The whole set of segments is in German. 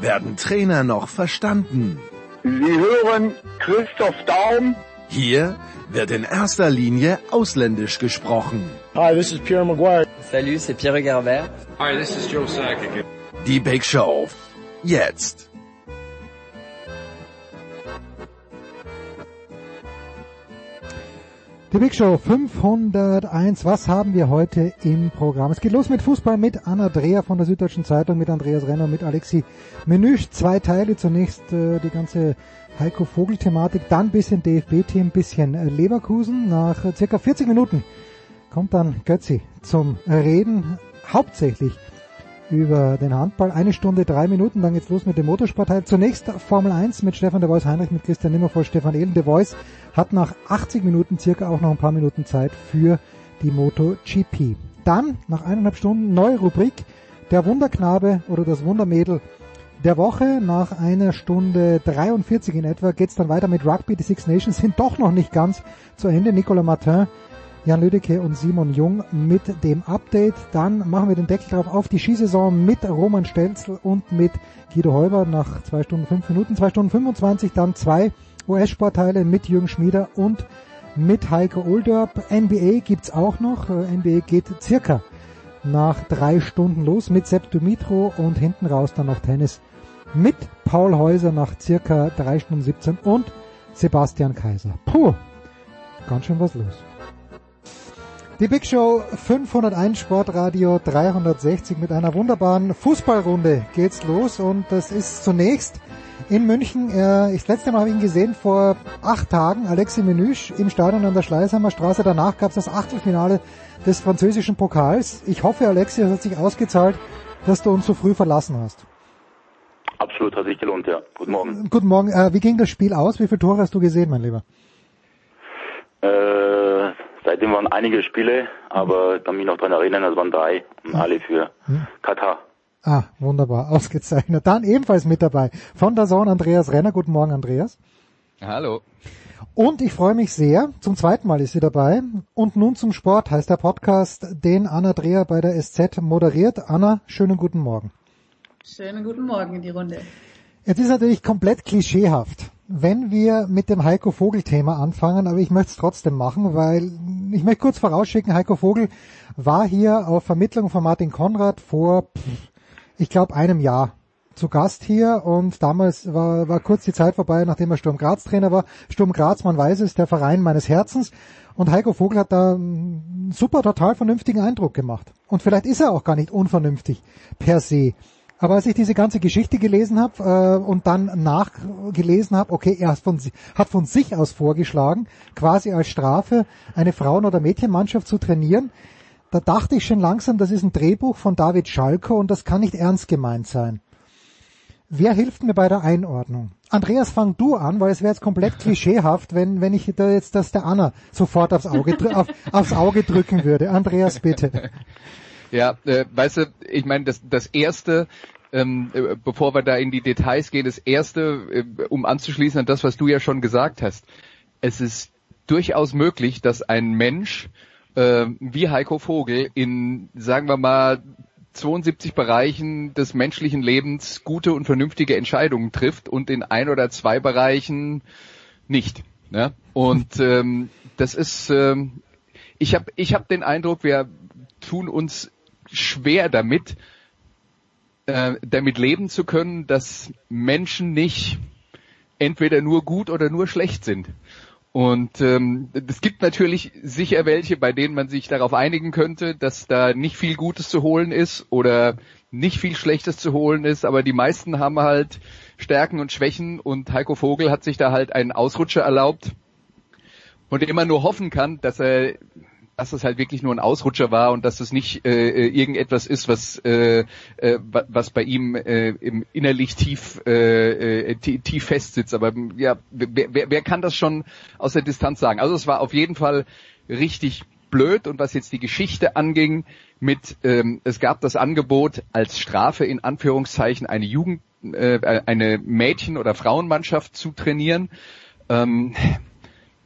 werden Trainer noch verstanden. Sie hören Christoph Daum. Hier wird in erster Linie ausländisch gesprochen. Hi, this is Pierre Maguire. Salut, c'est Pierre Garbert. Hi, this is Joe Sakic. Die Big Show. Jetzt. Die Big Show 501. Was haben wir heute im Programm? Es geht los mit Fußball mit Anna Dreher von der Süddeutschen Zeitung, mit Andreas Renner, mit Alexi Menüsch. Zwei Teile. Zunächst äh, die ganze Heiko Vogel-Thematik, dann bisschen DFB-Team, bisschen äh, Leverkusen. Nach äh, circa 40 Minuten kommt dann Götzi zum Reden, hauptsächlich über den Handball. Eine Stunde, drei Minuten, dann geht's los mit dem Motorsportteil. Zunächst Formel 1 mit Stefan de Vois Heinrich, mit Christian Nimmervoll, Stefan Ehlen. De Vois hat nach 80 Minuten circa auch noch ein paar Minuten Zeit für die MotoGP. Dann, nach eineinhalb Stunden, neue Rubrik, der Wunderknabe oder das Wundermädel der Woche. Nach einer Stunde 43 in etwa geht's dann weiter mit Rugby. Die Six Nations sind doch noch nicht ganz zu Ende. Nicolas Martin Jan Lüdecke und Simon Jung mit dem Update. Dann machen wir den Deckel drauf auf die Skisaison mit Roman Stelzl und mit Guido Heuber nach zwei Stunden fünf Minuten, zwei Stunden 25, dann zwei US-Sportteile mit Jürgen Schmieder und mit Heiko Oldorp. NBA gibt's auch noch. NBA geht circa nach drei Stunden los mit Sepp Dumitro und hinten raus dann noch Tennis mit Paul Häuser nach circa drei Stunden 17 und Sebastian Kaiser. Puh, ganz schön was los. Die Big Show 501 Sportradio 360 mit einer wunderbaren Fußballrunde geht's los und das ist zunächst in München. Äh, ich, das letzte Mal habe ich ihn gesehen vor acht Tagen, Alexi Menüsch im Stadion an der Schleißheimer Straße. Danach gab es das Achtelfinale des französischen Pokals. Ich hoffe, Alexi, es hat sich ausgezahlt, dass du uns so früh verlassen hast. Absolut, hat sich gelohnt, ja. Guten Morgen. Guten Morgen. Äh, wie ging das Spiel aus? Wie viele Tore hast du gesehen, mein Lieber? Äh, seitdem waren einige Spiele, aber ich kann mich noch dran erinnern, es waren drei und alle für Hm. Katar. Ah, wunderbar, ausgezeichnet. Dann ebenfalls mit dabei von der Sohn Andreas Renner. Guten Morgen, Andreas. Hallo. Und ich freue mich sehr, zum zweiten Mal ist sie dabei. Und nun zum Sport heißt der Podcast, den Anna Dreher bei der SZ moderiert. Anna, schönen guten Morgen. Schönen guten Morgen in die Runde. Jetzt ist natürlich komplett klischeehaft, wenn wir mit dem Heiko Vogel Thema anfangen, aber ich möchte es trotzdem machen, weil ich möchte kurz vorausschicken, Heiko Vogel war hier auf Vermittlung von Martin Konrad vor, ich glaube, einem Jahr zu Gast hier und damals war, war kurz die Zeit vorbei, nachdem er Sturm Graz Trainer war. Sturm Graz, man weiß es, der Verein meines Herzens. Und Heiko Vogel hat da einen super, total vernünftigen Eindruck gemacht. Und vielleicht ist er auch gar nicht unvernünftig per se. Aber als ich diese ganze Geschichte gelesen habe äh, und dann nachgelesen habe, okay, er hat von, hat von sich aus vorgeschlagen, quasi als Strafe eine Frauen- oder Mädchenmannschaft zu trainieren, da dachte ich schon langsam, das ist ein Drehbuch von David Schalko und das kann nicht ernst gemeint sein. Wer hilft mir bei der Einordnung? Andreas, fang du an, weil es wäre jetzt komplett klischeehaft, wenn, wenn ich da jetzt das der Anna sofort aufs Auge, auf, aufs Auge drücken würde. Andreas, bitte. Ja, äh, weißt du, ich meine, das, das erste, ähm, äh, bevor wir da in die Details gehen, das erste, äh, um anzuschließen an das, was du ja schon gesagt hast. Es ist durchaus möglich, dass ein Mensch äh, wie Heiko Vogel in, sagen wir mal, 72 Bereichen des menschlichen Lebens gute und vernünftige Entscheidungen trifft und in ein oder zwei Bereichen nicht. Ne? Und ähm, das ist, ähm, ich habe ich hab den Eindruck, wir tun uns schwer damit, äh, damit leben zu können, dass Menschen nicht entweder nur gut oder nur schlecht sind. Und ähm, es gibt natürlich sicher welche, bei denen man sich darauf einigen könnte, dass da nicht viel Gutes zu holen ist oder nicht viel Schlechtes zu holen ist, aber die meisten haben halt Stärken und Schwächen und Heiko Vogel hat sich da halt einen Ausrutscher erlaubt, dem man nur hoffen kann, dass er dass es halt wirklich nur ein Ausrutscher war und dass es nicht äh, irgendetwas ist, was äh, äh, was bei ihm äh, im innerlich tief äh, äh, tief festsitzt. Aber ja, wer, wer, wer kann das schon aus der Distanz sagen? Also es war auf jeden Fall richtig blöd und was jetzt die Geschichte anging, mit ähm, es gab das Angebot als Strafe in Anführungszeichen eine Jugend äh, eine Mädchen- oder Frauenmannschaft zu trainieren. Ähm,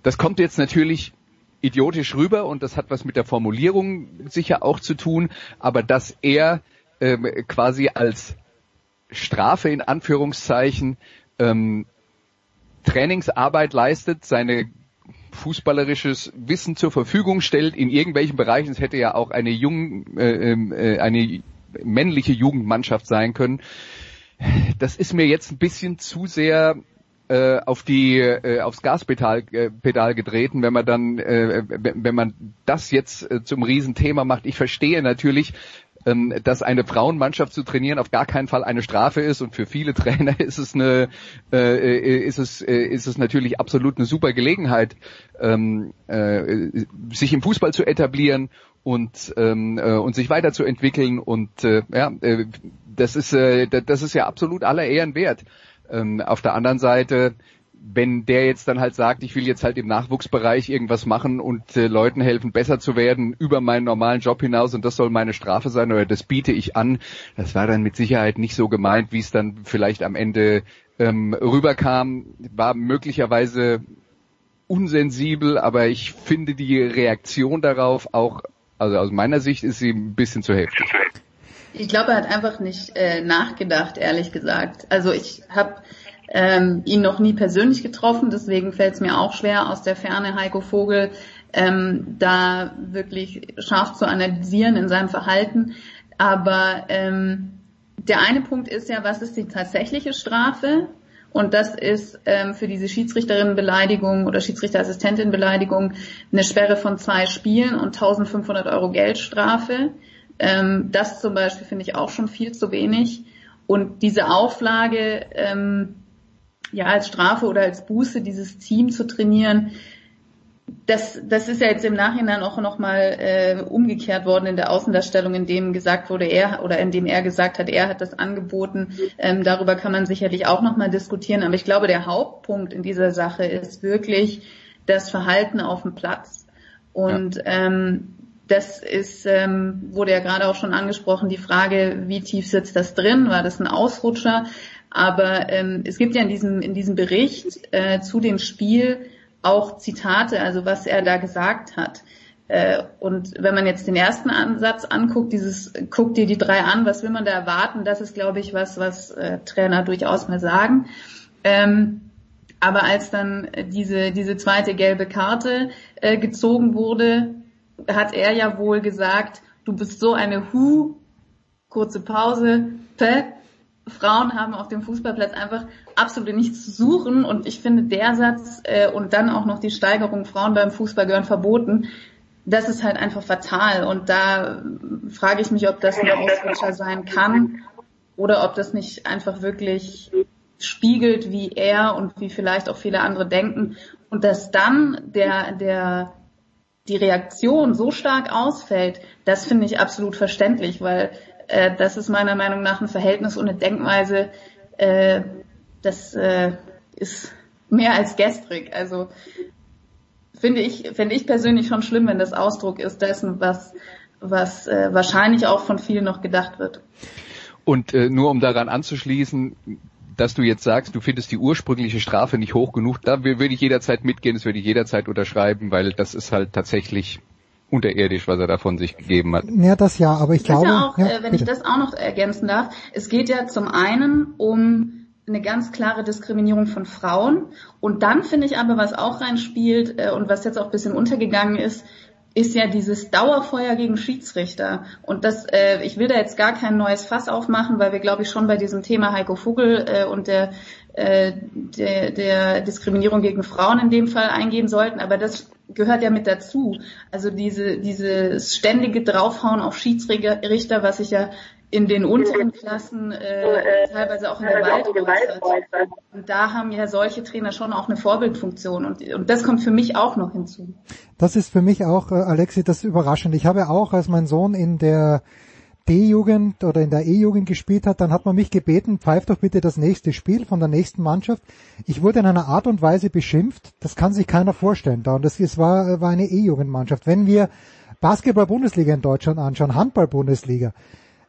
das kommt jetzt natürlich idiotisch rüber und das hat was mit der Formulierung sicher auch zu tun, aber dass er ähm, quasi als Strafe in Anführungszeichen ähm, Trainingsarbeit leistet, seine fußballerisches Wissen zur Verfügung stellt in irgendwelchen Bereichen. Es hätte ja auch eine jung, äh, ähm, äh, eine männliche Jugendmannschaft sein können. Das ist mir jetzt ein bisschen zu sehr äh, auf die äh, aufs Gaspedal äh, Pedal getreten, wenn man dann äh, wenn man das jetzt äh, zum Riesenthema macht. Ich verstehe natürlich, ähm, dass eine Frauenmannschaft zu trainieren auf gar keinen Fall eine Strafe ist und für viele Trainer ist es eine äh, äh, ist es äh, ist es natürlich absolut eine super Gelegenheit ähm, äh, sich im Fußball zu etablieren und ähm, äh, und sich weiterzuentwickeln und äh, ja äh, das ist äh, das ist ja absolut aller Ehren wert. Ähm, auf der anderen Seite wenn der jetzt dann halt sagt, ich will jetzt halt im Nachwuchsbereich irgendwas machen und äh, Leuten helfen, besser zu werden über meinen normalen Job hinaus und das soll meine Strafe sein oder das biete ich an, das war dann mit Sicherheit nicht so gemeint, wie es dann vielleicht am Ende ähm, rüberkam, war möglicherweise unsensibel, aber ich finde die Reaktion darauf auch, also aus meiner Sicht ist sie ein bisschen zu heftig. Ich glaube, er hat einfach nicht äh, nachgedacht, ehrlich gesagt. Also ich habe ähm, ihn noch nie persönlich getroffen, deswegen fällt es mir auch schwer, aus der Ferne Heiko Vogel ähm, da wirklich scharf zu analysieren in seinem Verhalten. Aber ähm, der eine Punkt ist ja, was ist die tatsächliche Strafe? Und das ist ähm, für diese Schiedsrichterinnenbeleidigung oder Schiedsrichterassistentinbeleidigung eine Sperre von zwei Spielen und 1500 Euro Geldstrafe. Ähm, das zum Beispiel finde ich auch schon viel zu wenig. Und diese Auflage, ähm, ja als Strafe oder als Buße dieses Team zu trainieren, das, das ist ja jetzt im Nachhinein auch nochmal äh, umgekehrt worden in der Außendarstellung, in dem gesagt wurde, er oder in dem er gesagt hat, er hat das angeboten. Ähm, darüber kann man sicherlich auch nochmal diskutieren. Aber ich glaube, der Hauptpunkt in dieser Sache ist wirklich das Verhalten auf dem Platz. Und ja. ähm, das ist, ähm, wurde ja gerade auch schon angesprochen, die Frage, wie tief sitzt das drin? War das ein Ausrutscher? Aber ähm, es gibt ja in diesem, in diesem Bericht äh, zu dem Spiel auch Zitate, also was er da gesagt hat. Äh, und wenn man jetzt den ersten Ansatz anguckt, dieses guck dir die drei an, was will man da erwarten, das ist, glaube ich, was, was äh, Trainer durchaus mal sagen. Ähm, aber als dann diese, diese zweite gelbe Karte äh, gezogen wurde, hat er ja wohl gesagt, du bist so eine Hu, kurze Pause, Päh, Frauen haben auf dem Fußballplatz einfach absolut nichts zu suchen. Und ich finde der Satz äh, und dann auch noch die Steigerung Frauen beim Fußball gehören verboten, das ist halt einfach fatal. Und da frage ich mich, ob das ein Ausrutscher sein kann oder ob das nicht einfach wirklich spiegelt, wie er und wie vielleicht auch viele andere denken. Und dass dann der der die Reaktion so stark ausfällt, das finde ich absolut verständlich, weil äh, das ist meiner Meinung nach ein Verhältnis und eine Denkweise, äh, das äh, ist mehr als gestrig. Also finde ich, finde ich persönlich schon schlimm, wenn das Ausdruck ist dessen, was, was äh, wahrscheinlich auch von vielen noch gedacht wird. Und äh, nur um daran anzuschließen, dass du jetzt sagst, du findest die ursprüngliche Strafe nicht hoch genug, da würde ich jederzeit mitgehen, das würde ich jederzeit unterschreiben, weil das ist halt tatsächlich unterirdisch, was er da von sich gegeben hat. Ja, das ja, aber ich das glaube... Ja auch, ja, äh, wenn bitte. ich das auch noch ergänzen darf, es geht ja zum einen um eine ganz klare Diskriminierung von Frauen und dann finde ich aber, was auch reinspielt äh, und was jetzt auch ein bisschen untergegangen ist, ist ja dieses Dauerfeuer gegen Schiedsrichter. Und das, äh, ich will da jetzt gar kein neues Fass aufmachen, weil wir, glaube ich, schon bei diesem Thema Heiko Vogel äh, und der, äh, der, der Diskriminierung gegen Frauen in dem Fall eingehen sollten. Aber das gehört ja mit dazu. Also diese, dieses ständige Draufhauen auf Schiedsrichter, was sich ja in den unteren Klassen äh, teilweise auch in der äußert. Und da haben ja solche Trainer schon auch eine Vorbildfunktion und, und das kommt für mich auch noch hinzu. Das ist für mich auch, äh, Alexi, das ist überraschend. Ich habe auch, als mein Sohn in der D-Jugend oder in der E-Jugend gespielt hat, dann hat man mich gebeten, pfeift doch bitte das nächste Spiel von der nächsten Mannschaft. Ich wurde in einer Art und Weise beschimpft, das kann sich keiner vorstellen da. Und das, das war, war eine E-Jugendmannschaft. Wenn wir Basketball-Bundesliga in Deutschland anschauen, Handball-Bundesliga,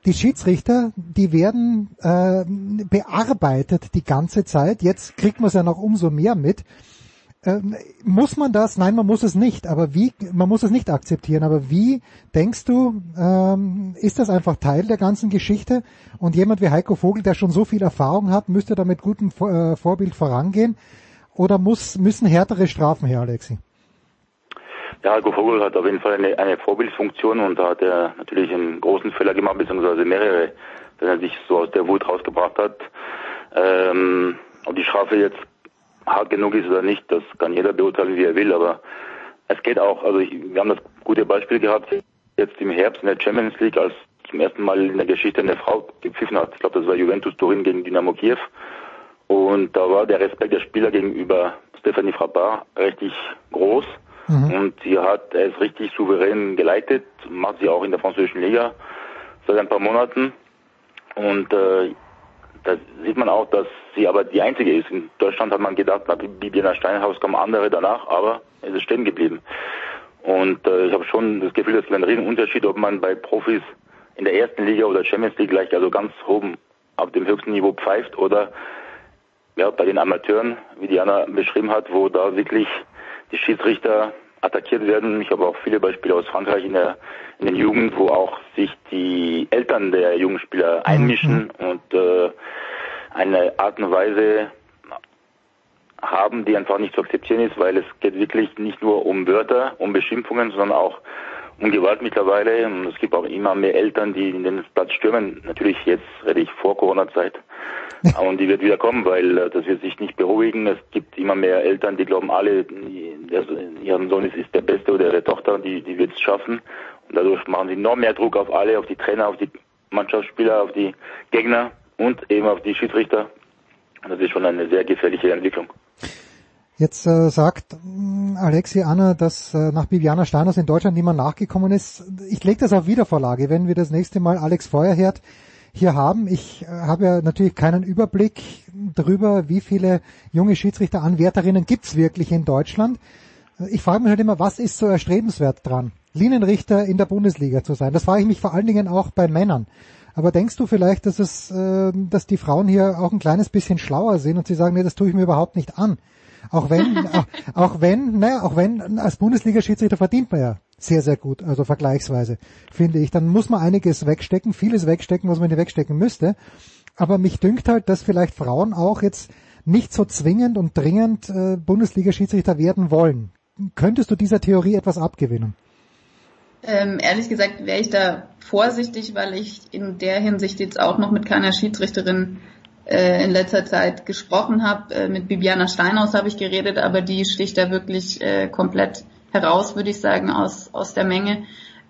die Schiedsrichter, die werden äh, bearbeitet die ganze Zeit. Jetzt kriegt man es ja noch umso mehr mit. Ähm, muss man das? Nein, man muss es nicht. Aber wie? Man muss es nicht akzeptieren. Aber wie denkst du? Ähm, ist das einfach Teil der ganzen Geschichte? Und jemand wie Heiko Vogel, der schon so viel Erfahrung hat, müsste da mit gutem äh, Vorbild vorangehen? Oder muss, müssen härtere Strafen her, Alexi? Ja, Heiko Vogel hat auf jeden Fall eine, eine Vorbildfunktion und da hat er natürlich einen großen Fehler gemacht, beziehungsweise mehrere, wenn er sich so aus der Wut rausgebracht hat. Ähm, ob die Strafe jetzt hart genug ist oder nicht, das kann jeder beurteilen, wie er will, aber es geht auch, also ich, wir haben das gute Beispiel gehabt, jetzt im Herbst in der Champions League, als zum ersten Mal in der Geschichte eine Frau gepfiffen hat. Ich glaube, das war Juventus Turin gegen Dynamo Kiew. Und da war der Respekt der Spieler gegenüber Stephanie Frappard richtig groß. Mhm. Und sie hat es richtig souverän geleitet, macht sie auch in der französischen Liga seit ein paar Monaten. Und äh, da sieht man auch, dass sie aber die einzige ist. In Deutschland hat man gedacht, nach Bibiana Steinhaus kommen andere danach, aber es ist stehen geblieben. Und äh, ich habe schon das Gefühl, es ist ein Riesenunterschied, ob man bei Profis in der ersten Liga oder Champions League gleich also ganz oben auf dem höchsten Niveau pfeift oder ja, bei den Amateuren, wie Diana beschrieben hat, wo da wirklich die Schiedsrichter attackiert werden. Ich habe auch viele Beispiele aus Frankreich in der, in der Jugend, wo auch sich die Eltern der jungen Spieler mhm. einmischen mhm. und äh, eine Art und Weise haben, die einfach nicht zu akzeptieren ist, weil es geht wirklich nicht nur um Wörter, um Beschimpfungen, sondern auch um Gewalt mittlerweile. Und es gibt auch immer mehr Eltern, die in den Platz stürmen. Natürlich jetzt rede ich vor Corona-Zeit. Und die wird wieder kommen, weil äh, das wird sich nicht beruhigen. Es gibt immer mehr Eltern, die glauben alle, der, ihren Sohn ist, ist der Beste oder der Tochter, die, die wird es schaffen. Und dadurch machen sie noch mehr Druck auf alle, auf die Trainer, auf die Mannschaftsspieler, auf die Gegner und eben auf die Schiedsrichter. Und das ist schon eine sehr gefährliche Entwicklung. Jetzt äh, sagt äh, Alexi Anna, dass äh, nach Bibiana Steiners in Deutschland niemand nachgekommen ist. Ich lege das auf Wiedervorlage, wenn wir das nächste Mal Alex Feuerherd hier haben. Ich äh, habe ja natürlich keinen Überblick darüber, wie viele junge Schiedsrichteranwärterinnen gibt's wirklich in Deutschland. Ich frage mich halt immer, was ist so erstrebenswert dran, Linienrichter in der Bundesliga zu sein? Das frage ich mich vor allen Dingen auch bei Männern. Aber denkst du vielleicht, dass es, äh, dass die Frauen hier auch ein kleines bisschen schlauer sind und sie sagen, nee, das tue ich mir überhaupt nicht an? Auch wenn, auch, auch wenn, naja, auch wenn als Bundesliga-Schiedsrichter verdient man ja sehr, sehr gut, also vergleichsweise, finde ich. Dann muss man einiges wegstecken, vieles wegstecken, was man nicht wegstecken müsste. Aber mich dünkt halt, dass vielleicht Frauen auch jetzt nicht so zwingend und dringend äh, Bundesliga-Schiedsrichter werden wollen. Könntest du dieser Theorie etwas abgewinnen? Ähm, ehrlich gesagt wäre ich da vorsichtig, weil ich in der Hinsicht jetzt auch noch mit keiner Schiedsrichterin äh, in letzter Zeit gesprochen habe. Äh, mit Bibiana Steinhaus habe ich geredet, aber die sticht da wirklich äh, komplett heraus, würde ich sagen, aus, aus der Menge.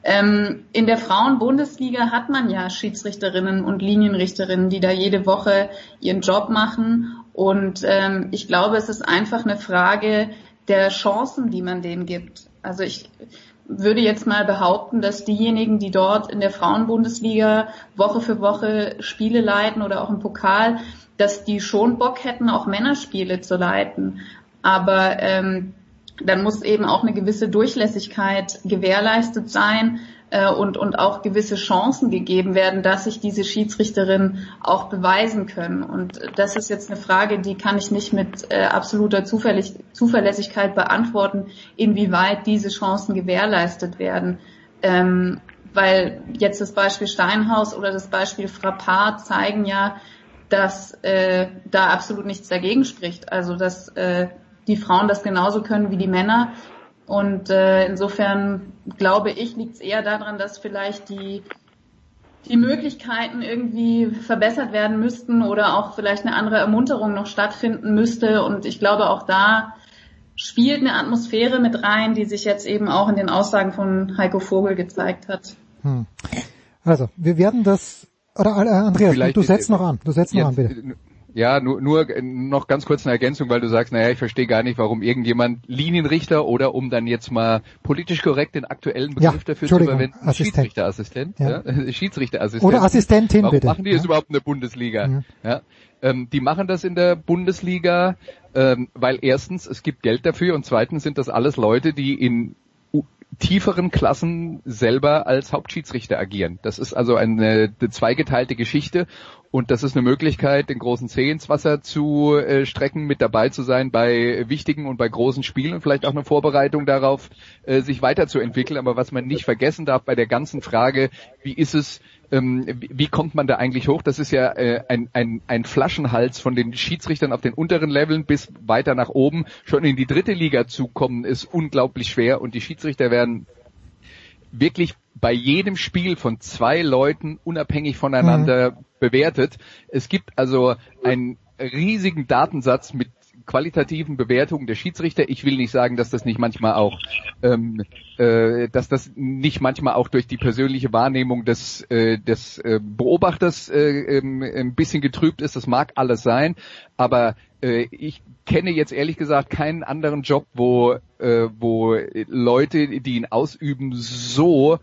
Ähm, in der Frauenbundesliga hat man ja Schiedsrichterinnen und Linienrichterinnen, die da jede Woche ihren Job machen. Und ähm, ich glaube, es ist einfach eine Frage der Chancen, die man denen gibt. Also ich würde jetzt mal behaupten, dass diejenigen, die dort in der Frauenbundesliga Woche für Woche Spiele leiten oder auch im Pokal, dass die schon Bock hätten, auch Männerspiele zu leiten. Aber ähm, dann muss eben auch eine gewisse Durchlässigkeit gewährleistet sein äh, und, und auch gewisse Chancen gegeben werden, dass sich diese Schiedsrichterinnen auch beweisen können. Und das ist jetzt eine Frage, die kann ich nicht mit äh, absoluter Zufällig Zuverlässigkeit beantworten, inwieweit diese Chancen gewährleistet werden. Ähm, weil jetzt das Beispiel Steinhaus oder das Beispiel Frappard zeigen ja, dass äh, da absolut nichts dagegen spricht. Also dass äh, die Frauen das genauso können wie die Männer. Und äh, insofern glaube ich, liegt es eher daran, dass vielleicht die die Möglichkeiten irgendwie verbessert werden müssten oder auch vielleicht eine andere Ermunterung noch stattfinden müsste. Und ich glaube, auch da spielt eine Atmosphäre mit rein, die sich jetzt eben auch in den Aussagen von Heiko Vogel gezeigt hat. Hm. Also, wir werden das, oder äh, Andreas, Vielleicht du setzt noch an, du setzt noch an, bitte Ja, nur, nur noch ganz kurz eine Ergänzung, weil du sagst, naja, ich verstehe gar nicht, warum irgendjemand Linienrichter oder um dann jetzt mal politisch korrekt den aktuellen Begriff Ja, dafür zu verwenden, Assistent. Schiedsrichterassistent. Ja. Ja. Schiedsrichterassistent. Oder Assistentin Warum bitte. machen die ja. das überhaupt in der Bundesliga? Ja. Ähm, die machen das in der Bundesliga, ähm, weil erstens, es gibt Geld dafür und zweitens sind das alles Leute, die in tieferen Klassen selber als Hauptschiedsrichter agieren. Das ist also eine, eine zweigeteilte Geschichte und das ist eine Möglichkeit, den großen Zeh ins Wasser zu äh, strecken, mit dabei zu sein bei wichtigen und bei großen Spielen und vielleicht auch eine Vorbereitung darauf, äh, sich weiterzuentwickeln. Aber was man nicht vergessen darf bei der ganzen Frage, wie ist es, ähm, wie, kommt man da eigentlich hoch? Das ist ja äh, ein, ein, ein Flaschenhals von den Schiedsrichtern auf den unteren Leveln bis weiter nach oben. Schon in die dritte Liga zu kommen, ist unglaublich schwer und die Schiedsrichter werden wirklich bei jedem Spiel von zwei Leuten unabhängig voneinander bewertet. Es gibt also einen riesigen Datensatz mit qualitativen Bewertungen der Schiedsrichter. Ich will nicht sagen, dass das nicht manchmal auch, ähm, äh, dass das nicht manchmal auch durch die persönliche Wahrnehmung des, äh, des äh, Beobachters äh, ähm, ein bisschen getrübt ist. Das mag alles sein, aber äh, ich kenne jetzt ehrlich gesagt keinen anderen Job, wo, äh, wo Leute, die ihn ausüben, so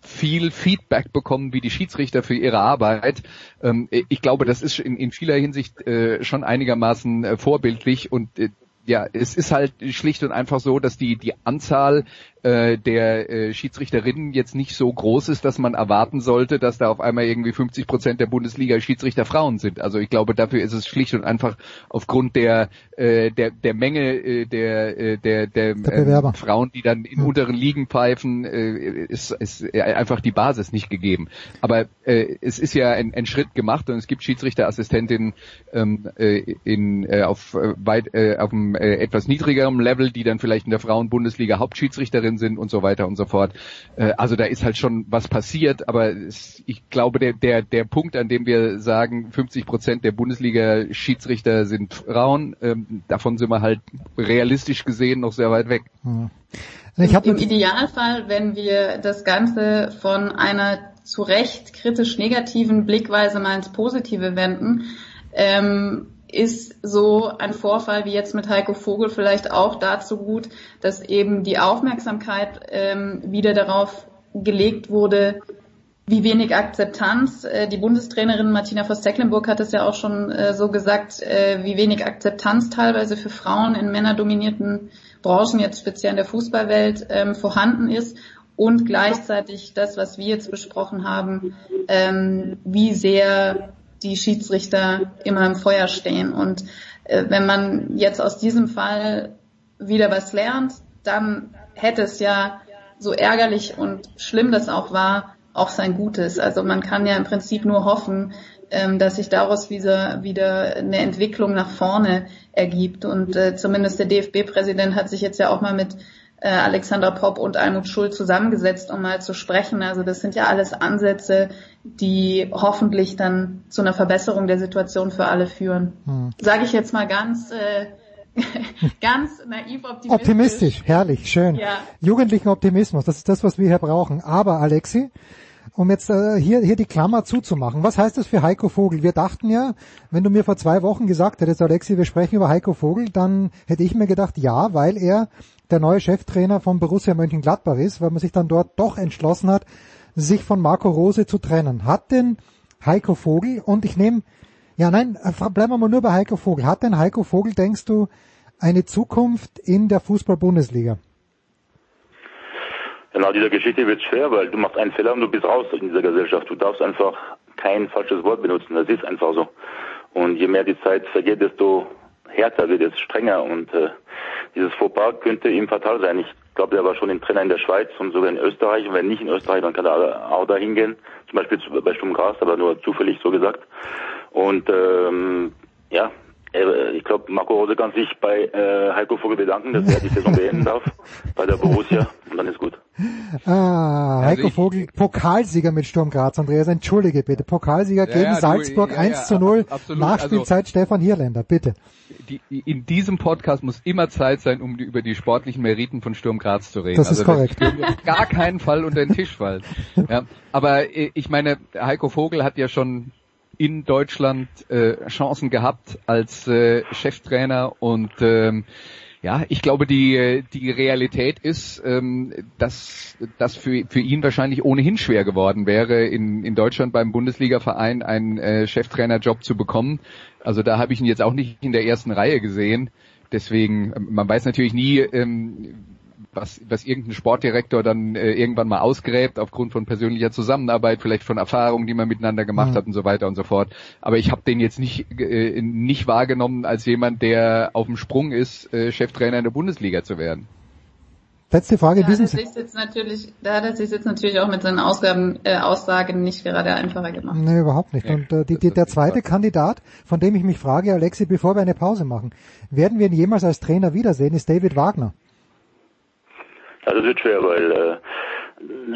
viel Feedback bekommen wie die Schiedsrichter für ihre Arbeit. Ähm, ich glaube, das ist in, in vieler Hinsicht äh, schon einigermaßen äh, vorbildlich und äh, ja, es ist halt schlicht und einfach so, dass die die Anzahl äh, der äh, Schiedsrichterinnen jetzt nicht so groß ist, dass man erwarten sollte, dass da auf einmal irgendwie 50 Prozent der Bundesliga Schiedsrichter Frauen sind. Also ich glaube, dafür ist es schlicht und einfach aufgrund der äh, der der Menge äh, der äh, der der, Der ähm, Frauen, die dann in Hm. unteren Ligen pfeifen, äh, ist, ist einfach die Basis nicht gegeben. Aber äh, es ist ja ein, ein Schritt gemacht und es gibt Schiedsrichterassistentinnen ähm, äh, in äh, auf äh, weit äh, auf einem äh, etwas niedrigerem Level, die dann vielleicht in der Frauenbundesliga Hauptschiedsrichterin sind und so weiter und so fort. Äh, also da ist halt schon was passiert, aber es, ich glaube der der der Punkt, an dem wir sagen, 50 Prozent der Bundesliga Schiedsrichter sind Frauen, ähm, davon sind wir halt realistisch gesehen noch sehr weit weg. Hm. Ich hab Im Idealfall, wenn wir das Ganze von einer zu Recht kritisch negativen Blickweise mal ins Positive wenden, ähm, ist so ein Vorfall wie jetzt mit Heiko Vogel vielleicht auch dazu gut, dass eben die Aufmerksamkeit ähm, wieder darauf gelegt wurde, wie wenig Akzeptanz. Äh, die Bundestrainerin Martina Voss-Tecklenburg hat es ja auch schon äh, so gesagt, äh, wie wenig Akzeptanz teilweise für Frauen in männerdominierten Branchen, jetzt speziell in der Fußballwelt, ähm, vorhanden ist. Und gleichzeitig das, was wir jetzt besprochen haben, ähm, wie sehr die Schiedsrichter immer im Feuer stehen. Und äh, wenn man jetzt aus diesem Fall wieder was lernt, dann hätte es ja so ärgerlich und schlimm das auch war, auch sein Gutes. Also man kann ja im Prinzip nur hoffen, ähm, dass sich daraus wieder, wieder eine Entwicklung nach vorne ergibt. Und äh, zumindest der DFB-Präsident hat sich jetzt ja auch mal mit äh, Alexander Popp und Almut Schul zusammengesetzt, um mal zu sprechen. Also das sind ja alles Ansätze, die hoffentlich dann zu einer Verbesserung der Situation für alle führen. Hm. Sage ich jetzt mal ganz, äh, ganz naiv optimistisch. optimistisch, herrlich, schön. Ja. Jugendlichen Optimismus, das ist das, was wir hier brauchen. Aber Alexi, um jetzt äh, hier, hier die Klammer zuzumachen, was heißt das für Heiko Vogel? Wir dachten ja, wenn du mir vor zwei Wochen gesagt hättest, Alexi, wir sprechen über Heiko Vogel, dann hätte ich mir gedacht, ja, weil er der neue Cheftrainer von Borussia Mönchengladbach ist, weil man sich dann dort doch entschlossen hat, sich von Marco Rose zu trennen. Hat denn Heiko Vogel, und ich nehme, ja nein, äh, bleiben wir mal nur bei Heiko Vogel, hat denn Heiko Vogel, denkst du, eine Zukunft in der Fußball-Bundesliga? Genau, dieser Geschichte wird schwer, weil du machst einen Fehler und du bist raus in dieser Gesellschaft. Du darfst einfach kein falsches Wort benutzen. Das ist einfach so. Und je mehr die Zeit vergeht, desto härter wird es, strenger. Und äh, dieses Fauxpas könnte ihm fatal sein. Ich glaube, der war schon ein Trainer in der Schweiz und sogar in Österreich. Und wenn nicht in Österreich, dann kann er auch dahin gehen. Zum Beispiel bei Sturm Graz, aber nur zufällig so gesagt. Und ähm, ja, äh, ich glaube, Marco Rose kann sich bei äh, Heiko Vogel bedanken, dass er die Saison beenden darf bei der Borussia. Und dann ist gut. Ah, Also Heiko ich- Vogel, Pokalsieger mit Sturm Graz, Andreas, entschuldige bitte. Pokalsieger Ja, gegen ja, du, Salzburg ja, 1 ja, zu 0, absolut. Nachspielzeit Stefan Hierländer, bitte. Die, in diesem Podcast muss immer Zeit sein, um die, über die sportlichen Meriten von Sturm Graz zu reden. Das ist also korrekt. Das gar keinen Fall unter den Tisch fallen. Ja, aber äh, ich meine, Heiko Vogel hat ja schon in Deutschland äh, Chancen gehabt als äh, Cheftrainer und ähm, ja, ich glaube, die, die Realität ist, ähm, dass das für, für ihn wahrscheinlich ohnehin schwer geworden wäre, in, in Deutschland beim Bundesliga-Verein einen äh, Cheftrainerjob zu bekommen. Also da habe ich ihn jetzt auch nicht in der ersten Reihe gesehen. Deswegen, man weiß natürlich nie, ähm, was, was irgendein Sportdirektor dann äh, irgendwann mal ausgräbt aufgrund von persönlicher Zusammenarbeit, vielleicht von Erfahrungen, die man miteinander gemacht mhm. hat und so weiter und so fort. Aber ich habe den jetzt nicht äh, nicht wahrgenommen als jemand, der auf dem Sprung ist, äh, Cheftrainer in der Bundesliga zu werden. Letzte Frage. Da hat, er sich jetzt natürlich, da hat er sich jetzt natürlich auch mit seinen Ausgaben, äh, Aussagen nicht gerade einfacher gemacht. Nee, überhaupt nicht. Und äh, die, die, der zweite Kandidat, von dem ich mich frage, Alexi, bevor wir eine Pause machen, werden wir ihn jemals als Trainer wiedersehen, ist David Wagner. Also das wird schwer, weil äh,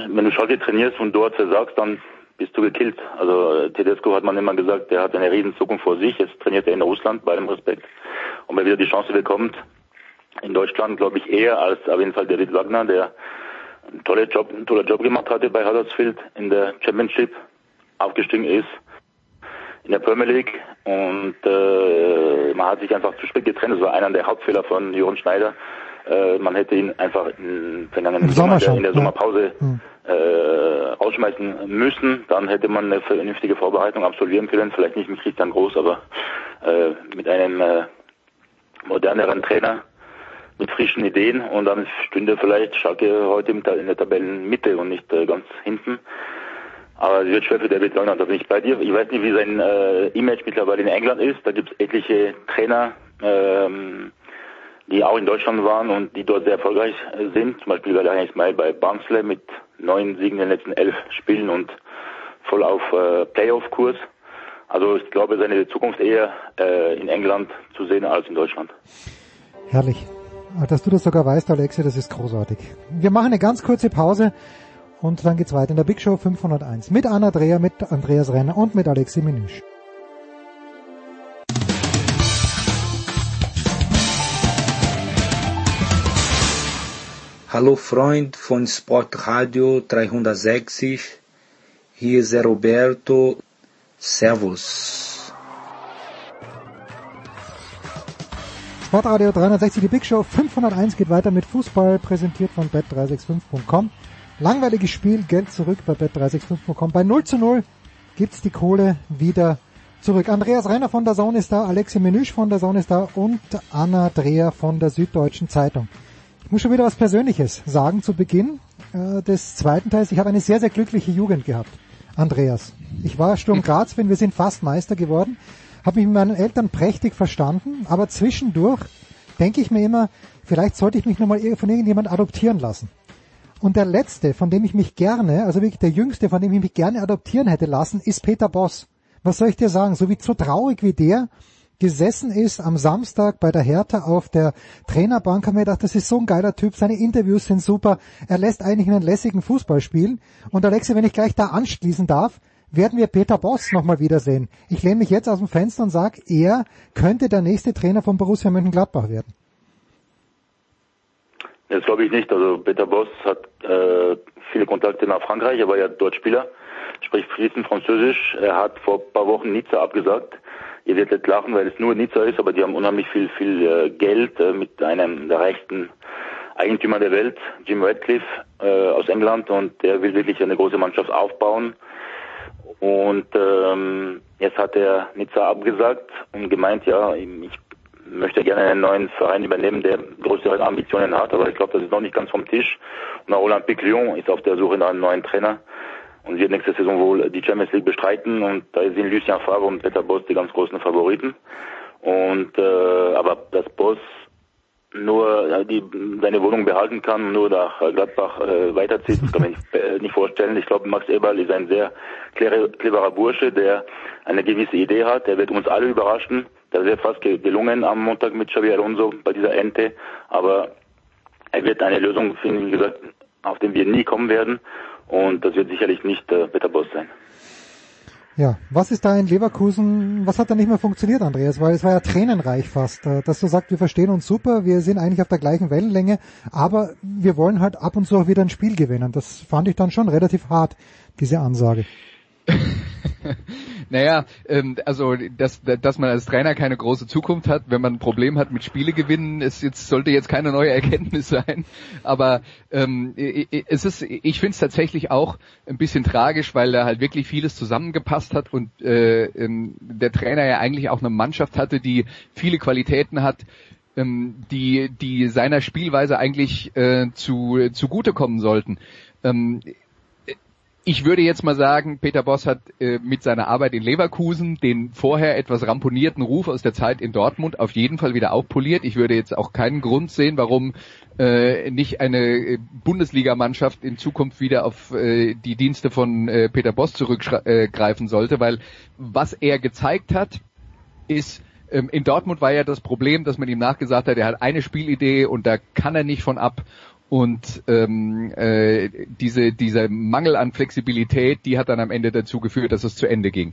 wenn du Schalke trainierst und dort versagst, dann bist du gekillt. Also Tedesco hat man immer gesagt, der hat eine riesen Zukunft vor sich. Jetzt trainiert er in Russland, bei allem Respekt. Und wenn er wieder die Chance bekommt, in Deutschland glaube ich eher als auf jeden Fall David Wagner, der einen tollen Job, einen tollen Job gemacht hatte bei Huddersfield in der Championship, aufgestiegen ist in der Premier League und äh, man hat sich einfach zu spät getrennt. Das war einer der Hauptfehler von Jürgen Schneider, äh, man hätte ihn einfach in, vergangenen Sommer, Sommer in der Sommerpause ja. äh, ausschmeißen müssen. Dann hätte man eine vernünftige Vorbereitung absolvieren können. Vielleicht nicht mit Christian Groß, aber äh, mit einem äh, moderneren Trainer mit frischen Ideen und dann stünde vielleicht Schalke heute in der Tabellenmitte und nicht äh, ganz hinten. Aber es wird schwer für David Wagner, da bin ich bei dir. Ich weiß nicht, wie sein äh, Image mittlerweile in England ist. Da gibt es etliche Trainer, ähm, die auch in Deutschland waren und die dort sehr erfolgreich sind. Zum Beispiel Valerian Ismail bei Barnsley mit neun Siegen in den letzten elf Spielen und voll auf äh, Playoff-Kurs. Also ich glaube, seine Zukunft eher äh, in England zu sehen als in Deutschland. Herrlich. Dass du das sogar weißt, Alexi, das ist großartig. Wir machen eine ganz kurze Pause und dann geht's weiter in der Big Show 501 mit Anna Dreher, mit Andreas Renner und mit Alexi Menüsch. Hallo Freund von Sportradio 360, hier ist Roberto, Servus. Sportradio 360, die Big Show 501 geht weiter mit Fußball, präsentiert von bet365.com. Langweiliges Spiel, Geld zurück bei bet365.com. Bei 0 zu 0 gibt's die Kohle wieder zurück. Andreas Renner von der Sonne ist da, Alexi Menüsch von der Sonne ist da und Anna Dreher von der Süddeutschen Zeitung. Ich muss schon wieder was Persönliches sagen zu Beginn äh, des zweiten Teils. Ich habe eine sehr, sehr glückliche Jugend gehabt, Andreas. Ich war Sturm Graz, wenn wir sind fast Meister geworden, habe mich mit meinen Eltern prächtig verstanden, aber zwischendurch denke ich mir immer, vielleicht sollte ich mich nochmal von irgendjemand adoptieren lassen. Und der letzte, von dem ich mich gerne, also wirklich der jüngste, von dem ich mich gerne adoptieren hätte lassen, ist Peter Boss. Was soll ich dir sagen? So wie so traurig wie der gesessen ist am Samstag bei der Hertha auf der Trainerbank, haben wir gedacht, das ist so ein geiler Typ, seine Interviews sind super, er lässt eigentlich einen lässigen Fußball spielen. Und Alexi, wenn ich gleich da anschließen darf, werden wir Peter Boss nochmal wiedersehen. Ich lehne mich jetzt aus dem Fenster und sage, er könnte der nächste Trainer von Borussia Mönchengladbach werden. Das glaube ich nicht. Also Peter Boss hat äh, viele Kontakte nach Frankreich, er war ja Deutschspieler, spricht fließend Französisch. Er hat vor ein paar Wochen Nizza abgesagt ihr werdet lachen, weil es nur Nizza ist, aber die haben unheimlich viel, viel äh, Geld äh, mit einem der reichsten Eigentümer der Welt, Jim Radcliffe äh, aus England und der will wirklich eine große Mannschaft aufbauen. Und ähm, jetzt hat er Nizza abgesagt und gemeint, ja, ich möchte gerne einen neuen Verein übernehmen, der größere Ambitionen hat, aber ich glaube, das ist noch nicht ganz vom Tisch. Und auch Olympique Lyon ist auf der Suche nach einem neuen Trainer und wird nächste Saison wohl die Champions League bestreiten und da sind Lucien Favre und Peter Boss die ganz großen Favoriten. Und äh, aber dass Boss nur ja, die, seine Wohnung behalten kann, nur nach Gladbach äh, weiterzieht, das kann man nicht, äh, nicht vorstellen. Ich glaube, Max Eberl ist ein sehr cleverer Bursche, der eine gewisse Idee hat. Der wird uns alle überraschen. Das wäre fast gelungen am Montag mit Xavier Alonso bei dieser Ente. Aber er wird eine Lösung finden, wie gesagt, auf den wir nie kommen werden. Und das wird sicherlich nicht äh, Peter Boss sein. Ja, was ist da in Leverkusen, was hat da nicht mehr funktioniert, Andreas? Weil es war ja tränenreich fast, äh, dass du sagst, wir verstehen uns super, wir sind eigentlich auf der gleichen Wellenlänge, aber wir wollen halt ab und zu auch wieder ein Spiel gewinnen. Das fand ich dann schon relativ hart, diese Ansage. Naja, ähm, also dass, dass man als Trainer keine große Zukunft hat, wenn man ein Problem hat mit Spiele gewinnen, ist jetzt sollte jetzt keine neue Erkenntnis sein. Aber ähm, es ist, ich finde es tatsächlich auch ein bisschen tragisch, weil da halt wirklich vieles zusammengepasst hat und äh, ähm, der Trainer ja eigentlich auch eine Mannschaft hatte, die viele Qualitäten hat, ähm, die, die seiner Spielweise eigentlich äh, zu, zugutekommen sollten. Ähm, ich würde jetzt mal sagen, Peter Boss hat äh, mit seiner Arbeit in Leverkusen den vorher etwas ramponierten Ruf aus der Zeit in Dortmund auf jeden Fall wieder aufpoliert. Ich würde jetzt auch keinen Grund sehen, warum äh, nicht eine äh, Bundesligamannschaft in Zukunft wieder auf äh, die Dienste von äh, Peter Boss zurückgreifen sollte, weil was er gezeigt hat, ist ähm, in Dortmund war ja das Problem, dass man ihm nachgesagt hat, er hat eine Spielidee und da kann er nicht von ab. Und ähm, äh, diese, dieser Mangel an Flexibilität, die hat dann am Ende dazu geführt, dass es zu Ende ging.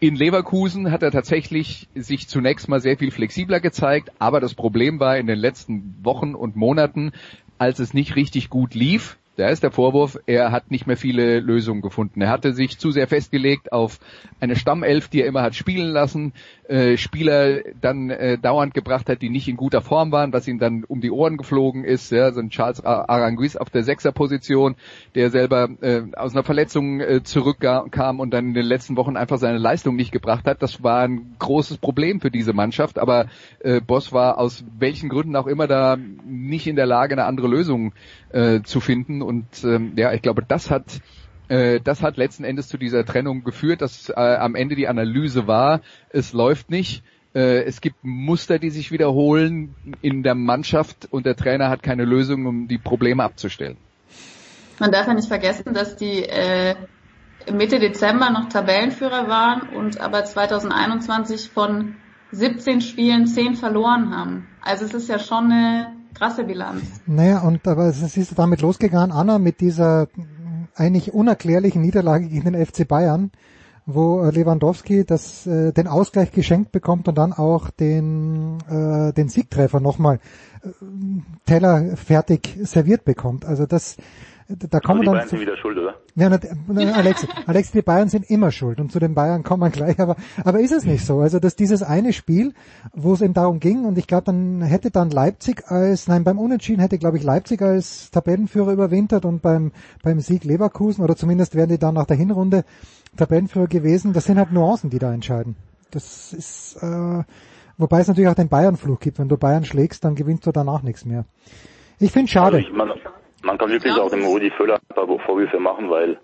In Leverkusen hat er tatsächlich sich zunächst mal sehr viel flexibler gezeigt, aber das Problem war in den letzten Wochen und Monaten, als es nicht richtig gut lief, da ist der Vorwurf, er hat nicht mehr viele Lösungen gefunden. Er hatte sich zu sehr festgelegt auf eine Stammelf, die er immer hat spielen lassen, äh, Spieler dann äh, dauernd gebracht hat, die nicht in guter Form waren, was ihm dann um die Ohren geflogen ist. Ja, so ein Charles Aranguiz auf der Sechserposition, der selber äh, aus einer Verletzung äh, zurückkam und dann in den letzten Wochen einfach seine Leistung nicht gebracht hat. Das war ein großes Problem für diese Mannschaft, aber äh, Boss war aus welchen Gründen auch immer da nicht in der Lage, eine andere Lösung äh, zu finden. Und ähm, ja, ich glaube, das hat äh, das hat letzten Endes zu dieser Trennung geführt, dass äh, am Ende die Analyse war, es läuft nicht. Äh, es gibt Muster, die sich wiederholen in der Mannschaft und der Trainer hat keine Lösung, um die Probleme abzustellen. Man darf ja nicht vergessen, dass die äh, Mitte Dezember noch Tabellenführer waren und aber 2021 von 17 Spielen 10 verloren haben. Also es ist ja schon eine krasse Bilanz. Naja, und aber es ist damit losgegangen, Anna, mit dieser eigentlich unerklärlichen Niederlage gegen den FC Bayern, wo Lewandowski das, äh, den Ausgleich geschenkt bekommt und dann auch den, äh, den Siegtreffer nochmal äh, Teller fertig serviert bekommt. Also das, da kommen also die Bayern sind wieder schuld, oder? Ja, Alex, Alex, die Bayern sind immer schuld und zu den Bayern kommen wir gleich, aber, aber ist es nicht so? Also, dass dieses eine Spiel, wo es eben darum ging und ich glaube, dann hätte dann Leipzig als, nein, beim Unentschieden hätte, glaube ich, Leipzig als Tabellenführer überwintert und beim, beim Sieg Leverkusen oder zumindest wären die dann nach der Hinrunde Tabellenführer gewesen. Das sind halt Nuancen, die da entscheiden. Das ist, äh, wobei es natürlich auch den Bayern-Fluch gibt. Wenn du Bayern schlägst, dann gewinnst du danach nichts mehr. Ich finde schade. Also ich, man, man kann wirklich auch dem Rudi Völler ein paar Vorwürfe machen, weil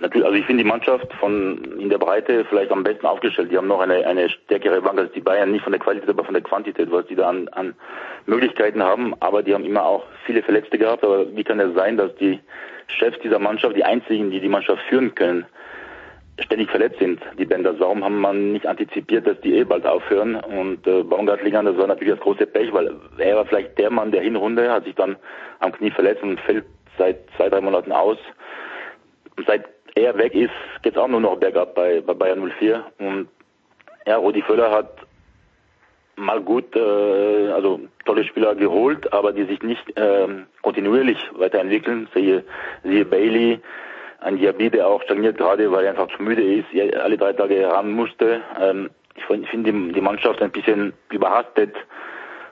natürlich, also ich finde die Mannschaft von in der Breite vielleicht am besten aufgestellt. Die haben noch eine, eine stärkere Bank als die Bayern, nicht von der Qualität, aber von der Quantität, was die da an, an Möglichkeiten haben. Aber die haben immer auch viele Verletzte gehabt. Aber wie kann es sein, dass die Chefs dieser Mannschaft, die einzigen, die die Mannschaft führen können, ständig verletzt sind, die Bänder. Warum haben man nicht antizipiert, dass die eh bald aufhören? Und äh, Baumgartlinger, das war natürlich das große Pech, weil er war vielleicht der Mann der Hinrunde, hat sich dann am Knie verletzt und fällt seit zwei, drei Monaten aus. Und seit er weg ist, geht's auch nur noch bergab bei, bei Bayern 04. Und ja, Rudi Völler hat mal gut, äh, also tolle Spieler geholt, aber die sich nicht äh, kontinuierlich weiterentwickeln. Siehe, siehe Bailey, ein Diaby, der auch stagniert gerade, weil er einfach zu müde ist, alle drei Tage ran musste. Ähm, ich finde die, Mannschaft ein bisschen überhastet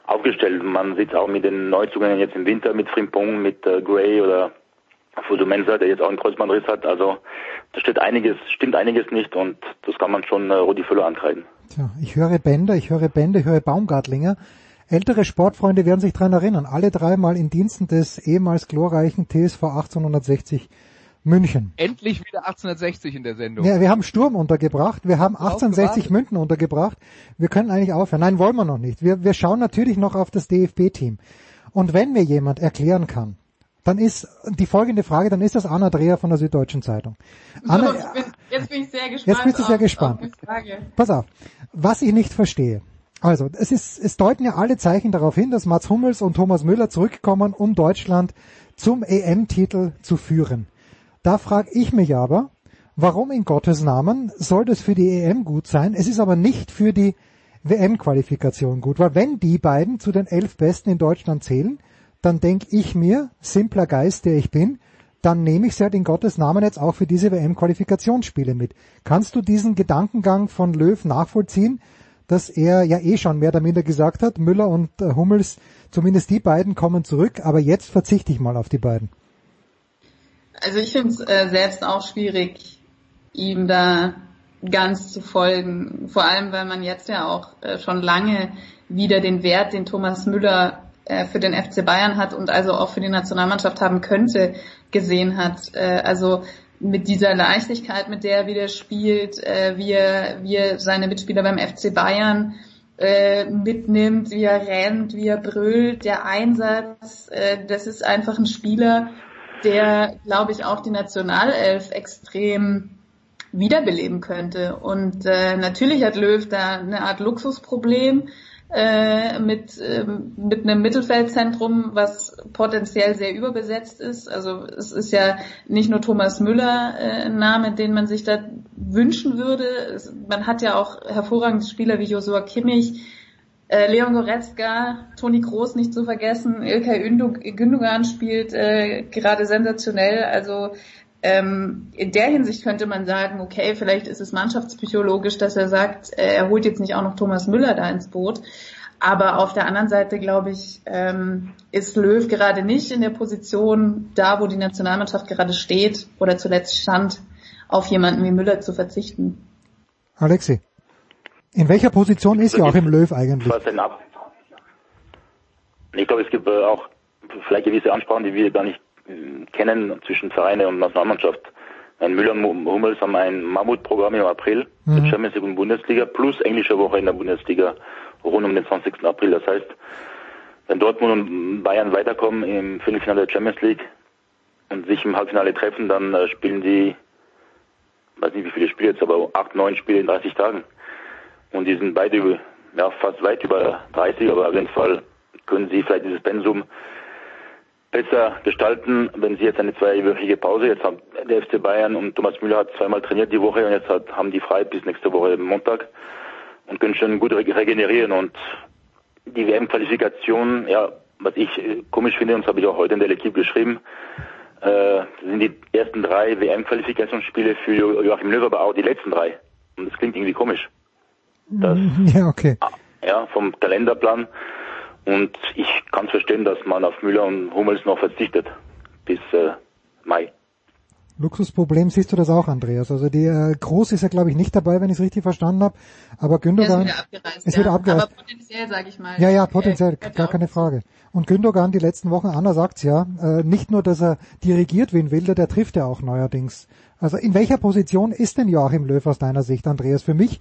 aufgestellt. Man sieht auch mit den Neuzugängen jetzt im Winter mit Frimpong, mit äh, Gray oder Fuso Mensa, der jetzt auch einen Kreuzbandriss hat. Also da steht einiges, stimmt einiges nicht und das kann man schon äh, Rudi Füller ankreiden. Tja, ich höre Bänder, ich höre Bände, ich höre Baumgartlinger. Ältere Sportfreunde werden sich daran erinnern. Alle dreimal in Diensten des ehemals glorreichen TSV 1860 München. Endlich wieder 1860 in der Sendung. Ja, wir haben Sturm untergebracht, wir haben 1860 München untergebracht. Wir können eigentlich aufhören. Nein, wollen wir noch nicht. Wir, wir schauen natürlich noch auf das DFB-Team. Und wenn mir jemand erklären kann, dann ist die folgende Frage, dann ist das Anna Dreher von der Süddeutschen Zeitung. Anna, so, bin, jetzt bin ich sehr gespannt. Jetzt bist du sehr gespannt. Auf Pass auf. Was ich nicht verstehe. Also, es ist, es deuten ja alle Zeichen darauf hin, dass Mats Hummels und Thomas Müller zurückkommen, um Deutschland zum EM-Titel zu führen. Da frage ich mich aber, warum in Gottes Namen soll das für die EM gut sein? Es ist aber nicht für die WM-Qualifikation gut, weil wenn die beiden zu den elf Besten in Deutschland zählen, dann denke ich mir, simpler Geist, der ich bin, dann nehme ich sie halt in Gottes Namen jetzt auch für diese WM-Qualifikationsspiele mit. Kannst du diesen Gedankengang von Löw nachvollziehen, dass er ja eh schon mehr oder minder gesagt hat, Müller und äh, Hummels, zumindest die beiden kommen zurück, aber jetzt verzichte ich mal auf die beiden? Also ich finde es äh, selbst auch schwierig, ihm da ganz zu folgen. Vor allem, weil man jetzt ja auch äh, schon lange wieder den Wert, den Thomas Müller äh, für den FC Bayern hat und also auch für die Nationalmannschaft haben könnte, gesehen hat. Äh, also mit dieser Leichtigkeit, mit der er wieder spielt, äh, wie, er, wie er seine Mitspieler beim FC Bayern äh, mitnimmt, wie er rennt, wie er brüllt, der Einsatz, äh, das ist einfach ein Spieler, der, glaube ich, auch die Nationalelf extrem wiederbeleben könnte. Und äh, natürlich hat Löw da eine Art Luxusproblem äh, mit, äh, mit einem Mittelfeldzentrum, was potenziell sehr überbesetzt ist. Also es ist ja nicht nur Thomas Müller äh, ein Name, den man sich da wünschen würde. Es, man hat ja auch hervorragende Spieler wie Josua Kimmich, äh, Leon Goretzka, Toni Groß nicht zu vergessen, Ilkay Gündogan spielt äh, gerade sensationell. Also ähm, in der Hinsicht könnte man sagen, okay, vielleicht ist es mannschaftspsychologisch, dass er sagt, äh, er holt jetzt nicht auch noch Thomas Müller da ins Boot. Aber auf der anderen Seite, glaube ich, ähm, ist Löw gerade nicht in der Position, da wo die Nationalmannschaft gerade steht oder zuletzt stand, auf jemanden wie Müller zu verzichten. Alexi, in welcher Position ist Joachim Löw eigentlich? Ich glaube, es gibt äh, auch vielleicht gewisse Ansprachen, die wir gar nicht kennen zwischen Vereine und Nationalmannschaft. Ein Müller und Hummels haben ein Mammutprogramm im April, mhm. Champions League und Bundesliga, plus englische Woche in der Bundesliga rund um den 20. April. Das heißt, wenn Dortmund und Bayern weiterkommen im Viertelfinale der Champions League und sich im Halbfinale treffen, dann äh, spielen sie, weiß nicht wie viele Spiele jetzt, aber acht, neun Spiele in 30 Tagen. Und die sind beide ja, fast weit über 30, aber auf jeden Fall können sie vielleicht dieses Pensum besser gestalten, wenn sie jetzt eine zweiwöchige Pause, jetzt haben der FC Bayern und Thomas Müller hat zweimal trainiert die Woche und jetzt hat, haben die frei bis nächste Woche Montag und können schon gut regenerieren und die WM-Qualifikation, ja, was ich äh, komisch finde, und das habe ich auch heute in der Equipe geschrieben, äh, sind die ersten drei WM-Qualifikationsspiele für Joachim Löw, aber auch die letzten drei. Und das klingt irgendwie komisch. Das, ja, okay. Ja, vom Kalenderplan und ich kann verstehen, dass man auf Müller und Hummels noch verzichtet bis äh, Mai. Luxusproblem siehst du das auch, Andreas. Also die äh, Groß ist ja glaube ich nicht dabei, wenn ich es richtig verstanden habe. Aber Gündogan ist wieder abgereist. Ist wieder ja. abgereist. Aber potenziell, sage ich mal. Ja, ja, potenziell, gar keine Frage. Und Gündogan die letzten Wochen, Anna sagt's ja, äh, nicht nur, dass er dirigiert wen will, der trifft ja auch neuerdings. Also in welcher Position ist denn Joachim Löw aus deiner Sicht, Andreas? Für mich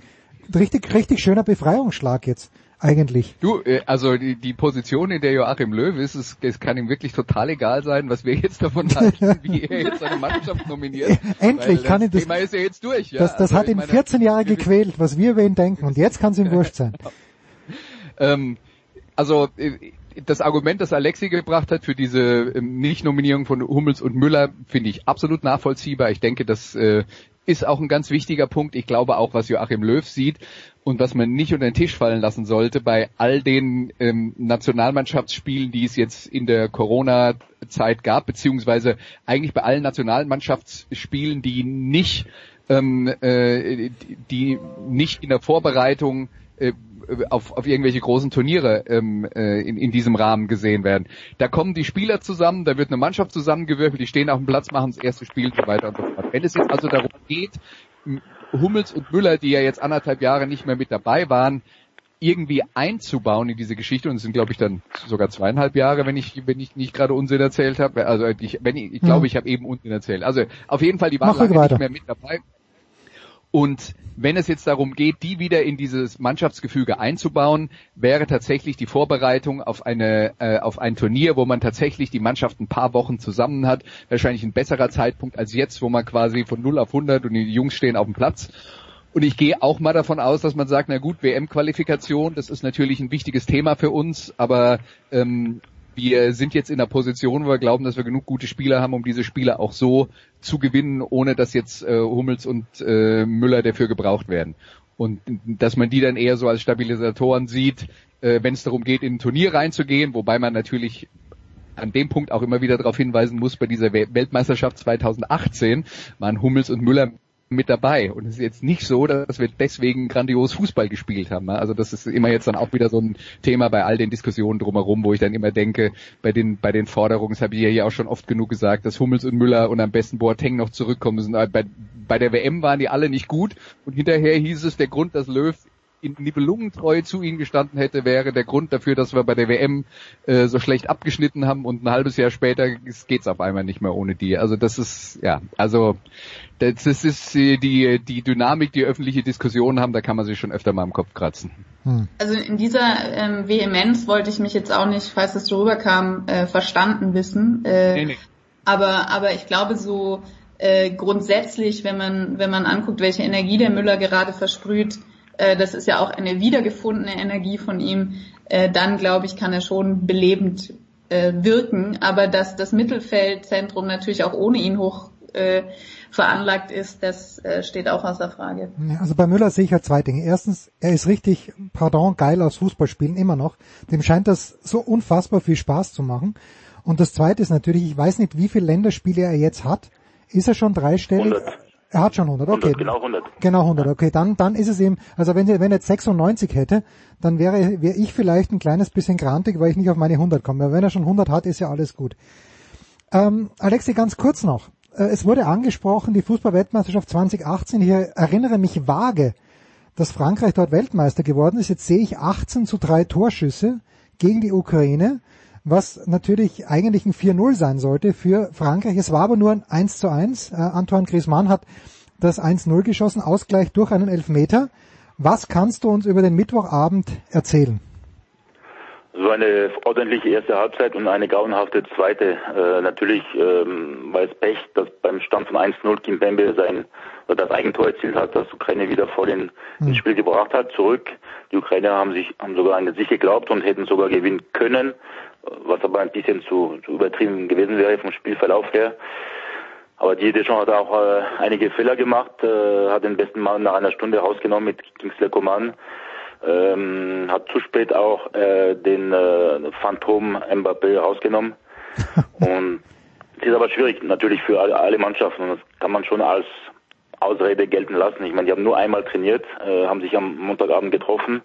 richtig, richtig schöner Befreiungsschlag jetzt eigentlich. Du, äh, also die, die Position, in der Joachim Löw ist, es, es kann ihm wirklich total egal sein, was wir jetzt davon halten, wie er jetzt seine Mannschaft nominiert. Endlich kann das ihn das. Thema ist ja jetzt durch. Ja? Das, das also, hat ihn 14 Jahre gequält, was wir über ihn denken, und jetzt kann es ihm wurscht sein. ähm, also äh, das Argument, das Alexi gebracht hat für diese ähm, Nicht-Nominierung von Hummels und Müller, finde ich absolut nachvollziehbar. Ich denke, das äh, ist auch ein ganz wichtiger Punkt. Ich glaube auch, was Joachim Löw sieht und was man nicht unter den Tisch fallen lassen sollte bei all den ähm, Nationalmannschaftsspielen, die es jetzt in der Corona-Zeit gab, beziehungsweise eigentlich bei allen Nationalmannschaftsspielen, die nicht ähm, äh, die nicht in der Vorbereitung äh, auf, auf irgendwelche großen Turniere ähm, äh, in, in diesem Rahmen gesehen werden. Da kommen die Spieler zusammen, da wird eine Mannschaft zusammengewürfelt, die stehen auf dem Platz, machen das erste Spiel und so weiter und so fort. Wenn es jetzt also darum geht, Hummels und Müller, die ja jetzt anderthalb Jahre nicht mehr mit dabei waren, irgendwie einzubauen in diese Geschichte und es sind glaube ich dann sogar zweieinhalb Jahre, wenn ich wenn ich nicht gerade Unsinn erzählt habe. Also ich, wenn ich, ich glaube, mhm. ich habe eben Unsinn erzählt. Also auf jeden Fall, die waren nicht mehr mit dabei. Und wenn es jetzt darum geht, die wieder in dieses Mannschaftsgefüge einzubauen, wäre tatsächlich die Vorbereitung auf eine äh, auf ein Turnier, wo man tatsächlich die Mannschaft ein paar Wochen zusammen hat, wahrscheinlich ein besserer Zeitpunkt als jetzt, wo man quasi von 0 auf 100 und die Jungs stehen auf dem Platz. Und ich gehe auch mal davon aus, dass man sagt, na gut, WM-Qualifikation, das ist natürlich ein wichtiges Thema für uns, aber ähm, wir sind jetzt in der Position, wo wir glauben, dass wir genug gute Spieler haben, um diese Spiele auch so zu gewinnen, ohne dass jetzt äh, Hummels und äh, Müller dafür gebraucht werden. Und dass man die dann eher so als Stabilisatoren sieht, äh, wenn es darum geht, in ein Turnier reinzugehen, wobei man natürlich an dem Punkt auch immer wieder darauf hinweisen muss, bei dieser Weltmeisterschaft 2018 waren Hummels und Müller mit dabei. Und es ist jetzt nicht so, dass wir deswegen grandios Fußball gespielt haben. Ne? Also das ist immer jetzt dann auch wieder so ein Thema bei all den Diskussionen drumherum, wo ich dann immer denke, bei den, bei den Forderungen, das habe ich ja hier auch schon oft genug gesagt, dass Hummels und Müller und am besten Boateng noch zurückkommen müssen. Bei, bei der WM waren die alle nicht gut und hinterher hieß es, der Grund, dass Löw in Nibelungentreu zu ihnen gestanden hätte, wäre der Grund dafür, dass wir bei der WM äh, so schlecht abgeschnitten haben und ein halbes Jahr später geht's auf einmal nicht mehr ohne die. Also das ist ja, also das ist die die Dynamik, die öffentliche Diskussionen haben, da kann man sich schon öfter mal im Kopf kratzen. Hm. Also in dieser ähm, Vehemenz wollte ich mich jetzt auch nicht, falls es so rüberkam, äh, verstanden wissen. Äh, nee, nee. Aber aber ich glaube so äh, grundsätzlich, wenn man wenn man anguckt, welche Energie der Müller gerade versprüht, äh, das ist ja auch eine wiedergefundene Energie von ihm, äh, dann glaube ich, kann er schon belebend äh, wirken. Aber dass das Mittelfeldzentrum natürlich auch ohne ihn hoch äh, veranlagt ist, das äh, steht auch außer Frage. Also bei Müller sehe ich halt zwei Dinge. Erstens, er ist richtig, pardon, geil aus Fußballspielen, immer noch. Dem scheint das so unfassbar viel Spaß zu machen. Und das zweite ist natürlich, ich weiß nicht, wie viele Länderspiele er jetzt hat. Ist er schon dreistellig? 100. Er hat schon 100, okay. 100, genau 100. Genau 100, okay. Dann, dann ist es eben, also wenn, wenn er jetzt 96 hätte, dann wäre, wäre ich vielleicht ein kleines bisschen grantig, weil ich nicht auf meine 100 komme. Aber wenn er schon 100 hat, ist ja alles gut. Ähm, Alexi, ganz kurz noch. Äh, es wurde angesprochen, die Fußballweltmeisterschaft 2018. Ich erinnere mich vage, dass Frankreich dort Weltmeister geworden ist. Jetzt sehe ich 18 zu 3 Torschüsse gegen die Ukraine was natürlich eigentlich ein 4-0 sein sollte für Frankreich. Es war aber nur ein 1 zu 1. Äh, Antoine Griezmann hat das 1-0 geschossen, Ausgleich durch einen Elfmeter. Was kannst du uns über den Mittwochabend erzählen? So eine ordentliche erste Halbzeit und eine grauenhafte zweite. Äh, natürlich ähm, war es Pech, dass beim Stand von 1-0 Kim Pembe sein das Eigentor erzielt hat, das Ukraine wieder vor den hm. ins Spiel gebracht hat, zurück. Die Ukrainer haben sich haben sogar an sich geglaubt und hätten sogar gewinnen können was aber ein bisschen zu, zu übertrieben gewesen wäre vom Spielverlauf her. Aber die Deschamps hat auch äh, einige Fehler gemacht, äh, hat den besten Mann nach einer Stunde rausgenommen mit Kingsley Coman, ähm, hat zu spät auch äh, den äh, Phantom Mbappé rausgenommen. und es ist aber schwierig natürlich für alle, alle Mannschaften und das kann man schon als Ausrede gelten lassen. Ich meine, die haben nur einmal trainiert, äh, haben sich am Montagabend getroffen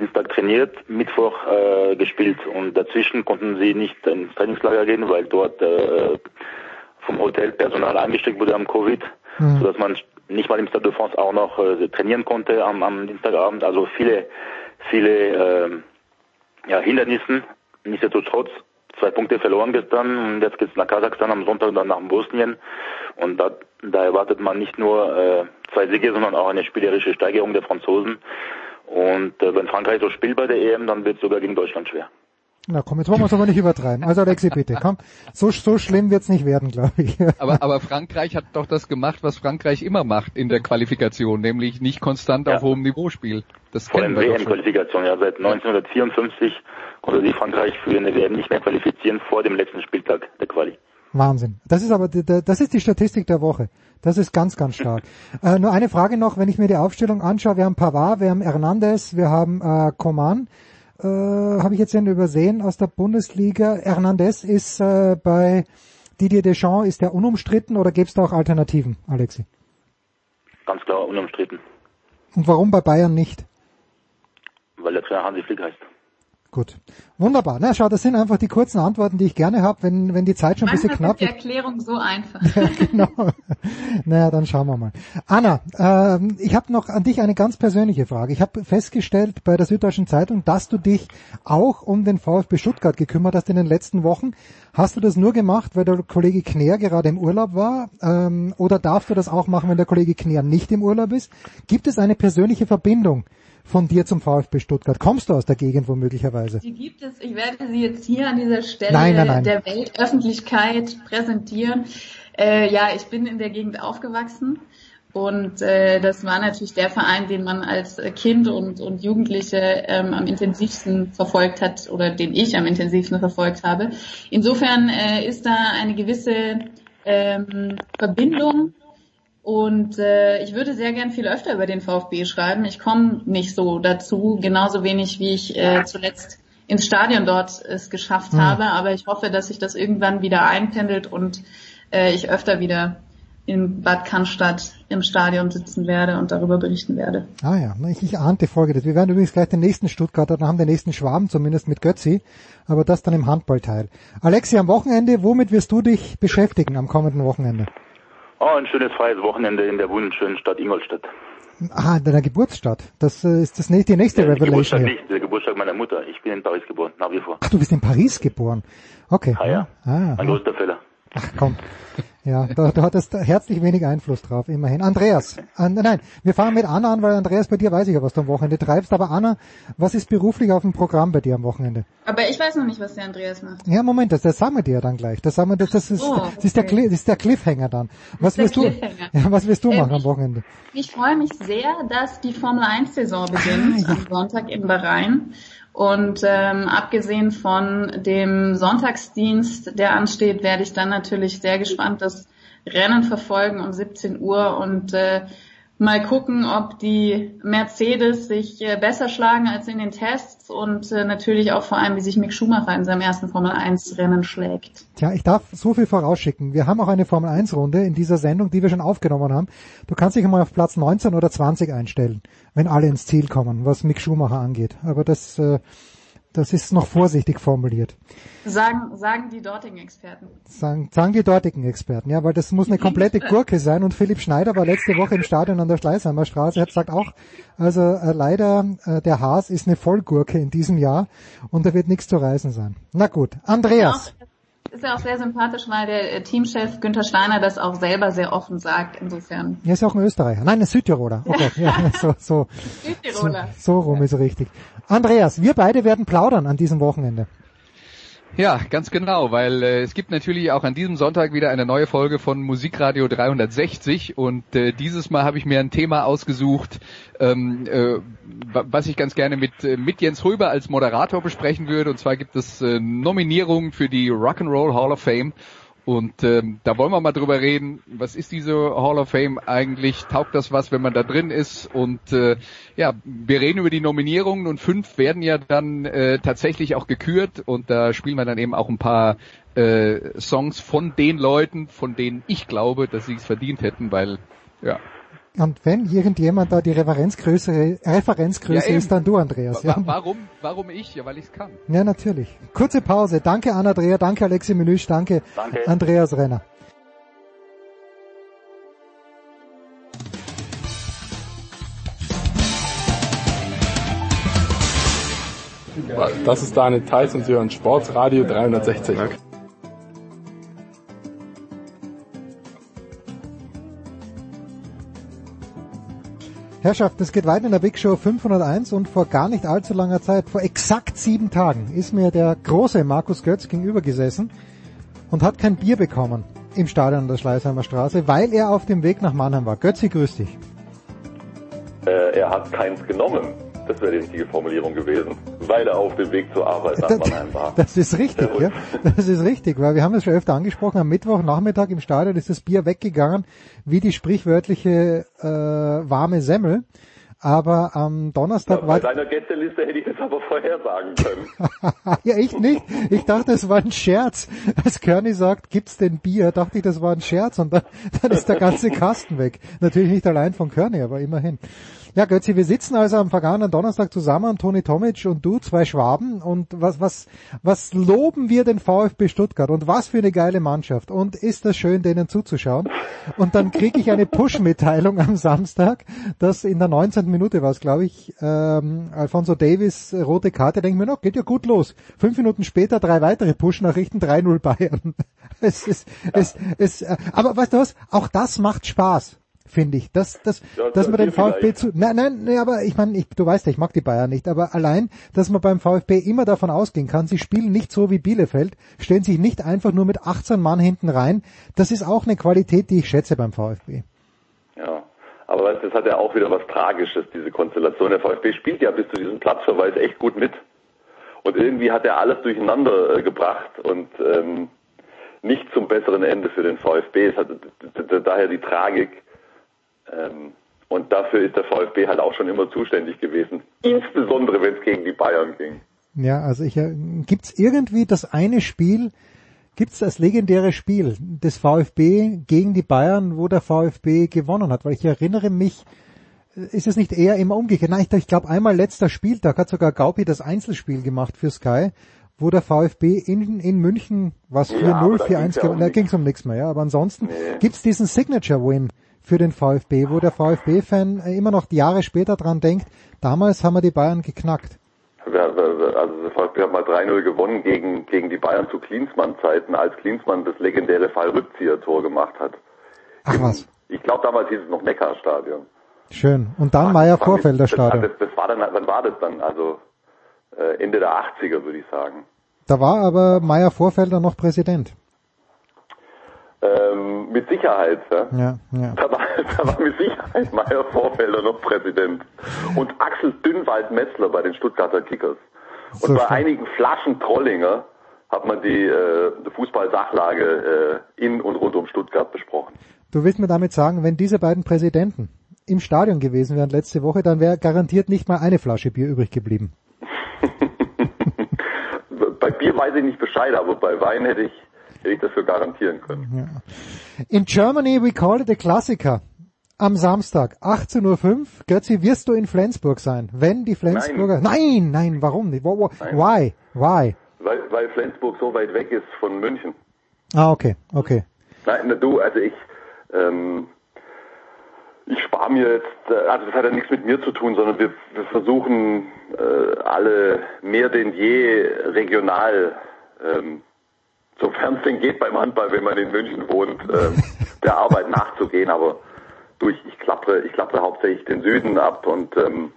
Dienstag trainiert, Mittwoch äh, gespielt und dazwischen konnten sie nicht ins Trainingslager gehen, weil dort äh, vom Hotel Personal eingesteckt wurde am Covid, mhm. sodass man nicht mal im Stade de France auch noch äh, trainieren konnte am, am Dienstagabend. Also viele, viele äh, ja, Hindernissen. Nichtsdestotrotz zwei Punkte verloren gestern und jetzt geht's nach Kasachstan am Sonntag dann nach Bosnien und da, da erwartet man nicht nur äh, zwei Siege, sondern auch eine spielerische Steigerung der Franzosen. Und äh, wenn Frankreich so spielt bei der EM, dann wird es sogar gegen Deutschland schwer. Na komm, jetzt wollen wir es aber nicht übertreiben. Also Alexi, bitte, komm. So, so schlimm wird's nicht werden, glaube ich. aber, aber Frankreich hat doch das gemacht, was Frankreich immer macht in der Qualifikation, nämlich nicht konstant ja. auf hohem Niveau spielt. Das Vor allem WM-Qualifikation, ja. Seit 1954 konnte sich Frankreich für eine WM nicht mehr qualifizieren vor dem letzten Spieltag der Quali. Wahnsinn. Das ist aber, das ist die Statistik der Woche. Das ist ganz, ganz stark. äh, nur eine Frage noch, wenn ich mir die Aufstellung anschaue. Wir haben Pavard, wir haben Hernandez, wir haben äh, Coman. Äh, Habe ich jetzt den übersehen aus der Bundesliga. Hernandez ist äh, bei Didier Deschamps, ist der unumstritten oder gäbe es da auch Alternativen, Alexi? Ganz klar unumstritten. Und warum bei Bayern nicht? Weil der Trainer Hansi Flick heißt. Gut. Wunderbar. Na, schau, das sind einfach die kurzen Antworten, die ich gerne habe, wenn, wenn die Zeit schon ein bisschen knapp ist. die Erklärung so einfach. ja, genau. naja, dann schauen wir mal. Anna, ähm, ich habe noch an dich eine ganz persönliche Frage. Ich habe festgestellt bei der Süddeutschen Zeitung, dass du dich auch um den VfB Stuttgart gekümmert hast in den letzten Wochen. Hast du das nur gemacht, weil der Kollege Kner gerade im Urlaub war? Ähm, oder darfst du das auch machen, wenn der Kollege Kner nicht im Urlaub ist? Gibt es eine persönliche Verbindung von dir zum VfB Stuttgart? Kommst du aus der Gegend womöglicherweise? Die gibt es. Ich werde sie jetzt hier an dieser Stelle nein, nein, nein. der Weltöffentlichkeit präsentieren. Äh, ja, ich bin in der Gegend aufgewachsen. Und äh, das war natürlich der Verein, den man als Kind und, und Jugendliche ähm, am intensivsten verfolgt hat oder den ich am intensivsten verfolgt habe. Insofern äh, ist da eine gewisse ähm, Verbindung und äh, ich würde sehr gern viel öfter über den VfB schreiben. Ich komme nicht so dazu, genauso wenig wie ich äh, zuletzt ins Stadion dort es geschafft Hm. habe. Aber ich hoffe, dass sich das irgendwann wieder einpendelt und äh, ich öfter wieder in Bad Cannstatt im Stadion sitzen werde und darüber berichten werde. Ah ja, ich, ich ahnte Folge. Wir werden übrigens gleich den nächsten Stuttgarter, dann haben den nächsten Schwaben zumindest mit Götzi, aber das dann im Handballteil. Alexi, am Wochenende, womit wirst du dich beschäftigen am kommenden Wochenende? Oh, ein schönes freies Wochenende in der wunderschönen Stadt Ingolstadt. Ah, in deiner Geburtsstadt. Das äh, ist das nächste, die nächste Der Revelation Geburtstag hier. nicht, der Geburtstag meiner Mutter. Ich bin in Paris geboren, nach wie vor. Ach, du bist in Paris geboren. Okay. Ah ja, Ah, ein größter Fehler. Ach komm. Ja, da, du hattest herzlich wenig Einfluss drauf, immerhin. Andreas, an, nein, wir fangen mit Anna an, weil Andreas, bei dir weiß ich ja, was du am Wochenende treibst. Aber Anna, was ist beruflich auf dem Programm bei dir am Wochenende? Aber ich weiß noch nicht, was der Andreas macht. Ja, Moment, das, das sagen wir dir ja dann gleich. Das sagen wir, das, das ist, Oh, das ist der, okay. Das ist der Cliffhanger dann. Was wirst du, ja, was wirst du Ähm, machen am ich- Wochenende? Ich freue mich sehr, dass die Formel 1 Saison beginnt Ah, ja. am Sonntag in Bahrain. Und ähm, abgesehen von dem Sonntagsdienst, der ansteht, werde ich dann natürlich sehr gespannt das Rennen verfolgen um 17 Uhr. Und äh, mal gucken, ob die Mercedes sich äh, besser schlagen als in den Tests und äh, natürlich auch vor allem, wie sich Mick Schumacher in seinem ersten Formel 1 Rennen schlägt. Tja, ich darf so viel vorausschicken. Wir haben auch eine Formel 1 Runde in dieser Sendung, die wir schon aufgenommen haben. Du kannst dich einmal auf Platz 19 oder 20 einstellen, wenn alle ins Ziel kommen, was Mick Schumacher angeht. Aber das, äh, das ist noch vorsichtig formuliert. Sagen, sagen die dortigen Experten. Sagen, sagen die dortigen Experten, ja, weil das muss eine komplette Gurke sein und Philipp Schneider war letzte Woche im Stadion an der Schleißheimer Straße, hat gesagt auch, also äh, leider äh, der Haas ist eine Vollgurke in diesem Jahr und da wird nichts zu reißen sein. Na gut, Andreas. Ist ja auch sehr sympathisch, weil der äh, Teamchef Günther Steiner das auch selber sehr offen sagt. Insofern. Er ist ja auch ein Österreicher. Nein, ein Südtiroler. Okay, ja, so, so, so, Südtiroler. so rum ist richtig. Andreas, wir beide werden plaudern an diesem Wochenende. Ja, ganz genau, weil äh, es gibt natürlich auch an diesem Sonntag wieder eine neue Folge von Musikradio 360 und äh, dieses Mal habe ich mir ein Thema ausgesucht, ähm, äh, wa- was ich ganz gerne mit, äh, mit Jens Röber als Moderator besprechen würde. Und zwar gibt es äh, Nominierungen für die Rock'n'Roll Hall of Fame und ähm, da wollen wir mal drüber reden, was ist diese Hall of Fame eigentlich? Taugt das was, wenn man da drin ist? Und äh, ja, wir reden über die Nominierungen und fünf werden ja dann äh, tatsächlich auch gekürt und da spielen wir dann eben auch ein paar äh, Songs von den Leuten, von denen ich glaube, dass sie es verdient hätten, weil ja. Und wenn irgendjemand da die Referenzgröße, Referenzgröße Ja, ist, dann du, Andreas. Ja, warum, warum ich? Ja, weil ich es kann. ja natürlich. Kurze Pause. Danke, Anna Dreher. Danke, Alexi Menüsch. Danke, Danke. Andreas Renner. Das ist Daniel Theiss und Sie hören Sportsradio 360. Herrschaft, es geht weiter in der Big Show 501 und vor gar nicht allzu langer Zeit, vor exakt sieben Tagen, ist mir der große Markus Götz gegenüber gesessen und hat kein Bier bekommen im Stadion an der Schleißheimer Straße, weil er auf dem Weg nach Mannheim war. Götzi, grüß dich. Äh, er hat keins genommen. Das wäre die richtige Formulierung gewesen. Weil er auf dem Weg zur Arbeit nach Mannheim war. Das ist richtig, ja. Das ist richtig, weil wir haben es schon öfter angesprochen, am Mittwochnachmittag im Stadion ist das Bier weggegangen, wie die sprichwörtliche äh, warme Semmel. Aber am Donnerstag Bei war deiner Gästeliste hätte ich das aber vorhersagen können. ja, ich nicht. Ich dachte, es war ein Scherz. Als Körny sagt, gibt's denn Bier, dachte ich, das war ein Scherz und dann, dann ist der ganze Kasten weg. Natürlich nicht allein von Körny, aber immerhin. Ja, Götzi, wir sitzen also am vergangenen Donnerstag zusammen, Toni Tomic und du, zwei Schwaben. Und was, was, was loben wir den VfB Stuttgart? Und was für eine geile Mannschaft. Und ist das schön, denen zuzuschauen? Und dann kriege ich eine Push-Mitteilung am Samstag, dass in der 19. Minute war es, glaube ich, ähm, Alfonso Davis rote Karte. Denke mir noch, geht ja gut los. Fünf Minuten später drei weitere Push-Nachrichten, 3-0 Bayern. es ist, es, es, äh, aber weißt du was? Auch das macht Spaß finde ich, dass, dass, Ja, dass man den VfB vielleicht. zu, nein, nein, nee, aber ich meine, ich, du weißt ja, ich mag die Bayern nicht, aber allein, dass man beim VfB immer davon ausgehen kann, sie spielen nicht so wie Bielefeld, stellen sich nicht einfach nur mit 18 Mann hinten rein, das ist auch eine Qualität, die ich schätze beim VfB. Ja. Aber das hat ja auch wieder was Tragisches, diese Konstellation. Der VfB spielt ja bis zu diesem Platzverweis echt gut mit. Und irgendwie hat er alles durcheinander äh, gebracht und ähm, nicht zum besseren Ende für den VfB. Es hat daher die Tragik. Ähm, und dafür ist der VfB halt auch schon immer zuständig gewesen. Insbesondere wenn es gegen die Bayern ging. Ja, also ich äh, gibt's irgendwie das eine Spiel, gibt's das legendäre Spiel des VfB gegen die Bayern, wo der VfB gewonnen hat? Weil ich erinnere mich, äh, ist es nicht eher immer umgekehrt? Nein, ich, ich glaube einmal letzter Spieltag hat sogar Gaupi das Einzelspiel gemacht für Sky, wo der VfB in, in München was 4-0, Ja, aber da 4-1 ging's ja gewonnen, da nichts. ging's um nichts mehr, ja. Aber ansonsten Nee. gibt's diesen Signature-Win für den VfB, wo der VfB-Fan äh, immer noch Jahre später dran denkt, damals haben wir die Bayern geknackt. Also der VfB hat mal 3-0 gewonnen gegen, gegen die Bayern zu Klinsmann-Zeiten, als Klinsmann das legendäre Fallrückzieher-Tor gemacht hat. Ach was, Ich glaube, damals hieß es noch Neckarstadion. schön. Und dann Meier Das war mit- Vorfelder das, Stadion. das, das war dann, wann war das dann? Also äh, Ende der 80er, würde ich sagen. Da war aber Meier Vorfelder noch Präsident. Ähm, mit Sicherheit, ja. Ja, ja. Da war, da war mit Sicherheit Meier Vorfelder noch Präsident. Und Axel Dünnwald-Metzler bei den Stuttgarter Kickers. Und So bei schön. einigen Flaschen Trollinger hat man die äh, Fußball-Sachlage äh, in und rund um Stuttgart besprochen. Du willst mir damit sagen, wenn diese beiden Präsidenten im Stadion gewesen wären letzte Woche, dann wäre garantiert nicht mal eine Flasche Bier übrig geblieben. Bei Bier weiß ich nicht Bescheid, aber bei Wein hätte ich, hätte ich dafür garantieren können. In Germany we call it a Klassiker. Am Samstag, 18.05 Uhr. Götzi, wirst du in Flensburg sein? Wenn die Flensburger... Nein, nein, warum nicht? Nein. Why? Why? Weil, weil Flensburg so weit weg ist von München. Ah, okay, okay. Nein, na du, also ich, ähm, ich spare mir jetzt, äh, also das hat ja nichts mit mir zu tun, sondern wir, wir versuchen äh, alle mehr denn je regional, ähm, sofern es denn geht beim Handball, wenn man in München wohnt, ähm, der Arbeit nachzugehen. Aber du, ich, klappere, ich klappere hauptsächlich den Süden ab und ähm,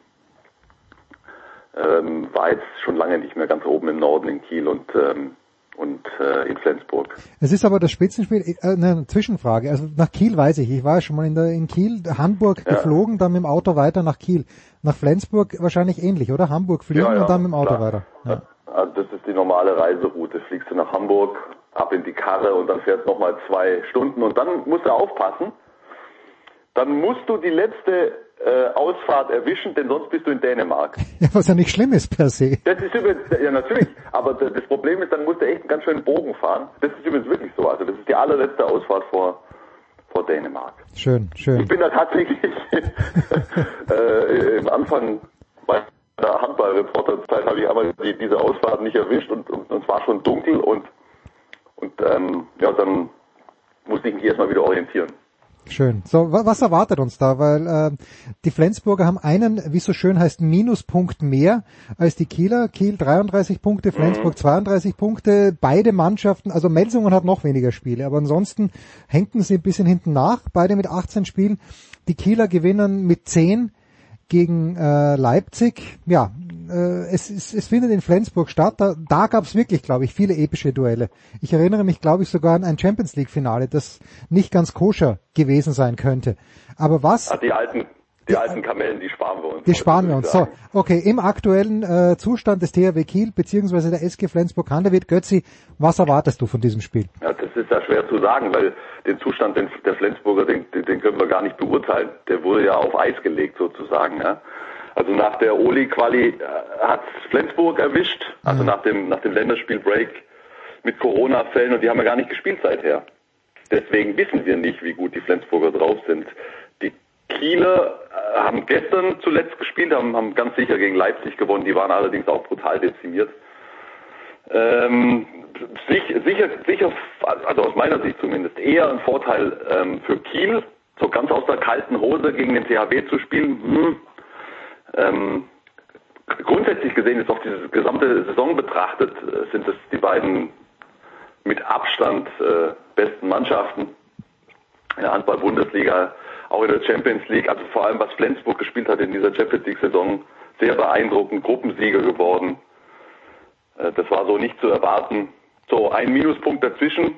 ähm, war jetzt schon lange nicht mehr ganz oben im Norden in Kiel und ähm, und äh, in Flensburg. Es ist aber das Spitzenspiel, äh, eine Zwischenfrage. Also nach Kiel weiß ich, ich war schon mal in, der, in Kiel, Hamburg geflogen, dann mit dem Auto weiter nach Kiel. Nach Flensburg wahrscheinlich ähnlich, oder? Hamburg fliegen Ja, ja, und dann mit dem Auto klar. weiter. Also das ist die normale Reiseroute. Fliegst du nach Hamburg, ab in die Karre und dann fährst nochmal zwei Stunden und dann musst du aufpassen. Dann musst du die letzte äh, Ausfahrt erwischen, denn sonst bist du in Dänemark. ja, was ja nicht schlimm ist per se. Das ist übrigens, ja natürlich, aber das Problem ist, dann musst du echt einen ganz schönen Bogen fahren. Das ist übrigens wirklich so. Also das ist die allerletzte Ausfahrt vor, vor Dänemark. Schön, Ich schön. bin da tatsächlich äh, im Anfang meiner Handball-Reporterzeit habe ich einmal die, diese Ausfahrt nicht erwischt und, und, und es war schon dunkel und und ähm, ja dann musste ich mich erstmal wieder orientieren. Schön. So, wa- was erwartet uns da? Weil äh, die Flensburger haben einen, wie es so schön heißt, Minuspunkt mehr als die Kieler. Kiel 33 Punkte, Flensburg 32 Punkte. Beide Mannschaften, also Melsungen hat noch weniger Spiele, aber ansonsten hängen sie ein bisschen hinten nach. Beide mit 18 Spielen. Die Kieler gewinnen mit 10 gegen äh, Leipzig. Ja, äh, es, es, es findet in Flensburg statt. Da, da gab es wirklich, glaube ich, viele epische Duelle. Ich erinnere mich, glaube ich, sogar an ein Champions League Finale, das nicht ganz koscher gewesen sein könnte. Aber was? Ah, die alten die alten Kamellen, die sparen wir uns. Die heute, sparen wir uns. So, okay, im aktuellen äh, Zustand des THW Kiel beziehungsweise der SG Flensburg Handewitt, Götzi, was erwartest du von diesem Spiel? Ja, das ist ja schwer zu sagen, weil den Zustand den, der Flensburger, den, den können wir gar nicht beurteilen. Der wurde ja auf Eis gelegt sozusagen. Ja. Also nach der Oli-Quali äh, hat Flensburg erwischt, also nach dem nach dem Länderspiel-Break mit Corona-Fällen und die haben ja gar nicht gespielt seither. Deswegen wissen wir nicht, wie gut die Flensburger drauf sind. Kieler äh, haben gestern zuletzt gespielt, haben, haben ganz sicher gegen Leipzig gewonnen. Die waren allerdings auch brutal dezimiert. Ähm, sich- sicher, sicher, also aus meiner Sicht zumindest, eher ein Vorteil ähm, für Kiel, so ganz aus der kalten Hose gegen den THW zu spielen. Hm. Ähm, grundsätzlich gesehen ist auf diese gesamte Saison betrachtet, äh, sind es die beiden mit Abstand äh, besten Mannschaften in der Handball-Bundesliga, auch in der Champions League, also vor allem was Flensburg gespielt hat in dieser Champions League-Saison, sehr beeindruckend, Gruppensieger geworden. Äh, Das war so nicht zu erwarten. So, ein Minuspunkt dazwischen.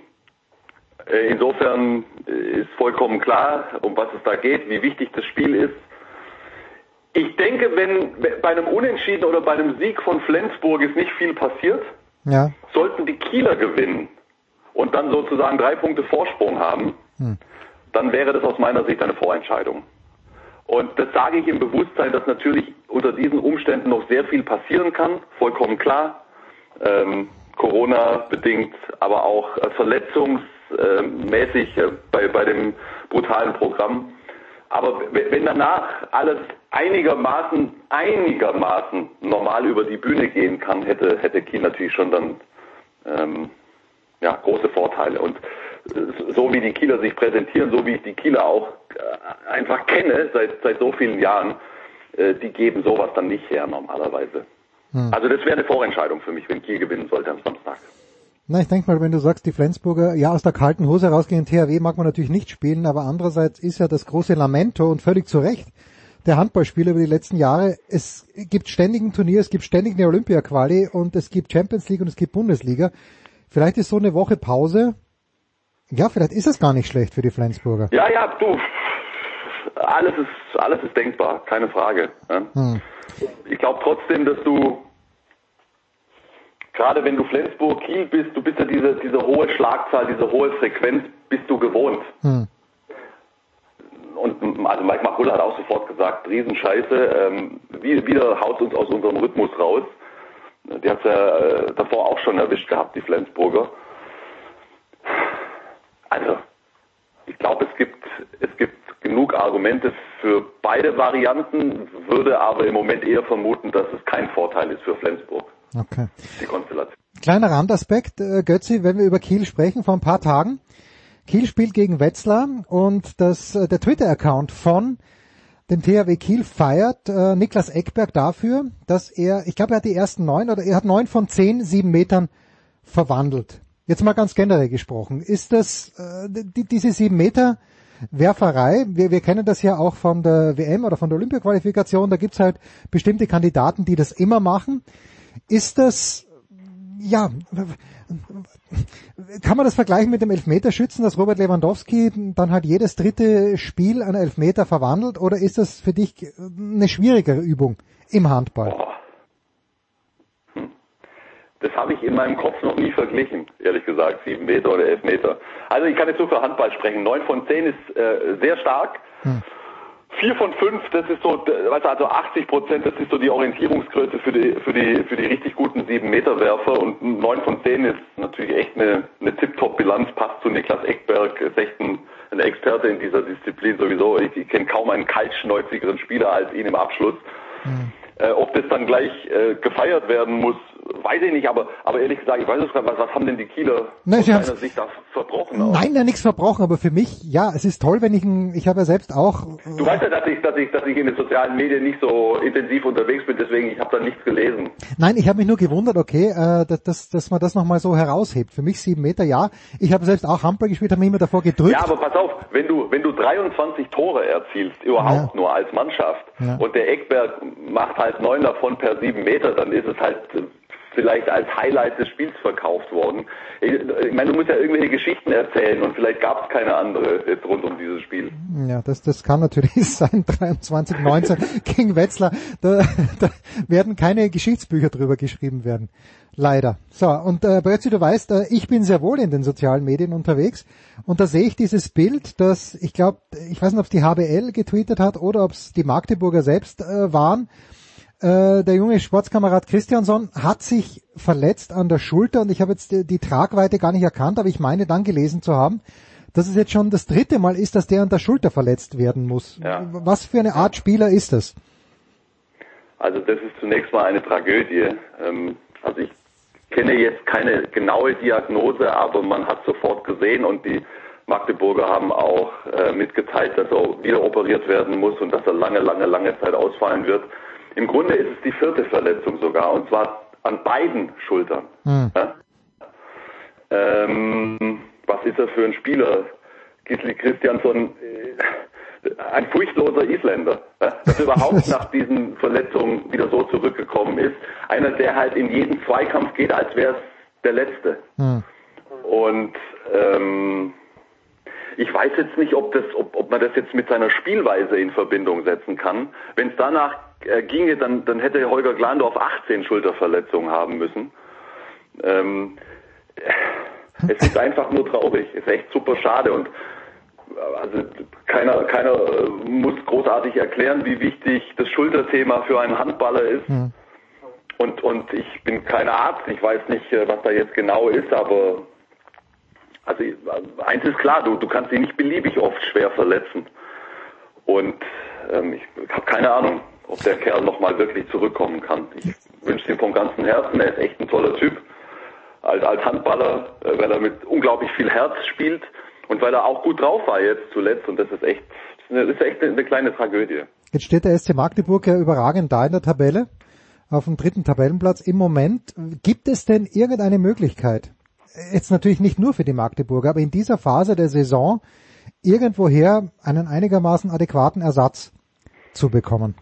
Äh, Insofern äh, ist vollkommen klar, um was es da geht, wie wichtig das Spiel ist. Ich denke, wenn bei einem Unentschieden oder bei einem Sieg von Flensburg ist nicht viel passiert, Ja, sollten die Kieler gewinnen und dann sozusagen drei Punkte Vorsprung haben, Hm. Dann wäre das aus meiner Sicht eine Vorentscheidung. Und das sage ich im Bewusstsein, dass natürlich unter diesen Umständen noch sehr viel passieren kann, vollkommen klar. Ähm, Corona bedingt, aber auch äh, verletzungsmäßig äh, bei, bei dem brutalen Programm. Aber wenn danach alles einigermaßen, einigermaßen normal über die Bühne gehen kann, hätte, hätte Kiel natürlich schon dann ähm, ja, große Vorteile. Und so wie die Kieler sich präsentieren, so wie ich die Kieler auch äh, einfach kenne seit, seit so vielen Jahren, äh, die geben sowas dann nicht her normalerweise. Hm. Also das wäre eine Vorentscheidung für mich, wenn Kiel gewinnen sollte am Samstag. Na, ich denke mal, wenn du sagst, die Flensburger, ja, aus der kalten Hose rausgehen, THW mag man natürlich nicht spielen, aber andererseits ist ja das große Lamento und völlig zu Recht der Handballspieler über die letzten Jahre. Es gibt ständig ein Turnier, es gibt ständig eine Olympia-Quali und es gibt Champions League und es gibt Bundesliga. Vielleicht ist so eine Woche Pause, ja, vielleicht ist es gar nicht schlecht für die Flensburger. Ja, ja, du, alles ist, alles ist denkbar, keine Frage. Ja. Hm. Ich glaube trotzdem, dass du gerade wenn du Flensburg Kiel bist, du bist ja diese, diese hohe Schlagzahl, diese hohe Frequenz, bist du gewohnt. Hm. Und also Mike Machulla hat auch sofort gesagt, Riesenscheiße, ähm, wieder haut uns aus unserem Rhythmus raus. Die hat ja äh, davor auch schon erwischt gehabt, die Flensburger. Also, ich glaube, es gibt, es gibt genug Argumente für beide Varianten, würde aber im Moment eher vermuten, dass es kein Vorteil ist für Flensburg. Okay. Die Konstellation. Kleiner Randaspekt, äh, Götzi, wenn wir über Kiel sprechen, vor ein paar Tagen. Kiel spielt gegen Wetzlar und das, äh, der Twitter-Account von dem THW Kiel feiert äh, Niklas Eckberg dafür, dass er, ich glaube, er hat die ersten neun oder er hat neun von zehn sieben Metern verwandelt. Jetzt mal ganz generell gesprochen, ist das äh, die, diese sieben Meter Werferei, wir, wir kennen das ja auch von der WM oder von der Olympia-Qualifikation, da gibt's halt bestimmte Kandidaten, die das immer machen. Ist das, ja, kann man das vergleichen mit dem Elfmeterschützen, dass Robert Lewandowski dann halt jedes dritte Spiel an Elfmeter verwandelt oder ist das für dich eine schwierigere Übung im Handball? Das habe ich in meinem Kopf noch nie verglichen, ehrlich gesagt, sieben Meter oder elf Meter. Also ich kann jetzt nur für Handball sprechen. Neun von zehn ist äh, sehr stark. Hm. Vier von fünf, das ist so, also 80 Prozent, das ist so die Orientierungsgröße für die, für die, für die richtig guten sieben Meter Werfer und neun von zehn ist natürlich echt eine, eine Tip-Top-Bilanz, passt zu Niklas Eckberg, ist echt ein, ein Experte in dieser Disziplin sowieso. Ich, ich kenne kaum einen kaltschnäuzigeren Spieler als ihn im Abschluss. Mhm. Äh, ob das dann gleich äh, gefeiert werden muss, weiß ich nicht, aber, aber ehrlich gesagt, ich weiß es gar nicht, was, haben denn die Kieler Nein, aus deiner Sicht da verbrochen? Auch? Nein, ja nichts verbrochen, aber für mich, ja, es ist toll, wenn ich, ein, ich habe ja selbst auch... Äh, du weißt ja, dass ich, dass ich, dass ich in den sozialen Medien nicht so intensiv unterwegs bin, deswegen, ich habe da nichts gelesen. Nein, ich habe mich nur gewundert, okay, äh, dass, dass, dass man das nochmal so heraushebt. Für mich sieben Meter, ja. Ich habe selbst auch Handball gespielt, habe mich immer davor gedrückt. Ja, aber pass auf, wenn du, wenn du 23 Tore erzielst, überhaupt ja. nur als Mannschaft, ja. und der Eckberg macht halt neun davon per sieben Meter, dann ist es halt vielleicht als Highlight des Spiels verkauft worden. Ich meine, du musst ja irgendwelche Geschichten erzählen und vielleicht gab es keine andere jetzt rund um dieses Spiel. Ja, das, das kann natürlich sein. 23, 19 gegen Wetzlar. Da, da werden keine Geschichtsbücher drüber geschrieben werden. Leider. So, und äh, Brötzi, du weißt, äh, ich bin sehr wohl in den sozialen Medien unterwegs und da sehe ich dieses Bild, das, ich glaube, ich weiß nicht, ob es die HBL getweetet hat oder ob es die Magdeburger selbst äh, waren äh, der junge Sportskamerad Christiansson hat sich verletzt an der Schulter und ich habe jetzt die, die, Tragweite gar nicht erkannt, aber ich meine dann gelesen zu haben, dass es jetzt schon das dritte Mal ist, dass der an der Schulter verletzt werden muss. Ja. Was für eine Art Spieler ist das? Also das ist zunächst mal eine Tragödie. Ähm, also ich kenne jetzt keine genaue Diagnose, aber man hat sofort gesehen und die Magdeburger haben auch äh, mitgeteilt, dass er wieder operiert werden muss und dass er lange, lange, lange Zeit ausfallen wird. Im Grunde ist es die vierte Verletzung sogar, und zwar an beiden Schultern. Hm. Ja? Ähm, was ist er für ein Spieler? Gisli Christiansson, äh, ein furchtloser Isländer, ja? dass er überhaupt nach diesen Verletzungen wieder so zurückgekommen ist. Einer, der halt in jeden Zweikampf geht, als wäre es der letzte. Hm. Und ähm, ich weiß jetzt nicht, ob, das, ob, ob man das jetzt mit seiner Spielweise in Verbindung setzen kann. Wenn es danach äh, ginge, dann, dann hätte Holger Glandorf 18 Schulterverletzungen haben müssen. Ähm, es ist einfach nur traurig. Es ist echt super schade und also keiner, keiner äh, muss großartig erklären, wie wichtig das Schulterthema für einen Handballer ist. Mhm. Und, und ich bin kein Arzt, ich weiß nicht, äh, was da jetzt genau ist, aber also eins ist klar, du, du kannst ihn nicht beliebig oft schwer verletzen. Und ähm, ich habe keine Ahnung, ob der Kerl nochmal wirklich zurückkommen kann. Ich wünsche ihm vom ganzen Herzen, er ist echt ein toller Typ. Als, als Handballer, äh, weil er mit unglaublich viel Herz spielt und weil er auch gut drauf war jetzt zuletzt. Und das ist echt, das ist echt eine kleine Tragödie. Jetzt steht der SC Magdeburg ja überragend da in der Tabelle, auf dem dritten Tabellenplatz im Moment. Gibt es denn irgendeine Möglichkeit, jetzt natürlich nicht nur für die Magdeburger, aber in dieser Phase der Saison irgendwoher einen einigermaßen adäquaten Ersatz zu bekommen?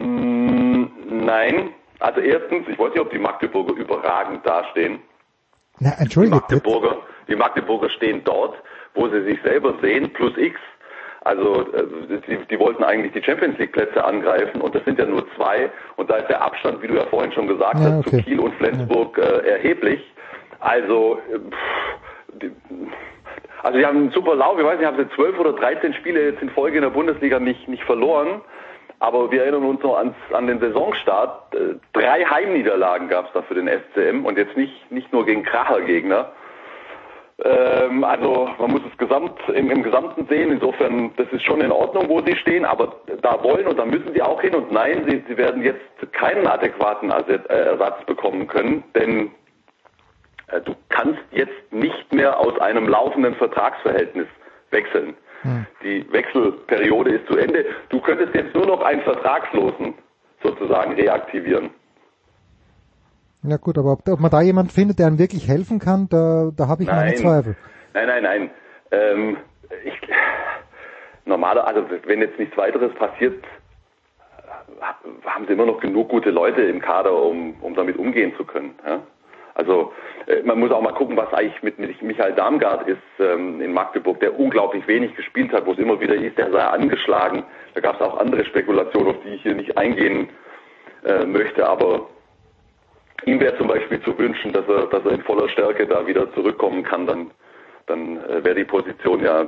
Mm, nein. Also erstens, ich weiß nicht, ob die Magdeburger überragend dastehen. Na, Entschuldigung. Die Magdeburger, die Magdeburger stehen dort, wo sie sich selber sehen, plus X. Also äh, die, die wollten eigentlich die Champions League Plätze angreifen und das sind ja nur zwei und da ist der Abstand, wie du ja vorhin schon gesagt ja, hast, okay. zu Kiel und Flensburg äh, erheblich. Also äh, pff, die, also sie haben einen super Lauf, ich weiß nicht, haben sie zwölf oder dreizehn Spiele jetzt in Folge in der Bundesliga nicht, nicht verloren. Aber wir erinnern uns noch ans, an den Saisonstart. Äh, drei Heimniederlagen gab es da für den SCM und jetzt nicht, nicht nur gegen Krachergegner. Ähm, also man muss es gesamt, im, im Gesamten sehen. Insofern, das ist schon in Ordnung, wo sie stehen, aber da wollen und da müssen sie auch hin. Und nein, sie, sie werden jetzt keinen adäquaten Ersatz bekommen können, denn äh, du kannst jetzt nicht mehr aus einem laufenden Vertragsverhältnis wechseln. Hm. Die Wechselperiode ist zu Ende. Du könntest jetzt nur noch einen Vertragslosen sozusagen reaktivieren. Ja gut, aber ob, ob man da jemand findet, der einem wirklich helfen kann, da, da habe ich nein. meine Zweifel. Nein, nein, nein. Ähm, ich, normaler, also wenn jetzt nichts weiteres passiert, haben sie immer noch genug gute Leute im Kader, um, um damit umgehen zu können. Ja? Also äh, man muss auch mal gucken, was eigentlich mit, Michael Darmgard ist ähm, in Magdeburg, der unglaublich wenig gespielt hat, wo es immer wieder ist, der sei angeschlagen. Da gab es auch andere Spekulationen, auf die ich hier nicht eingehen äh, möchte, aber ihm wäre zum Beispiel zu wünschen, dass er, dass er in voller Stärke da wieder zurückkommen kann, dann, dann äh, wäre die Position ja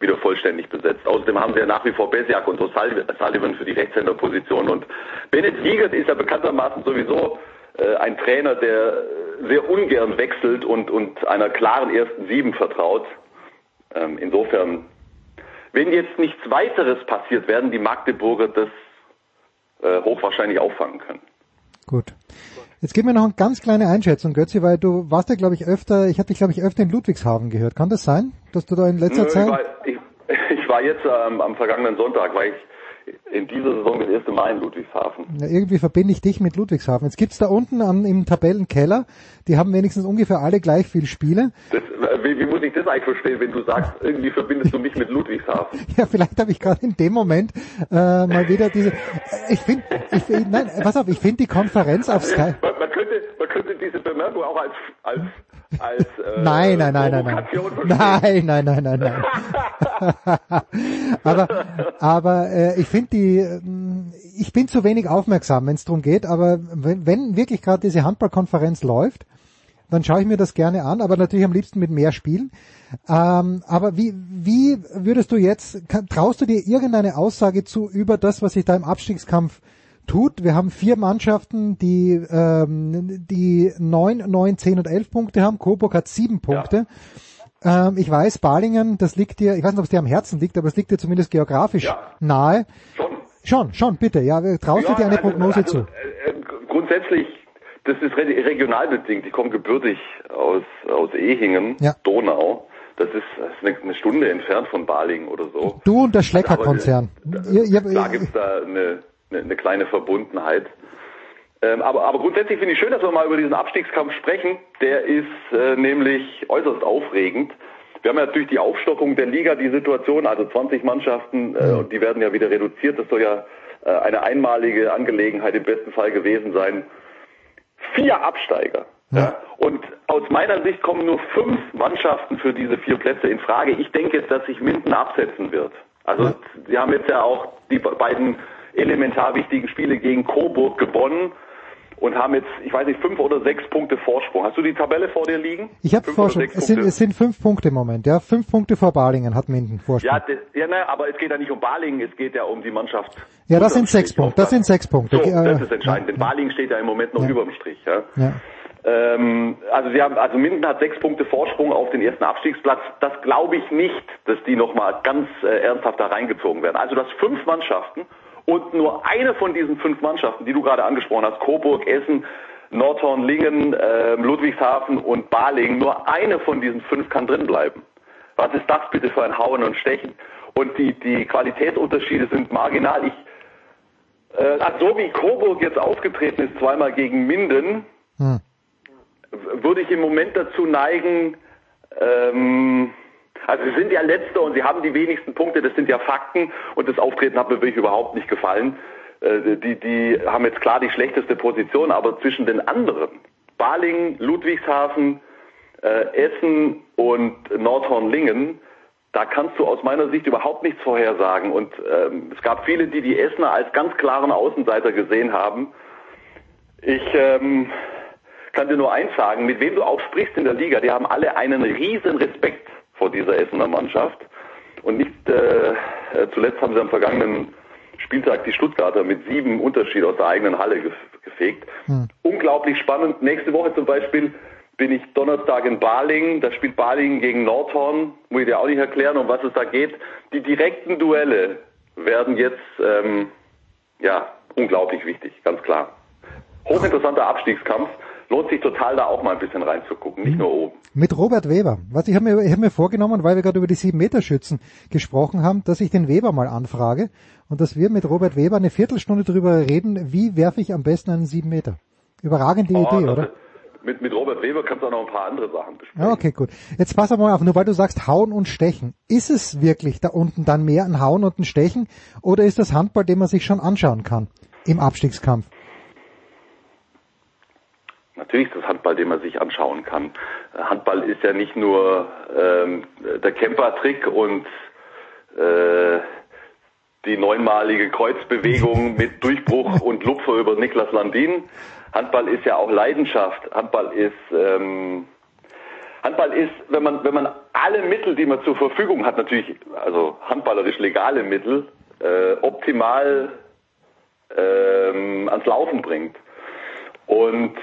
wieder vollständig besetzt. Außerdem haben ja nach wie vor Besiak und Sullivan für die Rechtshänderposition und Bennett Wiegert ist ja bekanntermaßen sowieso ein Trainer, der sehr ungern wechselt und, und einer klaren ersten Sieben vertraut. Ähm, insofern, wenn jetzt nichts weiteres passiert, werden die Magdeburger das äh, hochwahrscheinlich auffangen können. Gut. Jetzt gib mir noch eine ganz kleine Einschätzung, Götzi, weil du warst ja, glaube ich, öfter, ich habe dich, glaube ich, öfter in Ludwigshafen gehört. Kann das sein, dass du da in letzter Nö, Zeit... Ich war, ich, ich war jetzt ähm, am vergangenen Sonntag, weil ich in dieser Saison das erste Mal in Ludwigshafen. Ja, irgendwie verbinde ich dich mit Ludwigshafen. Jetzt gibt's da unten am, im Tabellenkeller, die haben wenigstens ungefähr alle gleich viel Spiele. Das, wie, wie muss ich das eigentlich verstehen, wenn du sagst, irgendwie verbindest du mich mit Ludwigshafen? ja, vielleicht habe ich gerade in dem Moment äh, mal wieder diese. Ich finde, ich, nein, pass auf, ich finde die Konferenz auf Sky. Man, man, könnte, man könnte diese Bemerkung auch als als als äh, nein, nein, nein, nein, nein. Nein, nein, nein, nein, nein. aber aber äh, ich finde die, äh, ich bin zu wenig aufmerksam, wenn es darum geht, aber wenn, wenn wirklich gerade diese Handballkonferenz läuft, dann schaue ich mir das gerne an, aber natürlich am liebsten mit mehr Spielen. Ähm, aber wie, wie würdest du jetzt, traust du dir irgendeine Aussage zu über das, was sich da im Abstiegskampf tut. Wir haben vier Mannschaften, die, ähm, die neun, neun, zehn und elf Punkte haben. Coburg hat sieben Punkte. Ja. Ähm, ich weiß, Balingen, das liegt dir, ich weiß nicht, ob es dir am Herzen liegt, aber es liegt dir zumindest geografisch ja. nahe. Schon. Schon, schon, bitte. Ja, traust ja, du dir eine also, Prognose also, zu? Äh, äh, grundsätzlich, das ist regional bedingt. Ich komme gebürtig aus, aus Ehingen, ja. Donau. Das ist, das ist eine, Stunde entfernt von Balingen oder so. Du und der Schlecker-Konzern. Da gibt es da eine, eine, eine kleine Verbundenheit. Ähm, aber, aber grundsätzlich finde ich schön, dass wir mal über diesen Abstiegskampf sprechen. Der ist äh, nämlich äußerst aufregend. Wir haben ja natürlich die Aufstockung der Liga, die Situation, also 20 Mannschaften, äh, und die werden ja wieder reduziert. Das soll ja äh, eine einmalige Angelegenheit im besten Fall gewesen sein. Vier Absteiger. Ja. ja. Und aus meiner Sicht kommen nur fünf Mannschaften für diese vier Plätze in Frage. Ich denke, dass sich Minden absetzen wird. Also sie haben jetzt ja auch die beiden elementar wichtigen Spiele gegen Coburg gewonnen. und haben jetzt, ich weiß nicht, fünf oder sechs Punkte Vorsprung. Hast du die Tabelle vor dir liegen? Ich habe Vorsprung. Es sind, es sind fünf Punkte im Moment, ja. Fünf Punkte vor Balingen hat Minden Vorsprung. Ja, das, ja ne, aber es geht ja nicht um Balingen, es geht ja um die Mannschaft. Ja, das sind sechs Punkte. Das sind sechs Punkte. So, das ist entscheidend. Ja, denn Balingen steht ja im Moment noch ja. über dem Strich. Ja. ja. Ähm, also sie haben, also Minden hat sechs Punkte Vorsprung auf den ersten Abstiegsplatz. Das glaube ich nicht, dass die nochmal ganz äh, ernsthaft da reingezogen werden. Also dass fünf Mannschaften und nur eine von diesen fünf Mannschaften, die du gerade angesprochen hast, Coburg, Essen, Nordhorn, Lingen, äh, Ludwigshafen und Balingen, nur eine von diesen fünf kann drin bleiben. Was ist das bitte für ein Hauen und Stechen? Und die, die Qualitätsunterschiede sind marginal. Ich, äh, also so wie Coburg jetzt aufgetreten ist, zweimal gegen Minden, hm. würde ich im Moment dazu neigen, ähm, also sie sind ja Letzter und sie haben die wenigsten Punkte, das sind ja Fakten und das Auftreten hat mir wirklich überhaupt nicht gefallen. Äh, die, die haben jetzt klar die schlechteste Position, aber zwischen den anderen, Balingen, Ludwigshafen, äh, Essen und Nordhorn-Lingen, da kannst du aus meiner Sicht überhaupt nichts vorhersagen. Und ähm, es gab viele, die die Essener als ganz klaren Außenseiter gesehen haben. Ich ähm, kann dir nur eins sagen, mit wem du auch sprichst in der Liga, die haben alle einen riesen Respekt vor dieser Essener Mannschaft. Und nicht äh, äh zuletzt haben sie am vergangenen Spieltag die Stuttgarter mit sieben Unterschied aus der eigenen Halle gefegt. Hm. Unglaublich spannend. Nächste Woche zum Beispiel bin ich Donnerstag in Balingen. Da spielt Balingen gegen Nordhorn. Muss ich dir auch nicht erklären, um was es da geht. Die direkten Duelle werden jetzt ähm, ja unglaublich wichtig, ganz klar. Hochinteressanter Abstiegskampf lohnt sich total da auch mal ein bisschen reinzugucken, nicht nur oben. Mit Robert Weber. Was ich habe mir, ich hab mir vorgenommen, weil wir gerade über die 7-Meter-Schützen gesprochen haben, dass ich den Weber mal anfrage und dass wir mit Robert Weber eine Viertelstunde darüber reden, wie werfe ich am besten einen 7 Meter. Überragende oh, Idee, oder? Mit, mit Robert Weber kannst du auch noch ein paar andere Sachen besprechen. Okay, gut. Jetzt pass mal auf, nur weil du sagst Hauen und Stechen. Ist es wirklich da unten dann mehr ein Hauen und ein Stechen oder ist das Handball, den man sich schon anschauen kann im Abstiegskampf? Natürlich ist das Handball, den man sich anschauen kann. Handball ist ja nicht nur ähm, der Camper-Trick und äh, die neunmalige Kreuzbewegung mit Durchbruch und Lupfer über Niklas Landin. Handball ist ja auch Leidenschaft. Handball ist ähm, Handball ist, wenn man wenn man alle Mittel, die man zur Verfügung hat, natürlich also handballerisch legale Mittel, äh, optimal ähm, ans Laufen bringt. Und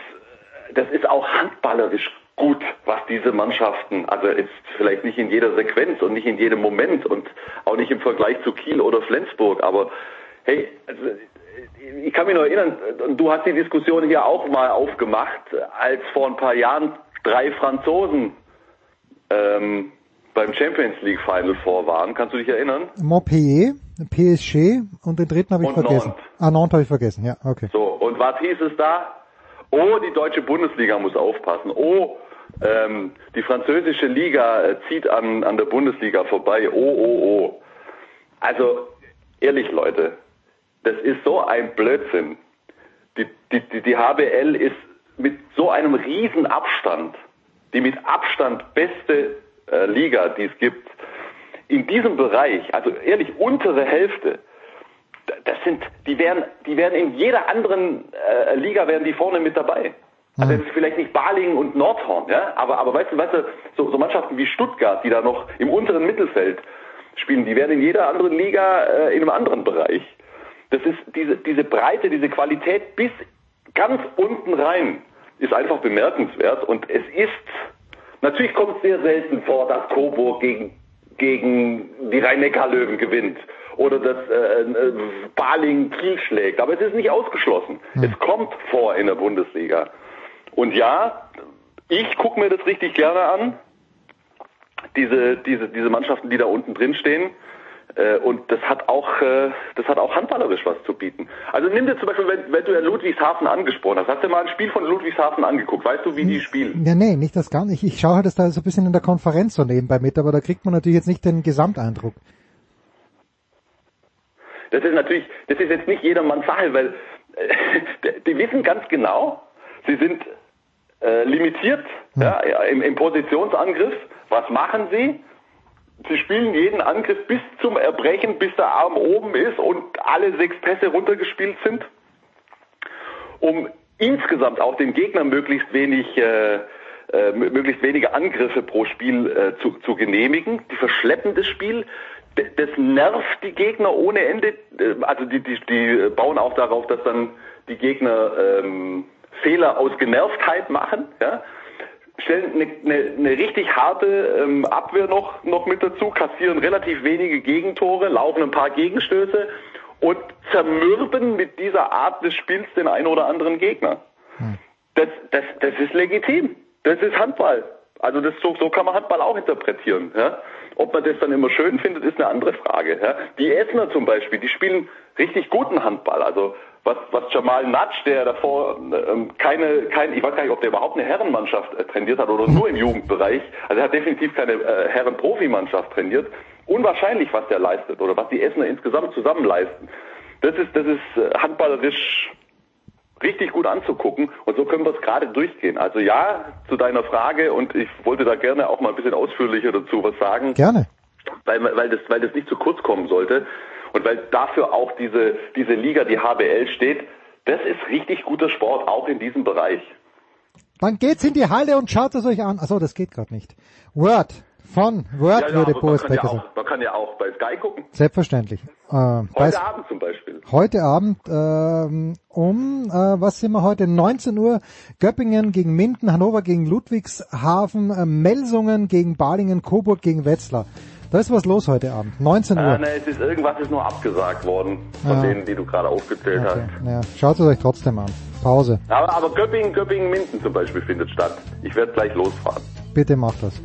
das ist auch handballerisch gut, was diese Mannschaften, also jetzt vielleicht nicht in jeder Sequenz und nicht in jedem Moment und auch nicht im Vergleich zu Kiel oder Flensburg, aber hey, also ich kann mich noch erinnern, du hast die Diskussion hier auch mal aufgemacht, als vor ein paar Jahren drei Franzosen ähm, beim Champions League Final vor waren. Kannst du dich erinnern? Montpellier, PSG und den dritten habe ich und vergessen. Nantes. Ah, Nantes habe ich vergessen, ja, okay. So, und was hieß es da? Oh, die deutsche Bundesliga muss aufpassen. Oh, ähm, die französische Liga äh, zieht an, an der Bundesliga vorbei. Oh, oh, oh. Also, ehrlich Leute, das ist so ein Blödsinn. Die, die, die, die HBL ist mit so einem riesen Abstand, die mit Abstand beste äh, Liga, die es gibt, in diesem Bereich, also ehrlich untere Hälfte, das sind, die wären, die wären in jeder anderen äh, Liga wären die vorne mit dabei. Also jetzt vielleicht nicht Balingen und Nordhorn, ja, aber, aber weißt du, weißt du, so, so Mannschaften wie Stuttgart, die da noch im unteren Mittelfeld spielen, die wären in jeder anderen Liga äh, in einem anderen Bereich. Das ist diese, diese Breite, diese Qualität bis ganz unten rein ist einfach bemerkenswert und es ist, natürlich kommt es sehr selten vor, dass Coburg gegen, gegen die Rhein-Neckar-Löwen gewinnt oder dass äh, äh, Baling Kiel schlägt. Aber es ist nicht ausgeschlossen. Hm. Es kommt vor in der Bundesliga. Und ja, ich gucke mir das richtig gerne an. Diese, diese, diese Mannschaften, die da unten drin stehen. Äh, und das hat auch, äh, das hat auch handballerisch was zu bieten. Also nimm dir zum Beispiel, wenn, wenn du ja Ludwigshafen angesprochen hast, hast du mal ein Spiel von Ludwigshafen angeguckt? Weißt du, wie die spielen? Ja, nee, nicht das gar nicht. Ich schaue halt das da so ein bisschen in der Konferenz so nebenbei mit, aber da kriegt man natürlich jetzt nicht den Gesamteindruck. Das ist natürlich, das ist jetzt nicht jedermanns Sache, weil äh, die wissen ganz genau, sie sind äh, limitiert hm. ja, im, im Positionsangriff. Was machen sie? Sie spielen jeden Angriff bis zum Erbrechen, bis der Arm oben ist und alle sechs Pässe runtergespielt sind, um insgesamt auch den Gegner möglichst wenig äh, äh, möglichst wenige Angriffe pro Spiel äh, zu, zu genehmigen. Die verschleppen das Spiel. Das nervt die Gegner ohne Ende. Äh, also die, die, die bauen auch darauf, dass dann die Gegner ähm, Fehler aus Genervtheit machen. Ja? Stellen eine, eine, eine richtig harte ähm, Abwehr noch, noch mit dazu, kassieren relativ wenige Gegentore, laufen ein paar Gegenstöße und zermürben mit dieser Art des Spiels den einen oder anderen Gegner. Hm. Das, das, das ist legitim. Das ist Handball. Also das, so, so kann man Handball auch interpretieren. Ja? Ob man das dann immer schön findet, ist eine andere Frage. Ja? Die Essener zum Beispiel, die spielen richtig guten Handball. Also was, was Jamal Natsch, der davor ähm, keine, kein, ich weiß gar nicht, ob der überhaupt eine Herrenmannschaft äh, trainiert hat oder nur im Jugendbereich. Also er hat definitiv keine äh, Herrenprofimannschaft trainiert. Unwahrscheinlich, was der leistet oder was die Essener insgesamt zusammen leisten. Das ist, das ist äh, handballerisch richtig gut anzugucken und so können wir es gerade durchgehen. Also ja, zu deiner Frage und ich wollte da gerne auch mal ein bisschen ausführlicher dazu was sagen. Gerne. Weil, weil, das, weil das nicht zu kurz kommen sollte. Und weil dafür auch diese, diese Liga, die HBL steht, das ist richtig guter Sport, auch in diesem Bereich. Man geht's in die Halle und schaut es euch an. Achso, das geht gerade nicht. Word von Word ja, ja, würde Boris Becker sagen. Man kann ja auch bei Sky gucken. Selbstverständlich. Äh, heute Abend zum Beispiel. Heute Abend ähm, um, äh, was sind wir heute? 19 Uhr Göppingen gegen Minden, Hannover gegen Ludwigshafen, äh, Melsungen gegen Balingen, Coburg gegen Wetzlar. Da ist was los heute Abend, 19 Uhr. Ah, ne, es ist irgendwas ist nur abgesagt worden von ja. denen, die du gerade aufgezählt okay. hast. Ja, schaut es euch trotzdem an. Pause. Aber, aber Göppingen, Göppingen, Minden zum Beispiel findet statt. Ich werde gleich losfahren. Bitte macht das.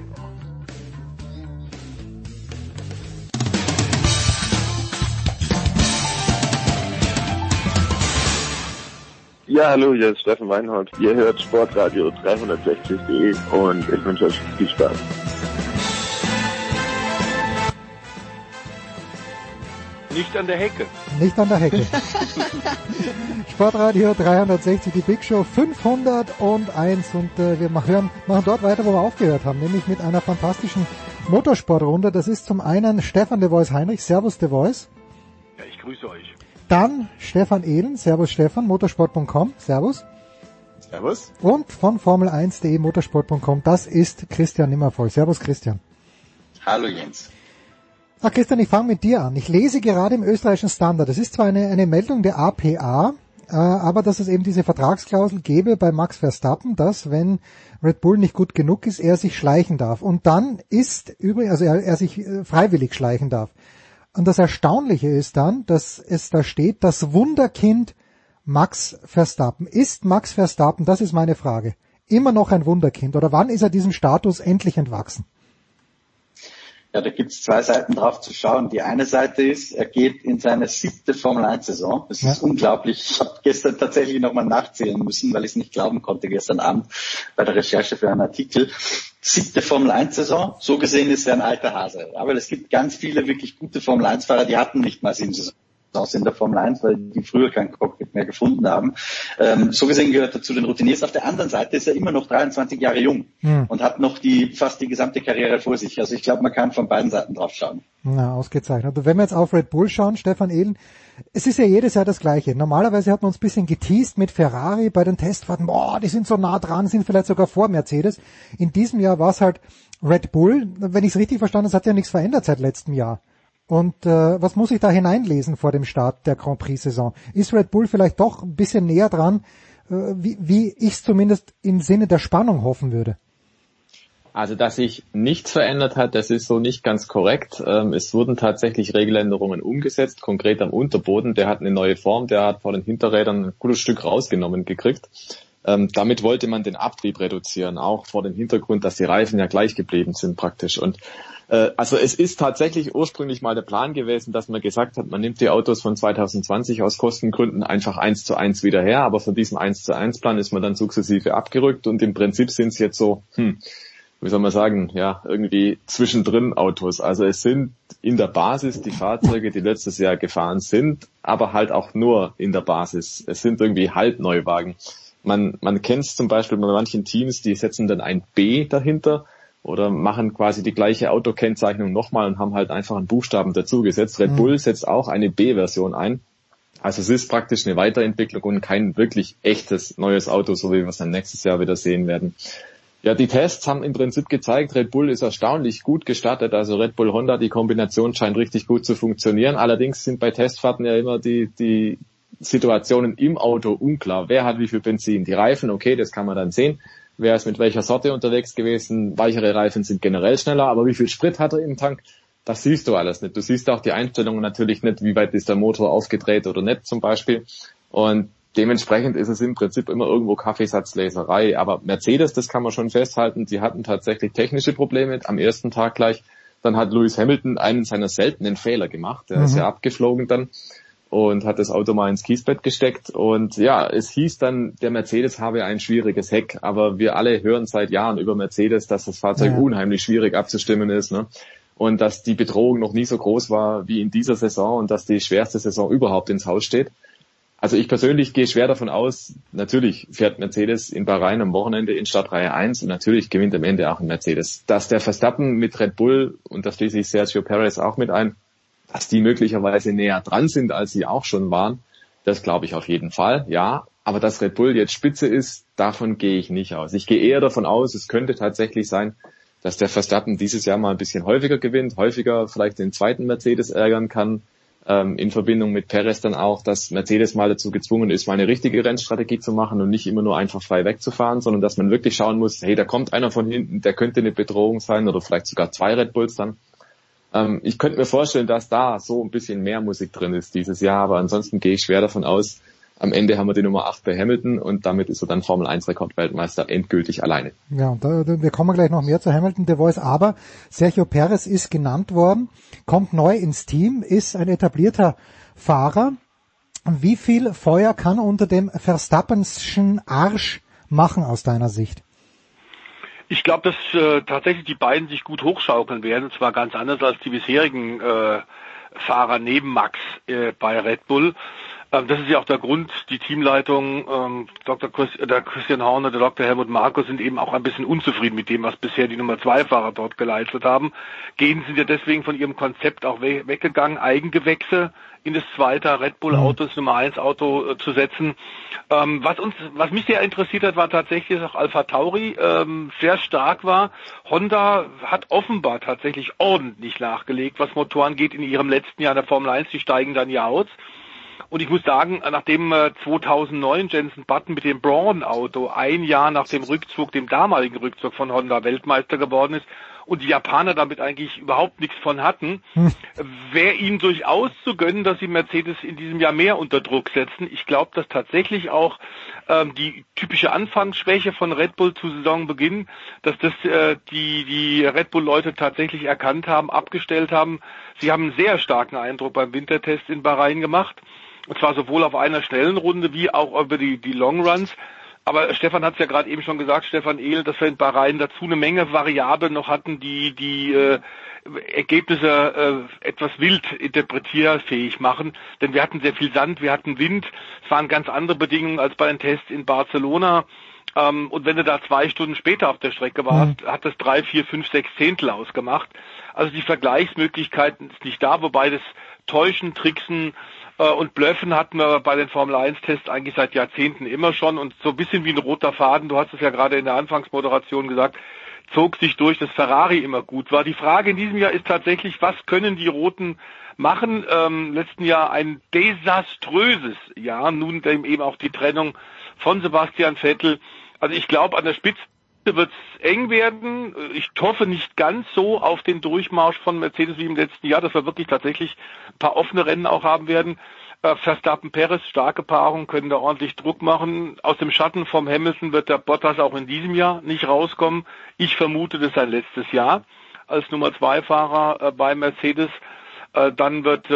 Ja, hallo, hier ist Steffen Weinhold. Ihr hört Sportradio 360.de und ich wünsche euch viel Spaß. Nicht an der Hecke. Nicht an der Hecke. Sportradio 360, die Big Show 501 und äh, wir machen, machen dort weiter, wo wir aufgehört haben, nämlich mit einer fantastischen Motorsportrunde. Das ist zum einen Stefan de Voice Heinrich. Servus de Voice. Ja, ich grüße euch. Dann Stefan Ehlen. Servus Stefan, motorsport.com. Servus. Servus. Und von Formel1.de motorsport.com. Das ist Christian Nimmervoll. Servus Christian. Hallo Jens. Ach Christian, ich fange mit dir an. Ich lese gerade im österreichischen Standard. Das ist zwar eine, eine Meldung der APA, äh, aber dass es eben diese Vertragsklausel gäbe bei Max Verstappen, dass wenn Red Bull nicht gut genug ist, er sich schleichen darf. Und dann ist übrigens, also er, er sich äh, freiwillig schleichen darf. Und das Erstaunliche ist dann, dass es da steht, das Wunderkind Max Verstappen. Ist Max Verstappen, das ist meine Frage, immer noch ein Wunderkind oder wann ist er diesem Status endlich entwachsen? Ja, da gibt es zwei Seiten drauf zu schauen. Die eine Seite ist, er geht in seine siebte Formel 1 Saison. Das ja. ist unglaublich. Ich habe gestern tatsächlich nochmal nachzählen müssen, weil ich es nicht glauben konnte gestern Abend bei der Recherche für einen Artikel. Siebte Formel 1 Saison. So gesehen ist er ein alter Hase. Aber es gibt ganz viele wirklich gute Formel 1 Fahrer, die hatten nicht mal sieben Saison aus in der Formel 1, weil die früher kein Cockpit mehr gefunden haben. Ähm, so gesehen gehört er zu den Routiniers. Auf der anderen Seite ist er immer noch 23 Jahre jung hm. und hat noch die fast die gesamte Karriere vor sich. Also ich glaube, man kann von beiden Seiten drauf schauen. Na, ausgezeichnet. Und wenn wir jetzt auf Red Bull schauen, Stefan Ehlen, es ist ja jedes Jahr das Gleiche. Normalerweise hat man uns ein bisschen geteased mit Ferrari bei den Testfahrten. Boah, die sind so nah dran, sind vielleicht sogar vor Mercedes. In diesem Jahr war es halt Red Bull. Wenn ich es richtig verstanden habe, hat ja nichts verändert seit letztem Jahr. Und äh, was muss ich da hineinlesen vor dem Start der Grand Prix-Saison? Ist Red Bull vielleicht doch ein bisschen näher dran, äh, wie, wie ich es zumindest im Sinne der Spannung hoffen würde? Also, dass sich nichts verändert hat, das ist so nicht ganz korrekt. Ähm, es wurden tatsächlich Regeländerungen umgesetzt, konkret am Unterboden. Der hat eine neue Form, der hat vor den Hinterrädern ein gutes Stück rausgenommen gekriegt. Ähm, damit wollte man den Abtrieb reduzieren, auch vor dem Hintergrund, dass die Reifen ja gleich geblieben sind praktisch. Und also es ist tatsächlich ursprünglich mal der Plan gewesen, dass man gesagt hat, man nimmt die Autos von 2020 aus Kostengründen einfach eins zu eins wieder her, aber von diesem eins zu eins Plan ist man dann sukzessive abgerückt und im Prinzip sind es jetzt so, hm, wie soll man sagen, ja, irgendwie zwischendrin Autos. Also es sind in der Basis die Fahrzeuge, die letztes Jahr gefahren sind, aber halt auch nur in der Basis. Es sind irgendwie Halbneuwagen. Man, man kennt es zum Beispiel bei manchen Teams, die setzen dann ein B dahinter oder machen quasi die gleiche Autokennzeichnung nochmal und haben halt einfach einen Buchstaben dazugesetzt. Red mhm. Bull setzt auch eine B-Version ein. Also es ist praktisch eine Weiterentwicklung und kein wirklich echtes neues Auto, so wie wir es dann nächstes Jahr wieder sehen werden. Ja, die Tests haben im Prinzip gezeigt, Red Bull ist erstaunlich gut gestartet. Also Red Bull Honda, die Kombination scheint richtig gut zu funktionieren. Allerdings sind bei Testfahrten ja immer die, die Situationen im Auto unklar. Wer hat wie viel Benzin? Die Reifen, okay, das kann man dann sehen. Wer ist mit welcher Sorte unterwegs gewesen? Weichere Reifen sind generell schneller, aber wie viel Sprit hat er im Tank? Das siehst du alles nicht. Du siehst auch die Einstellungen natürlich nicht, wie weit ist der Motor aufgedreht oder nicht zum Beispiel. Und dementsprechend ist es im Prinzip immer irgendwo Kaffeesatzleserei. Aber Mercedes, das kann man schon festhalten, die hatten tatsächlich technische Probleme am ersten Tag gleich. Dann hat Lewis Hamilton einen seiner seltenen Fehler gemacht. Der mhm. ist ja abgeflogen dann und hat das Auto mal ins Kiesbett gesteckt. Und ja, es hieß dann, der Mercedes habe ein schwieriges Heck, aber wir alle hören seit Jahren über Mercedes, dass das Fahrzeug ja. unheimlich schwierig abzustimmen ist. Ne? Und dass die Bedrohung noch nie so groß war wie in dieser Saison und dass die schwerste Saison überhaupt ins Haus steht. Also ich persönlich gehe schwer davon aus, natürlich fährt Mercedes in Bahrain am Wochenende in Startreihe 1 und natürlich gewinnt am Ende auch ein Mercedes. Dass der Verstappen mit Red Bull und da schließe ich Sergio Perez auch mit ein, dass die möglicherweise näher dran sind, als sie auch schon waren, das glaube ich auf jeden Fall, ja. Aber dass Red Bull jetzt Spitze ist, davon gehe ich nicht aus. Ich gehe eher davon aus, es könnte tatsächlich sein, dass der Verstappen dieses Jahr mal ein bisschen häufiger gewinnt, häufiger vielleicht den zweiten Mercedes ärgern kann, ähm, in Verbindung mit Perez dann auch, dass Mercedes mal dazu gezwungen ist, mal eine richtige Rennstrategie zu machen und nicht immer nur einfach frei wegzufahren, sondern dass man wirklich schauen muss, hey, da kommt einer von hinten, der könnte eine Bedrohung sein oder vielleicht sogar zwei Red Bulls dann. Ähm, ich könnte mir vorstellen, dass da so ein bisschen mehr Musik drin ist dieses Jahr, aber ansonsten gehe ich schwer davon aus, am Ende haben wir die Nummer 8 bei Hamilton und damit ist er dann Formel 1 Rekordweltmeister endgültig alleine. Ja, da, wir kommen gleich noch mehr zu Hamilton, der Voice, aber Sergio Perez ist genannt worden, kommt neu ins Team, ist ein etablierter Fahrer. Wie viel Feuer kann unter dem Verstappenschen Arsch machen aus deiner Sicht? Ich glaube, dass äh, tatsächlich die beiden sich gut hochschaukeln werden, und zwar ganz anders als die bisherigen äh, Fahrer neben Max äh, bei Red Bull. Ähm, das ist ja auch der Grund, die Teamleitung, ähm, Dr. Chris, äh, der Christian Horner, der Dr. Helmut Markus sind eben auch ein bisschen unzufrieden mit dem, was bisher die Nummer zwei Fahrer dort geleistet haben. Gehen sind ja deswegen von ihrem Konzept auch we weggegangen, Eigengewächse in das zweite Red Bull Auto, das Nummer eins Auto äh, zu setzen. Ähm, was uns, was mich sehr interessiert hat, war tatsächlich, dass auch Alpha Tauri ähm, sehr stark war. Honda hat offenbar tatsächlich ordentlich nachgelegt, was Motoren geht in ihrem letzten Jahr in der Formel 1. Die steigen dann ja aus. Und ich muss sagen, nachdem 2009 äh, Jensen Button mit dem Braun-Auto ein Jahr nach dem Rückzug, dem damaligen Rückzug von Honda Weltmeister geworden ist und die Japaner damit eigentlich überhaupt nichts von hatten, hm. wäre ihnen durchaus zu gönnen, dass sie Mercedes in diesem Jahr mehr unter Druck setzen. Ich glaube, dass tatsächlich auch ähm, die typische Anfangsschwäche von Red Bull zu Saisonbeginn, dass das äh, die, die Red Bull-Leute tatsächlich erkannt haben, abgestellt haben. Sie haben einen sehr starken Eindruck beim Wintertest in Bahrain gemacht. Und zwar sowohl auf einer schnellen Runde wie auch über die, die Long Runs. Aber Stefan hat es ja gerade eben schon gesagt, Stefan Ehl, dass wir in Bahrain dazu eine Menge Variablen noch hatten, die die äh, Ergebnisse äh, etwas wild interpretierfähig machen. Denn wir hatten sehr viel Sand, wir hatten Wind. Es waren ganz andere Bedingungen als bei den Tests in Barcelona. Ähm, und wenn du da zwei Stunden später auf der Strecke warst, mhm. hat das drei, vier, fünf, sechs Zehntel ausgemacht. Also die Vergleichsmöglichkeiten ist nicht da, wobei das Täuschen, Tricksen und Blöffen hatten wir bei den Formel 1 Tests eigentlich seit Jahrzehnten immer schon und so ein bisschen wie ein roter Faden, du hast es ja gerade in der Anfangsmoderation gesagt, zog sich durch, dass Ferrari immer gut war. Die Frage in diesem Jahr ist tatsächlich, was können die Roten machen? Ähm, letzten Jahr ein desaströses Jahr, nun eben auch die Trennung von Sebastian Vettel. Also ich glaube, an der Spitze wird es eng werden. Ich hoffe nicht ganz so auf den Durchmarsch von Mercedes wie im letzten Jahr, dass wir wirklich tatsächlich ein paar offene Rennen auch haben werden. Äh, Verstappen Perez, starke Paarung, können da ordentlich Druck machen. Aus dem Schatten vom Hamilton wird der Bottas auch in diesem Jahr nicht rauskommen. Ich vermute, das ist sein letztes Jahr als Nummer zwei Fahrer äh, bei Mercedes. Äh, dann wird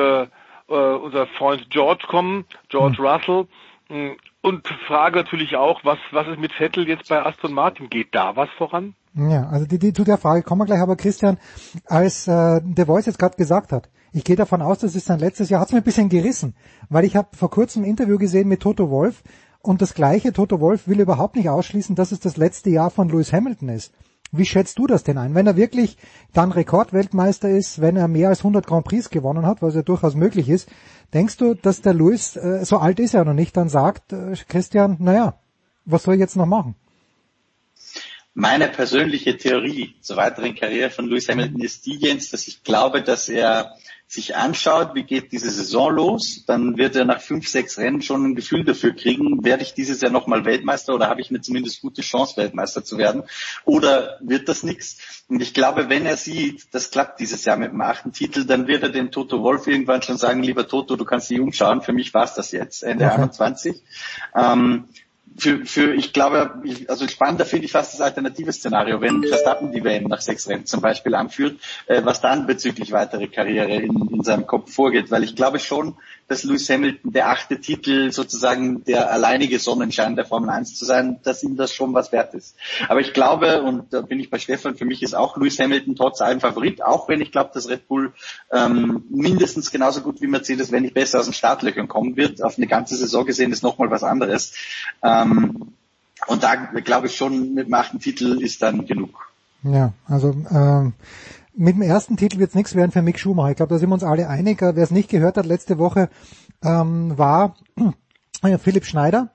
unser Freund George kommen, George hm. Russell. Hm, und frage natürlich auch, was, was ist mit Vettel jetzt bei Aston Martin? Geht da was voran? Ja, also die, die, zu der Frage kommen wir gleich, aber Christian, als äh, der Voice jetzt gerade gesagt hat, ich gehe davon aus, das ist sein letztes Jahr, hat es mir ein bisschen gerissen, weil ich habe vor kurzem ein Interview gesehen mit Toto Wolf und das gleiche, Toto Wolf will überhaupt nicht ausschließen, dass es das letzte Jahr von Lewis Hamilton ist. Wie schätzt du das denn ein? Wenn er wirklich dann Rekordweltmeister ist, wenn er mehr als 100 Grand Prix gewonnen hat, was ja durchaus möglich ist, denkst du, dass der Lewis, äh, so alt ist er noch nicht, dann sagt, äh, Christian, naja, was soll ich jetzt noch machen? Meine persönliche Theorie zur weiteren Karriere von Lewis Hamilton ist die, Jens, dass ich glaube, dass er sich anschaut, wie geht diese Saison los, dann wird er nach fünf, sechs Rennen schon ein Gefühl dafür kriegen, werde ich dieses Jahr nochmal Weltmeister oder habe ich eine zumindest gute Chance, Weltmeister zu werden oder wird das nichts? Und ich glaube, wenn er sieht, das klappt dieses Jahr mit dem achten Titel, dann wird er dem Toto Wolf irgendwann schon sagen, lieber Toto, du kannst dich umschauen, für mich war es das jetzt, Ende okay. 21. Ähm, für, für ich glaube, also spannender finde ich fast das alternative Szenario, wenn Verstappen die WM nach sechs Rennen zum Beispiel anführt, äh, was dann bezüglich weitere Karriere in, in seinem Kopf vorgeht. Weil ich glaube schon, dass Lewis Hamilton der achte Titel sozusagen der alleinige Sonnenschein der Formel 1 zu sein, dass ihm das schon was wert ist. Aber ich glaube, und da bin ich bei Stefan, für mich ist auch Lewis Hamilton trotz allem Favorit, auch wenn ich glaube, dass Red Bull ähm, mindestens genauso gut wie Mercedes, wenn nicht besser aus den Startlöchern kommen wird. Auf eine ganze Saison gesehen ist nochmal was anderes. Ähm, und da glaube ich schon, mit dem achten Titel ist dann genug. Ja, also ähm, mit dem ersten Titel wird es nichts werden für Mick Schumacher. Ich glaube, da sind wir uns alle einig. Wer es nicht gehört hat, letzte Woche ähm, war äh, Philipp Schneider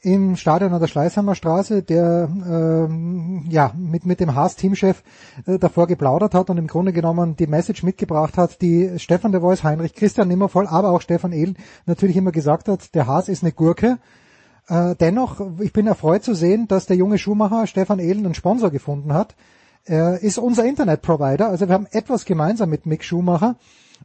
im Stadion an der Schleißheimer Straße, der ähm, ja mit mit dem Haas-Teamchef äh, davor geplaudert hat und im Grunde genommen die Message mitgebracht hat, die Stefan de Vois, Heinrich, Christian Nimmervoll, aber auch Stefan Ehl natürlich immer gesagt hat, der Haas ist eine Gurke. Äh, dennoch, ich bin erfreut zu sehen, dass der junge Schumacher Stefan Ehlen einen Sponsor gefunden hat, er ist unser Internetprovider. Also wir haben etwas gemeinsam mit Mick Schumacher.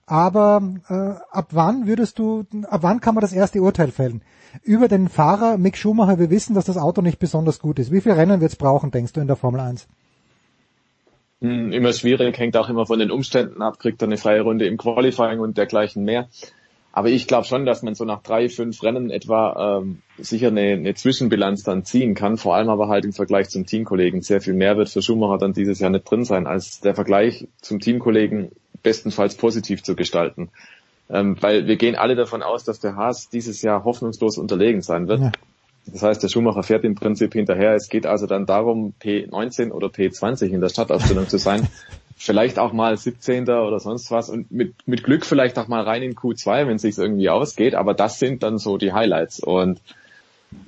Aber äh, ab wann würdest du, ab wann kann man das erste Urteil fällen? Über den Fahrer Mick Schumacher, wir wissen, dass das Auto nicht besonders gut ist. Wie viele Rennen wird es brauchen, denkst du, in der Formel 1? Hm, immer schwierig, hängt auch immer von den Umständen ab, kriegt er eine freie Runde im Qualifying und dergleichen mehr. Aber ich glaube schon, dass man so nach drei, fünf Rennen etwa ähm, sicher eine, eine Zwischenbilanz dann ziehen kann. Vor allem aber halt im Vergleich zum Teamkollegen. Sehr viel mehr wird für Schumacher dann dieses Jahr nicht drin sein, als der Vergleich zum Teamkollegen bestenfalls positiv zu gestalten. Ähm, weil wir gehen alle davon aus, dass der Haas dieses Jahr hoffnungslos unterlegen sein wird. Ja. Das heißt, der Schumacher fährt im Prinzip hinterher. Es geht also dann darum, P19 oder P20 in der Startaufstellung zu sein. vielleicht auch mal 17. oder sonst was und mit, mit Glück vielleicht auch mal rein in Q2, wenn es sich irgendwie ausgeht, aber das sind dann so die Highlights und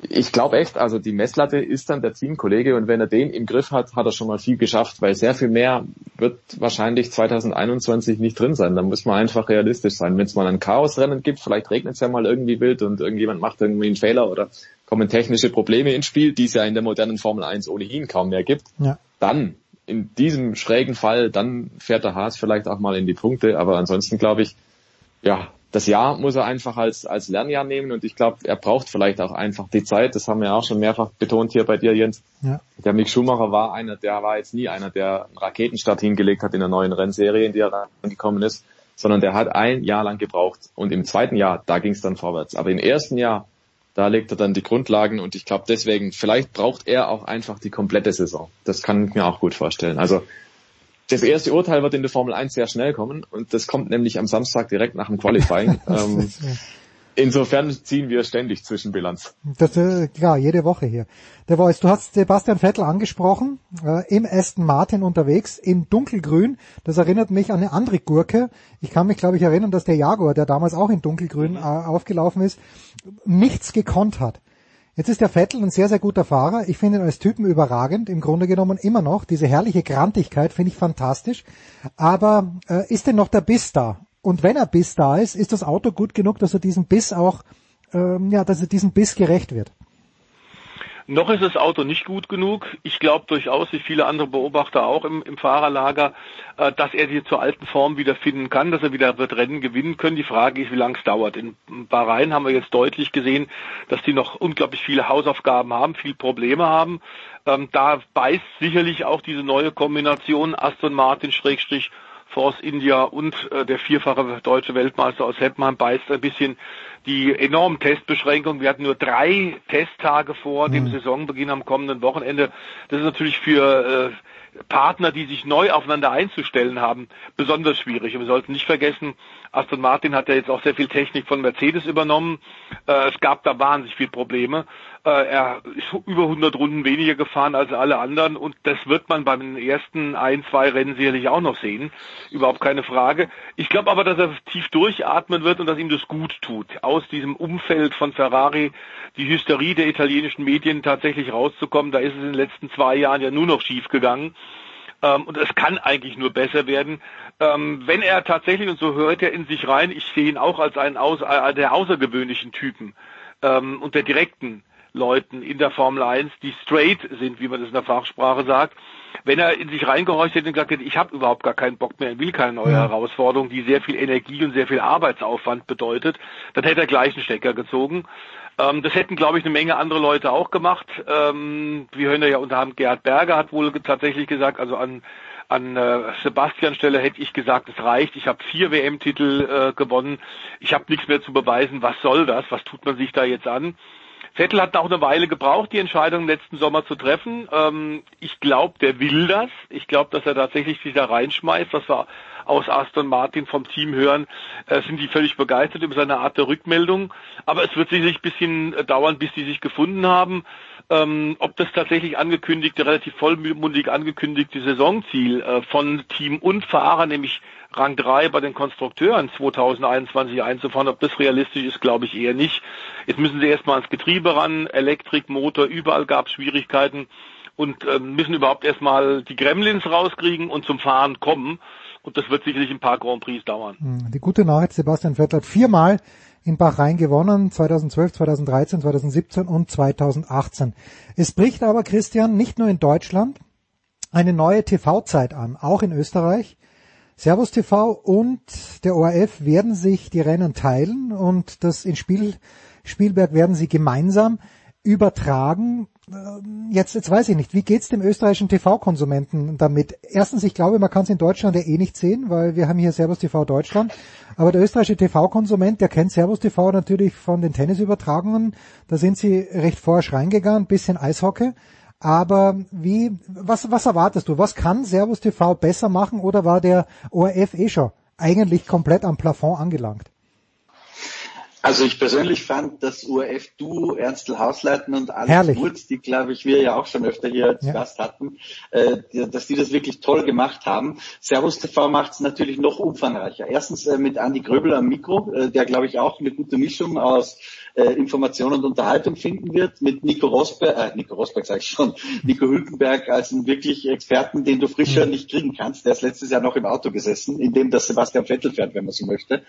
ich glaube echt, also die Messlatte ist dann der Teamkollege und wenn er den im Griff hat, hat er schon mal viel geschafft, weil sehr viel mehr wird wahrscheinlich 2021 nicht drin sein. Da muss man einfach realistisch sein. Wenn es mal ein Chaosrennen gibt, vielleicht regnet es ja mal irgendwie wild und irgendjemand macht irgendwie einen Fehler oder kommen technische Probleme ins Spiel, die es ja in der modernen Formel 1 ohnehin kaum mehr gibt, ja. dann in diesem schrägen Fall, dann fährt der Haas vielleicht auch mal in die Punkte, aber ansonsten glaube ich, ja, das Jahr muss er einfach als, als Lernjahr nehmen und ich glaube, er braucht vielleicht auch einfach die Zeit. Das haben wir auch schon mehrfach betont hier bei dir, Jens. Ja. Der Mick Schumacher war einer, der war jetzt nie einer, der einen Raketenstart hingelegt hat in der neuen Rennserie, in die er angekommen ist, sondern der hat ein Jahr lang gebraucht und im zweiten Jahr, da ging es dann vorwärts. Aber im ersten Jahr, da legt er dann die Grundlagen und ich glaube deswegen, vielleicht braucht er auch einfach die komplette Saison. Das kann ich mir auch gut vorstellen. Also das erste Urteil wird in der Formel 1 sehr schnell kommen und das kommt nämlich am Samstag direkt nach dem Qualifying. ähm, insofern ziehen wir ständig Zwischenbilanz. Das, äh, ja, jede Woche hier. Der Voice, du hast Sebastian Vettel angesprochen, äh, im Aston Martin unterwegs, in dunkelgrün. Das erinnert mich an eine andere Gurke. Ich kann mich, glaube ich, erinnern, dass der Jaguar, der damals auch in dunkelgrün äh, aufgelaufen ist, nichts gekonnt hat. Jetzt ist der Vettel ein sehr, sehr guter Fahrer. Ich finde ihn als Typen überragend, im Grunde genommen immer noch. Diese herrliche Grantigkeit finde ich fantastisch. Aber äh, ist denn noch der Biss da? Und wenn er Biss da ist, ist das Auto gut genug, dass er diesen Biss auch, ähm, ja, dass er diesem Biss gerecht wird? Noch ist das Auto nicht gut genug. Ich glaube durchaus, wie viele andere Beobachter auch im, im Fahrerlager, äh, dass er sich zur alten Form wieder finden kann, dass er wieder wird Rennen gewinnen können. Die Frage ist, wie lange es dauert. In Bahrain haben wir jetzt deutlich gesehen, dass die noch unglaublich viele Hausaufgaben haben, viel Probleme haben. Ähm, da beißt sicherlich auch diese neue Kombination Aston Martin Force India und äh, der vierfache deutsche Weltmeister aus Heppenheim beißt ein bisschen die enormen Testbeschränkungen. Wir hatten nur drei Testtage vor dem mhm. Saisonbeginn am kommenden Wochenende. Das ist natürlich für äh, Partner, die sich neu aufeinander einzustellen haben, besonders schwierig. Und wir sollten nicht vergessen, Aston Martin hat ja jetzt auch sehr viel Technik von Mercedes übernommen. Äh, es gab da wahnsinnig viele Probleme. Äh, er ist über 100 Runden weniger gefahren als alle anderen und das wird man beim ersten ein, zwei Rennen sicherlich auch noch sehen. Überhaupt keine Frage. Ich glaube aber, dass er tief durchatmen wird und dass ihm das gut tut, aus diesem Umfeld von Ferrari die Hysterie der italienischen Medien tatsächlich rauszukommen. Da ist es in den letzten zwei Jahren ja nur noch schief gegangen. Ähm, und es kann eigentlich nur besser werden. Ähm, wenn er tatsächlich, und so hört er in sich rein, ich sehe ihn auch als einen aus, äh, der außergewöhnlichen Typen ähm, und der direkten Leuten in der Formel 1, die straight sind, wie man das in der Fachsprache sagt. Wenn er in sich reingehorcht hätte und gesagt hätte, ich habe überhaupt gar keinen Bock mehr, ich will keine neue Herausforderung, die sehr viel Energie und sehr viel Arbeitsaufwand bedeutet, dann hätte er gleich einen Stecker gezogen. Ähm, das hätten, glaube ich, eine Menge andere Leute auch gemacht. Ähm, wir hören ja unter anderem Gerhard Berger hat wohl tatsächlich gesagt, also an an äh, Sebastian Stelle hätte ich gesagt, es reicht. Ich habe vier WM-Titel äh, gewonnen. Ich habe nichts mehr zu beweisen. Was soll das? Was tut man sich da jetzt an? Vettel hat auch eine Weile gebraucht, die Entscheidung letzten Sommer zu treffen. Ähm, ich glaube, der will das. Ich glaube, dass er tatsächlich sich da reinschmeißt. Was wir aus Aston Martin vom Team hören, äh, sind die völlig begeistert über seine Art der Rückmeldung. Aber es wird sicherlich ein bisschen äh, dauern, bis die sich gefunden haben. Ähm, ob das tatsächlich angekündigte, relativ vollmundig angekündigte Saisonziel äh, von Team und Fahrer, nämlich Rang 3 bei den Konstrukteuren 2021 einzufahren. Ob das realistisch ist, glaube ich eher nicht. Jetzt müssen sie erstmal ans Getriebe ran, Elektrik, Motor, überall gab es Schwierigkeiten und äh, müssen überhaupt erstmal die Gremlins rauskriegen und zum Fahren kommen. Und das wird sicherlich ein paar Grand Prix dauern. Hm, die gute Nachricht, Sebastian Vettel hat viermal in Bahrain gewonnen, 2012, 2013, 2017 und 2018. Es bricht aber, Christian, nicht nur in Deutschland eine neue TV-Zeit an, auch in Österreich. Servus TV und der ORF werden sich die Rennen teilen und das in Spiel, Spielberg werden sie gemeinsam übertragen. Ähm, jetzt, jetzt weiß ich nicht, wie geht's dem österreichischen TV-Konsumenten damit? Erstens, ich glaube, man kann es in Deutschland ja eh nicht sehen, weil wir haben hier Servus TV Deutschland. Aber der österreichische TV-Konsument, der kennt Servus TV natürlich von den Tennisübertragungen. Da sind sie recht forsch reingegangen, bisschen Eishockey. Aber wie, was, was erwartest du? Was kann Servus TV besser machen oder war der ORF eh schon eigentlich komplett am Plafond angelangt? Also ich persönlich fand das ORF-Duo Ernstl Hausleiten und Alex. Wurz, die glaube ich wir ja auch schon öfter hier als Ja. Gast hatten, äh, dass die das wirklich toll gemacht haben. Servus TV macht es natürlich noch umfangreicher. Erstens äh, mit Andy Gröbel am Mikro, äh, der glaube ich auch eine gute Mischung aus äh, Information und Unterhaltung finden wird, mit Nico Rosberg, äh, Nico Rosberg sage ich schon, Nico Hülkenberg als einen wirklich Experten, den du frischer nicht kriegen kannst. Der ist letztes Jahr noch im Auto gesessen, in dem das Sebastian Vettel fährt, wenn man so möchte.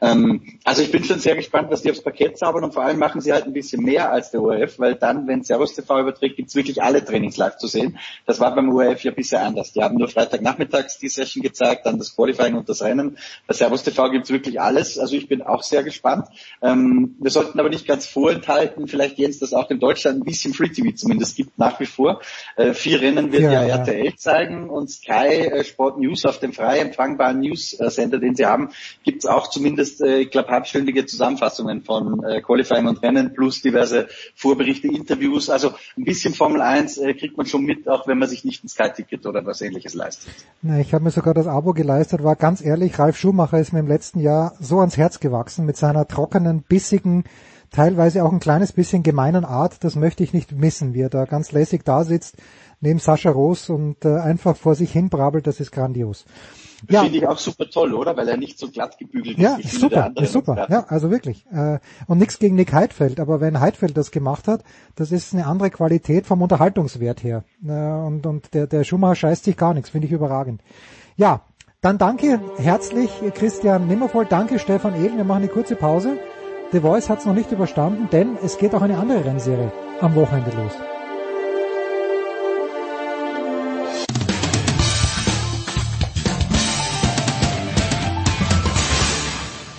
Ähm, also ich bin schon sehr gespannt, was die aufs Parkett zaubern und vor allem machen sie halt ein bisschen mehr als der ORF, weil dann, wenn Servus TV überträgt, gibt's wirklich alle Trainings live zu sehen. Das war beim ORF ja bisher anders. Die haben nur Freitagnachmittags die Session gezeigt, dann das Qualifying und das Rennen. Bei Servus TV gibt's wirklich alles. Also ich bin auch sehr gespannt. Ähm, wir sollten aber nicht ganz vorenthalten, vielleicht Jens, dass auch in Deutschland ein bisschen Free TV zumindest gibt, nach wie vor. Äh, vier Rennen wird Ja, ja, ja. RTL zeigen und Sky äh, Sport News auf dem frei empfangbaren News-Sender, den sie haben, gibt's auch zumindest, äh, ich glaube, halbstündige Zusammenfassungen von äh, Qualifying und Rennen plus diverse Vorberichte, Interviews. Also ein bisschen Formel 1 äh, kriegt man schon mit, auch wenn man sich nicht ein Sky-Ticket oder was ähnliches leistet. Na, ich habe mir sogar das Abo geleistet, war ganz ehrlich, Ralf Schumacher ist mir im letzten Jahr so ans Herz gewachsen mit seiner trockenen, bissigen, teilweise auch ein kleines bisschen gemeinen Art. Das möchte ich nicht missen, wie er da ganz lässig da sitzt neben Sascha Roos und äh, einfach vor sich hin brabbelt. Das ist grandios. Ja. Finde ich auch super toll, oder? Weil er nicht so glatt gebügelt Ja, ist. wie ist der super, ist super. Experten. Ja, also wirklich. Äh, und nichts gegen Nick Heidfeld, aber wenn Heidfeld das gemacht hat, das ist eine andere Qualität vom Unterhaltungswert her. Äh, und und der, der Schumacher scheißt sich gar nichts, finde ich überragend. Ja, dann danke herzlich Christian Nimmervoll, danke Stefan Ehlen, wir machen eine kurze Pause. The Voice hat es noch nicht überstanden, denn es geht auch eine andere Rennserie am Wochenende los.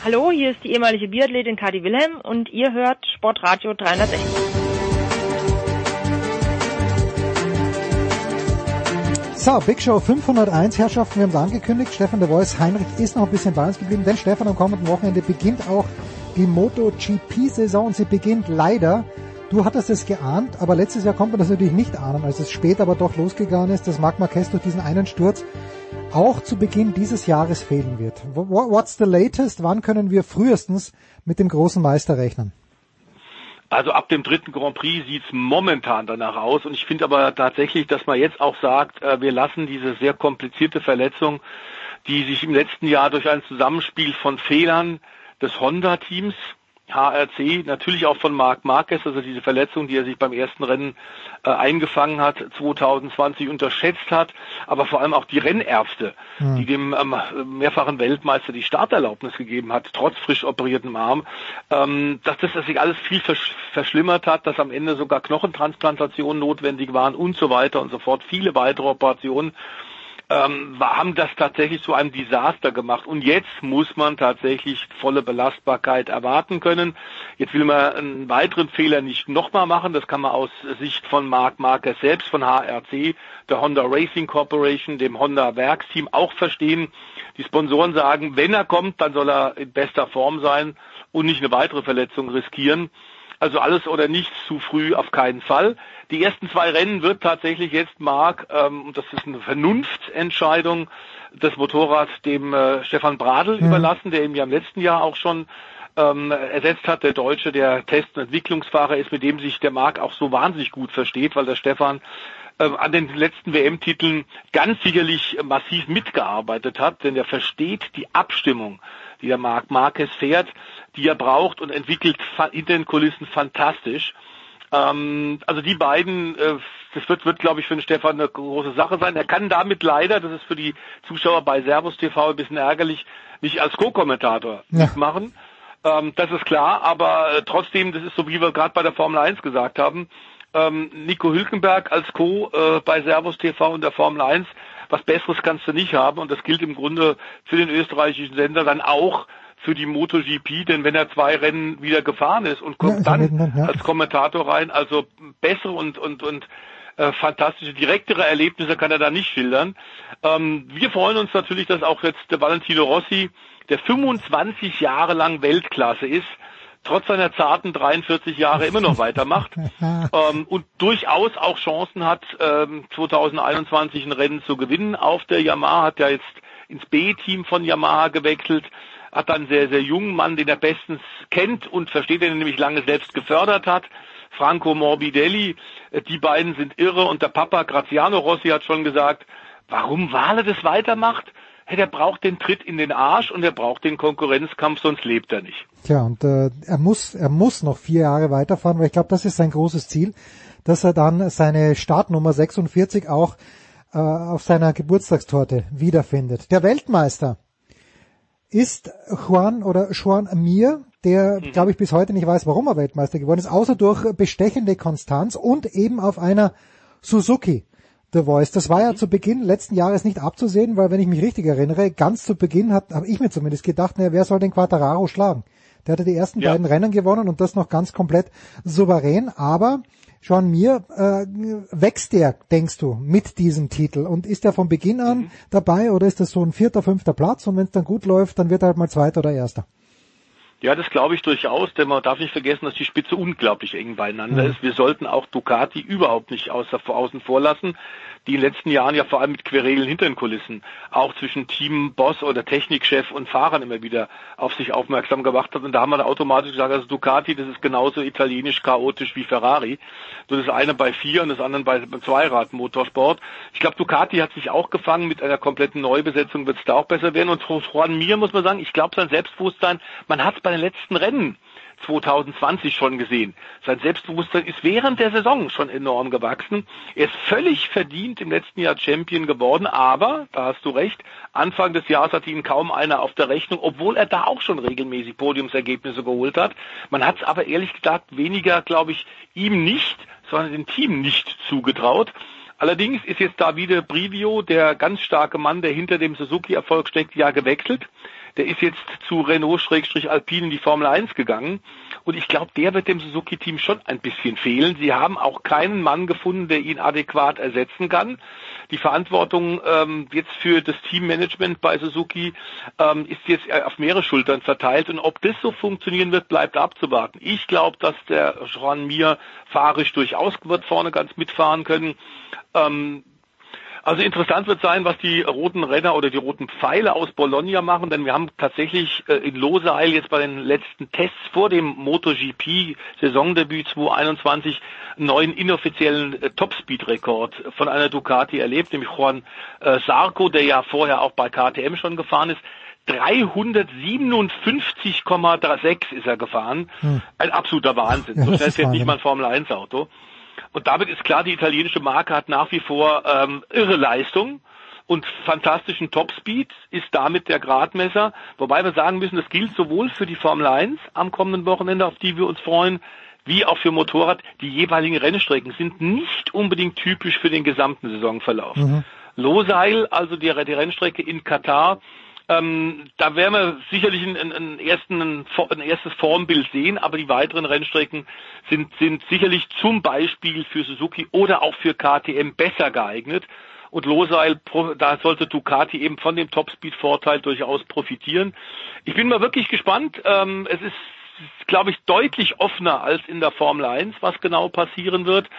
Hallo, hier ist die ehemalige Biathletin Kadi Wilhelm und ihr hört Sportradio 360. So, Big Show 501, Herrschaften, wir haben es angekündigt. Stefan de Voice, Heinrich ist noch ein bisschen bei uns geblieben, denn Stefan, am kommenden Wochenende beginnt auch die MotoGP-Saison sie beginnt leider, du hattest es geahnt, aber letztes Jahr konnte man das natürlich nicht ahnen, als es später aber doch losgegangen ist, dass Marc Marquez durch diesen einen Sturz auch zu Beginn dieses Jahres fehlen wird. Wha- What's the latest? Wann können wir frühestens mit dem großen Meister rechnen? Also ab dem dritten Grand Prix sieht's momentan danach aus. Und ich finde aber tatsächlich, dass man jetzt auch sagt, äh, wir lassen diese sehr komplizierte Verletzung, die sich im letzten Jahr durch ein Zusammenspiel von Fehlern des Honda-Teams HRC, natürlich auch von Marc Marquez, also diese Verletzung, die er sich beim ersten Rennen äh, eingefangen hat, 2020 unterschätzt hat, aber vor allem auch die Rennärzte, mhm. die dem ähm, mehrfachen Weltmeister die Starterlaubnis gegeben hat, trotz frisch operiertem Arm, ähm, dass das dass sich alles viel versch verschlimmert hat, dass am Ende sogar Knochentransplantationen notwendig waren und so weiter und so fort, viele weitere Operationen ähm, haben das tatsächlich zu einem Desaster gemacht. Und jetzt muss man tatsächlich volle Belastbarkeit erwarten können. Jetzt will man einen weiteren Fehler nicht nochmal machen. Das kann man aus Sicht von Marc Marquez selbst, von HRC, der Honda Racing Corporation, dem Honda Werksteam auch verstehen. Die Sponsoren sagen, wenn er kommt, dann soll er in bester Form sein und nicht eine weitere Verletzung riskieren. Also alles oder nichts zu früh auf keinen Fall. Die ersten zwei Rennen wird tatsächlich jetzt Marc, ähm, das ist eine Vernunftentscheidung, das Motorrad dem äh, Stefan Bradl mhm. überlassen, der ihm ja im letzten Jahr auch schon ähm, ersetzt hat, der Deutsche, der Test- und Entwicklungsfahrer ist, mit dem sich der Marc auch so wahnsinnig gut versteht, weil der Stefan äh, an den letzten WM-Titeln ganz sicherlich massiv mitgearbeitet hat, denn er versteht die Abstimmung die der Marc Marquez fährt, die er braucht und entwickelt hinter den Kulissen fantastisch. Ähm, also die beiden, äh, das wird, wird glaube ich, für den Stefan eine große Sache sein. Er kann damit leider, das ist für die Zuschauer bei Servus TV ein bisschen ärgerlich, nicht als Co-Kommentator ja. mitmachen. Ähm, das ist klar, aber äh, trotzdem, das ist so, wie wir gerade bei der Formel 1 gesagt haben, ähm, Nico Hülkenberg als Co. Äh, bei Servus TV und der Formel 1 was Besseres kannst du nicht haben und das gilt im Grunde für den österreichischen Sender dann auch für die MotoGP, denn wenn er zwei Rennen wieder gefahren ist und kommt ja, dann, dann ja. als Kommentator rein, also bessere und und und äh, fantastische, direktere Erlebnisse kann er da nicht schildern. Ähm, wir freuen uns natürlich, dass auch jetzt der Valentino Rossi, der 25 Jahre lang Weltklasse ist, trotz seiner zarten 43 Jahre immer noch weitermacht ähm, und durchaus auch Chancen hat, ähm, 2021 ein Rennen zu gewinnen auf der Yamaha, hat ja jetzt ins B-Team von Yamaha gewechselt, hat dann einen sehr, sehr jungen Mann, den er bestens kennt und versteht, den er nämlich lange selbst gefördert hat. Franco Morbidelli, äh, die beiden sind irre und der Papa Graziano Rossi hat schon gesagt, warum Wale das weitermacht? Hey, der braucht den Tritt in den Arsch und er braucht den Konkurrenzkampf, sonst lebt er nicht. Tja, und äh, er muss, er muss noch vier Jahre weiterfahren, weil ich glaube, das ist sein großes Ziel, dass er dann seine Startnummer 46 auch äh, auf seiner Geburtstagstorte wiederfindet. Der Weltmeister ist Juan oder Juan Mir, der, mhm. glaube ich, bis heute nicht weiß, warum er Weltmeister geworden ist, außer durch bestechende Konstanz und eben auf einer Suzuki. The Voice. Das war ja mhm. zu Beginn letzten Jahres nicht abzusehen, weil wenn ich mich richtig erinnere, ganz zu Beginn hat, habe ich mir zumindest gedacht, naja, wer soll den Quattararo schlagen? Der hatte die ersten ja. beiden Rennen gewonnen und das noch ganz komplett souverän, aber Jean Mir äh, wächst der, denkst du, mit diesem Titel und ist er von Beginn an mhm. dabei oder ist das so ein vierter, fünfter Platz und wenn es dann gut läuft, dann wird er halt mal zweiter oder erster? Ja, das glaube ich durchaus, denn man darf nicht vergessen, dass die Spitze unglaublich eng beieinander mhm. ist. Wir sollten auch Ducati überhaupt nicht außer, außen vor lassen die in den letzten Jahren ja vor allem mit Querelen hinter den Kulissen auch zwischen Teamboss oder Technikchef und Fahrern immer wieder auf sich aufmerksam gemacht hat. Und da haben wir dann automatisch gesagt, also Ducati, das ist genauso italienisch chaotisch wie Ferrari. Nur das eine bei vier und das andere bei Zweirad Motorsport. Ich glaube, Ducati hat sich auch gefangen. Mit einer kompletten Neubesetzung wird es da auch besser werden. Und Juan Mir muss man sagen, ich glaube, sein Selbstbewusstsein, man hat es bei den letzten Rennen 2020 schon gesehen. Sein Selbstbewusstsein ist während der Saison schon enorm gewachsen. Er ist völlig verdient im letzten Jahr Champion geworden, aber, da hast du recht, Anfang des Jahres hatte ihn kaum einer auf der Rechnung, obwohl er da auch schon regelmäßig Podiumsergebnisse geholt hat. Man hat es aber ehrlich gesagt weniger, glaube ich, ihm nicht, sondern dem Team nicht zugetraut. Allerdings ist jetzt Davide Brivio, der ganz starke Mann, der hinter dem Suzuki-Erfolg steckt, ja gewechselt der ist jetzt zu Renault-Alpine in die Formel 1 gegangen. Und ich glaube, der wird dem Suzuki-Team schon ein bisschen fehlen. Sie haben auch keinen Mann gefunden, der ihn adäquat ersetzen kann. Die Verantwortung ähm, jetzt für das Teammanagement bei Suzuki ähm, ist jetzt auf mehrere Schultern verteilt. Und ob das so funktionieren wird, bleibt abzuwarten. Ich glaube, dass der Jean Mir fahrisch durchaus wird vorne ganz mitfahren können. Ähm, Also interessant wird sein, was die roten Renner oder die roten Pfeile aus Bologna machen, denn wir haben tatsächlich äh, in Loseil jetzt bei den letzten Tests vor dem MotoGP Saisondebüt 2021 einen neuen inoffiziellen äh, Topspeed-Rekord von einer Ducati erlebt, nämlich Juan äh, Sarko, der ja vorher auch bei KTM schon gefahren ist. 357,36 ist er gefahren. Hm. Ein absoluter Wahnsinn. So schnell fährt nicht mal ein Formel 1 Auto. Und damit ist klar, die italienische Marke hat nach wie vor ähm, irre Leistung und fantastischen Topspeed, ist damit der Gradmesser. Wobei wir sagen müssen, das gilt sowohl für die Formel 1 am kommenden Wochenende, auf die wir uns freuen, wie auch für Motorrad. Die jeweiligen Rennstrecken sind nicht unbedingt typisch für den gesamten Saisonverlauf. Mhm. Loseil, also die, die Rennstrecke in Katar, ähm, da werden wir sicherlich ein, ein, ersten, ein, erstes Formbild sehen, aber die weiteren Rennstrecken sind, sind sicherlich zum Beispiel für Suzuki oder auch für KTM besser geeignet. Und Loseil, da sollte Ducati eben von dem Topspeed-Vorteil durchaus profitieren. Ich bin mal wirklich gespannt. Ähm, es ist glaube ich, deutlich offener als in der Formel 1, was genau passieren wird.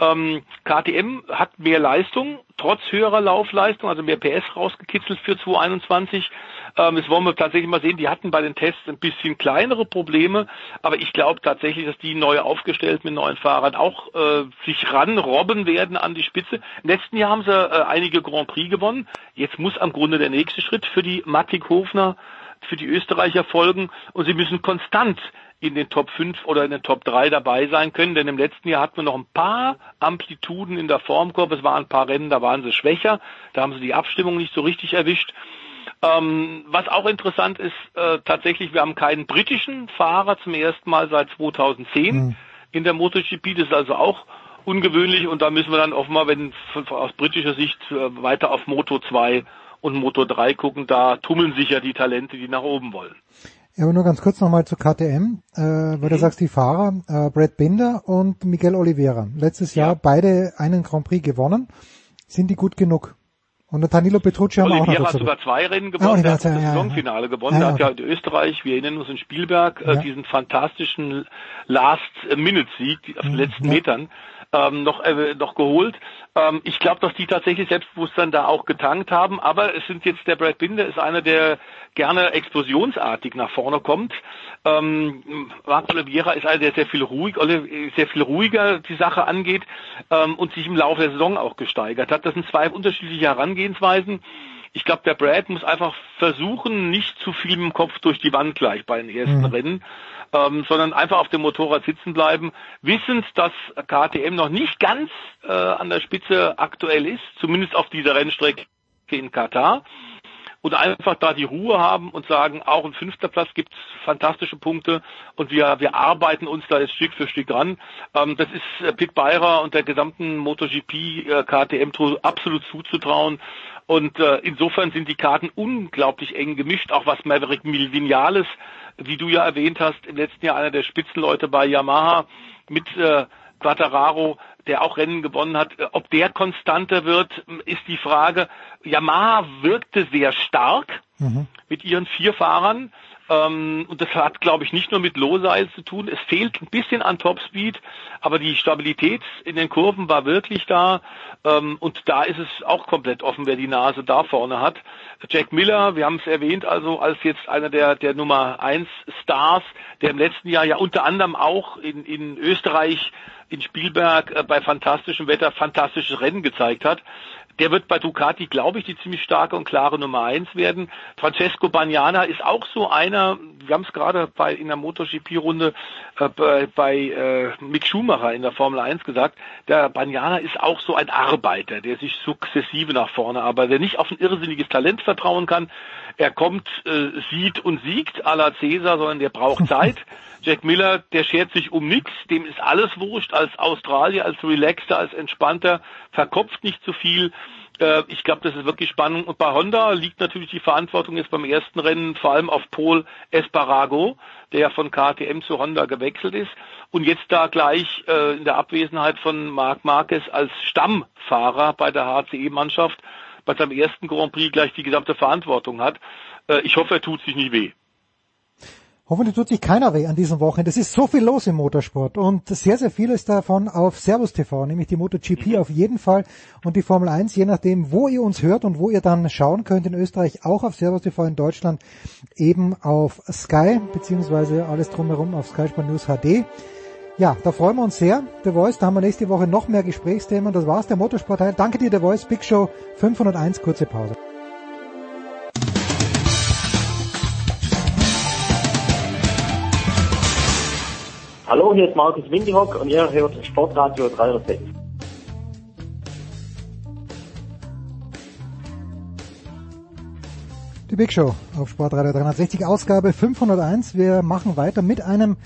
Ähm, KTM hat mehr Leistung, trotz höherer Laufleistung, also mehr PS rausgekitzelt für 2021. Ähm, das wollen wir tatsächlich mal sehen. Die hatten bei den Tests ein bisschen kleinere Probleme, aber ich glaube tatsächlich, dass die neu aufgestellt mit neuen Fahrern auch äh, sich ranrobben werden an die Spitze. Im letzten Jahr haben sie äh, einige Grand Prix gewonnen. Jetzt muss am Grunde der nächste Schritt für die Mattig Hofner für die Österreicher folgen und sie müssen konstant in den Top 5 oder in den Top 3 dabei sein können, denn im letzten Jahr hatten wir noch ein paar Amplituden in der Formkurve, es waren ein paar Rennen, da waren sie schwächer, da haben sie die Abstimmung nicht so richtig erwischt. Ähm, was auch interessant ist, äh, tatsächlich, wir haben keinen britischen Fahrer zum ersten Mal seit 2010 mhm. in der MotoGP, das ist also auch ungewöhnlich und da müssen wir dann offenbar, wenn aus britischer Sicht äh, weiter auf Moto 2 und Moto 3 gucken, da tummeln sich ja die Talente, die nach oben wollen. Ja, aber nur ganz kurz nochmal zu KTM, äh, weil mhm. du sagst, die Fahrer, äh, Brad Binder und Miguel Oliveira. Letztes Jahr beide einen Grand Prix gewonnen. Sind die gut genug? Und der Danilo Petrucci haben Oliveira auch noch hat sogar zwei Rennen gewonnen, ah, der hat das ja, Saisonfinale ja. gewonnen, ja, hat ja in Österreich, wir erinnern uns in Spielberg, äh, diesen fantastischen Last-Minute-Sieg auf den mhm, letzten Metern ähm, noch, äh, noch geholt. Ähm, ich glaube, dass die tatsächlich Selbstbewusstsein da auch getankt haben, aber es sind jetzt, der Brad Binder ist einer, der gerne explosionsartig nach vorne kommt. Ähm, Marc Oliveira ist einer, der sehr viel ruhig, sehr viel ruhiger die Sache angeht ähm, und sich im Laufe der Saison auch gesteigert hat. Das sind zwei unterschiedliche Herangehensweisen. Ich glaube, der Brad muss einfach versuchen, nicht zu viel im Kopf durch die Wand gleich bei den ersten mhm. Rennen, ähm, sondern einfach auf dem Motorrad sitzen bleiben, wissend, dass KTM noch nicht ganz äh, an der Spitze aktuell ist, zumindest auf dieser Rennstrecke in Katar und einfach da die Ruhe haben und sagen, auch ein fünfter Platz gibt fantastische Punkte und wir, wir arbeiten uns da jetzt Stück für Stück ran. Ähm, das ist äh, Pit Beirer und der gesamten MotoGP äh, KTM absolut zuzutrauen. Und äh, insofern sind die Karten unglaublich eng gemischt, auch was Maverick Vinales wie du ja erwähnt hast, im letzten Jahr einer der Spitzenleute bei Yamaha mit äh, Quattararo, der auch Rennen gewonnen hat. Ob der konstanter wird, ist die Frage. Yamaha wirkte sehr stark mhm. mit ihren vier Fahrern. Ähm, und das hat, glaube ich, nicht nur mit Lowseil zu tun. Es fehlt ein bisschen an Topspeed, aber die Stabilität in den Kurven war wirklich da. Ähm, und da ist es auch komplett offen, wer die Nase da vorne hat. Jack Miller, wir haben es erwähnt, also als jetzt einer der, der Nummer eins Stars, der im letzten Jahr ja unter anderem auch in, in Österreich in Spielberg äh, bei fantastischem Wetter fantastisches Rennen gezeigt hat. Der wird bei Ducati, glaube ich, die ziemlich starke und klare Nummer eins werden. Francesco Bagnana ist auch so einer, wir haben es gerade bei in der MotoGP-Runde äh, bei, bei äh, Mick Schumacher in der Formel 1 gesagt, der Bagnana ist auch so ein Arbeiter, der sich sukzessive nach vorne arbeitet, der nicht auf ein irrsinniges Talent vertrauen kann. Er kommt, äh, sieht und siegt à la Cäsar, sondern der braucht Zeit. Jack Miller, der schert sich um nichts, dem ist alles wurscht, als Australier, als Relaxter, als Entspannter, verkopft nicht zu viel. Äh, ich glaube, das ist wirklich spannend. Und bei Honda liegt natürlich die Verantwortung jetzt beim ersten Rennen vor allem auf Paul Esparago, der von KTM zu Honda gewechselt ist und jetzt da gleich äh, in der Abwesenheit von Marc Marquez als Stammfahrer bei der HCE-Mannschaft bei seinem ersten Grand Prix gleich die gesamte Verantwortung hat. Äh, ich hoffe, er tut sich nicht weh. Hoffentlich tut sich keiner weh an diesem Wochenende. Es ist so viel los im Motorsport und sehr, sehr vieles davon auf Servus TV, nämlich die MotoGP Mhm. auf jeden Fall und die Formel 1, je nachdem, wo ihr uns hört und wo ihr dann schauen könnt in Österreich, auch auf Servus TV in Deutschland, eben auf Sky, beziehungsweise alles drumherum auf Sky Sport News HD. Ja, da freuen wir uns sehr. The Voice, da haben wir nächste Woche noch mehr Gesprächsthemen. Das war's, der Motorsportteil. Danke dir, The Voice, Big Show 501, kurze Pause. Hallo, hier ist Markus Windihock und ihr hört Sportradio 306. Die Big Show auf Sportradio 360, Ausgabe 501. Wir machen weiter mit einem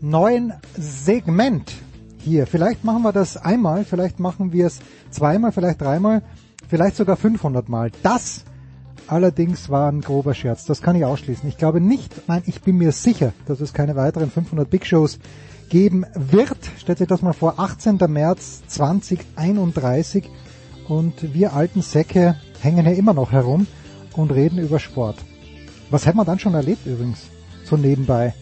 neuen Segment hier. Vielleicht machen wir das einmal, vielleicht machen wir es zweimal, vielleicht dreimal, vielleicht sogar 500 Mal. Das allerdings war ein grober Scherz. Das kann ich ausschließen. Ich glaube nicht, nein, ich bin mir sicher, dass es keine weiteren 500 Big Shows geben wird. Stellt sich das mal vor, 18. März 2031 und wir alten Säcke hängen hier immer noch herum und reden über Sport. Was hätten wir dann schon erlebt übrigens, so nebenbei?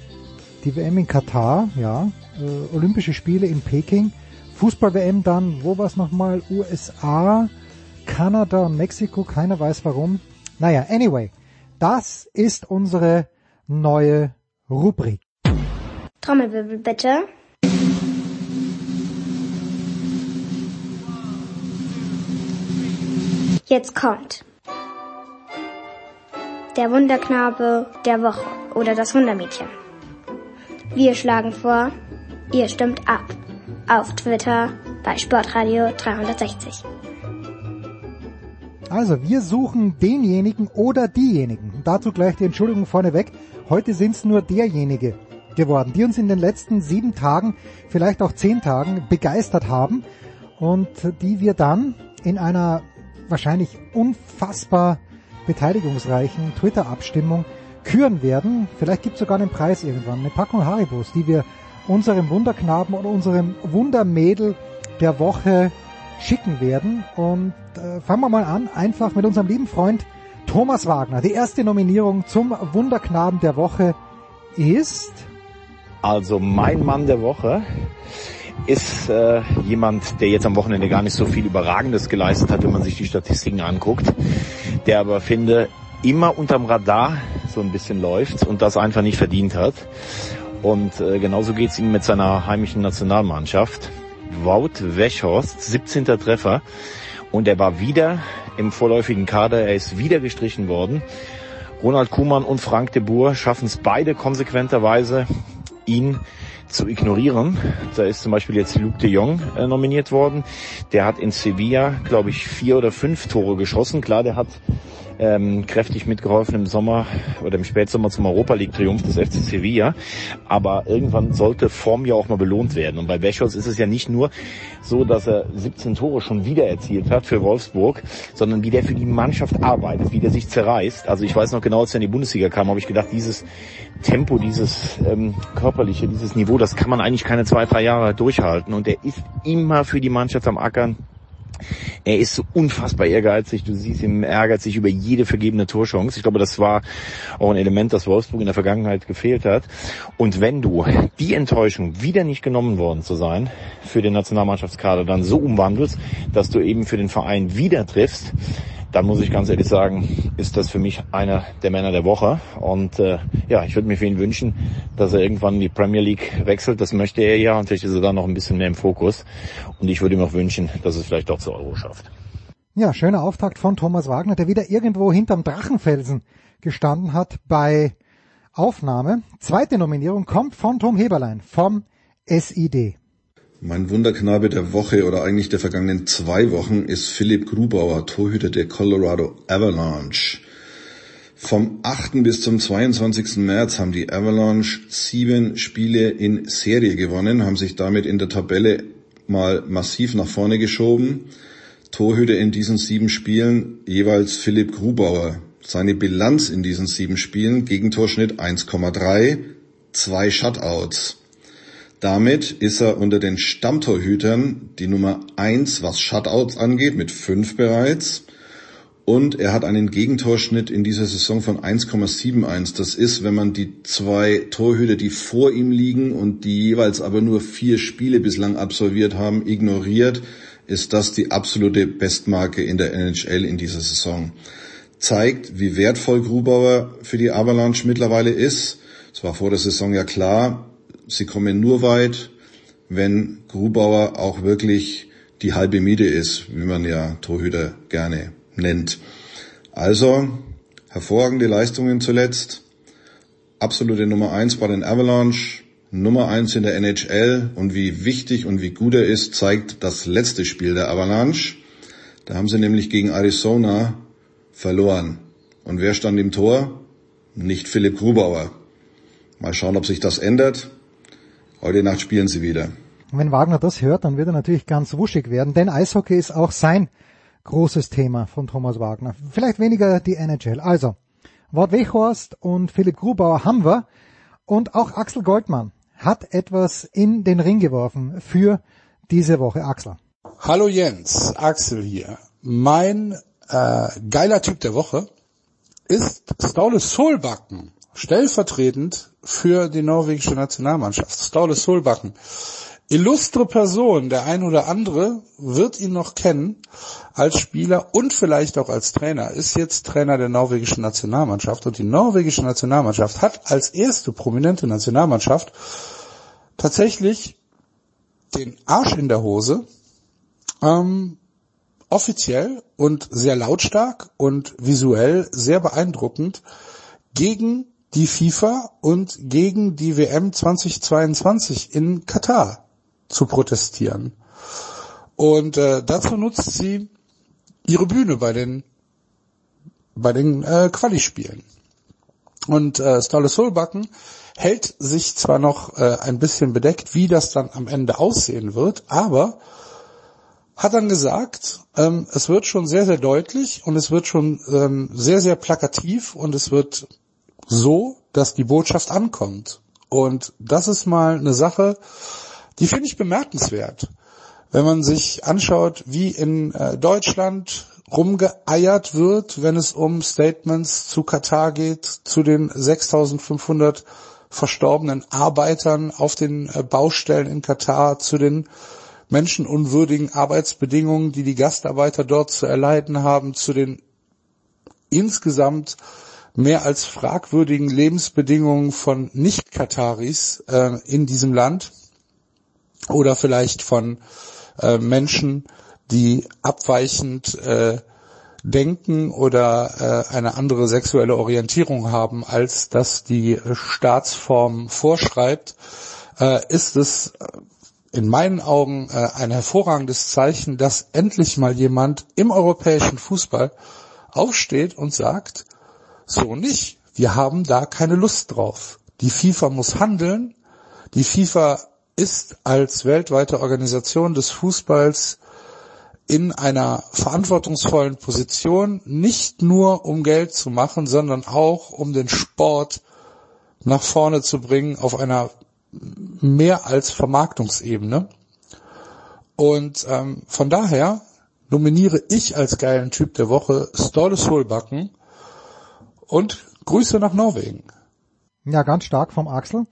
Die WM in Katar, ja, äh, Olympische Spiele in Peking, Fußball-WM dann, wo war es nochmal? USA, Kanada und Mexiko, keiner weiß warum. Naja, anyway, das ist unsere neue Rubrik. Trommelwirbel bitte. Jetzt kommt der Wunderknabe der Woche oder das Wundermädchen. Wir schlagen vor, ihr stimmt ab. Auf Twitter bei Sportradio 360. Also, wir suchen denjenigen oder diejenigen. Dazu gleich die Entschuldigung vorneweg. Heute sind es nur derjenige geworden, die uns in den letzten sieben Tagen, vielleicht auch zehn Tagen begeistert haben und die wir dann in einer wahrscheinlich unfassbar beteiligungsreichen Twitter-Abstimmung küren werden. Vielleicht gibt es sogar einen Preis irgendwann, eine Packung Haribos, die wir unserem Wunderknaben oder unserem Wundermädel der Woche schicken werden. Und äh, fangen wir mal an, einfach mit unserem lieben Freund Thomas Wagner. Die erste Nominierung zum Wunderknaben der Woche ist... Also mein Mann der Woche ist äh, jemand, der jetzt am Wochenende gar nicht so viel Überragendes geleistet hat, wenn man sich die Statistiken anguckt, der aber finde immer unterm Radar so ein bisschen läuft und das einfach nicht verdient hat. Und äh, genauso geht's ihm mit seiner heimischen Nationalmannschaft. Wout Weghorst, 17. Treffer. Und er war wieder im vorläufigen Kader, er ist wieder gestrichen worden. Ronald Kuhmann und Frank de Boer schaffen es beide konsequenterweise, ihn zu ignorieren. Da ist zum Beispiel jetzt Luc de Jong äh, nominiert worden. Der hat in Sevilla, glaube ich, vier oder fünf Tore geschossen. Klar, der hat ähm, kräftig mitgeholfen im Sommer oder im Spätsommer zum Europa League Triumph des FC Sevilla. Aber irgendwann sollte Form ja auch mal belohnt werden. Und bei Beschholz ist es ja nicht nur so, dass er 17 Tore schon wieder erzielt hat für Wolfsburg, sondern wie der für die Mannschaft arbeitet, wie der sich zerreißt. Also ich weiß noch genau, als er in die Bundesliga kam, habe ich gedacht, dieses Tempo, dieses ähm, körperliche, dieses Niveau, das kann man eigentlich keine zwei, drei Jahre durchhalten. Und er ist immer für die Mannschaft am Ackern. Er ist so unfassbar ehrgeizig. Du siehst ihm ehrgeizig über jede vergebene Torchance. Ich glaube, das war auch ein Element, das Wolfsburg in der Vergangenheit gefehlt hat. Und wenn du die Enttäuschung, wieder nicht genommen worden zu sein, für den Nationalmannschaftskader dann so umwandelst, dass du eben für den Verein wieder triffst, dann muss ich ganz ehrlich sagen, ist das für mich einer der Männer der Woche. Und äh, ja, ich würde mir für ihn wünschen, dass er irgendwann in die Premier League wechselt. Das möchte er ja und vielleicht ist er dann noch ein bisschen mehr im Fokus. Und ich würde ihm auch wünschen, dass es vielleicht auch zur Euro schafft. Ja, schöner Auftakt von Thomas Wagner, der wieder irgendwo hinterm Drachenfelsen gestanden hat bei Aufnahme. Zweite Nominierung kommt von Tom Heberlein vom SID. Mein Wunderknabe der Woche oder eigentlich der vergangenen zwei Wochen ist Philipp Grubauer, Torhüter der Colorado Avalanche. Vom 8. bis zum 22. März haben die Avalanche sieben Spiele in Serie gewonnen, haben sich damit in der Tabelle mal massiv nach vorne geschoben. Torhüter in diesen sieben Spielen jeweils Philipp Grubauer. Seine Bilanz in diesen sieben Spielen, Gegentorschnitt 1,3, zwei Shutouts. Damit ist er unter den Stammtorhütern die Nummer eins, was Shutouts angeht, mit fünf bereits. und er hat einen Gegentorschnitt in dieser Saison von 1,71. Das ist, wenn man die zwei Torhüter, die vor ihm liegen und die jeweils aber nur vier Spiele bislang absolviert haben, ignoriert, ist das die absolute Bestmarke in der NHL in dieser Saison. Zeigt, wie wertvoll Grubauer für die Avalanche mittlerweile ist. Es war vor der Saison ja klar, sie kommen nur weit, wenn Grubauer auch wirklich die halbe Miete ist, wie man ja Torhüter gerne nennt. Also, hervorragende Leistungen zuletzt. Absolute Nummer eins bei den Avalanche, Nummer eins in der NHL und wie wichtig und wie gut er ist, zeigt das letzte Spiel der Avalanche. Da haben sie nämlich gegen Arizona verloren. Und wer stand im Tor? Nicht Philipp Grubauer. Mal schauen, ob sich das ändert. Heute Nacht spielen sie wieder. Und wenn Wagner das hört, dann wird er natürlich ganz wuschig werden, denn Eishockey ist auch sein großes Thema von Thomas Wagner. Vielleicht weniger die NHL. Also, Wort Wechhorst und Philipp Grubauer haben wir und auch Axel Goldmann hat etwas in den Ring geworfen für diese Woche. Axel. Hallo Jens, Axel hier. Mein äh, geiler Typ der Woche ist Ståle Solbakken, stellvertretend für die norwegische Nationalmannschaft. Ståle Solbakken illustre Person, der ein oder andere wird ihn noch kennen als Spieler und vielleicht auch als Trainer, ist jetzt Trainer der norwegischen Nationalmannschaft und die norwegische Nationalmannschaft hat als erste prominente Nationalmannschaft tatsächlich den Arsch in der Hose ähm, offiziell und sehr lautstark und visuell sehr beeindruckend gegen die FIFA und gegen die WM 2022 in Katar zu protestieren. Und äh, dazu nutzt sie ihre Bühne bei den bei den äh, Quali-Spielen. Und äh, Ståle Solbakken hält sich zwar noch äh, ein bisschen bedeckt, wie das dann am Ende aussehen wird, aber hat dann gesagt, ähm, es wird schon sehr, sehr deutlich und es wird schon ähm, sehr, sehr plakativ und es wird so, dass die Botschaft ankommt. Und das ist mal eine Sache, die finde ich bemerkenswert. Wenn man sich anschaut, wie in äh, Deutschland rumgeeiert wird, wenn es um Statements zu Katar geht, zu den 6500 verstorbenen Arbeitern auf den äh, Baustellen in Katar, zu den menschenunwürdigen Arbeitsbedingungen, die die Gastarbeiter dort zu erleiden haben, zu den insgesamt mehr als fragwürdigen Lebensbedingungen von Nicht-Kataris äh, in diesem Land oder vielleicht von äh, Menschen, die abweichend äh, denken oder äh, eine andere sexuelle Orientierung haben, als das die Staatsform vorschreibt, äh, ist es in meinen Augen äh, ein hervorragendes Zeichen, dass endlich mal jemand im europäischen Fußball aufsteht und sagt, so nicht, wir haben da keine Lust drauf. Die FIFA muss handeln, die FIFA ist als weltweite Organisation des Fußballs in einer verantwortungsvollen Position, nicht nur um Geld zu machen, sondern auch um den Sport nach vorne zu bringen auf einer mehr als Vermarktungsebene. Und ähm, von daher nominiere ich als geilen Typ der Woche Ståle Solbakken und Grüße nach Norwegen. Ja, ganz stark vom Axel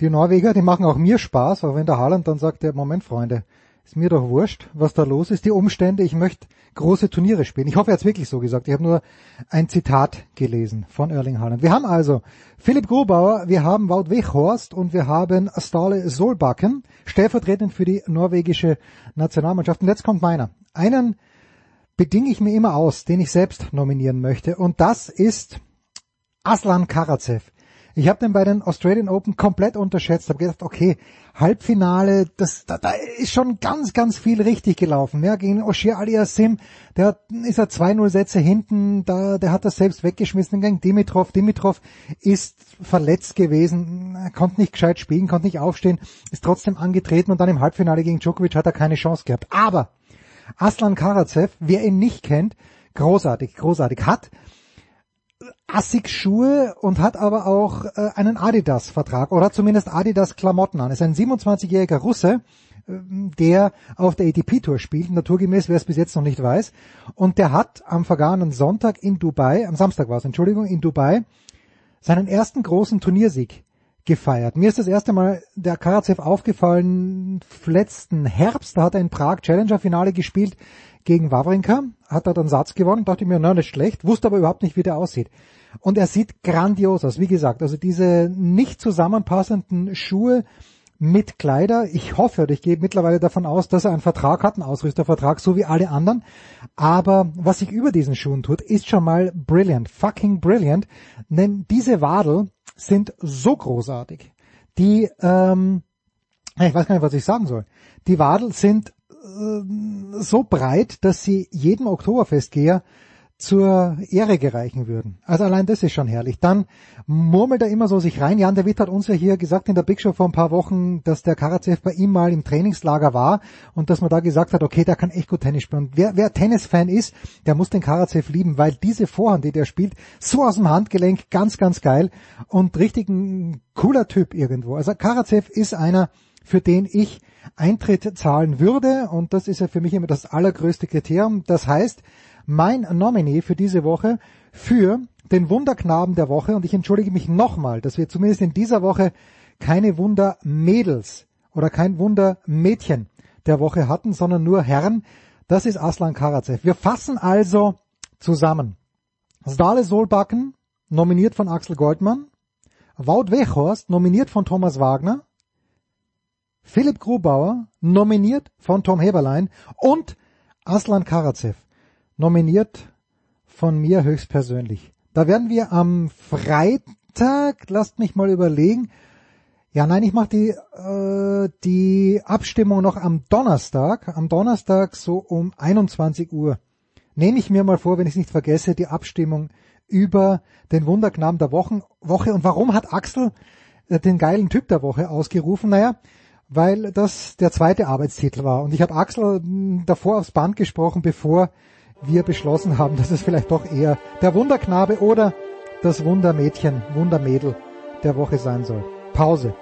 die Norweger, die machen auch mir Spaß, auch wenn der Haaland dann sagt, ja, Moment, Freunde, ist mir doch wurscht, was da los ist, die Umstände, ich möchte große Turniere spielen. Ich hoffe, er hat es wirklich so gesagt. Ich habe nur ein Zitat gelesen von Erling Haaland. Wir haben also Philipp Grobauer, wir haben Wout Weghorst und wir haben Stale Solbakken, stellvertretend für die norwegische Nationalmannschaft. Und jetzt kommt meiner. Einen bedinge ich mir immer aus, den ich selbst nominieren möchte. Und das ist Aslan Karacev. Ich habe den bei den Australian Open komplett unterschätzt, habe gedacht, okay, Halbfinale, das, da, da ist schon ganz, ganz viel richtig gelaufen. Ja, gegen Oshir Aliasim, der ist er 2-0 Sätze hinten, da, der hat das selbst weggeschmissen gegen Dimitrov. Dimitrov ist verletzt gewesen, konnte nicht gescheit spielen, konnte nicht aufstehen, ist trotzdem angetreten und dann im Halbfinale gegen Djokovic hat er keine Chance gehabt. Aber Aslan Karacev, wer ihn nicht kennt, großartig, großartig, hat assig Schuhe und hat aber auch äh, einen Adidas-Vertrag oder zumindest Adidas-Klamotten an. Ist ein 27-jähriger Russe, der auf der ATP Tour spielt, naturgemäß, wer es bis jetzt noch nicht weiß. Und der hat am vergangenen Sonntag in Dubai, am Samstag war es, Entschuldigung, in Dubai, seinen ersten großen Turniersieg gefeiert. Mir ist das erste Mal der Karatsev aufgefallen letzten Herbst, da hat er in Prag Challenger Finale gespielt gegen Wawrinka, hat er dann Satz gewonnen, dachte mir, na, nicht schlecht, wusste aber überhaupt nicht, wie der aussieht. Und er sieht grandios aus, wie gesagt, also diese nicht zusammenpassenden Schuhe mit Kleider. Ich hoffe oder ich gehe mittlerweile davon aus, dass er einen Vertrag hat, einen Ausrüstervertrag, so wie alle anderen. Aber was sich über diesen Schuhen tut, ist schon mal brilliant, fucking brilliant. Denn diese Wadel sind so großartig. Die, ähm, ich weiß gar nicht, was ich sagen soll. Die Wadel sind äh, so breit, dass sie jedem Oktoberfestgeher zur Ehre gereichen würden. Also allein das ist schon herrlich. Dann murmelt er immer so sich rein. Jan, der Witt hat uns ja hier gesagt in der Big Show vor ein paar Wochen, dass der Karatsev bei ihm mal im Trainingslager war und dass man da gesagt hat, okay, der kann echt gut Tennis spielen. Und wer, wer Tennisfan ist, der muss den Karatsev lieben, weil diese Vorhand, die der spielt, so aus dem Handgelenk, ganz, ganz geil und richtig ein cooler Typ irgendwo. Also Karatsev ist einer, für den ich Eintritt zahlen würde und das ist ja für mich immer das allergrößte Kriterium. Das heißt, mein Nominee für diese Woche für den Wunderknaben der Woche und ich entschuldige mich nochmal, dass wir zumindest in dieser Woche keine Wundermädels oder kein Wundermädchen der Woche hatten, sondern nur Herren. Das ist Aslan Karatsev. Wir fassen also zusammen. Stale Solbakken, nominiert von Axel Goldmann. Wout Weghorst, nominiert von Thomas Wagner. Philipp Grubauer, nominiert von Tom Heberlein. Und Aslan Karatsev, nominiert von mir höchstpersönlich. Da werden wir am Freitag, lasst mich mal überlegen, ja, nein, ich mache die, äh, die Abstimmung noch am Donnerstag. Am Donnerstag so um 21 Uhr. Nehme ich mir mal vor, wenn ich es nicht vergesse, die Abstimmung über den Wunderknaben der Wochen, Woche. Und warum hat Axel äh, den geilen Typ der Woche ausgerufen? Naja, weil das der zweite Arbeitstitel war. Und ich habe Axel hm, davor aufs Band gesprochen, bevor wir beschlossen haben, dass es vielleicht doch eher der Wunderknabe oder das Wundermädchen, Wundermädel der Woche sein soll. Pause.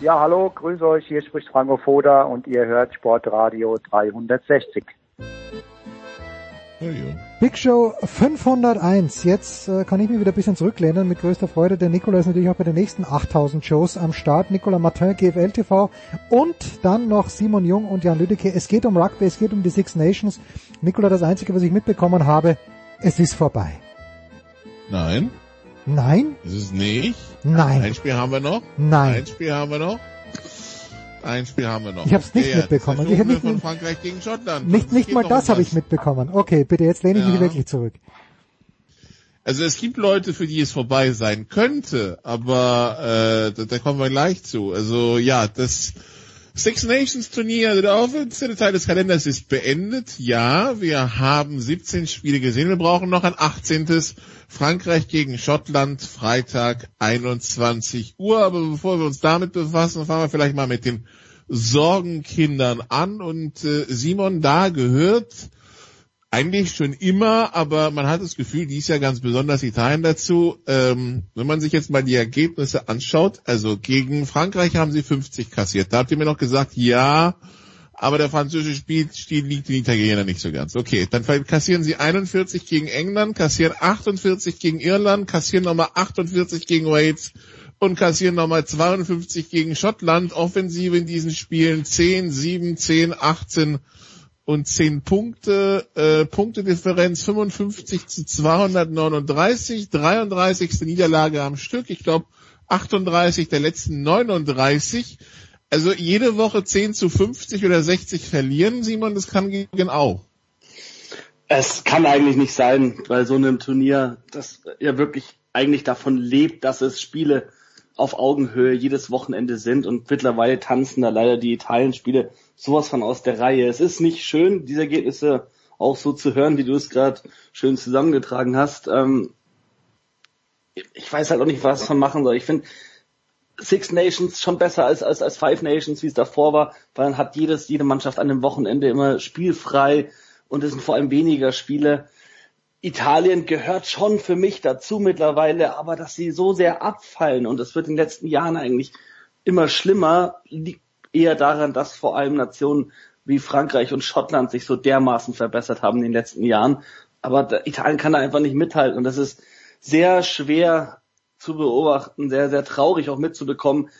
Ja, hallo, grüße euch, hier spricht Franco Foda und ihr hört Sportradio 360. Big Show 501. Jetzt äh, kann ich mich wieder ein bisschen zurücklehnen mit größter Freude. Der Nikola ist natürlich auch bei den nächsten 8000 Shows am Start. Nicola Martin, GFL TV und dann noch Simon Jung und Jan Lüdecke. Es geht um Rugby, es geht um die Six Nations. Nikola, das Einzige, was ich mitbekommen habe, es ist vorbei. Nein. Nein? Ist es nicht? Nein. Ein Spiel haben wir noch? Nein. Ein Spiel haben wir noch? Ein Spiel haben wir noch. Ich habe es nicht Okay, mitbekommen. Ich nicht, von Frankreich gegen Schottland. nicht, nicht mal das habe ich mitbekommen. Okay, bitte, jetzt lehne ich mich Ja. wirklich zurück. Also es gibt Leute, für die es vorbei sein könnte, aber äh, da, da kommen wir gleich zu. Also ja, das Six Nations Turnier, der offizielle Teil des Kalenders ist beendet. Ja, wir haben 17 Spiele gesehen. Wir brauchen noch ein 18. Frankreich gegen Schottland, Freitag 21 Uhr. Aber bevor wir uns damit befassen, fangen wir vielleicht mal mit den Sorgenkindern an. Und äh, Simon, da gehört eigentlich schon immer, aber man hat das Gefühl, dies Jahr ganz besonders Italien dazu. Ähm, wenn man sich jetzt mal die Ergebnisse anschaut, also gegen Frankreich haben sie 50 kassiert. Da habt ihr mir noch gesagt, ja, aber der französische Spielstil liegt den Italienern nicht so ganz. Okay, dann kassieren sie 41 gegen England, kassieren 48 gegen Irland, kassieren nochmal 48 gegen Wales und kassieren nochmal 52 gegen Schottland. Offensive in diesen Spielen 10, 7, 10, 18 und 10 Punkte, äh, Punktedifferenz 55 zu 239, 33. Niederlage am Stück, ich glaube 38 der letzten 39. Also jede Woche 10 zu 50 oder 60 verlieren, Simon, das kann gegen auch. Es kann eigentlich nicht sein, bei so einem Turnier, das ja wirklich eigentlich davon lebt, dass es Spiele auf Augenhöhe jedes Wochenende sind und mittlerweile tanzen da leider die Italien-Spiele sowas von aus der Reihe. Es ist nicht schön, diese Ergebnisse auch so zu hören, wie du es gerade schön zusammengetragen hast. Ähm, ich weiß halt auch nicht, was man machen soll. Ich finde Six Nations schon besser als, als, als Five Nations, wie es davor war, weil dann hat jedes, jede Mannschaft an dem Wochenende immer spielfrei und es sind vor allem weniger Spiele. Italien gehört schon für mich dazu mittlerweile, aber dass sie so sehr abfallen und es wird in den letzten Jahren eigentlich immer schlimmer, liegt eher daran, dass vor allem Nationen wie Frankreich und Schottland sich so dermaßen verbessert haben in den letzten Jahren. Aber Italien kann da einfach nicht mithalten und das ist sehr schwer zu beobachten, sehr, sehr traurig auch mitzubekommen.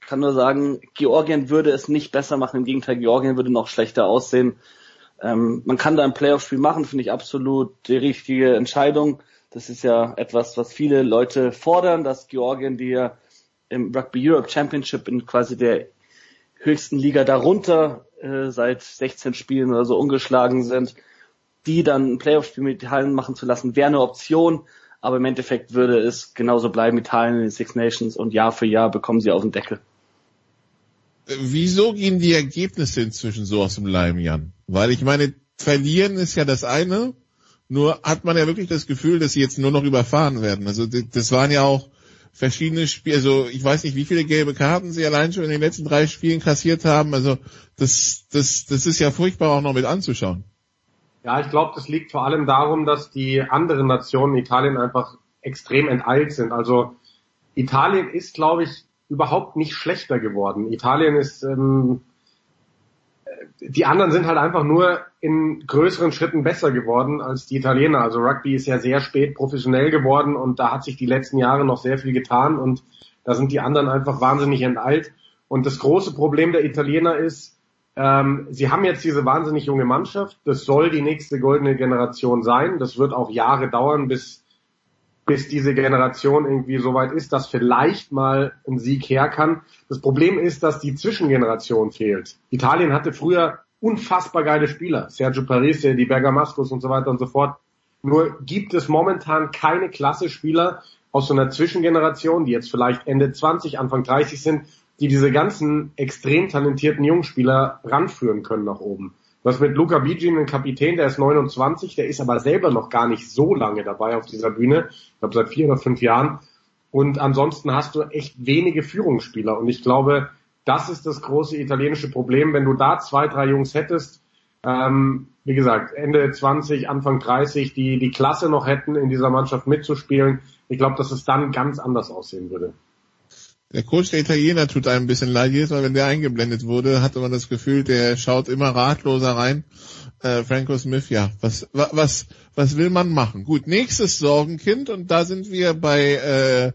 Ich kann nur sagen, Georgien würde es nicht besser machen, im Gegenteil, Georgien würde noch schlechter aussehen. Ähm, man kann da ein Playoff-Spiel machen, finde ich absolut die richtige Entscheidung. Das ist ja etwas, was viele Leute fordern, dass Georgien, die ja im Rugby Europe Championship in quasi der höchsten Liga darunter äh, seit 16 Spielen oder so ungeschlagen sind, die dann ein Playoff-Spiel mit Italien machen zu lassen, wäre eine Option. Aber im Endeffekt würde es genauso bleiben, Italien in den Six Nations und Jahr für Jahr bekommen sie auf den Deckel. Wieso gehen die Ergebnisse inzwischen so aus dem Leim, Jan? Weil ich meine, verlieren ist ja das eine, nur hat man ja wirklich das Gefühl, dass sie jetzt nur noch überfahren werden. Also das waren ja auch verschiedene Spiele, also ich weiß nicht, wie viele gelbe Karten sie allein schon in den letzten drei Spielen kassiert haben. Also das, das, das ist ja furchtbar auch noch mit anzuschauen. Ja, ich glaube, das liegt vor allem darum, dass die anderen Nationen Italien einfach extrem enteilt sind. Also Italien ist, glaube ich, überhaupt nicht schlechter geworden. Italien ist, ähm, die anderen sind halt einfach nur in größeren Schritten besser geworden als die Italiener. Also Rugby ist ja sehr spät professionell geworden und da hat sich die letzten Jahre noch sehr viel getan und da sind die anderen einfach wahnsinnig enteilt. Und das große Problem der Italiener ist, ähm, sie haben jetzt diese wahnsinnig junge Mannschaft. Das soll die nächste goldene Generation sein. Das wird auch Jahre dauern, bis, bis diese Generation irgendwie so weit ist, dass vielleicht mal ein Sieg her kann. Das Problem ist, dass die Zwischengeneration fehlt. Italien hatte früher unfassbar geile Spieler. Sergio Parisse, die Bergamascos und so weiter und so fort. Nur gibt es momentan keine klasse Spieler aus so einer Zwischengeneration, die jetzt vielleicht Ende 20, Anfang 30 sind, die diese ganzen extrem talentierten Jungspieler ranführen können nach oben. Was mit Luca Bigin, ein Kapitän, der ist 29, der ist aber selber noch gar nicht so lange dabei auf dieser Bühne. Ich glaube seit vier oder fünf Jahren. Und ansonsten hast du echt wenige Führungsspieler. Und ich glaube, das ist das große italienische Problem. Wenn du da zwei, drei Jungs hättest, ähm, wie gesagt, Ende 20, Anfang 30, die die Klasse noch hätten, in dieser Mannschaft mitzuspielen, ich glaube, dass es dann ganz anders aussehen würde. Der Coach der Italiener tut einem ein bisschen leid. Jedes Mal, wenn der eingeblendet wurde, hatte man das Gefühl, der schaut immer ratloser rein. Äh, Franco Smith, ja, was, was, was will man machen? Gut, nächstes Sorgenkind und da sind wir bei äh,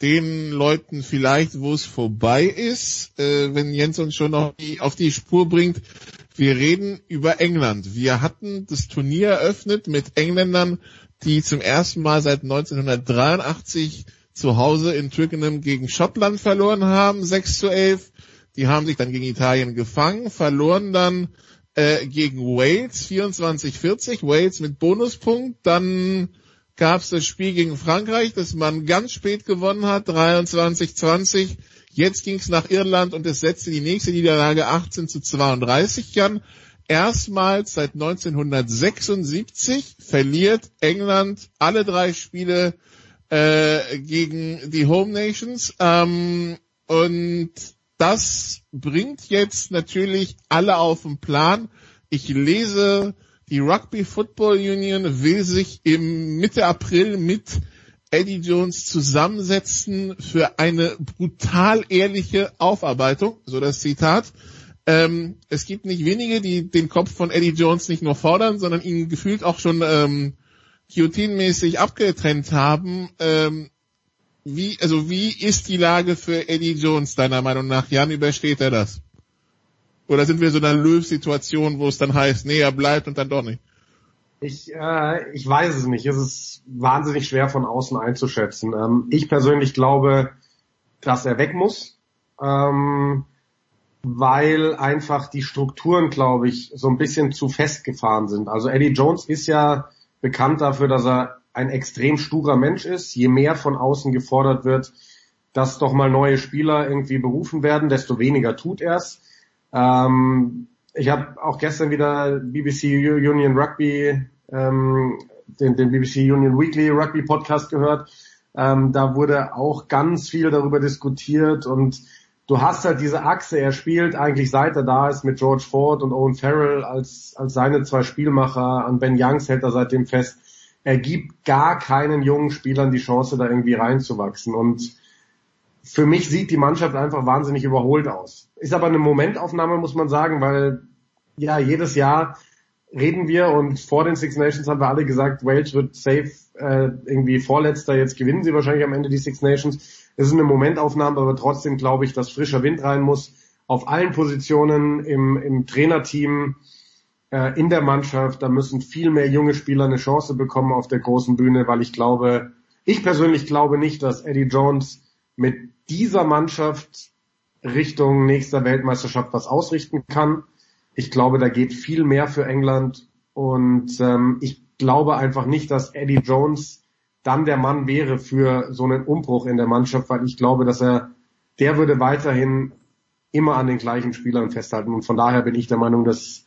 den Leuten vielleicht, wo es vorbei ist, äh, wenn Jens uns schon noch die, auf die Spur bringt. Wir reden über England. Wir hatten das Turnier eröffnet mit Engländern, die zum ersten Mal seit 1983 zu Hause in Twickenham gegen Schottland verloren haben, 6 zu 11. Die haben sich dann gegen Italien gefangen, verloren dann äh, gegen Wales 24-40, Wales mit Bonuspunkt. Dann gab es das Spiel gegen Frankreich, das man ganz spät gewonnen hat, 23-20. Jetzt ging es nach Irland und es setzte die nächste Niederlage 18 zu 32 an. Erstmals seit 1976 verliert England alle drei Spiele äh, gegen die Home Nations. Ähm, und das bringt jetzt natürlich alle auf den Plan. Ich lese, die Rugby Football Union will sich im Mitte April mit Eddie Jones zusammensetzen für eine brutal ehrliche Aufarbeitung, so das Zitat. Ähm, es gibt nicht wenige, die den Kopf von Eddie Jones nicht nur fordern, sondern ihn gefühlt auch schon ähm, Guillotine-mäßig abgetrennt haben. Ähm, wie, also wie ist die Lage für Eddie Jones deiner Meinung nach? Jan, übersteht er das? Oder sind wir so in einer Löw-Situation, wo es dann heißt, nee, er bleibt und dann doch nicht? Ich, äh, ich weiß es nicht. Es ist wahnsinnig schwer von außen einzuschätzen. Ähm, ich persönlich glaube, dass er weg muss, ähm, weil einfach die Strukturen, glaube ich, so ein bisschen zu festgefahren sind. Also Eddie Jones ist ja bekannt dafür, dass er ein extrem sturer Mensch ist. Je mehr von außen gefordert wird, dass doch mal neue Spieler irgendwie berufen werden, desto weniger tut er's. Ähm, ich habe auch gestern wieder BBC Union Rugby, ähm, den, den BBC Union Weekly Rugby Podcast gehört. Ähm, da wurde auch ganz viel darüber diskutiert und du hast halt diese Achse, er spielt eigentlich seit er da ist mit George Ford und Owen Farrell als, als seine zwei Spielmacher, an Ben Youngs hält er seitdem fest. er gibt gar keinen jungen Spielern die Chance, da irgendwie reinzuwachsen. Und für mich sieht die Mannschaft einfach wahnsinnig überholt aus. Ist aber eine Momentaufnahme, muss man sagen, weil ja jedes Jahr reden wir und vor den Six Nations haben wir alle gesagt, Wales wird safe äh, irgendwie Vorletzter, jetzt gewinnen sie wahrscheinlich am Ende die Six Nations. Es ist eine Momentaufnahme, aber trotzdem glaube ich, dass frischer Wind rein muss auf allen Positionen im, im Trainerteam, äh, in der Mannschaft. Da müssen viel mehr junge Spieler eine Chance bekommen auf der großen Bühne, weil ich glaube, ich persönlich glaube nicht, dass Eddie Jones mit dieser Mannschaft Richtung nächster Weltmeisterschaft was ausrichten kann. Ich glaube, da geht viel mehr für England und ähm, ich glaube einfach nicht, dass Eddie Jones dann der Mann wäre für so einen Umbruch in der Mannschaft, weil ich glaube, dass er, der würde weiterhin immer an den gleichen Spielern festhalten und von daher bin ich der Meinung, dass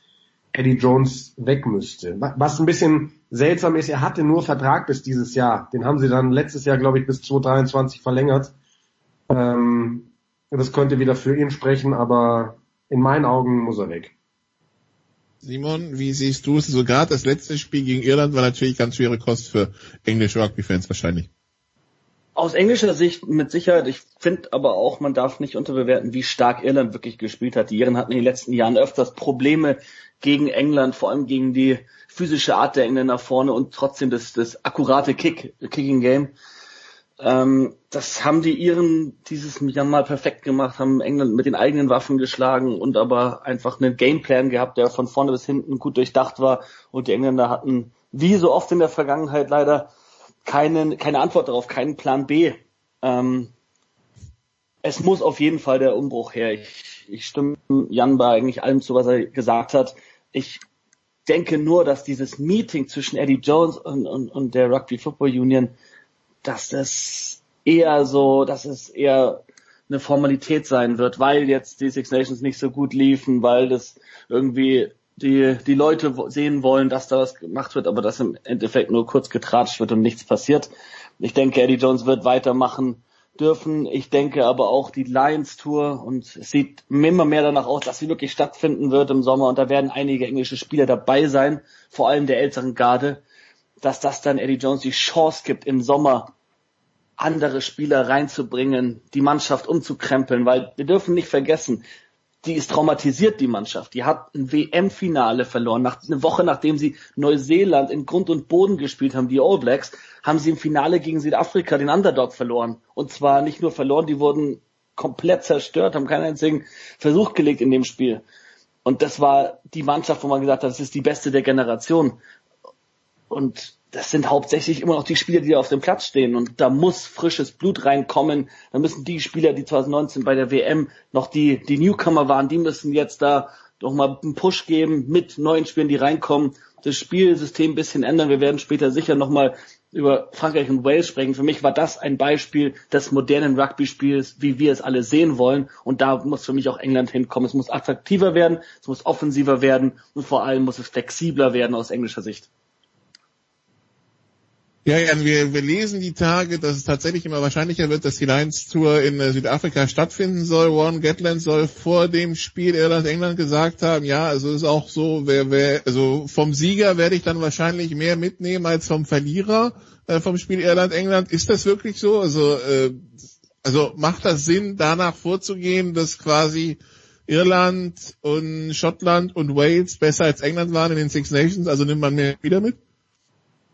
Eddie Jones weg müsste. Was ein bisschen seltsam ist, er hatte nur Vertrag bis dieses Jahr. Den haben sie dann letztes Jahr, glaube ich, bis 2023 verlängert. Ähm, das könnte wieder für ihn sprechen, aber in meinen Augen muss er weg. Simon, wie siehst du es? Sogar das letzte Spiel gegen Irland war natürlich ganz schwere Kost für englische Rugby-Fans wahrscheinlich. Aus englischer Sicht mit Sicherheit. Ich finde aber auch, man darf nicht unterbewerten, wie stark Irland wirklich gespielt hat. Die Iren hatten in den letzten Jahren öfters Probleme gegen England, vor allem gegen die physische Art der Engländer vorne und trotzdem das, das akkurate Kick, Kicking Game. Ähm, das haben die Iren dieses Jahr mal perfekt gemacht, haben England mit den eigenen Waffen geschlagen und aber einfach einen Gameplan gehabt, der von vorne bis hinten gut durchdacht war und die Engländer hatten, wie so oft in der Vergangenheit leider, keinen, keine Antwort darauf, keinen Plan B. Ähm, es muss auf jeden Fall der Umbruch her. Ich, ich stimme Jan bei eigentlich allem zu, was er gesagt hat. Ich denke nur, dass dieses Meeting zwischen Eddie Jones und, und, und der Rugby Football Union dass das eher so, dass es eher eine Formalität sein wird, weil jetzt die Six Nations nicht so gut liefen, weil das irgendwie die, die Leute sehen wollen, dass da was gemacht wird, aber dass im Endeffekt nur kurz getratscht wird und nichts passiert. Ich denke, Eddie Jones wird weitermachen dürfen. Ich denke aber auch die Lions Tour und es sieht immer mehr danach aus, dass sie wirklich stattfinden wird im Sommer und da werden einige englische Spieler dabei sein, vor allem der älteren Garde dass das dann Eddie Jones die Chance gibt, im Sommer andere Spieler reinzubringen, die Mannschaft umzukrempeln, weil wir dürfen nicht vergessen, die ist traumatisiert, die Mannschaft. Die hat ein WM-Finale verloren. Nach, eine Woche nachdem sie Neuseeland in Grund und Boden gespielt haben, die All Blacks, haben sie im Finale gegen Südafrika den Underdog verloren. Und zwar nicht nur verloren, die wurden komplett zerstört, haben keinen einzigen Versuch gelegt in dem Spiel. Und das war die Mannschaft, wo man gesagt hat, das ist die beste der Generation. Und das sind hauptsächlich immer noch die Spieler, die auf dem Platz stehen. Und da muss frisches Blut reinkommen. Da müssen die Spieler, die 2019 bei der WM noch die, die Newcomer waren, die müssen jetzt da doch mal einen Push geben mit neuen Spielern, die reinkommen, das Spielsystem ein bisschen ändern. Wir werden später sicher nochmal über Frankreich und Wales sprechen. Für mich war das ein Beispiel des modernen Rugby-Spiels, wie wir es alle sehen wollen. Und da muss für mich auch England hinkommen. Es muss attraktiver werden, es muss offensiver werden und vor allem muss es flexibler werden aus englischer Sicht. Ja, Jan, wir, wir lesen die Tage, dass es tatsächlich immer wahrscheinlicher wird, dass die Lions Tour in äh, Südafrika stattfinden soll. Warren Gatland soll vor dem Spiel Irland-England gesagt haben, ja, also ist auch so, wer, wer, also vom Sieger werde ich dann wahrscheinlich mehr mitnehmen als vom Verlierer äh, vom Spiel Irland-England. Ist das wirklich so? Also, äh, also macht das Sinn, danach vorzugehen, dass quasi Irland und Schottland und Wales besser als England waren in den Six Nations? Also nimmt man mehr wieder mit?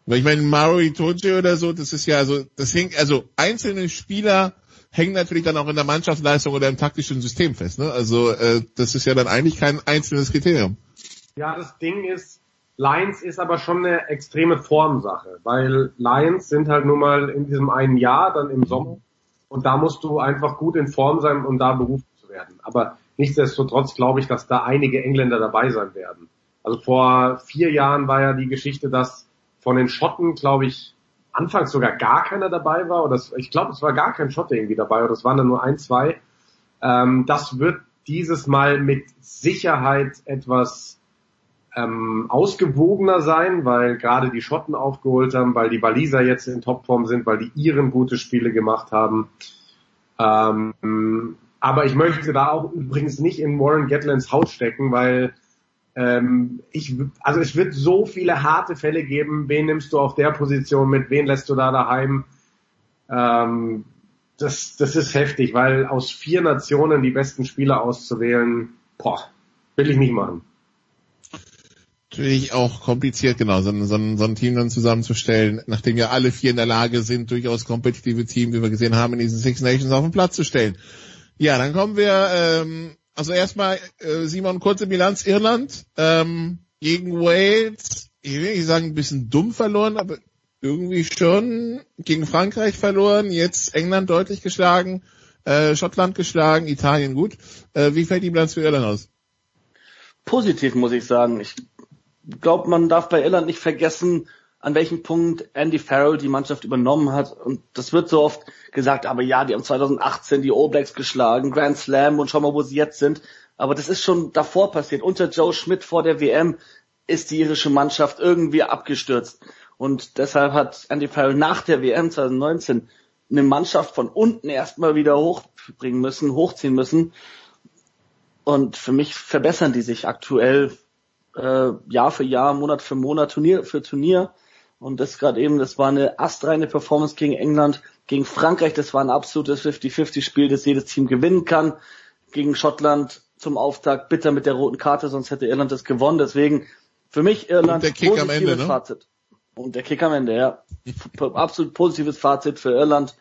Weil ich meine, Mario Itoje oder so, das ist ja so, das hängt, also einzelne Spieler hängen natürlich dann auch in der Mannschaftsleistung oder im taktischen System fest. Ne? Also äh, das ist ja dann eigentlich kein einzelnes Kriterium. Ja, das Ding ist, Lions ist aber schon eine extreme Formsache, weil Lions sind halt nun mal in diesem einen Jahr, dann im Sommer, und da musst du einfach gut in Form sein, um da berufen zu werden. Aber nichtsdestotrotz glaube ich, dass da einige Engländer dabei sein werden. Also vor vier Jahren war ja die Geschichte, dass von den Schotten, glaube ich, anfangs sogar gar keiner dabei war. Oder ich glaube, es war gar kein Schotte irgendwie dabei, oder es waren dann nur ein, zwei. Ähm, das wird dieses Mal mit Sicherheit etwas ähm, ausgewogener sein, weil gerade die Schotten aufgeholt haben, weil die Waliser jetzt in Topform sind, weil die Iren gute Spiele gemacht haben. Ähm, aber ich möchte da auch übrigens nicht in Warren Gatlands Haus stecken, weil Ähm, ich, also es wird so viele harte Fälle geben. Wen nimmst du auf der Position mit? Wen lässt du da daheim? Ähm, das, das ist heftig, weil aus vier Nationen die besten Spieler auszuwählen, boah, will ich nicht machen. Natürlich auch kompliziert, genau, so, so, so ein Team dann zusammenzustellen, nachdem ja alle vier in der Lage sind, durchaus kompetitive Teams, wie wir gesehen haben, in diesen Six Nations auf den Platz zu stellen. Ja, dann kommen wir, ähm, also erstmal, äh, Simon, kurze Bilanz, Irland ähm, gegen Wales, ich will nicht sagen, ein bisschen dumm verloren, aber irgendwie schon gegen Frankreich verloren, jetzt England deutlich geschlagen, äh, Schottland geschlagen, Italien gut. Äh, wie fällt die Bilanz für Irland aus? Positiv muss ich sagen. Ich glaube, man darf bei Irland nicht vergessen, an welchem Punkt Andy Farrell die Mannschaft übernommen hat. Und das wird so oft gesagt, aber ja, die haben 2018 die All Blacks geschlagen, Grand Slam und schau mal, wo sie jetzt sind. Aber das ist schon davor passiert. Unter Joe Schmidt vor der WM ist die irische Mannschaft irgendwie abgestürzt. Und deshalb hat Andy Farrell nach der WM 2019 eine Mannschaft von unten erstmal wieder hochbringen müssen, hochziehen müssen. Und für mich verbessern die sich aktuell äh, Jahr für Jahr, Monat für Monat, Turnier für Turnier. Und das gerade eben, das war eine astreine Performance gegen England, gegen Frankreich, das war ein absolutes 50-50-Spiel, das jedes Team gewinnen kann. Gegen Schottland zum Auftakt bitter mit der roten Karte, sonst hätte Irland das gewonnen. Deswegen für mich Irland Und der Kick am Ende, ne? Fazit. Und der Kick am Ende, ja. Absolut positives Fazit für Irland.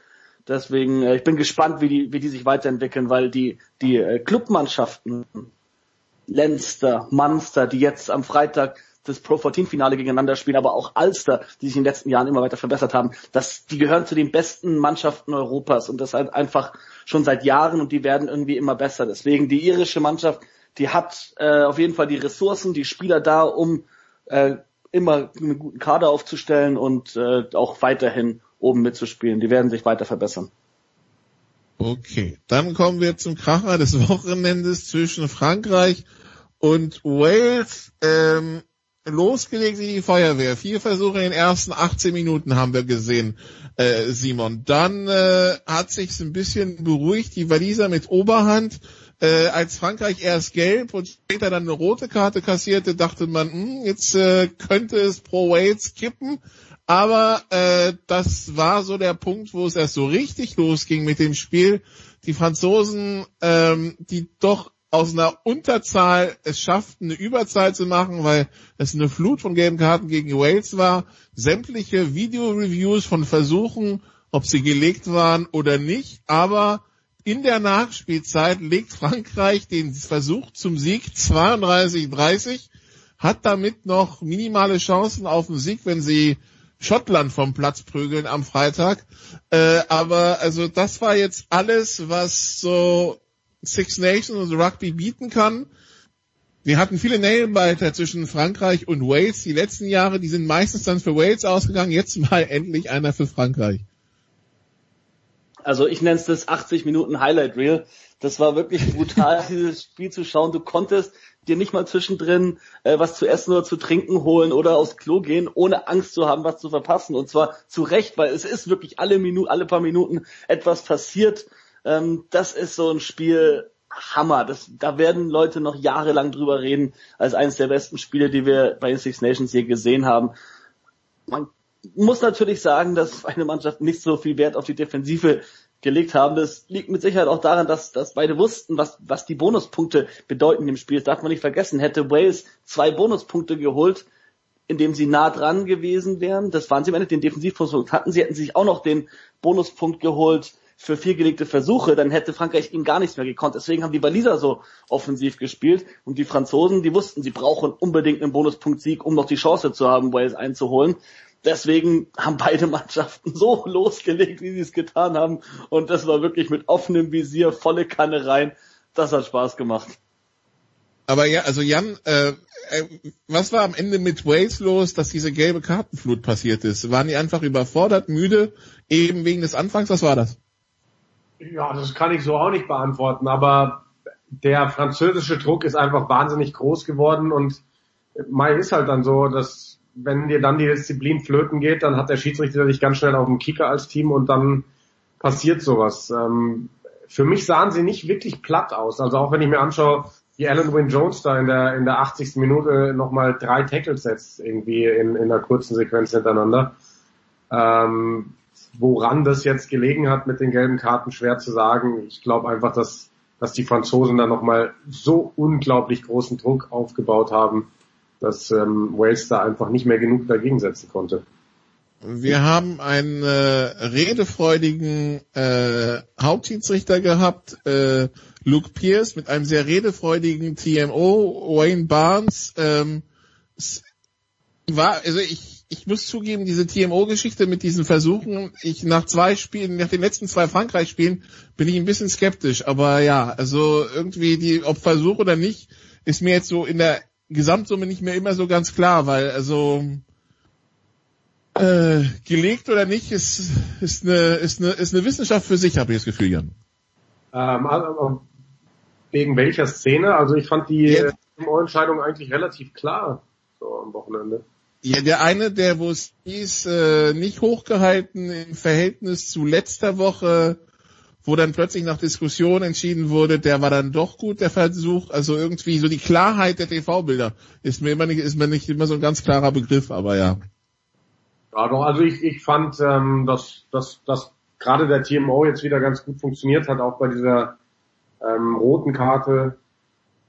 Deswegen, äh, ich bin gespannt, wie die, wie die sich weiterentwickeln, weil die, die äh, Clubmannschaften, Leinster, Munster, die jetzt am Freitag das Pro 14 Finale gegeneinander spielen, aber auch Ulster, die sich in den letzten Jahren immer weiter verbessert haben, das, die gehören zu den besten Mannschaften Europas und das halt einfach schon seit Jahren und die werden irgendwie immer besser. Deswegen die irische Mannschaft, die hat äh, auf jeden Fall die Ressourcen, die Spieler da, um äh, immer einen guten Kader aufzustellen und äh, auch weiterhin oben mitzuspielen. Die werden sich weiter verbessern. Okay, dann kommen wir zum Kracher des Wochenendes zwischen Frankreich und Wales. Ähm, losgelegt wie die Feuerwehr. Vier Versuche in den ersten 18 Minuten haben wir gesehen, äh, Simon. Dann äh, hat sich ein bisschen beruhigt, die Waliser mit Oberhand. Äh, als Frankreich erst gelb und später dann eine rote Karte kassierte, dachte man, hm, jetzt äh, könnte es pro Wales kippen. Aber äh, das war so der Punkt, wo es erst so richtig losging mit dem Spiel. Die Franzosen, ähm, die doch aus einer Unterzahl es schafften, eine Überzahl zu machen, weil es eine Flut von gelben Karten gegen Wales war. Sämtliche Video-Reviews von Versuchen, ob sie gelegt waren oder nicht, aber in der Nachspielzeit legt Frankreich den Versuch zum Sieg 32-30, hat damit noch minimale Chancen auf den Sieg, wenn sie Schottland vom Platz prügeln am Freitag. Äh, aber also das war jetzt alles, was so Six Nations und Rugby bieten kann. Wir hatten viele Nailbiter zwischen Frankreich und Wales die letzten Jahre, die sind meistens dann für Wales ausgegangen, jetzt mal endlich einer für Frankreich. Also ich nenne es das 80 Minuten Highlight Reel. Das war wirklich brutal, dieses Spiel zu schauen. Du konntest dir nicht mal zwischendrin äh, was zu essen oder zu trinken holen oder aufs Klo gehen, ohne Angst zu haben, was zu verpassen. Und zwar zu Recht, weil es ist wirklich alle Minuten, alle paar Minuten etwas passiert. Ähm, das ist so ein Spiel, Hammer. Das, da werden Leute noch jahrelang drüber reden, als eines der besten Spiele, die wir bei den Six Nations je gesehen haben. Man muss natürlich sagen, dass eine Mannschaft nicht so viel Wert auf die Defensive gelegt haben. Das liegt mit Sicherheit auch daran, dass, dass beide wussten, was, was die Bonuspunkte bedeuten im Spiel. Das darf man nicht vergessen. Hätte Wales zwei Bonuspunkte geholt, indem sie nah dran gewesen wären, das waren sie am Ende, den Defensivpunkt hatten sie, hätten sich auch noch den Bonuspunkt geholt für vier gelegte Versuche, dann hätte Frankreich ihm gar nichts mehr gekonnt. Deswegen haben die Waliser so offensiv gespielt und die Franzosen, die wussten, sie brauchen unbedingt einen Bonuspunkt-Sieg, um noch die Chance zu haben, Wales einzuholen. Deswegen haben beide Mannschaften so losgelegt, wie sie es getan haben. Und das war wirklich mit offenem Visier, volle Kanne rein. Das hat Spaß gemacht. Aber ja, also Jan, äh, äh, was war am Ende mit Wales los, dass diese gelbe Kartenflut passiert ist? Waren die einfach überfordert, müde, eben wegen des Anfangs? Was war das? Ja, das kann ich so auch nicht beantworten, aber der französische Druck ist einfach wahnsinnig groß geworden und Mai ist halt dann so, dass wenn dir dann die Disziplin flöten geht, dann hat der Schiedsrichter dich ganz schnell auf dem Kicker als Team und dann passiert sowas. Ähm, für mich sahen sie nicht wirklich platt aus. Also auch wenn ich mir anschaue, wie Alan Wynne Jones da in der, in der 80. Minute nochmal drei Tackles setzt, irgendwie in, in einer kurzen Sequenz hintereinander. Ähm, woran das jetzt gelegen hat mit den gelben Karten, schwer zu sagen. Ich glaube einfach, dass, dass die Franzosen da nochmal so unglaublich großen Druck aufgebaut haben, dass ähm, Wales da einfach nicht mehr genug dagegen setzen konnte. Wir haben einen äh, redefreudigen äh, Hauptschiedsrichter gehabt, äh, Luke Pierce, mit einem sehr redefreudigen TMO, Wayne Barnes. Ähm, war, also ich, ich muss zugeben, diese TMO-Geschichte mit diesen Versuchen, ich nach zwei Spielen, nach den letzten zwei Frankreich-Spielen, bin ich ein bisschen skeptisch. Aber ja, also irgendwie die, ob Versuch oder nicht, ist mir jetzt so in der Gesamtsumme nicht mehr immer so ganz klar, weil also äh, gelegt oder nicht, ist, ist, eine, ist, eine, ist eine Wissenschaft für sich, habe ich das Gefühl, Jan. Ähm, also, wegen welcher Szene? Also ich fand die ja. Entscheidung eigentlich relativ klar so am Wochenende. Ja, der eine, der wo es hieß, äh, nicht hochgehalten im Verhältnis zu letzter Woche, wo dann plötzlich nach Diskussion entschieden wurde, der war dann doch gut, der Versuch. Also irgendwie so die Klarheit der TV-Bilder ist mir immer nicht, ist mir nicht immer so ein ganz klarer Begriff, aber ja. Ja, doch, also ich, ich fand, ähm, dass, dass, dass gerade der TMO jetzt wieder ganz gut funktioniert hat, auch bei dieser ähm, roten Karte.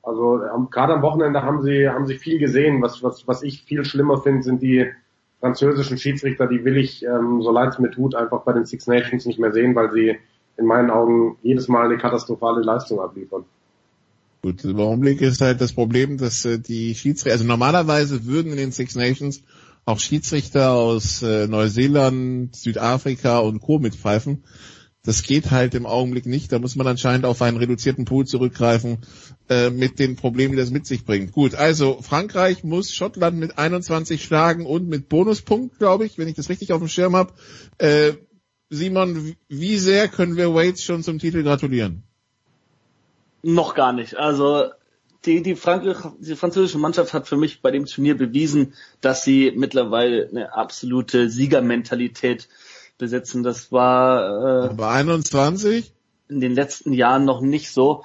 Also gerade am Wochenende haben sie, haben sie viel gesehen. Was, was, was ich viel schlimmer finde, sind die französischen Schiedsrichter, die will ich, ähm, so leid es mir tut, einfach bei den Six Nations nicht mehr sehen, weil sie in meinen Augen jedes Mal eine katastrophale Leistung abliefern. Gut, im Augenblick ist halt das Problem, dass äh, die Schiedsrichter, also normalerweise würden in den Six Nations auch Schiedsrichter aus äh, Neuseeland, Südafrika und Co. mitpfeifen. Das geht halt im Augenblick nicht. Da muss man anscheinend auf einen reduzierten Pool zurückgreifen äh, mit den Problemen, die das mit sich bringt. Gut, also Frankreich muss Schottland mit 21 schlagen und mit Bonuspunkt, glaube ich, wenn ich das richtig auf dem Schirm habe. Äh, Simon, wie sehr können wir Waits schon zum Titel gratulieren? Noch gar nicht. Also die, die, die französische Mannschaft hat für mich bei dem Turnier bewiesen, dass sie mittlerweile eine absolute Siegermentalität besitzen. Das war äh, bei 21 in den letzten Jahren noch nicht so.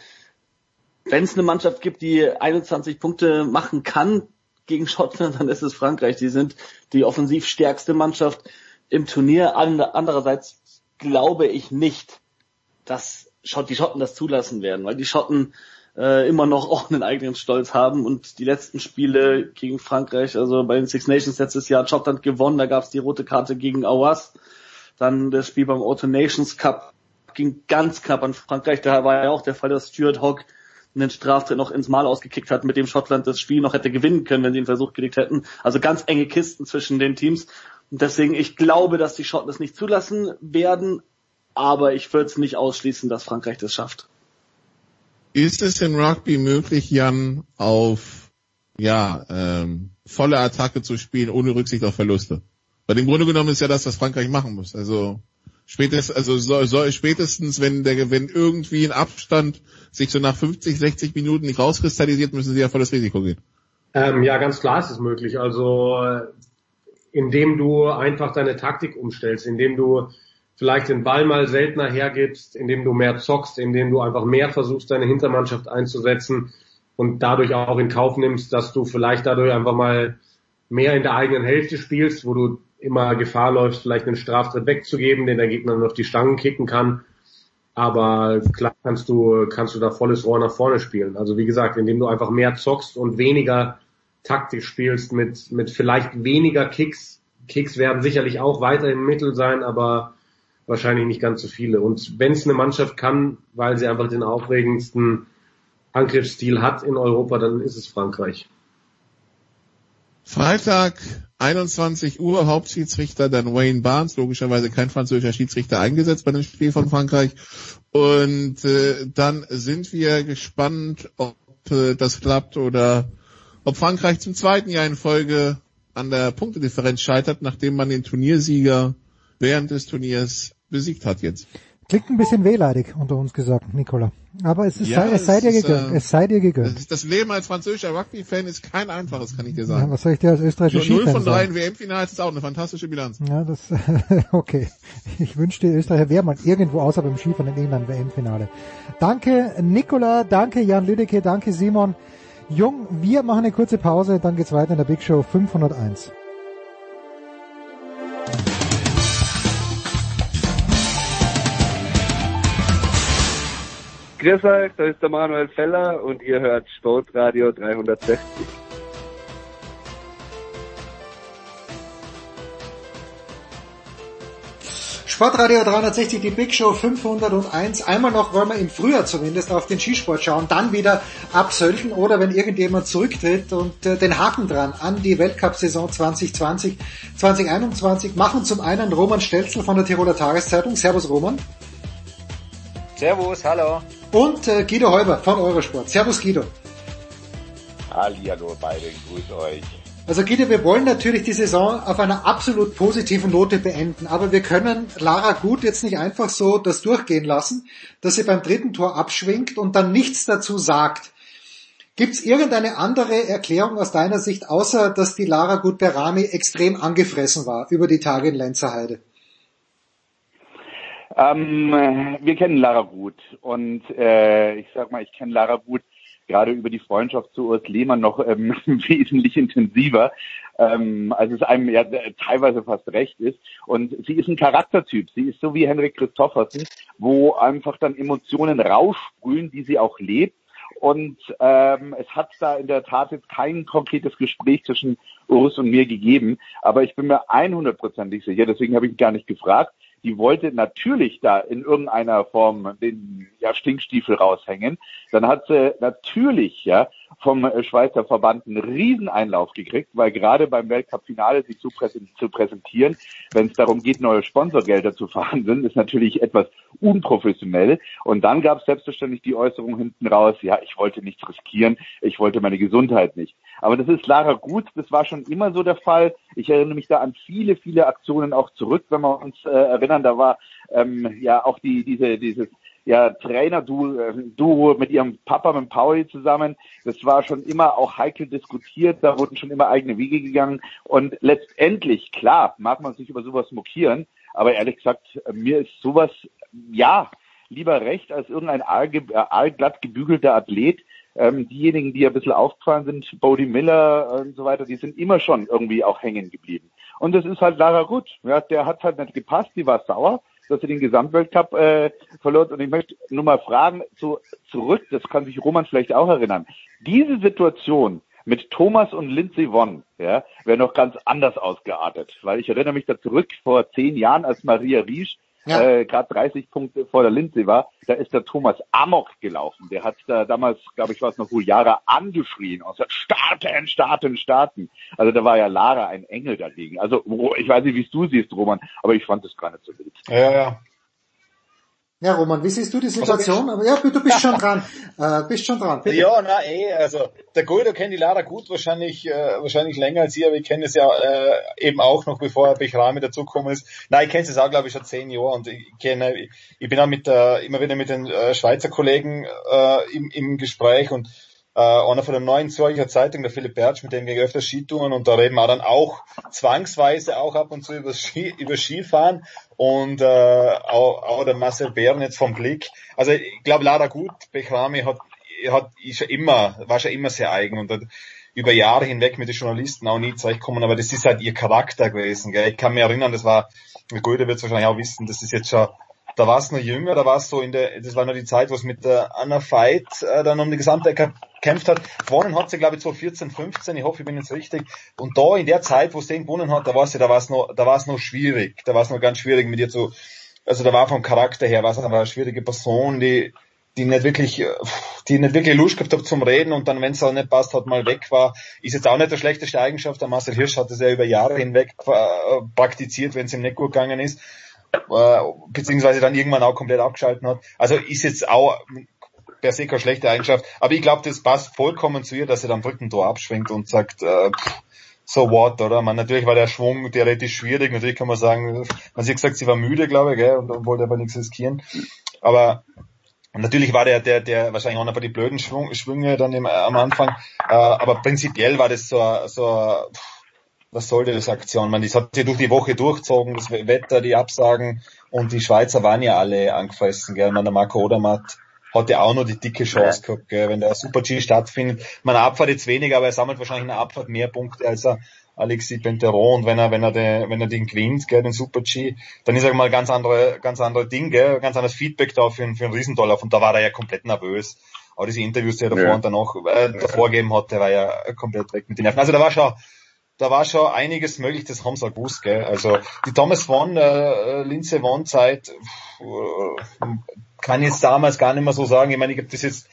Wenn es eine Mannschaft gibt, die 21 Punkte machen kann gegen Schottland, dann ist es Frankreich. Die sind die offensiv stärkste Mannschaft im Turnier. Andererseits glaube ich nicht, dass die Schotten das zulassen werden, weil die Schotten äh, immer noch auch einen eigenen Stolz haben und die letzten Spiele gegen Frankreich, also bei den Six Nations letztes Jahr hat Schottland gewonnen, da gab es die rote Karte gegen Awas, dann das Spiel beim Auto Nations Cup ging ganz knapp an Frankreich, da war ja auch der Fall, dass Stuart Hogg einen Straftritt noch ins Mal ausgekickt hat, mit dem Schottland das Spiel noch hätte gewinnen können, wenn sie einen Versuch gelegt hätten. Also ganz enge Kisten zwischen den Teams. Und deswegen, ich glaube, dass die Schotten das nicht zulassen werden, aber ich würde es nicht ausschließen, dass Frankreich das schafft. Ist es in Rugby möglich, Jan, auf ja ähm, volle Attacke zu spielen, ohne Rücksicht auf Verluste? Weil im Grunde genommen ist ja das, was Frankreich machen muss. Also spätestens, also so, so, spätestens, wenn der, wenn irgendwie ein Abstand sich so nach 50, 60 Minuten nicht rauskristallisiert, müssen sie ja volles Risiko gehen. Ähm, ja, ganz klar ist es möglich. Also indem du einfach deine Taktik umstellst, indem du vielleicht den Ball mal seltener hergibst, indem du mehr zockst, indem du einfach mehr versuchst, deine Hintermannschaft einzusetzen und dadurch auch in Kauf nimmst, dass du vielleicht dadurch einfach mal mehr in der eigenen Hälfte spielst, wo du immer Gefahr läufst, vielleicht einen Straftritt wegzugeben, den der Gegner noch die Stangen kicken kann. Aber klar kannst du, kannst du da volles Rohr nach vorne spielen. Also wie gesagt, indem du einfach mehr zockst und weniger taktisch spielst mit, mit vielleicht weniger Kicks. Kicks werden sicherlich auch weiter im Mittel sein, aber wahrscheinlich nicht ganz so viele. Und wenn es eine Mannschaft kann, weil sie einfach den aufregendsten Angriffsstil hat in Europa, dann ist es Frankreich. Freitag 21 Uhr Hauptschiedsrichter, dann Wayne Barnes, logischerweise kein französischer Schiedsrichter eingesetzt bei dem Spiel von Frankreich. Und äh, dann sind wir gespannt, ob äh, das klappt oder ob Frankreich zum zweiten Jahr in Folge an der Punktedifferenz scheitert, nachdem man den Turniersieger während des Turniers besiegt hat jetzt. Klingt ein bisschen wehleidig unter uns gesagt, Nicola. Aber es, ist, Ja, sei, es sei es dir ist, gegönnt. äh, es sei dir gegönnt. Das, Leben als französischer Rugby-Fan ist kein einfaches, kann ich dir Ja, sagen. was soll ich dir als österreichischer Nur 0 Skifan von 3 sagen? in WM-Finals ist auch eine fantastische Bilanz. Ja, das, okay. Ich wünschte, Österreicher wäre mal irgendwo außer beim Skifahren in England WM-Finale. Danke, Nicola, danke, Jan Lüdecke, danke, Simon. Jung, wir machen eine kurze Pause, dann geht's weiter in der Big Show 501. Grüß euch, da ist der Manuel Feller und ihr hört Sportradio 360. Sportradio 360, die Big Show 501. Einmal noch wollen wir im Frühjahr zumindest auf den Skisport schauen, dann wieder absölchen oder wenn irgendjemand zurücktritt und äh, den Haken dran an die Weltcup-Saison 2020, 2021 machen zum einen Roman Stelzl von der Tiroler Tageszeitung. Servus Roman. Servus, hallo. Und äh, Guido Heuber von Eurosport. Servus Guido. Hallihallo beide, grüß euch. Also Guido, wir wollen natürlich die Saison auf einer absolut positiven Note beenden, aber wir können Lara Gut jetzt nicht einfach so das durchgehen lassen, dass sie beim dritten Tor abschwingt und dann nichts dazu sagt. Gibt es irgendeine andere Erklärung aus deiner Sicht, außer dass die Lara Gut Berami extrem angefressen war über die Tage in Lenzerheide? Ähm, wir kennen Lara gut und äh, ich sag mal, ich kenne Lara gut gerade über die Freundschaft zu Urs Lehmann noch ähm, wesentlich intensiver, ähm, als es einem ja teilweise fast recht ist. Und sie ist ein Charaktertyp. Sie ist so wie Henrik Christoffersen, wo einfach dann Emotionen raussprühen, die sie auch lebt. Und ähm, es hat da in der Tat jetzt kein konkretes Gespräch zwischen Urs und mir gegeben. Aber ich bin mir 100%ig sicher, deswegen habe ich gar nicht gefragt, die wollte natürlich da in irgendeiner Form den ja, Stinkstiefel raushängen. Dann hat sie natürlich ja vom Schweizer Verband einen Rieseneinlauf gekriegt, weil gerade beim Weltcup-Finale sich zu, präsent, zu präsentieren, wenn es darum geht, neue Sponsorgelder zu verhandeln, ist natürlich etwas unprofessionell. Und dann gab es selbstverständlich die Äußerung hinten raus, ja, ich wollte nichts riskieren, ich wollte meine Gesundheit nicht. Aber das ist Lara gut, das war schon immer so der Fall. Ich erinnere mich da an viele, viele Aktionen auch zurück, wenn wir uns äh, erinnern, da war ähm, ja auch die diese dieses ja, Trainer-Duo mit ihrem Papa, mit Pauli zusammen. Das war schon immer auch heikel diskutiert, da wurden schon immer eigene Wege gegangen. Und letztendlich, klar, mag man sich über sowas mokieren, aber ehrlich gesagt, mir ist sowas, ja, lieber recht als irgendein aalglatt gebügelter Athlet. Ähm, diejenigen, die ein bisschen aufgefallen sind, Bodie Miller und so weiter, die sind immer schon irgendwie auch hängen geblieben. Und das ist halt Lara gut. Ja, der hat halt nicht gepasst, die war sauer dass sie den Gesamtweltcup äh, verloren. Und ich möchte nur mal fragen, zu, zurück, das kann sich Roman vielleicht auch erinnern. Diese Situation mit Thomas und Lindsay Vonn, ja, wäre noch ganz anders ausgeartet. Weil ich erinnere mich da zurück vor zehn Jahren, als Maria Riesch ja. äh, gerade 30 Punkte vor der Lindsay war, da ist der Thomas Amok gelaufen. Der hat da damals, glaube ich, war es noch Jahre angeschrien und sagt, starten, starten, starten. Also da war ja Lara ein Engel dagegen. Also ich weiß nicht, wie es du siehst, Roman, aber ich fand das gar nicht so wild. Ja, ja. Ja, Roman, wie siehst du die Situation? Aber ja, du bist schon dran. Äh, bist schon dran. Bitte. Ja, na eh, also der Guido kennt die Lara gut, wahrscheinlich äh, wahrscheinlich länger als ihr, aber ich kenne es ja äh, eben auch noch, bevor Bechrami dazugekommen ist. Nein, ich kenne es auch, glaube ich, schon zehn Jahre und ich kenne, ich bin auch mit äh, immer wieder mit den äh, Schweizer Kollegen äh, im, im Gespräch und äh, einer von der neuen Zürcher Zeitung, der Philipp Bertsch, mit dem gehe ich öfter Skitouren und da reden wir dann auch zwangsweise auch ab und zu über, Ski, über Skifahren und äh, auch, auch der Marcel Bären jetzt vom Blick. Also ich glaube Lara gut, Bechrami hat, hat ist schon immer, war schon immer sehr eigen und hat über Jahre hinweg mit den Journalisten auch nie zurechtkommen, aber das ist halt ihr Charakter gewesen. Gell? Ich kann mich erinnern, das war, gut, wird es wahrscheinlich auch wissen, das ist jetzt schon da war es noch jünger, da war es so in der, das war noch die Zeit, wo es mit der Anna Veit äh, dann um die gesamte gekämpft hat. Gewonnen hat sie, glaube ich, 2014, 15, ich hoffe, ich bin jetzt richtig. Und da in der Zeit, wo sie den gewonnen hat, da war sie, da war es noch, da war es noch schwierig. Da war es noch ganz schwierig mit ihr zu, also da war vom Charakter her, war es eine schwierige Person, die, die nicht wirklich, die nicht wirklich Lust gehabt hat zum Reden und dann, wenn es auch nicht passt hat, mal weg war. Ist jetzt auch nicht der schlechteste Eigenschaft. Der Marcel Hirsch hat das ja über Jahre hinweg äh, praktiziert, wenn es ihm nicht gut gegangen ist äh, beziehungsweise dann irgendwann auch komplett abgeschalten hat. Also ist jetzt auch per se keine schlechte Eigenschaft, aber ich glaube, das passt vollkommen zu ihr, dass sie dann dritten Tor abschwenkt und sagt, äh, so what, oder? Man, natürlich war der Schwung theoretisch schwierig, natürlich kann man sagen, man hat gesagt, sie war müde, glaube ich, gell, und, und wollte aber nichts riskieren. Aber natürlich war der, der, der wahrscheinlich auch noch die blöden Schwung, Schwünge dann im, am Anfang, äh, aber prinzipiell war das so, so was sollte das Aktion? Man, das hat sich durch die Woche durchgezogen, das Wetter, die Absagen und die Schweizer waren ja alle angefressen, gell? Man, der Marco Odermatt hatte auch noch die dicke Chance gehabt, gell? wenn der Super G stattfindet. Man Abfahrt jetzt weniger, aber er sammelt wahrscheinlich in der Abfahrt mehr Punkte als er Alexis Penteron und wenn er, wenn er den, wenn er den gewinnt, gell, den Super G, dann ist er mal ganz andere, ganz andere Ding, gell, ganz anderes Feedback da für, für einen Riesendollar und da war er ja komplett nervös. Aber diese Interviews, die er davor ja. und danach äh, davor gegeben hat, der war ja komplett weg mit den Nerven. Also da war schon, da war schon einiges möglich, das haben sie auch gewusst, gell. Also die Thomas Von, äh, Linze Von Zeit, äh, kann ich jetzt damals gar nicht mehr so sagen. Ich meine, ich habe das jetzt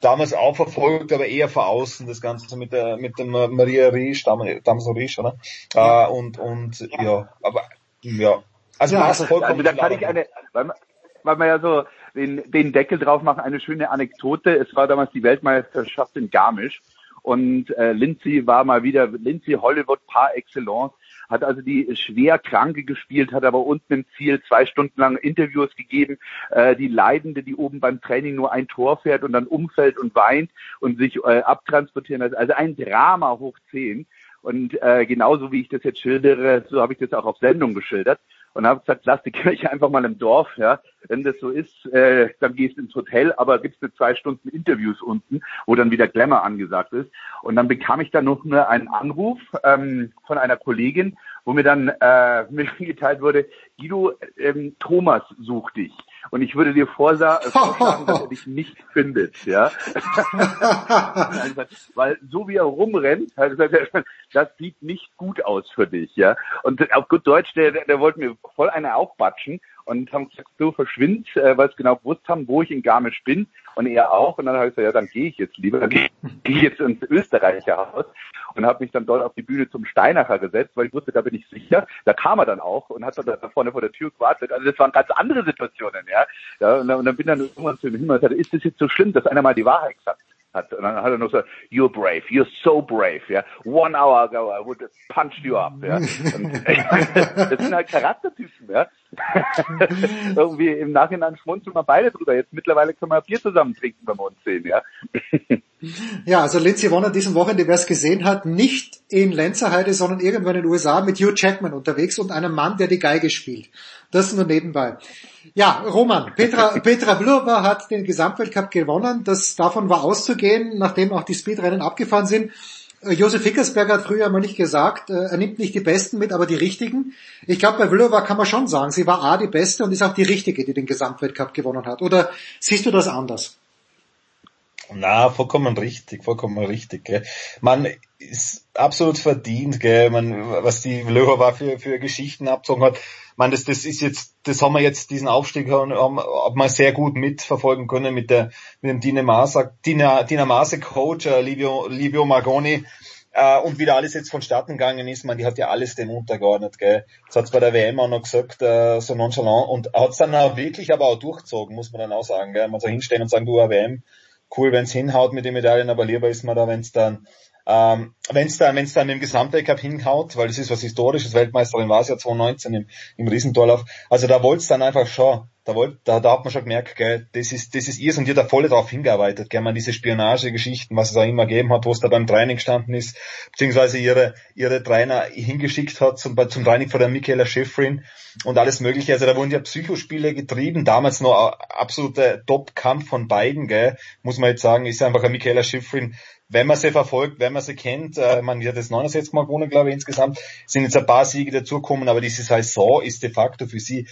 damals auch verfolgt, aber eher von außen, das Ganze mit der mit dem Maria Riesch, damals, Riesch, oder? Äh, und und ja, aber ja. Also, ja, also, also da kann ich eine, weil man, weil man ja so den, den Deckel drauf machen, eine schöne Anekdote. Es war damals die Weltmeisterschaft in Garmisch und äh, Lindsay war mal wieder Lindsay Hollywood par excellence, hat also die schwer Kranke gespielt, hat aber unten im Ziel zwei Stunden lang Interviews gegeben, äh, die Leidende, die oben beim Training nur ein Tor fährt und dann umfällt und weint und sich äh, abtransportieren lässt. Also ein Drama hoch zehn. Und äh, genauso wie ich das jetzt schildere, so habe ich das auch auf Sendung geschildert und habe gesagt, lass die Kirche einfach mal im Dorf, ja. Wenn das so ist, äh, dann gehst du ins Hotel, aber gibst du zwei Stunden Interviews unten, wo dann wieder Glamour angesagt ist. Und dann bekam ich dann noch nur einen Anruf ähm, von einer Kollegin, wo mir dann äh, mitgeteilt wurde, Guido, ähm, Thomas sucht dich. Und ich würde dir vorsagen, dass er dich nicht findet, ja. Weil so wie er rumrennt, das sieht nicht gut aus für dich, ja. Und auf gut Deutsch, der, der, der wollte mir voll eine aufbatschen und haben gesagt, so verschwind, äh, weil sie genau gewusst haben, wo ich in Garmisch bin und er auch. Und dann habe ich gesagt, ja, dann gehe ich jetzt lieber, dann gehe ich jetzt ins Österreicher Haus und habe mich dann dort auf die Bühne zum Steinacher gesetzt, weil ich wusste, da bin ich sicher. Da kam er dann auch und hat dann da vorne vor der Tür gewartet. Also das waren ganz andere Situationen, ja. ja und, dann, und dann bin dann irgendwann zu ihm hin und gesagt, ist das jetzt so schlimm, dass einer mal die Wahrheit sagt? Hat. Und dann hat er noch so, you're brave, you're so brave, ja. One hour ago I would have punched you up, ja. Und, das sind halt Charaktertypen, ja. Irgendwie im Nachhinein schmunzeln wir beide drüber. Jetzt mittlerweile können wir Bier zusammen trinken, wenn uns sehen, ja. ja, also Lindsay Vonn an diesem Wochenende, wer es gesehen hat, nicht in Lenzerheide, sondern irgendwann in den USA mit Hugh Jackman unterwegs und einem Mann, der die Geige spielt. Das nur nebenbei. Ja, Roman, Petra, Petra Vlhova hat den Gesamtweltcup gewonnen. Das, davon war auszugehen, nachdem auch die Speedrennen abgefahren sind. Äh, Josef Hickersberger hat früher mal nicht gesagt, äh, er nimmt nicht die Besten mit, aber die Richtigen. Ich glaube, bei Vlhova kann man schon sagen, sie war A, die Beste und ist auch die Richtige, die den Gesamtweltcup gewonnen hat. Oder siehst du das anders? Na, vollkommen richtig, vollkommen richtig. Gell. Man ist absolut verdient, gell. Man, was die Vlhova für, für Geschichten abzogen hat man, das, das ist jetzt, das haben wir jetzt, diesen Aufstieg haben, haben wir sehr gut mitverfolgen können mit der, mit dem Dinamasa, Dinamase Coach, äh, Livio, Livio Magoni, äh, und wie da alles jetzt vonstatten gegangen ist, man, die hat ja alles den untergeordnet, gell. Das hat bei der WM auch noch gesagt, äh, so nonchalant, und hat es dann auch wirklich aber auch durchgezogen, muss man dann auch sagen, gell. Man soll hinstellen und sagen, du, WM, cool, wenn's hinhaut mit den Medaillen, aber lieber ist man da, wenn's dann ähm, wenn es dann, wenn's dann im Gesamtweltcup hinhaut, weil das ist was Historisches, Weltmeisterin war es ja 2019 im, im Riesentorlauf. Also da wollte es dann einfach schon, da, wollt, da, da hat man schon gemerkt, gell, das ist, das ist ihr und ihr da voll drauf hingearbeitet, gell, man diese Spionagegeschichten, was es auch immer gegeben hat, wo es da beim Training gestanden ist, beziehungsweise ihre, ihre Trainer hingeschickt hat zum, zum Training von der Michaela Schifrin und alles mögliche. Also da wurden ja Psychospiele getrieben, damals noch absoluter Top-Kampf von beiden, gell, muss man jetzt sagen, ist einfach ein Michaela Schifrin wenn man sie verfolgt, wenn man sie kennt, äh, man wird das 69 Mal gewonnen, glaube ich, insgesamt, sind jetzt ein paar Siege dazugekommen, aber diese Saison ist de facto für sie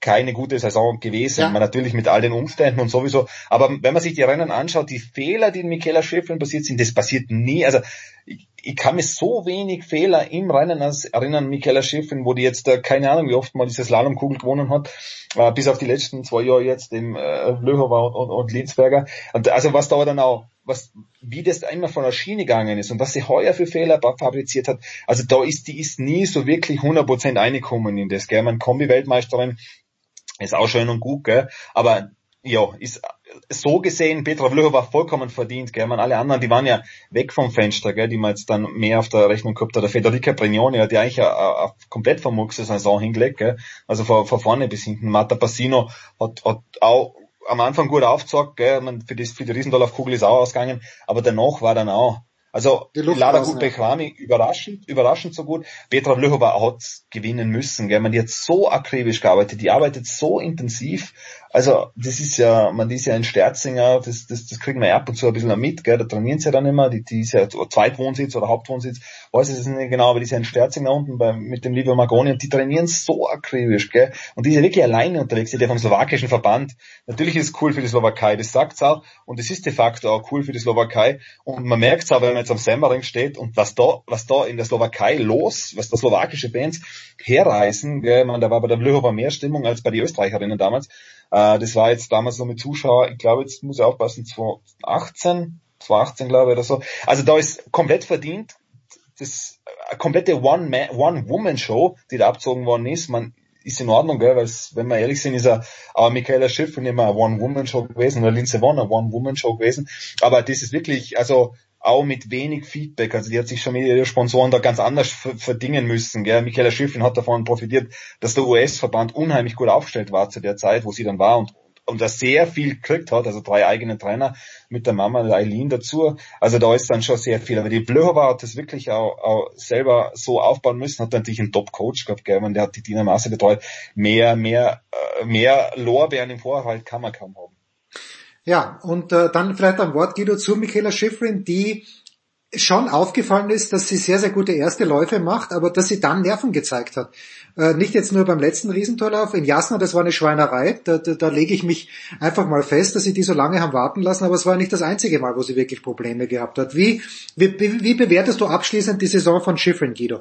keine gute Saison gewesen. Ja. Man natürlich mit all den Umständen und sowieso. Aber wenn man sich die Rennen anschaut, die Fehler, die in Michaela Schäfflin passiert sind, das passiert nie. Also ich, ich kann mir so wenig Fehler im Rennen erinnern, Michaela Schäfflin, wo die jetzt, äh, keine Ahnung, wie oft mal diese Slalomkugel gewonnen hat, äh, bis auf die letzten zwei Jahre jetzt, im äh, Löhower und, und, und Linsberger. Und also was da dann auch was, wie das immer von der Schiene gegangen ist und was sie heuer für Fehler fabriziert hat. Also da ist, die ist nie so wirklich 100% eingekommen in das, gell. Man Kombi-Weltmeisterin ist auch schön und gut, gell. Aber ja, ist so gesehen, Petra Vlhova war vollkommen verdient, gell? Man, alle anderen, die waren ja weg vom Fenster, gell? die man jetzt dann mehr auf der Rechnung gehabt hat. Der Federica Brignoni hat ja eigentlich eine, eine komplett vermurkste Saison hingelegt, gell? also von, von vorne bis hinten. Marta Passino hat, hat auch am Anfang gut aufgezeigt, gell? Man, für, das, für die Riesendorf-Kugel ist auch ausgegangen, aber danach war dann auch also Lara gut Bechrami, überraschend, überraschend so gut. Petra Vlhova hat gewinnen müssen. Gell? Man, die hat so akribisch gearbeitet, die arbeitet so intensiv also das ist ja, man ist ja ein Sterzinger, das, das, das kriegen wir ab und zu ein bisschen mit, gell? da trainieren sie ja dann immer, die, die ist ja Zweitwohnsitz oder Hauptwohnsitz, weiß ich es nicht genau, aber die ist ja ein Sterzinger unten bei, mit dem Livio Magoni und die trainieren so akribisch, gell? und die ist ja wirklich alleine unterwegs, die ist ja vom slowakischen Verband. Natürlich ist es cool für die Slowakei, das sagt's auch und es ist de facto auch cool für die Slowakei und man merkt's auch, wenn man jetzt am Semmering steht und was da, was da in der Slowakei los, was da slowakische Bands herreißen, gell? Man, da war bei der Vlhova mehr Stimmung als bei den Österreicherinnen damals, äh, das war jetzt damals so mit Zuschauer, ich glaube, jetzt muss ich aufpassen, 2018, 2018 glaube ich oder so. Also da ist komplett verdient, das eine komplette One-Woman-Show, die da abzogen worden ist. Man ist in Ordnung, gell, weil wenn wir ehrlich sind, ist er aber Michaela Schiff mehr eine One-Woman-Show gewesen oder Lindsay Vonn eine One-Woman-Show gewesen. Aber das ist wirklich, also auch mit wenig Feedback. Also die hat sich schon mit ihren Sponsoren da ganz anders verdingen müssen. Gell? Michaela Schifflin hat davon profitiert, dass der US-Verband unheimlich gut aufgestellt war zu der Zeit, wo sie dann war und und da sehr viel gekriegt hat, also drei eigene Trainer mit der Mama der Eileen dazu. Also da ist dann schon sehr viel. Aber die Blöhova hat das wirklich auch, auch selber so aufbauen müssen, hat natürlich einen Top-Coach gehabt, gell? Und der hat die Dina Masse betreut. Mehr, mehr, äh, mehr Lorbeeren im Vorhalt kann man kaum haben. Ja, und äh, dann vielleicht ein Wort, Guido, zu Michaela Schifrin, die schon aufgefallen ist, dass sie sehr, sehr gute erste Läufe macht, aber dass sie dann Nerven gezeigt hat. Äh, nicht jetzt nur beim letzten Riesentorlauf in Jasna, das war eine Schweinerei, da, da, da lege ich mich einfach mal fest, dass sie die so lange haben warten lassen, aber es war nicht das einzige Mal, wo sie wirklich Probleme gehabt hat. Wie, wie, wie bewertest du abschließend die Saison von Schifrin, Guido?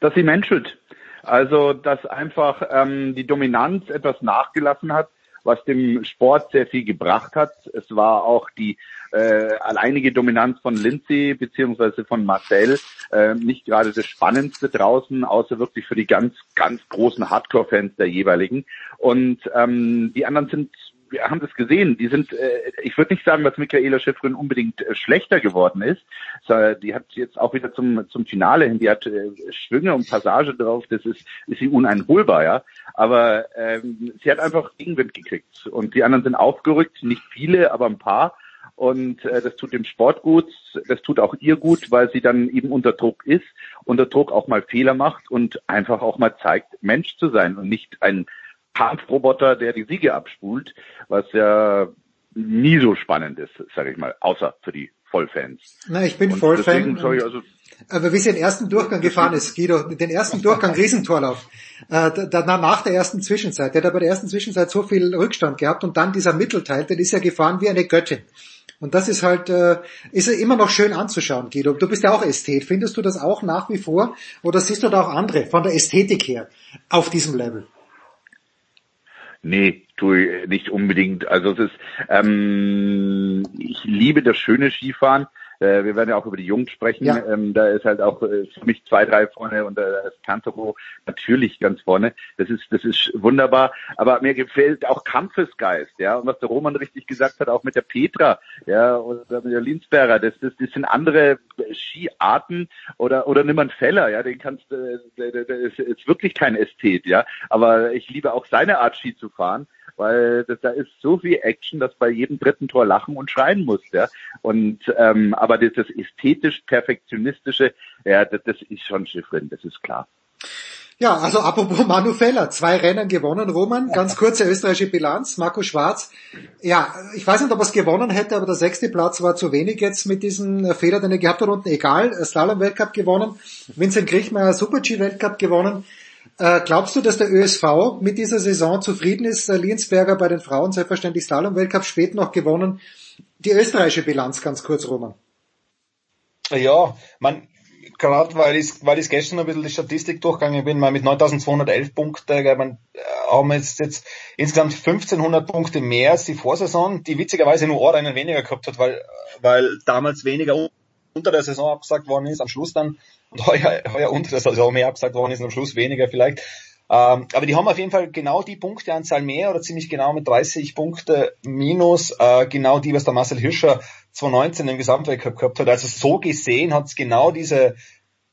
Dass sie menschelt. Also, dass einfach ähm, die Dominanz etwas nachgelassen hat was dem Sport sehr viel gebracht hat. Es war auch die äh, alleinige Dominanz von Lindsay beziehungsweise von Marcel äh, nicht gerade das Spannendste draußen, außer wirklich für die ganz, ganz großen Hardcore-Fans der jeweiligen. Und ähm, die anderen sind wir haben das gesehen, die sind, äh, ich würde nicht sagen, dass Michaela Schifrin unbedingt äh, schlechter geworden ist. Die hat jetzt auch wieder zum, zum Finale hin, die hat äh, Schwünge und Passage drauf, das ist, ist sie uneinholbar, ja. Aber ähm, sie hat einfach Gegenwind gekriegt und die anderen sind aufgerückt, nicht viele, aber ein paar. Und äh, das tut dem Sport gut, das tut auch ihr gut, weil sie dann eben unter Druck ist, unter Druck auch mal Fehler macht und einfach auch mal zeigt, Mensch zu sein und nicht ein Kampfroboter, der die Siege abspult, was ja nie so spannend ist, sage ich mal, außer für die Vollfans. Na, ich bin und Vollfan. Also aber wie sie den ersten Durchgang gefahren ist, Guido, den ersten Durchgang Riesentorlauf, äh, danach nach der ersten Zwischenzeit, der hat aber der ersten Zwischenzeit so viel Rückstand gehabt und dann dieser Mittelteil, der ist ja gefahren wie eine Göttin. Und das ist halt, äh, ist immer noch schön anzuschauen, Guido. Du bist ja auch Ästhet. Findest du das auch nach wie vor? Oder siehst du da auch andere von der Ästhetik her auf diesem Level? Nee, tue ich nicht unbedingt. Also es ist, ähm, ich liebe das schöne Skifahren. Äh, wir werden ja auch über die Jungen sprechen. Ja. Ähm, da ist halt auch äh, für mich zwei, drei vorne und da ist Cantero natürlich ganz vorne. Das ist, das ist wunderbar. Aber mir gefällt auch Kampfesgeist, ja. Und was der Roman richtig gesagt hat, auch mit der Petra, ja, oder mit der Linsberger, das, das, das sind andere Skiarten oder, oder nimm einen Feller, ja, den kannst, äh, der, der, der ist, ist wirklich kein Ästhet, ja. Aber ich liebe auch seine Art Ski zu fahren weil das, da ist so viel Action, dass bei jedem dritten Tor lachen und schreien muss, ja. Und ähm, aber das, das ästhetisch perfektionistische, ja, das, das ist schon Schiffrin, das ist klar. Ja, also apropos Manu Feller, zwei Rennen gewonnen, Roman, ganz kurze österreichische Bilanz, Marco Schwarz, ja, ich weiß nicht, ob er es gewonnen hätte, aber der sechste Platz war zu wenig jetzt mit diesem Fehler, den er gehabt hat. Unten, egal, Slalom-Weltcup gewonnen, Vincent Griechmeier Super-G-Weltcup gewonnen, äh, glaubst du, dass der ÖSV mit dieser Saison zufrieden ist? Äh, Liensberger bei den Frauen selbstverständlich Slalom-Weltcup spät noch gewonnen. Die österreichische Bilanz ganz kurz, Roman. Ja, man, gerade weil ich, weil ich gestern ein bisschen die Statistik durchgegangen bin, mal mit 9211 Punkten, man, äh, haben wir jetzt, jetzt insgesamt 1500 Punkte mehr als die Vorsaison, die witzigerweise nur einen weniger gehabt hat, weil, weil damals weniger unter der Saison abgesagt worden ist, am Schluss dann und heuer, heuer unter der Saison mehr abgesagt worden ist am Schluss weniger vielleicht. Ähm, aber die haben auf jeden Fall genau die Punkteanzahl mehr oder ziemlich genau mit 30 Punkte minus äh, genau die, was der Marcel Hirscher 2019 im Gesamtweltcup gehabt hat. Also so gesehen hat es genau diese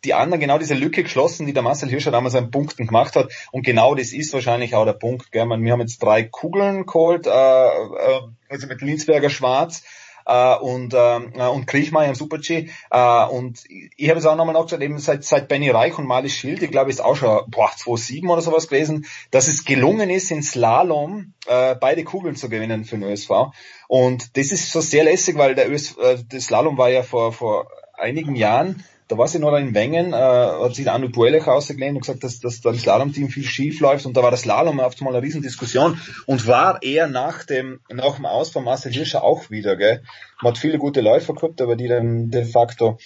die anderen genau diese Lücke geschlossen, die der Marcel Hirscher damals an Punkten gemacht hat. Und genau das ist wahrscheinlich auch der Punkt. Gell? Wir haben jetzt drei Kugeln geholt, äh, äh, also mit Linsberger Schwarz, äh, und, äh, und Kriechmeier im Super-G. Äh, und ich habe es auch nochmal nachgesagt, eben seit, seit Benny Reich und Malis Schild, ich glaube, ist auch schon boah, 2-7 oder sowas gewesen, dass es gelungen ist, in Slalom äh, beide Kugeln zu gewinnen für den ÖSV. Und das ist so sehr lässig, weil der, ÖSV, äh, der Slalom war ja vor, vor einigen Jahren da war sie noch in Wengen, äh, hat sich Anu Buelech ausgelehnt und gesagt, dass, dass da im Slalom-Team viel schief läuft und da war das Slalom auf einmal eine Riesendiskussion und war eher nach dem, nach dem Aus von Marcel Hirscher auch wieder, gell. Man hat viele gute Läufer gehabt, aber die dann de facto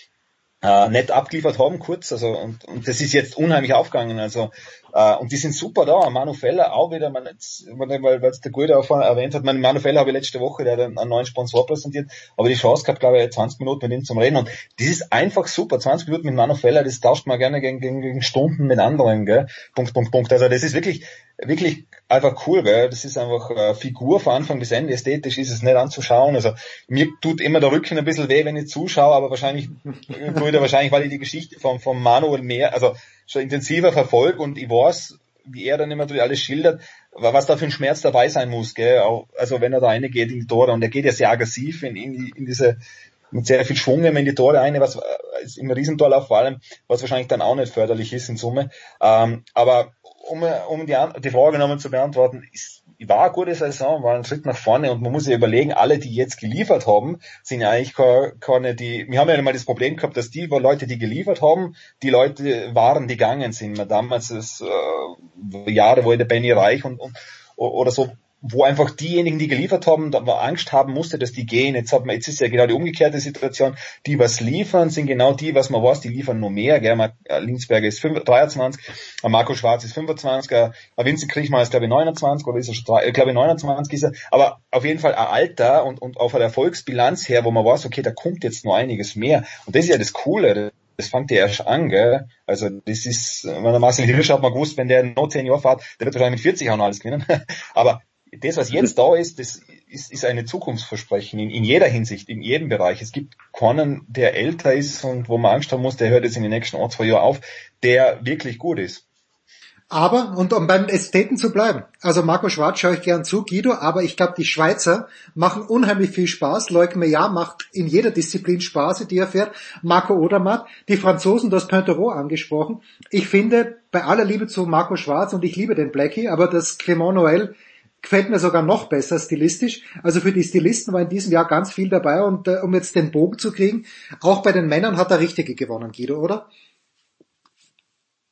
äh, nett abgeliefert haben kurz, also und, und das ist jetzt unheimlich aufgegangen, also äh, und die sind super da. Manu Feller auch wieder, man, jetzt, weil es der Gute auch erwähnt hat, man, Manu Feller habe ich letzte Woche, der hat einen, einen neuen Sponsor präsentiert, aber die Chance gehabt, glaube ich, 20 Minuten mit ihm zum Reden und das ist einfach super. 20 Minuten mit Manu Feller, das tauscht man gerne gegen, gegen, gegen Stunden mit anderen, gell? Punkt, Punkt, Punkt. Also das ist wirklich wirklich einfach cool, gell? Das ist einfach äh, Figur von Anfang bis Ende. Ästhetisch ist es nicht anzuschauen. Also mir tut immer der Rücken ein bisschen weh, wenn ich zuschaue, aber wahrscheinlich, würde wahrscheinlich, weil ich die Geschichte von, von Manuel mehr, also schon intensiver verfolge und ich weiß, wie er dann immer alles schildert, was da für ein Schmerz dabei sein muss, gell? Also wenn er da eine geht in die Tore und er geht ja sehr aggressiv in, in, in diese mit sehr viel Schwung in die Tore eine, was ist im Riesentorlauf vor allem, was wahrscheinlich dann auch nicht förderlich ist in Summe. Ähm, aber um, um die, die Frage nochmal zu beantworten, ist, war eine gute Saison, war ein Schritt nach vorne und man muss sich überlegen, alle, die jetzt geliefert haben, sind ja eigentlich keine, die, wir haben ja mal das Problem gehabt, dass die Leute, die geliefert haben, die Leute waren, die gegangen sind. Damals ist äh, Jahre, wo der Benny Reich und, und oder so wo einfach diejenigen, die geliefert haben, da man Angst haben musste, dass die gehen. Jetzt hat man, jetzt ist ja genau die umgekehrte Situation. Die, was liefern, sind genau die, was man weiß, die liefern nur mehr. Gell? Äh, Linksberger ist 23, äh, Marco Schwarz ist 25, äh, Vincent Kriechmann ist glaube ich 29 oder ist er schon, ich glaube 29 ist er. Aber auf jeden Fall ein Alter und, und auf der Erfolgsbilanz her, wo man weiß, okay, da kommt jetzt noch einiges mehr. Und das ist ja das Coole das fängt ja erst an, gell? Also das ist, wenn der Marcel Hirsch hat mal gewusst, wenn der noch 10 Jahre fährt, der wird wahrscheinlich mit 40 auch noch alles gewinnen. Aber das, was jetzt da ist, das ist, ist eine Zukunftsversprechen in, in jeder Hinsicht, in jedem Bereich. Es gibt keinen, der älter ist und wo man Angst haben muss, der hört jetzt in den nächsten ein, zwei Jahren auf, der wirklich gut ist. Aber, und um beim Ästheten zu bleiben, also Marco Schwarz schaue ich gern zu, Guido, aber ich glaube, die Schweizer machen unheimlich viel Spaß. Leuk Meillard macht in jeder Disziplin Spaß, die er fährt. Marco Odermatt, die Franzosen, das Pointerot angesprochen. Ich finde, bei aller Liebe zu Marco Schwarz, und ich liebe den Blackie, aber das Clement Noël gefällt mir sogar noch besser stilistisch. Also für die Stilisten war in diesem Jahr ganz viel dabei und äh, um jetzt den Bogen zu kriegen, auch bei den Männern hat er Richtige gewonnen, Guido, oder?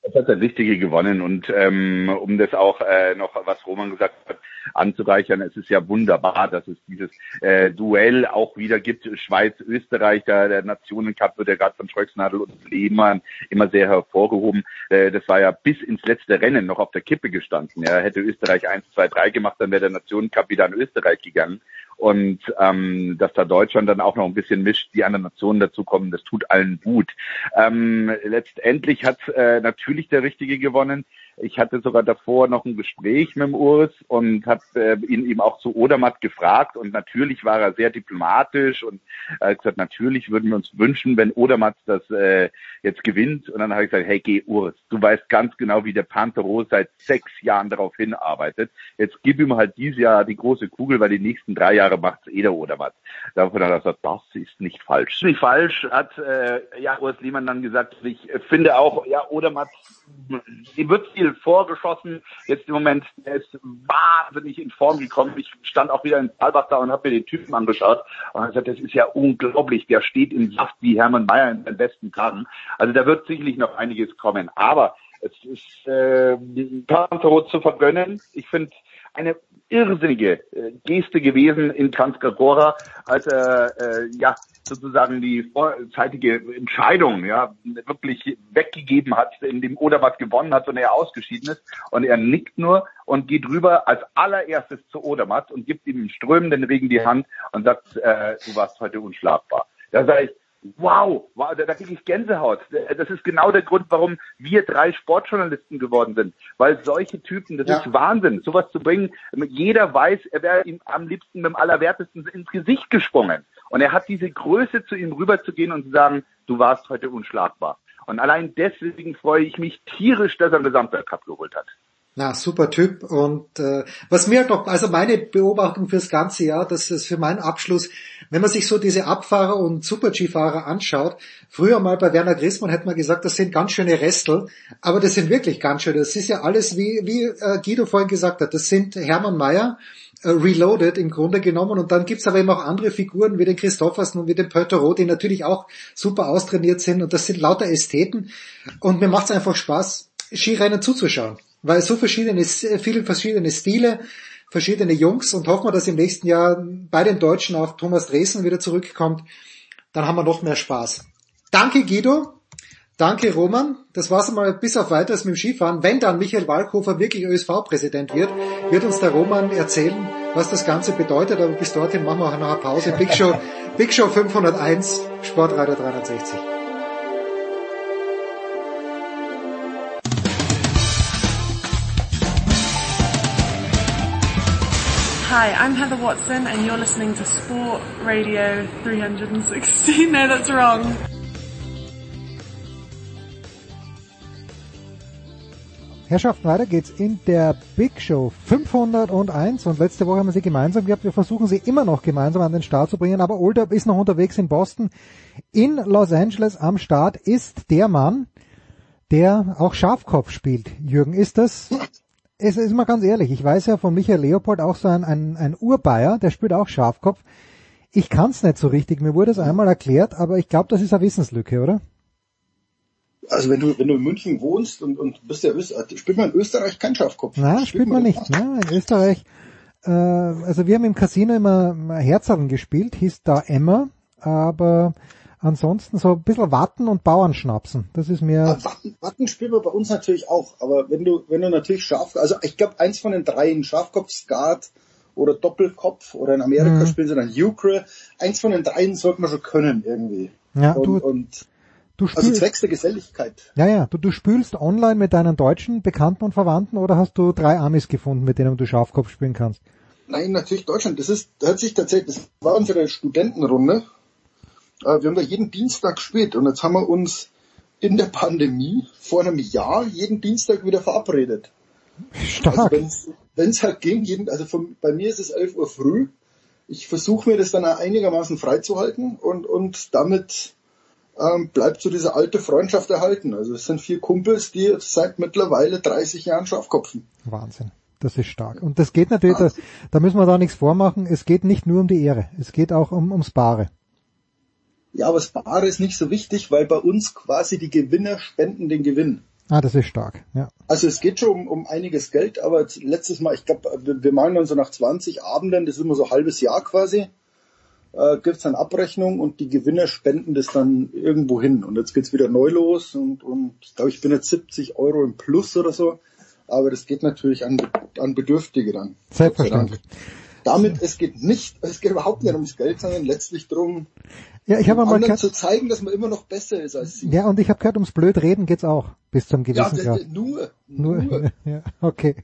Das hat der Richtige gewonnen und ähm, um das auch äh, noch, was Roman gesagt hat, anzureichern, es ist ja wunderbar, dass es dieses äh, Duell auch wieder gibt. Schweiz-Österreich, der, der Nationencup wird ja gerade von Schröcksnadel und Lehmann immer sehr hervorgehoben. Äh, das war ja bis ins letzte Rennen noch auf der Kippe gestanden. Ja, hätte Österreich 1, 2, 3 gemacht, dann wäre der Nationencup wieder an Österreich gegangen. Und ähm, dass da Deutschland dann auch noch ein bisschen mischt, die anderen Nationen dazukommen, das tut allen gut. Ähm, letztendlich hat äh, natürlich der Richtige gewonnen. Ich hatte sogar davor noch ein Gespräch mit dem Urs und habe äh, ihn eben auch zu Odermatt gefragt und natürlich war er sehr diplomatisch und hat gesagt, natürlich würden wir uns wünschen, wenn Odermatt das äh, jetzt gewinnt. Und dann habe ich gesagt, hey, geh Urs, du weißt ganz genau, wie der Pantero seit sechs Jahren darauf hinarbeitet. Jetzt gib ihm halt dieses Jahr die große Kugel, weil die nächsten drei Jahre macht es eh der Odermatt. Davon hat er gesagt, das ist nicht falsch. Nicht falsch, hat äh, ja Urs Lehmann dann gesagt. Ich finde auch, ja, Odermatt, die wird viel vorgeschossen. Jetzt im Moment, er ist wahnsinnig in Form gekommen. Ich stand auch wieder in Talbach da und habe mir den Typen angeschaut und gesagt, das ist ja unglaublich. Der steht im Saft wie Hermann Mayer in seinen besten Tagen. Also da wird sicherlich noch einiges kommen. Aber es ist äh, Pantero zu vergönnen. Ich finde eine irrsinnige äh, Geste gewesen in Transgagora, als er äh, ja sozusagen die vorzeitige Entscheidung ja wirklich weggegeben hat, in dem Odermatt gewonnen hat und er ausgeschieden ist. Und er nickt nur und geht rüber als allererstes zu Odermatt und gibt ihm strömenden Regen die Hand und sagt, äh, du warst heute unschlagbar. Da sage ich, wow, wow da, da kriege ich Gänsehaut. Das ist genau der Grund, warum wir drei Sportjournalisten geworden sind. Weil solche Typen, das Ja. ist Wahnsinn, sowas zu bringen. Jeder weiß, er wäre ihm am liebsten mit dem Allerwertesten ins Gesicht gesprungen. Und er hat diese Größe, zu ihm rüberzugehen und zu sagen, du warst heute unschlagbar. Und allein deswegen freue ich mich tierisch, dass er einen Gesamtweltcup geholt hat. Na, super Typ. Und äh, was mir noch, also meine Beobachtung fürs ganze Jahr, das ist für meinen Abschluss, wenn man sich so diese Abfahrer und Super-G-Fahrer anschaut, früher mal bei Werner Grissmann hätte man gesagt, das sind ganz schöne Restel, aber das sind wirklich ganz schöne. Das ist ja alles, wie, wie äh, Guido vorhin gesagt hat, das sind Hermann Mayer, äh, reloaded im Grunde genommen. Und dann gibt's aber eben auch andere Figuren wie den Christoffersen und wie den Pöttero, die natürlich auch super austrainiert sind. Und das sind lauter Ästheten. Und mir macht's einfach Spaß, Skirennen zuzuschauen. Weil so verschiedene, viele verschiedene Stile, verschiedene Jungs und hoffen wir, dass im nächsten Jahr bei den Deutschen auch Thomas Dresden wieder zurückkommt. Dann haben wir noch mehr Spaß. Danke Guido. Danke Roman. Das war's einmal bis auf weiteres mit dem Skifahren. Wenn dann Michael Walkhofer wirklich ÖSV-Präsident wird, wird uns der Roman erzählen, was das Ganze bedeutet. Aber bis dorthin machen wir auch noch eine Pause. Big Show, Big Show 501, Sportreiter 360. Hi, I'm Heather Watson and you're listening to Sport Radio 360. No, that's wrong. Herrschaften, weiter geht's in der Big Show 501 und letzte Woche haben wir sie gemeinsam gehabt. Wir versuchen sie immer noch gemeinsam an den Start zu bringen, aber Oldab ist noch unterwegs in Boston. In Los Angeles am Start ist der Mann, der auch Schafkopf spielt. Jürgen, ist das, es ist mal ganz ehrlich, ich weiß ja von Michael Leopold auch so ein, ein, ein Urbayer, der spielt auch Schafkopf. Ich kann's nicht so richtig, mir wurde es einmal erklärt, aber ich glaube, das ist eine Wissenslücke, oder? Also wenn du, wenn du in München wohnst und, und bist ja Österreich, spielt man in Österreich kein Schafkopf. Nein, spielt man nicht. Ne? In Österreich, äh, also wir haben im Casino immer Herzallen gespielt, hieß da Emma, aber ansonsten so ein bisschen Watten und Bauernschnapsen. Das ist mir... Ah, Watten, Watten spielen wir bei uns natürlich auch, aber wenn du, wenn du natürlich Schaf, also ich glaube eins von den dreien, Schafkopf, Skat oder Doppelkopf oder in Amerika Mhm. spielen sie dann Euchre, eins von den dreien sollte man schon können irgendwie. Ja, und, du- und Du also spielst, zwecks der Geselligkeit. ja, ja, du, du spülst online mit deinen deutschen Bekannten und Verwandten oder hast du drei Amis gefunden, mit denen du Schafkopf spielen kannst? Nein, natürlich Deutschland. Das ist, hat sich tatsächlich, das war unsere Studentenrunde. Äh, Wir haben da jeden Dienstag gespielt und jetzt haben wir uns in der Pandemie vor einem Jahr jeden Dienstag wieder verabredet. Stark. Also wenn es halt ging, jeden, also von, bei mir ist es 11 Uhr früh. Ich versuche mir das dann auch einigermaßen freizuhalten und, und damit ähm, bleibt so diese alte Freundschaft erhalten. Also es sind vier Kumpels, die seit mittlerweile 30 Jahren Schafkopfen. Wahnsinn. Das ist stark. Und das geht natürlich, da, da müssen wir da nichts vormachen, es geht nicht nur um die Ehre, es geht auch um, ums Bare. Ja, aber das Bare ist nicht so wichtig, weil bei uns quasi die Gewinner spenden den Gewinn. Ah, das ist stark, ja. Also es geht schon um, um einiges Geld, aber letztes Mal, ich glaube, wir, wir meinen dann so nach 20 Abenden, das ist immer so ein halbes Jahr quasi, äh, gibt's dann Abrechnung und die Gewinner spenden das dann irgendwo hin. Und jetzt geht's wieder neu los und, und ich glaube, ich bin jetzt 70 Euro im Plus oder so, aber das geht natürlich an, an Bedürftige dann. Selbstverständlich. Damit, es geht nicht, es geht überhaupt nicht ums Geld, sondern letztlich darum, Ja, ich habe um mal gehört, zu zeigen, dass man immer noch besser ist als sie. ja, und ich habe gehört, ums blöd reden geht's auch, bis zum Ja, gewissen Grad. nur, Nur, ja, okay.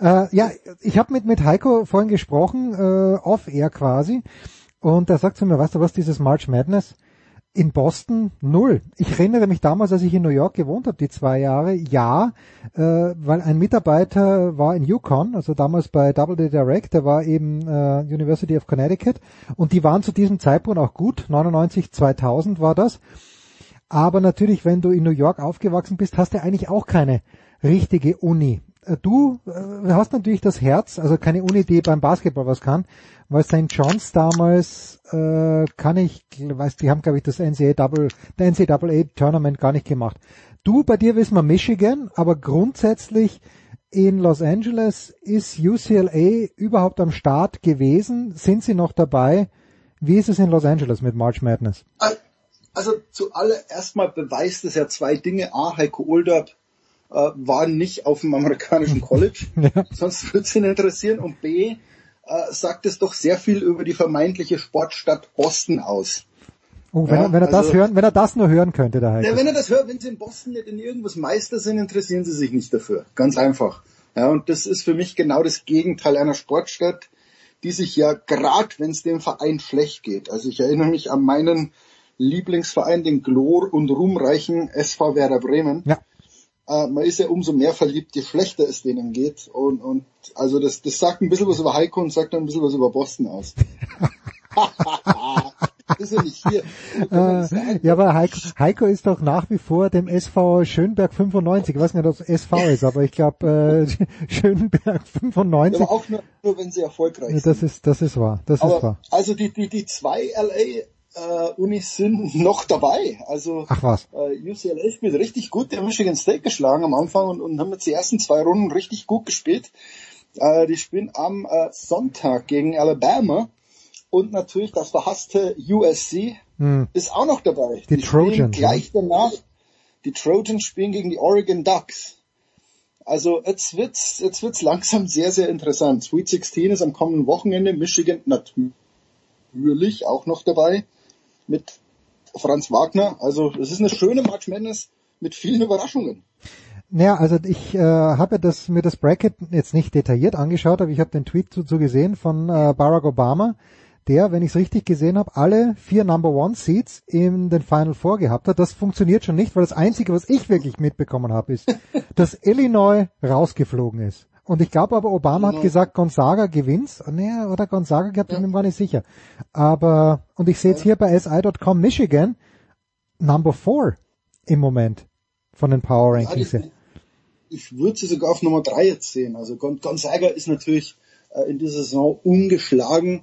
Äh, ja, ich habe mit, mit Heiko vorhin gesprochen, äh, off-air quasi, und er sagt zu mir, weißt du was, dieses March Madness in Boston null. Ich erinnere mich damals, als ich in New York gewohnt habe, die zwei Jahre, ja, äh, weil ein Mitarbeiter war in Yukon, also damals bei Double D Direct, der war eben äh, University of Connecticut, und die waren zu diesem Zeitpunkt auch gut, 99, 2000 war das. Aber natürlich, wenn du in New York aufgewachsen bist, hast du eigentlich auch keine richtige Uni. Äh, Du äh, hast natürlich das Herz, also keine Uni, die beim Basketball was kann, weil St. John's damals äh, kann ich, weiß, die haben glaube ich das NCAA Double, der NCAA Tournament gar nicht gemacht. Du, bei dir wissen wir Michigan, aber grundsätzlich in Los Angeles ist UCLA überhaupt am Start gewesen? Sind sie noch dabei? Wie ist es in Los Angeles mit March Madness? Also zuallererst mal beweist es ja zwei Dinge. A, Heiko Olderb äh, war nicht auf dem amerikanischen College, sonst würde es ihn interessieren. Und B, äh, sagt es doch sehr viel über die vermeintliche Sportstadt Boston aus. Oh, wenn, Ja, er, wenn er das also- hören, wenn er das nur hören könnte, der Heiko. Ja, wenn er das hört, wenn sie in Boston nicht in irgendwas Meister sind, interessieren sie sich nicht dafür. Ganz einfach. Ja, und das ist für mich genau das Gegenteil einer Sportstadt, die sich ja gerade, wenn es dem Verein schlecht geht. Also ich erinnere mich an meinen Lieblingsverein, den glor- und ruhmreichen SV Werder Bremen. Ja. Äh, man ist ja umso mehr verliebt, je schlechter es denen geht. Und, und also das, das sagt ein bisschen was über Heiko und sagt dann ein bisschen was über Boston aus. das ist ja nicht hier. Äh, ja, aber Heiko, Heiko ist doch nach wie vor dem SV Schönberg 95. Ich weiß nicht, ob es SV ist, aber ich glaube äh, Schönberg 95. Aber auch nur, nur wenn sie erfolgreich sind. das ist das ist wahr. Das ist Aber wahr. also die, die, die zwei LA äh, Unis sind noch dabei. Also Ach was. äh, UCLA spielt richtig gut. Die haben Michigan State geschlagen am Anfang und, und haben jetzt die ersten zwei Runden richtig gut gespielt. Äh, die spielen am äh, Sonntag gegen Alabama. Und natürlich das verhasste USC Hm. ist auch noch dabei. Die spielen Trojans, Gleich danach. Die Trojans spielen gegen die Oregon Ducks. Also jetzt wird's, jetzt wird's langsam sehr, sehr interessant. Sweet 16 ist am kommenden Wochenende. Michigan natürlich auch noch dabei mit Franz Wagner. Also es ist eine schöne March Madness mit vielen Überraschungen. Naja, also ich äh, habe das mir das Bracket jetzt nicht detailliert angeschaut, aber ich habe den Tweet dazu gesehen von äh, Barack Obama, der, wenn ich es richtig gesehen habe, alle vier Number One Seeds in den Final Four gehabt hat. Das funktioniert schon nicht, weil das Einzige, was ich wirklich mitbekommen habe, ist, dass Illinois rausgeflogen ist. Und ich glaube aber, Obama hat Genau. gesagt, Gonzaga gewinnt. Nee, oder Gonzaga gehabt, ich bin mir gar nicht sicher. Aber, und ich sehe jetzt hier bei SI.com Michigan, Number Four im Moment von den Power Rankings. her. Ich würde sie sogar auf Nummer drei jetzt sehen. Also Gon- Gonzaga ist natürlich äh, in dieser Saison ungeschlagen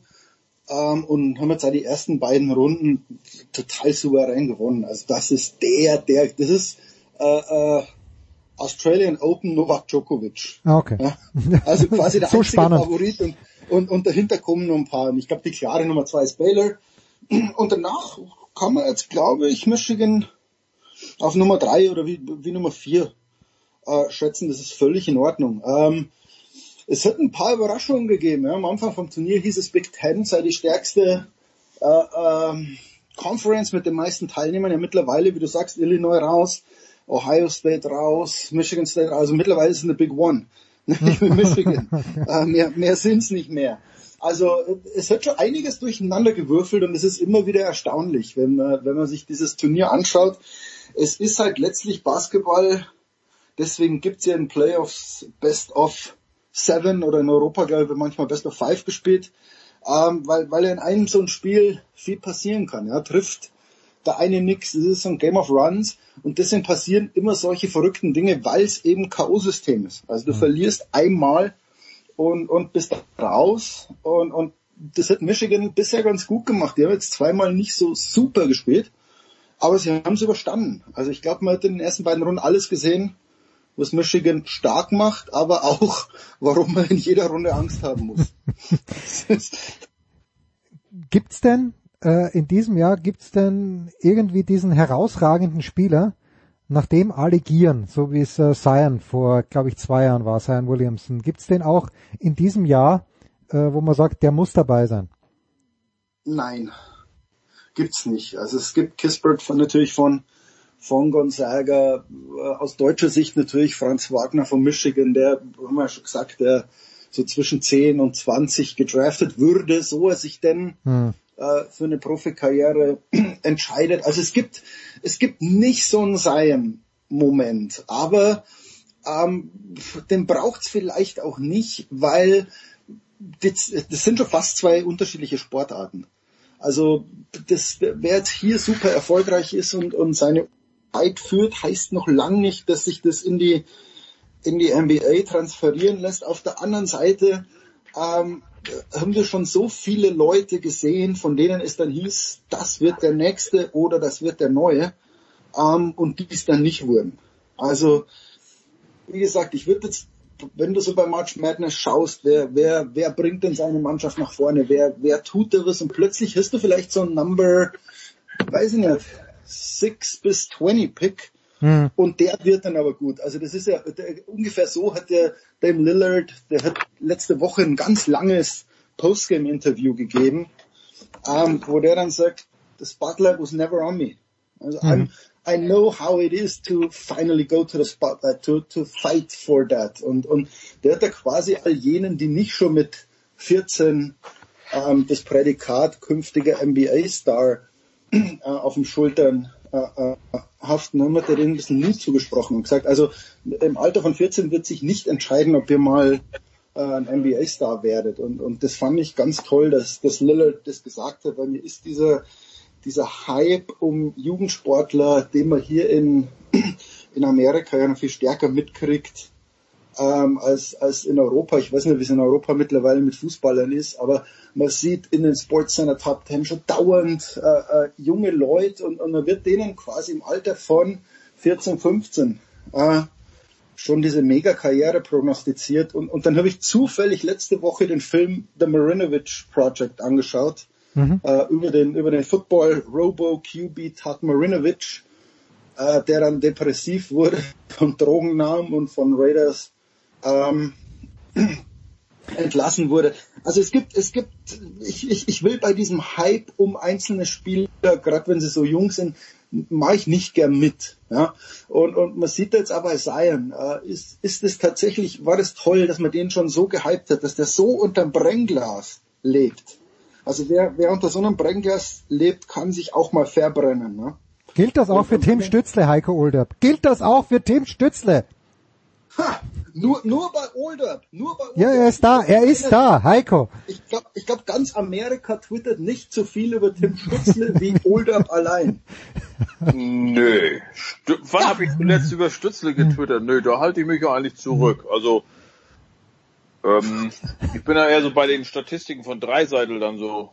ähm, und haben jetzt auch die ersten beiden Runden total souverän gewonnen. Also das ist der, der, das ist äh, äh, Australian Open Novak Djokovic. Ah, okay. Ja? Also quasi der So einzige spannend. Favorit und, und, und dahinter kommen noch ein paar. Ich glaube, die klare Nummer zwei ist Baylor. Und danach kann man jetzt, glaube ich, Michigan auf Nummer drei oder wie, wie Nummer vier äh, schätzen. Das ist völlig in Ordnung. Ähm, es hat ein paar Überraschungen gegeben. Ja. Am Anfang vom Turnier hieß es Big Ten sei die stärkste äh, ähm, Conference mit den meisten Teilnehmern. Ja, mittlerweile, wie du sagst, Illinois raus, Ohio State raus, Michigan State raus. Also mittlerweile ist es eine Big One. Michigan. äh, mehr mehr sind's nicht mehr. Also es hat schon einiges durcheinander gewürfelt und es ist immer wieder erstaunlich, wenn man, wenn man sich dieses Turnier anschaut. Es ist halt letztlich Basketball, deswegen gibt's ja in Playoffs Best of Seven oder in Europa, glaube ich, manchmal Best of Five gespielt, ähm, weil, weil in einem so ein Spiel viel passieren kann. Ja, trifft der eine nix, das ist so ein Game of Runs und deswegen passieren immer solche verrückten Dinge, weil es eben K.O.-System ist. Also du verlierst einmal und, und bist raus und, und das hat Michigan bisher ganz gut gemacht. Die haben jetzt zweimal nicht so super gespielt, aber sie haben es überstanden. Also ich glaube, man hat in den ersten beiden Runden alles gesehen, was Michigan stark macht, aber auch, warum man in jeder Runde Angst haben muss. Gibt's denn äh, in diesem Jahr gibt's denn irgendwie diesen herausragenden Spieler, nach dem alle gieren, so wie es äh, Zion vor, glaube ich, zwei Jahren war, Zion Williamson. Gibt's den auch in diesem Jahr, äh, wo man sagt, der muss dabei sein? Nein, gibt's nicht. Also es gibt Kispert von natürlich von von Gonzaga, äh, aus deutscher Sicht natürlich Franz Wagner von Michigan, der, haben wir ja schon gesagt, der so zwischen 10 und 20 gedraftet würde, so er sich denn Hm. Äh, für eine Profikarriere entscheidet. Also es gibt, es gibt nicht so einen Zion-Moment, aber ähm, den braucht's vielleicht auch nicht, weil das, das sind schon fast zwei unterschiedliche Sportarten. Also das, wer jetzt hier super erfolgreich ist und, und seine Zeit führt, heißt noch lang nicht, dass sich das in die in die NBA transferieren lässt. Auf der anderen Seite ähm, haben wir schon so viele Leute gesehen, von denen es dann hieß, das wird der nächste oder das wird der neue, ähm, und die es dann nicht wurden. Also wie gesagt, ich würde jetzt, wenn du so bei March Madness schaust, wer, wer, wer bringt denn seine Mannschaft nach vorne, wer, wer tut da was? Und plötzlich hast du vielleicht so ein Number, weiß ich nicht, 6 bis 20 Pick, Hm. und der wird dann aber gut. Also das ist ja der, ungefähr so hat der Dame Lillard, der hat letzte Woche ein ganz langes Postgame-Interview gegeben, ähm, wo der dann sagt, the spotlight was never on me. Also I'm, I know how it is to finally go to the spotlight, to, to fight for that. Und, und der hat ja quasi all jenen, die nicht schon mit 14 ähm, das Prädikat künftiger NBA-Star äh, auf den Schultern haften, haben wir denen ein bisschen Mut zugesprochen und gesagt, also im Alter von 14 wird sich nicht entscheiden, ob ihr mal äh, ein NBA-Star werdet. Und, und das fand ich ganz toll, dass, dass Lillard das gesagt hat, weil mir ist dieser, dieser Hype um Jugendsportler, den man hier in, in Amerika ja noch viel stärker mitkriegt, ähm, als, als in Europa. Ich weiß nicht, wie es in Europa mittlerweile mit Fußballern ist, aber man sieht in den Sportscenter Top Ten schon dauernd äh, äh, junge Leute und, und man wird denen quasi im Alter von 14, 15 äh, schon diese Mega-Karriere prognostiziert. Und, und dann habe ich zufällig letzte Woche den Film The Marinovich Project angeschaut, Mhm. äh, über den, über den Football Robo QB Todd Marinovich, äh, der dann depressiv wurde von Drogennamen und von Raiders ähm, entlassen wurde. Also es gibt, es gibt, ich, ich, ich will bei diesem Hype um einzelne Spieler, gerade wenn sie so jung sind, mache ich nicht gern mit. Ja? Und, und man sieht jetzt aber Zion, äh, ist, ist es tatsächlich, war das toll, dass man den schon so gehypt hat, dass der so unterm Brennglas lebt. Also wer, wer unter so einem Brennglas lebt, kann sich auch mal verbrennen. Ne? Gilt das auch für Tim Stützle, Heiko Olderb? Gilt das auch für Tim Stützle? Ha, nur, nur bei Olderb, nur bei Olderb. Ja, er ist da, er ist da, Heiko. Ich glaube, ich glaub, ganz Amerika twittert nicht so viel über Tim Stützle wie Olderb allein. Nö. Stü Wann habe ich zuletzt über Stützle getwittert? Nö, da halte ich mich ja eigentlich zurück. Also ähm, ich bin ja eher so bei den Statistiken von Dreiseitel dann so.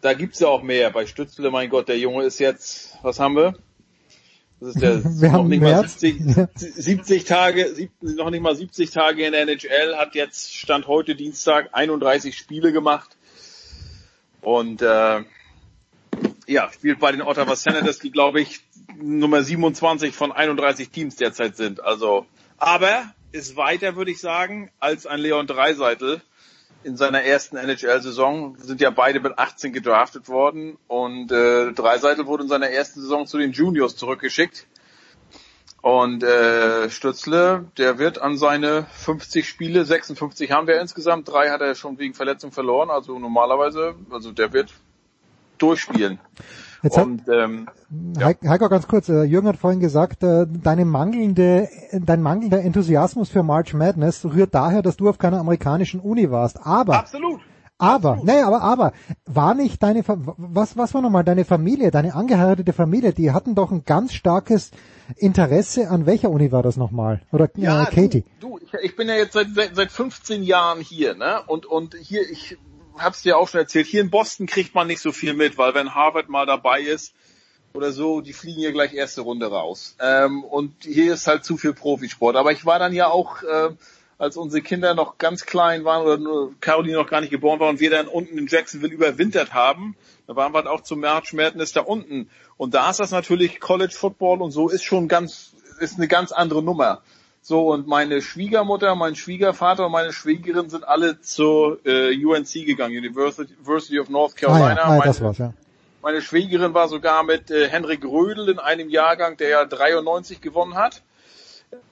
Da gibt's ja auch mehr. Bei Stützle, mein Gott, der Junge ist jetzt, was haben wir? Das ist der Wir noch nicht mal März. 70, 70 Tage, noch nicht mal 70 Tage in der NHL, hat jetzt Stand heute Dienstag 31 Spiele gemacht. Und äh, ja, spielt bei den Ottawa Senators, die glaube ich Nummer 27 von 31 Teams derzeit sind. Also, aber ist weiter, würde ich sagen, als ein Leon Dreiseitel in seiner ersten NHL-Saison. Sind ja beide mit 18 gedraftet worden und äh, Dreiseitel wurde in seiner ersten Saison zu den Juniors zurückgeschickt. Und äh, Stützle, der wird an seine 50 Spiele, 56 haben wir insgesamt, drei hat er schon wegen Verletzung verloren, also normalerweise, also der wird durchspielen. Jetzt hat- und ähm, Heik- Heiko, ganz kurz, äh, Jürgen hat vorhin gesagt, äh, deine mangelnde, dein mangelnder Enthusiasmus für March Madness rührt daher, dass du auf keiner amerikanischen Uni warst. Aber, absolut. aber, nee, aber, aber, war nicht deine, was, was war nochmal deine Familie, deine angeheiratete Familie, die hatten doch ein ganz starkes Interesse, an welcher Uni war das nochmal? Oder äh, Katie? Du, ich, ich bin ja jetzt seit, seit, seit 15 Jahren hier, ne? Und, und hier, ich hab's dir auch schon erzählt, hier in Boston kriegt man nicht so viel mit, weil wenn Harvard mal dabei ist oder so, die fliegen hier gleich erste Runde raus. Ähm, und hier ist halt zu viel Profisport. Aber ich war dann ja auch, äh, als unsere Kinder noch ganz klein waren oder nur Caroline noch gar nicht geboren war und wir dann unten in Jacksonville überwintert haben, da waren wir halt auch zum March Madness da unten. Und da ist das natürlich College Football und so ist schon ganz, ist eine ganz andere Nummer. So, und meine Schwiegermutter, mein Schwiegervater und meine Schwiegerin sind alle zur äh, UNC gegangen, University, University of North Ah ja, Carolina. ah, ja, meine, das war's, ja. meine Schwiegerin war sogar mit äh, Henrik Rödel in einem Jahrgang, der ja 93 gewonnen hat.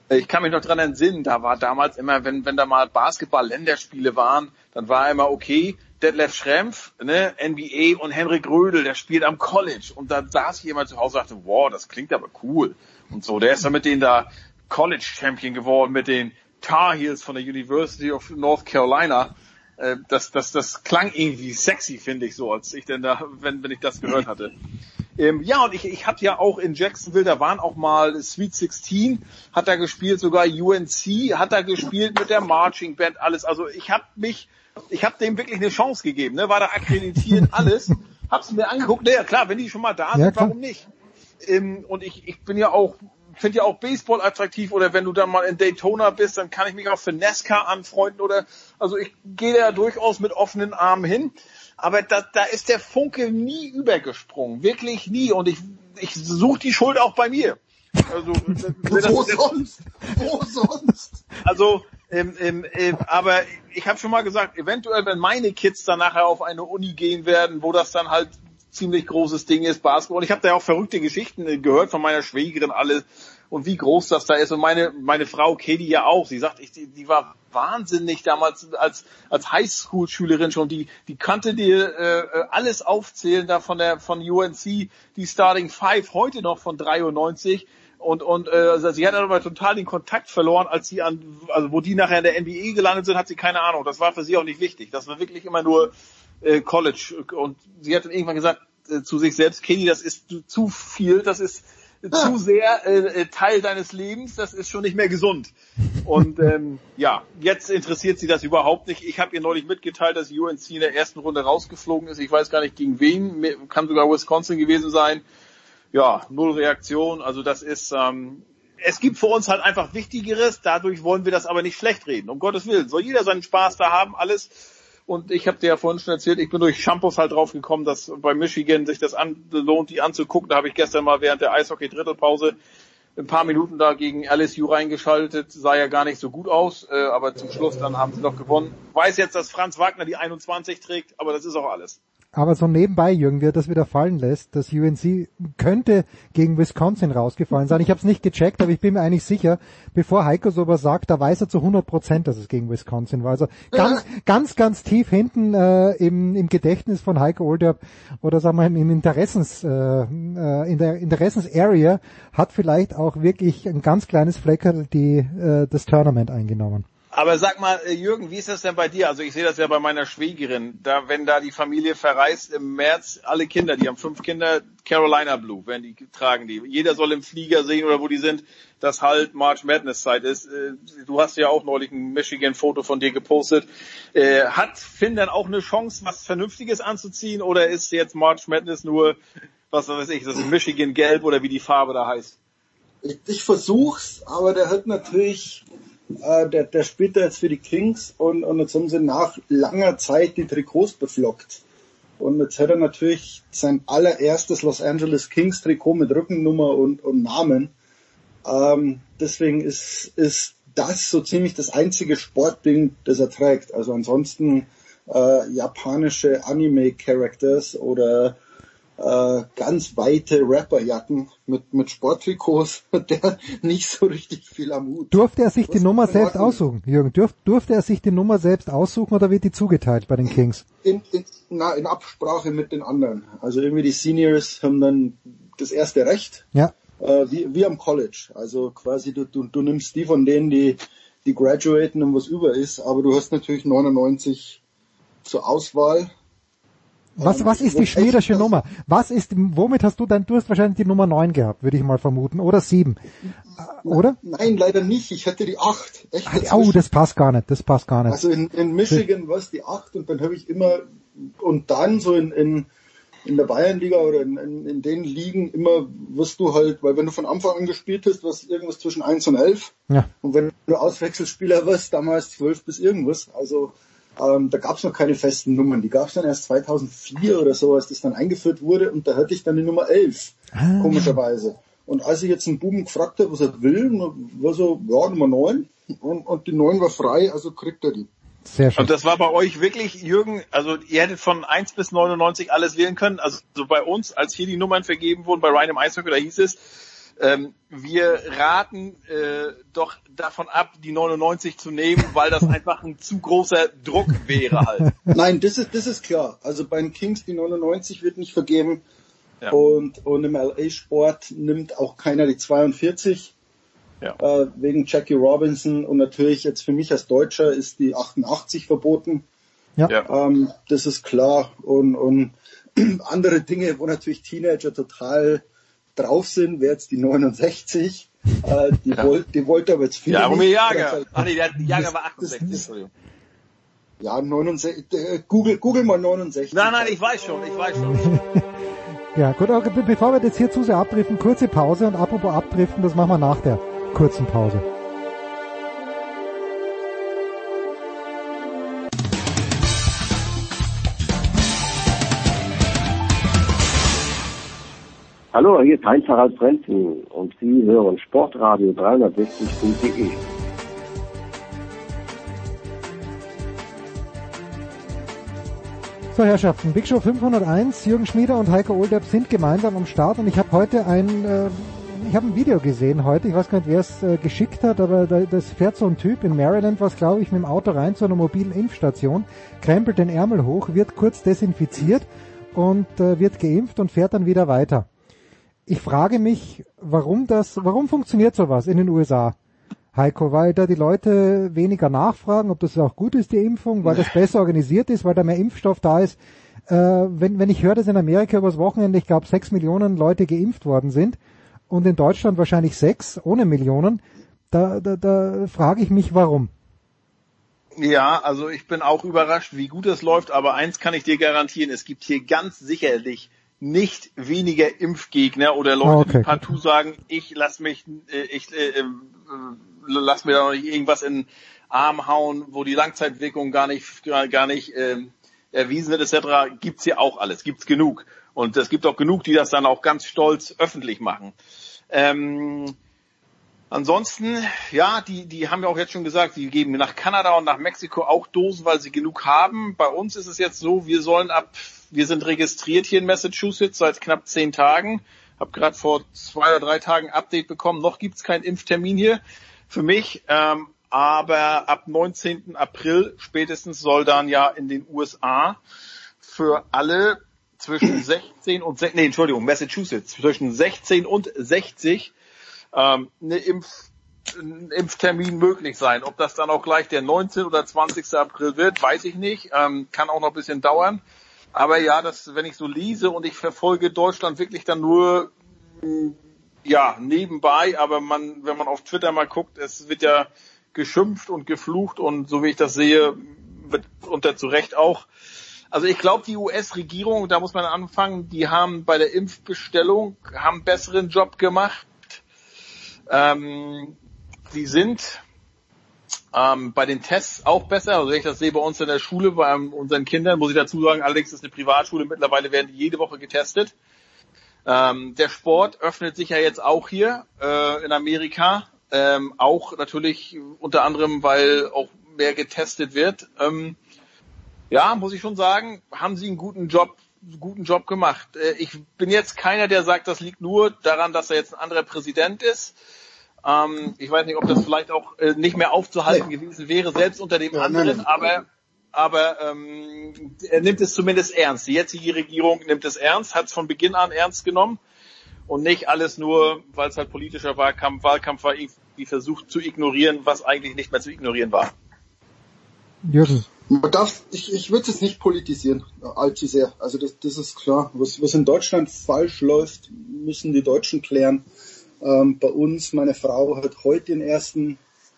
Ich kann mich noch dran entsinnen, da war damals immer, wenn, wenn da mal Basketball-Länderspiele waren, dann war immer okay, Detlef Schrempf, ne, NBA und Henrik Rödel, der spielt am College. Und da saß jemand zu Hause und sagte, wow, das klingt aber cool. Und so, der ist dann mit denen da College Champion geworden, mit den Tar Heels von der University of North Carolina. Äh, Das, das, das klang irgendwie sexy, finde ich so, als ich denn da, wenn, wenn ich das gehört hatte. Ähm, ja, und ich, ich habe ja auch in Jacksonville, da waren auch mal Sweet 16, hat da gespielt, sogar UNC hat da gespielt mit der Marching Band, alles. Also ich habe mich, ich habe dem wirklich eine Chance gegeben, ne? war da akkreditiert, alles. Hab's mir angeguckt, naja klar, wenn die schon mal da Ja, sind, klar. warum nicht? Ähm, und ich, ich bin ja auch, finde ja auch Baseball attraktiv oder wenn du dann mal in Daytona bist, dann kann ich mich auch für NASCAR anfreunden oder, also ich gehe da durchaus mit offenen Armen hin. Aber da, da ist der Funke nie übergesprungen. Wirklich nie. Und ich, ich suche die Schuld auch bei mir. Also, Wo sonst? Wo sonst? Also, ähm, ähm, ähm, aber ich habe schon mal gesagt, eventuell, wenn meine Kids dann nachher auf eine Uni gehen werden, wo das dann halt ziemlich großes Ding ist, Basketball. Und ich habe da auch verrückte Geschichten gehört von meiner Schwägerin alle und wie groß das da ist. Und meine, meine Frau Katie ja auch. Sie sagt, ich, die, die war wahnsinnig damals als, als Highschool-Schülerin schon. Die, die kannte dir äh, alles aufzählen da von der von UNC, die Starting Five heute noch von 93. Und, und äh, also sie hat aber total den Kontakt verloren, als sie an, also wo die nachher in der NBA gelandet sind, hat sie keine Ahnung. Das war für sie auch nicht wichtig. Das war wirklich immer nur äh, College. Und sie hat dann irgendwann gesagt äh, zu sich selbst, Katie, das ist zu viel, das ist zu sehr äh, Teil deines Lebens, das ist schon nicht mehr gesund. Und ähm, ja, jetzt interessiert sie das überhaupt nicht. Ich habe ihr neulich mitgeteilt, dass UNC in der ersten Runde rausgeflogen ist. Ich weiß gar nicht gegen wen, kann sogar Wisconsin gewesen sein. Ja, null Reaktion. Also das ist, ähm, es gibt für uns halt einfach Wichtigeres. Dadurch wollen wir das aber nicht schlecht reden. Um Gottes Willen, soll jeder seinen Spaß da haben, alles. Und ich habe dir ja vorhin schon erzählt, ich bin durch Shampoos halt drauf gekommen, dass bei Michigan sich das an, lohnt, die anzugucken. Da habe ich gestern mal während der Eishockey-Drittelpause ein paar Minuten da gegen LSU reingeschaltet. Sah ja gar nicht so gut aus, äh, aber zum Schluss dann haben sie noch gewonnen. Weiß jetzt, dass Franz Wagner die 21 trägt, aber das ist auch alles. Aber so nebenbei, Jürgen, wie er das wieder fallen lässt, das UNC könnte gegen Wisconsin rausgefallen sein. Ich habe es nicht gecheckt, aber ich bin mir eigentlich sicher, bevor Heiko sowas sagt, da weiß er zu 100 Prozent, dass es gegen Wisconsin war. Also ganz, ganz, ganz tief hinten äh, im, im Gedächtnis von Heiko Olderb oder sagen wir im Interessens, äh, äh, in der Interessens-Area hat vielleicht auch wirklich ein ganz kleines Fleckerl die, äh, das Tournament eingenommen. Aber sag mal, äh, Jürgen, wie ist das denn bei dir? Also ich sehe das ja bei meiner Schwägerin. Da, wenn da die Familie verreist im März, alle Kinder, die haben fünf Kinder, Carolina Blue, wenn die tragen die. Jeder soll im Flieger sehen oder wo die sind, dass halt March Madness Zeit ist. Äh, du hast ja auch neulich ein Michigan-Foto von dir gepostet. Äh, hat Finn dann auch eine Chance, was Vernünftiges anzuziehen oder ist jetzt March Madness nur, was weiß ich, das ist Michigan Gelb oder wie die Farbe da heißt? Ich, ich versuch's, aber der hat natürlich äh, der, der spielt da jetzt für die Kings und, und jetzt haben sie nach langer Zeit die Trikots beflockt. Und jetzt hat er natürlich sein allererstes Los Angeles Kings Trikot mit Rückennummer und, und Namen. Ähm, deswegen ist, ist das so ziemlich das einzige Sportding, das er trägt. Also ansonsten äh, japanische Anime-Characters oder äh, ganz weite Rapperjacken mit, mit Sporttrikots, der nicht so richtig viel am Hut. Durfte er sich Was die Nummer selbst aussuchen, Jürgen? Durf, durfte er sich die Nummer selbst aussuchen oder wird die zugeteilt bei den Kings? In, in, na, in Absprache mit den anderen. Also irgendwie die Seniors haben dann das erste Recht. Ja. Äh, wie, wie am College. Also quasi du, du, du nimmst die von denen, die, die graduaten und was über ist, aber du hast natürlich 99 zur Auswahl was, was ist die schwedische Nummer? Was ist, womit hast du dann, du hast wahrscheinlich die Nummer 9 gehabt, würde ich mal vermuten, oder 7, oder? Nein, leider nicht, ich hatte die 8. Echt oh, das passt gar nicht, das passt gar nicht. Also in, in Michigan war es die 8 und dann habe ich immer, und dann so in, in, in der Bayernliga oder in, in, in den Ligen immer wirst du halt, weil wenn du von Anfang an gespielt hast, was irgendwas zwischen 1 und 11. Ja. Und wenn du Auswechselspieler wirst, damals 12 bis irgendwas, also ähm, da gab es noch keine festen Nummern. Die gab es dann erst 2004 oder so, als das dann eingeführt wurde. Und da hatte ich dann die Nummer 11, ah. komischerweise. Und als ich jetzt einen Buben gefragt habe, was er will, war so, ja, Nummer 9. Und, und die 9 war frei, also kriegt er die. Sehr schön. Und das war bei euch wirklich, Jürgen, also ihr hättet von 1 bis 99 alles wählen können. Also so bei uns, als hier die Nummern vergeben wurden, bei Ryan im Eishockey, da hieß es, ähm, wir raten äh, doch davon ab, die 99 zu nehmen, weil das einfach ein zu großer Druck wäre halt. Nein, das ist, das ist klar. Also bei den Kings die 99 wird nicht vergeben. Ja. Und, und im LA-Sport nimmt auch keiner die 42. Ja. Äh, wegen Jackie Robinson und natürlich jetzt für mich als Deutscher ist die 88 verboten. Ja. Ähm, das ist klar. Und, und andere Dinge, wo natürlich Teenager total drauf sind, wäre jetzt die 69. Äh, die, ja. wollt, die wollte aber jetzt viel. Ja, Romeo Jager. Ach nee, der Jager war 68, das, Entschuldigung. Ja, 69, äh, Google, Google mal 69. Nein, nein, ich weiß schon, ich weiß schon. ja, gut, okay, bevor wir jetzt hier zu sehr abdriften, kurze Pause und apropos abdriften, das machen wir nach der kurzen Pause. Hallo, hier ist Heinz-Harald Frenzen und Sie hören Sportradio 360.de. So, Herrschaften, Big Show 501, Jürgen Schmieder und Heiko Olderb sind gemeinsam am Start und ich habe heute ein, äh, ich habe ein Video gesehen heute, ich weiß gar nicht, wer es äh, geschickt hat, aber da, das fährt so ein Typ in Maryland, was glaube ich, mit dem Auto rein zu einer mobilen Impfstation, krempelt den Ärmel hoch, wird kurz desinfiziert und äh, wird geimpft und fährt dann wieder weiter. Ich frage mich, warum das, warum funktioniert sowas in den USA? Heiko, weil da die Leute weniger nachfragen, ob das auch gut ist, die Impfung, weil das besser organisiert ist, weil da mehr Impfstoff da ist. Äh, wenn, wenn ich höre, dass in Amerika übers Wochenende, ich glaube, sechs Millionen Leute geimpft worden sind und in Deutschland wahrscheinlich sechs, ohne Millionen, da, da, da frage ich mich, warum. Ja, also ich bin auch überrascht, wie gut es läuft, aber eins kann ich dir garantieren, es gibt hier ganz sicherlich nicht weniger Impfgegner oder Leute, Ah, okay. die partout sagen, ich lass mich, äh, ich äh, äh, lass mir da noch nicht irgendwas in den Arm hauen, wo die Langzeitwirkung gar nicht gar nicht äh, erwiesen wird, etc. Gibt's hier auch alles, gibt's genug. Und es gibt auch genug, die das dann auch ganz stolz öffentlich machen. Ähm, Ansonsten, ja, die, die haben ja auch jetzt schon gesagt, die geben nach Kanada und nach Mexiko auch Dosen, weil sie genug haben. Bei uns ist es jetzt so, wir sollen ab, wir sind registriert hier in Massachusetts seit knapp zehn Tagen. Hab gerade vor zwei oder drei Tagen ein Update bekommen. Noch gibt's keinen Impftermin hier für mich. Ähm, aber ab 19. April spätestens soll dann ja in den USA für alle zwischen 16 und, nee, Entschuldigung, Massachusetts, zwischen 16 und 60 ähm, eine Impf, ein Impftermin möglich sein. Ob das dann auch gleich der 19. oder 20. April wird, weiß ich nicht. Ähm, kann auch noch ein bisschen dauern. Aber ja, das, wenn ich so lese und ich verfolge Deutschland wirklich dann nur mh, ja nebenbei, aber man, wenn man auf Twitter mal guckt, es wird ja geschimpft und geflucht und so wie ich das sehe, wird unter zu Recht auch. Also ich glaube, die US-Regierung, da muss man anfangen, die haben bei der Impfbestellung haben besseren Job gemacht. Ähm, die sind ähm, bei den Tests auch besser. Also wenn ich das sehe bei uns in der Schule, bei unseren Kindern, muss ich dazu sagen, allerdings ist eine Privatschule, mittlerweile werden die jede Woche getestet. Ähm, der Sport öffnet sich ja jetzt auch hier äh, in Amerika. Ähm, auch natürlich unter anderem, weil auch mehr getestet wird. Ähm, ja, muss ich schon sagen, haben sie einen guten Job, guten Job gemacht. Äh, ich bin jetzt keiner, der sagt, das liegt nur daran, dass er jetzt ein anderer Präsident ist. Ähm, ich weiß nicht, ob das vielleicht auch äh, nicht mehr aufzuhalten gewesen wäre, selbst unter dem Ja, anderen, nein. aber aber ähm, er nimmt es zumindest ernst. Die jetzige Regierung nimmt es ernst, hat es von Beginn an ernst genommen und nicht alles nur, weil es halt politischer Wahlkampf, Wahlkampf war, irgendwie versucht zu ignorieren, was eigentlich nicht mehr zu ignorieren war. Jürgen. Man darf, ich, ich würde es nicht politisieren, allzu sehr. Also das, das ist klar. Was, was in Deutschland falsch läuft, müssen die Deutschen klären. Ähm, bei uns, meine Frau hat heute den ersten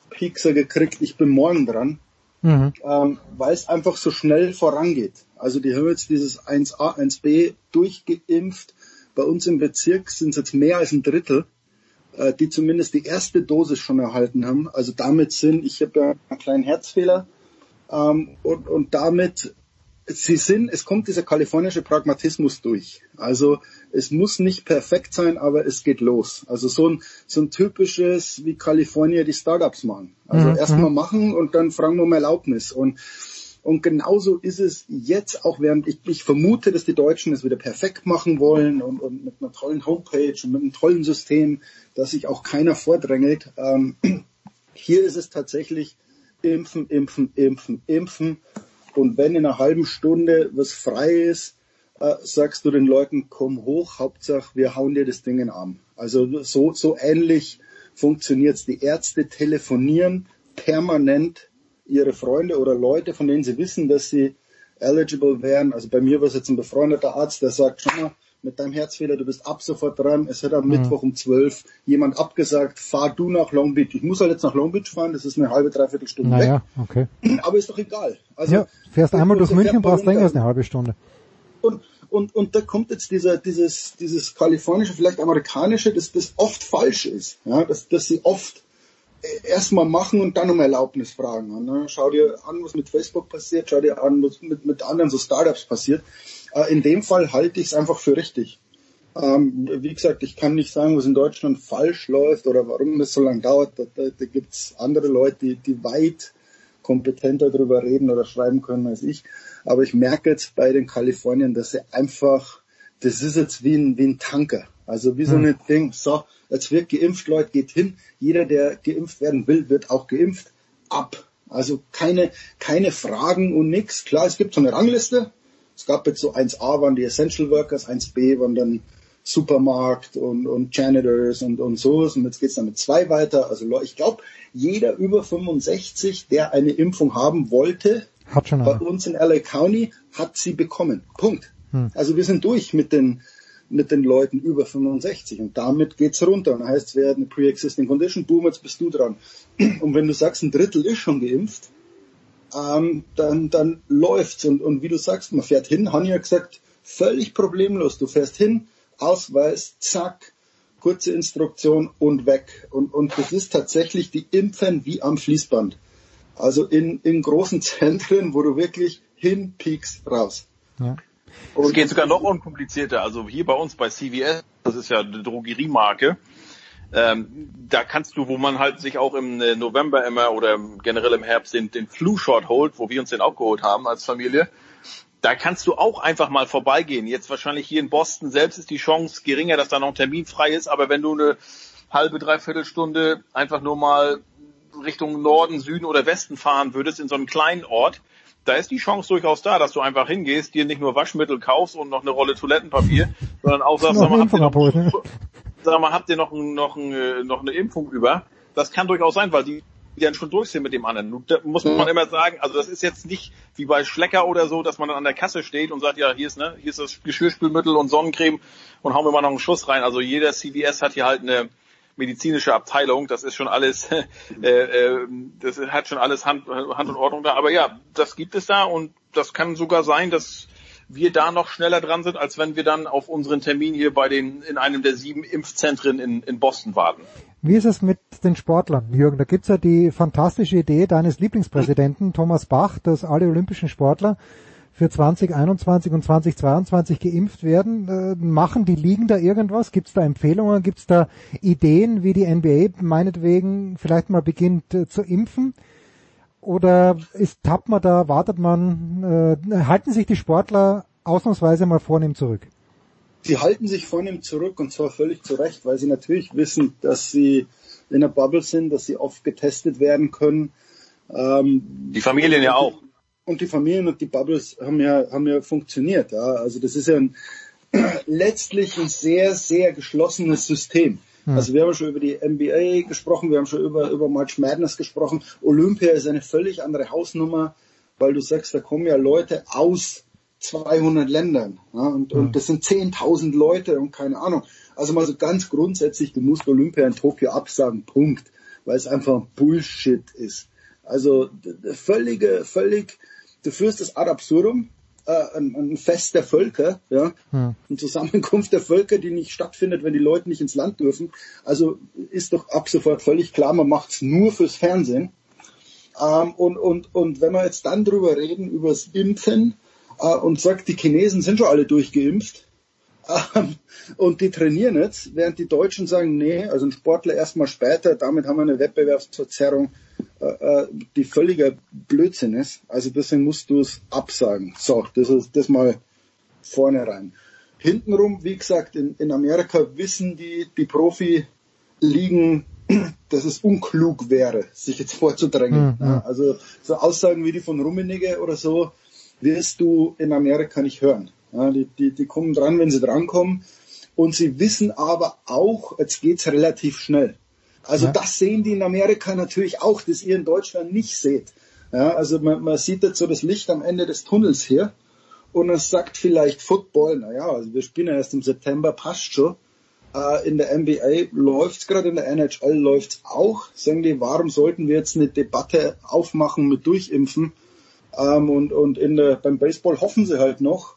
Piekser gekriegt, ich bin morgen dran, Mhm. ähm, weil es einfach so schnell vorangeht. Also die haben jetzt dieses 1a, 1b durchgeimpft. Bei uns im Bezirk sind es jetzt mehr als ein Drittel, äh, die zumindest die erste Dosis schon erhalten haben. Also damit sind, ich habe ja einen kleinen Herzfehler, ähm, und, und damit, sie sind, es kommt dieser kalifornische Pragmatismus durch. Also es muss nicht perfekt sein, aber es geht los. Also so ein, so ein typisches, wie Kalifornier die Startups machen. Also Mhm, erstmal machen und dann fragen wir um Erlaubnis. Und, und genauso ist es jetzt, auch während ich, ich vermute, dass die Deutschen es wieder perfekt machen wollen und, und mit einer tollen Homepage und mit einem tollen System, dass sich auch keiner vordrängelt. Ähm, hier ist es tatsächlich impfen, impfen, impfen, impfen. Und wenn in einer halben Stunde was frei ist, äh, sagst du den Leuten, komm hoch, Hauptsache wir hauen dir das Ding in den Arm. Also so, so ähnlich funktioniert's. Die Ärzte telefonieren permanent ihre Freunde oder Leute, von denen sie wissen, dass sie eligible wären. Also bei mir war es jetzt ein befreundeter Arzt, der sagt, schau mal, mit deinem Herzfehler, du bist ab sofort dran. Es hat am Mhm. Mittwoch um 12 jemand abgesagt, fahr du nach Long Beach. Ich muss halt jetzt nach Long Beach fahren, das ist eine halbe, dreiviertel Stunde Naja, okay. weg. Aber ist doch egal. Also, ja, fährst einmal durch München, brauchst länger als eine halbe Stunde. Und, und, und da kommt jetzt dieser, dieses, dieses kalifornische, vielleicht amerikanische, dass das oft falsch ist. Ja, dass, dass sie oft äh, erstmal machen und dann um Erlaubnis fragen. Ne? Schau dir an, was mit Facebook passiert, schau dir an, was mit, mit anderen so Startups passiert. Äh, in dem Fall halte ich es einfach für richtig. Ähm, wie gesagt, ich kann nicht sagen, was in Deutschland falsch läuft oder warum das so lange dauert. Da, da, da gibt es andere Leute, die, die weit kompetenter darüber reden oder schreiben können als ich. Aber ich merke jetzt bei den Kalifornien, dass sie einfach, das ist jetzt wie ein, wie ein Tanker. Also wie so ein Ding, so, jetzt wird geimpft, Leute, geht hin. Jeder, der geimpft werden will, wird auch geimpft. Ab. Also keine, keine Fragen und nix. Klar, es gibt so eine Rangliste. Es gab jetzt so 1a waren die Essential Workers, 1b waren dann Supermarkt und, und Janitors und, und so. Und jetzt geht's dann mit zwei weiter. Also ich glaube, jeder über 65, der eine Impfung haben wollte, hat schon bei uns in LA County, hat sie bekommen. Punkt. Hm. Also wir sind durch mit den mit den Leuten über 65 und damit geht's runter. Und dann heißt, wer hat eine Pre-Existing Condition, boom, jetzt bist du dran. Und wenn du sagst, ein Drittel ist schon geimpft, ähm, dann, dann läuft's. Und, und wie du sagst, man fährt hin, Hanja gesagt, völlig problemlos. Du fährst hin, Ausweis, zack, kurze Instruktion und weg. Und, und das ist tatsächlich die Impfen wie am Fließband. Also in, in großen Zentren, wo du wirklich hinpiekst, raus. Ja. Es geht sogar noch unkomplizierter. Also hier bei uns bei CVS, das ist ja eine Drogeriemarke, ähm, da kannst du, wo man halt sich auch im äh, November immer oder generell im Herbst den, den Flu-Shot holt, wo wir uns den auch geholt haben als Familie, da kannst du auch einfach mal vorbeigehen. Jetzt wahrscheinlich hier in Boston selbst ist die Chance geringer, dass da noch ein Termin frei ist, aber wenn du eine halbe, dreiviertel Stunde einfach nur mal Richtung Norden, Süden oder Westen fahren würdest in so einen kleinen Ort, da ist die Chance durchaus da, dass du einfach hingehst, dir nicht nur Waschmittel kaufst und noch eine Rolle Toilettenpapier, sondern auch sagst, sag mal, habt ihr noch, sag mal, habt ihr noch, ein, noch, ein, äh, noch eine Impfung über? Das kann durchaus sein, weil die die dann schon durch sind mit dem anderen. Da muss man immer sagen, also das ist jetzt nicht wie bei Schlecker oder so, dass man dann an der Kasse steht und sagt, ja, hier ist, ne, hier ist das Geschirrspülmittel und Sonnencreme und hauen wir mal noch einen Schuss rein. Also jeder CVS hat hier halt eine medizinische Abteilung, das ist schon alles, äh, äh, das hat schon alles Hand, Hand und Ordnung da. Aber ja, das gibt es da und das kann sogar sein, dass wir da noch schneller dran sind, als wenn wir dann auf unseren Termin hier bei den in einem der sieben Impfzentren in, in Boston warten. Wie ist es mit den Sportlern, Jürgen? Da gibt's ja die fantastische Idee deines Lieblingspräsidenten Thomas Bach, dass alle olympischen Sportler für 2021 und 2022 geimpft werden. Äh, machen die Ligen da irgendwas? Gibt es da Empfehlungen? Gibt es da Ideen, wie die NBA meinetwegen vielleicht mal beginnt äh, zu impfen? Oder ist tappt man da, wartet man, äh, halten sich die Sportler ausnahmsweise mal vornehm zurück? Sie halten sich vornehm zurück und zwar völlig zu Recht, weil sie natürlich wissen, dass sie in der Bubble sind, dass sie oft getestet werden können. Ähm, die Familien ja auch und die Familien und die Bubbles haben ja, haben ja funktioniert. Ja. Also das ist ja ein, letztlich ein sehr, sehr geschlossenes System. Hm. Also wir haben schon über die NBA gesprochen, wir haben schon über, über March Madness gesprochen. Olympia ist eine völlig andere Hausnummer, weil du sagst, da kommen ja Leute aus 200 Ländern. Ja, und, hm. und das sind 10.000 Leute und keine Ahnung. Also mal so ganz grundsätzlich, du musst Olympia in Tokio absagen, Punkt. Weil es einfach Bullshit ist. Also völlige, völlig, du führst das ad absurdum, äh, ein, ein Fest der Völker, ja, hm. eine Zusammenkunft der Völker, die nicht stattfindet, wenn die Leute nicht ins Land dürfen. Also ist doch ab sofort völlig klar, man macht's nur fürs Fernsehen. Ähm, und, und, und wenn wir jetzt dann drüber reden, übers Impfen, äh, und sagt, die Chinesen sind schon alle durchgeimpft, ähm, und die trainieren jetzt, während die Deutschen sagen, nee, also ein Sportler erstmal später, damit haben wir eine Wettbewerbsverzerrung äh, äh, die völliger Blödsinn ist. Also deswegen musst du es absagen. So, das ist das mal vorne rein. Hintenrum, wie gesagt, in, in Amerika wissen die, die Profi-Ligen, dass es unklug wäre, sich jetzt vorzudrängen. Mhm. Also so Aussagen wie die von Rummenigge oder so wirst du in Amerika nicht hören. Ja, die, die, die kommen dran, wenn sie drankommen. Und sie wissen aber auch, jetzt geht's relativ schnell. Also ja. das sehen die in Amerika natürlich auch, das ihr in Deutschland nicht seht. Ja, also man, man sieht jetzt so das Licht am Ende des Tunnels hier und es sagt vielleicht Football, naja, also wir spielen ja erst im September, passt schon. Äh, in der NBA läuft's gerade, in der NHL läuft's auch. Sagen die, warum sollten wir jetzt eine Debatte aufmachen mit Durchimpfen? Ähm, und und in der, beim Baseball hoffen sie halt noch,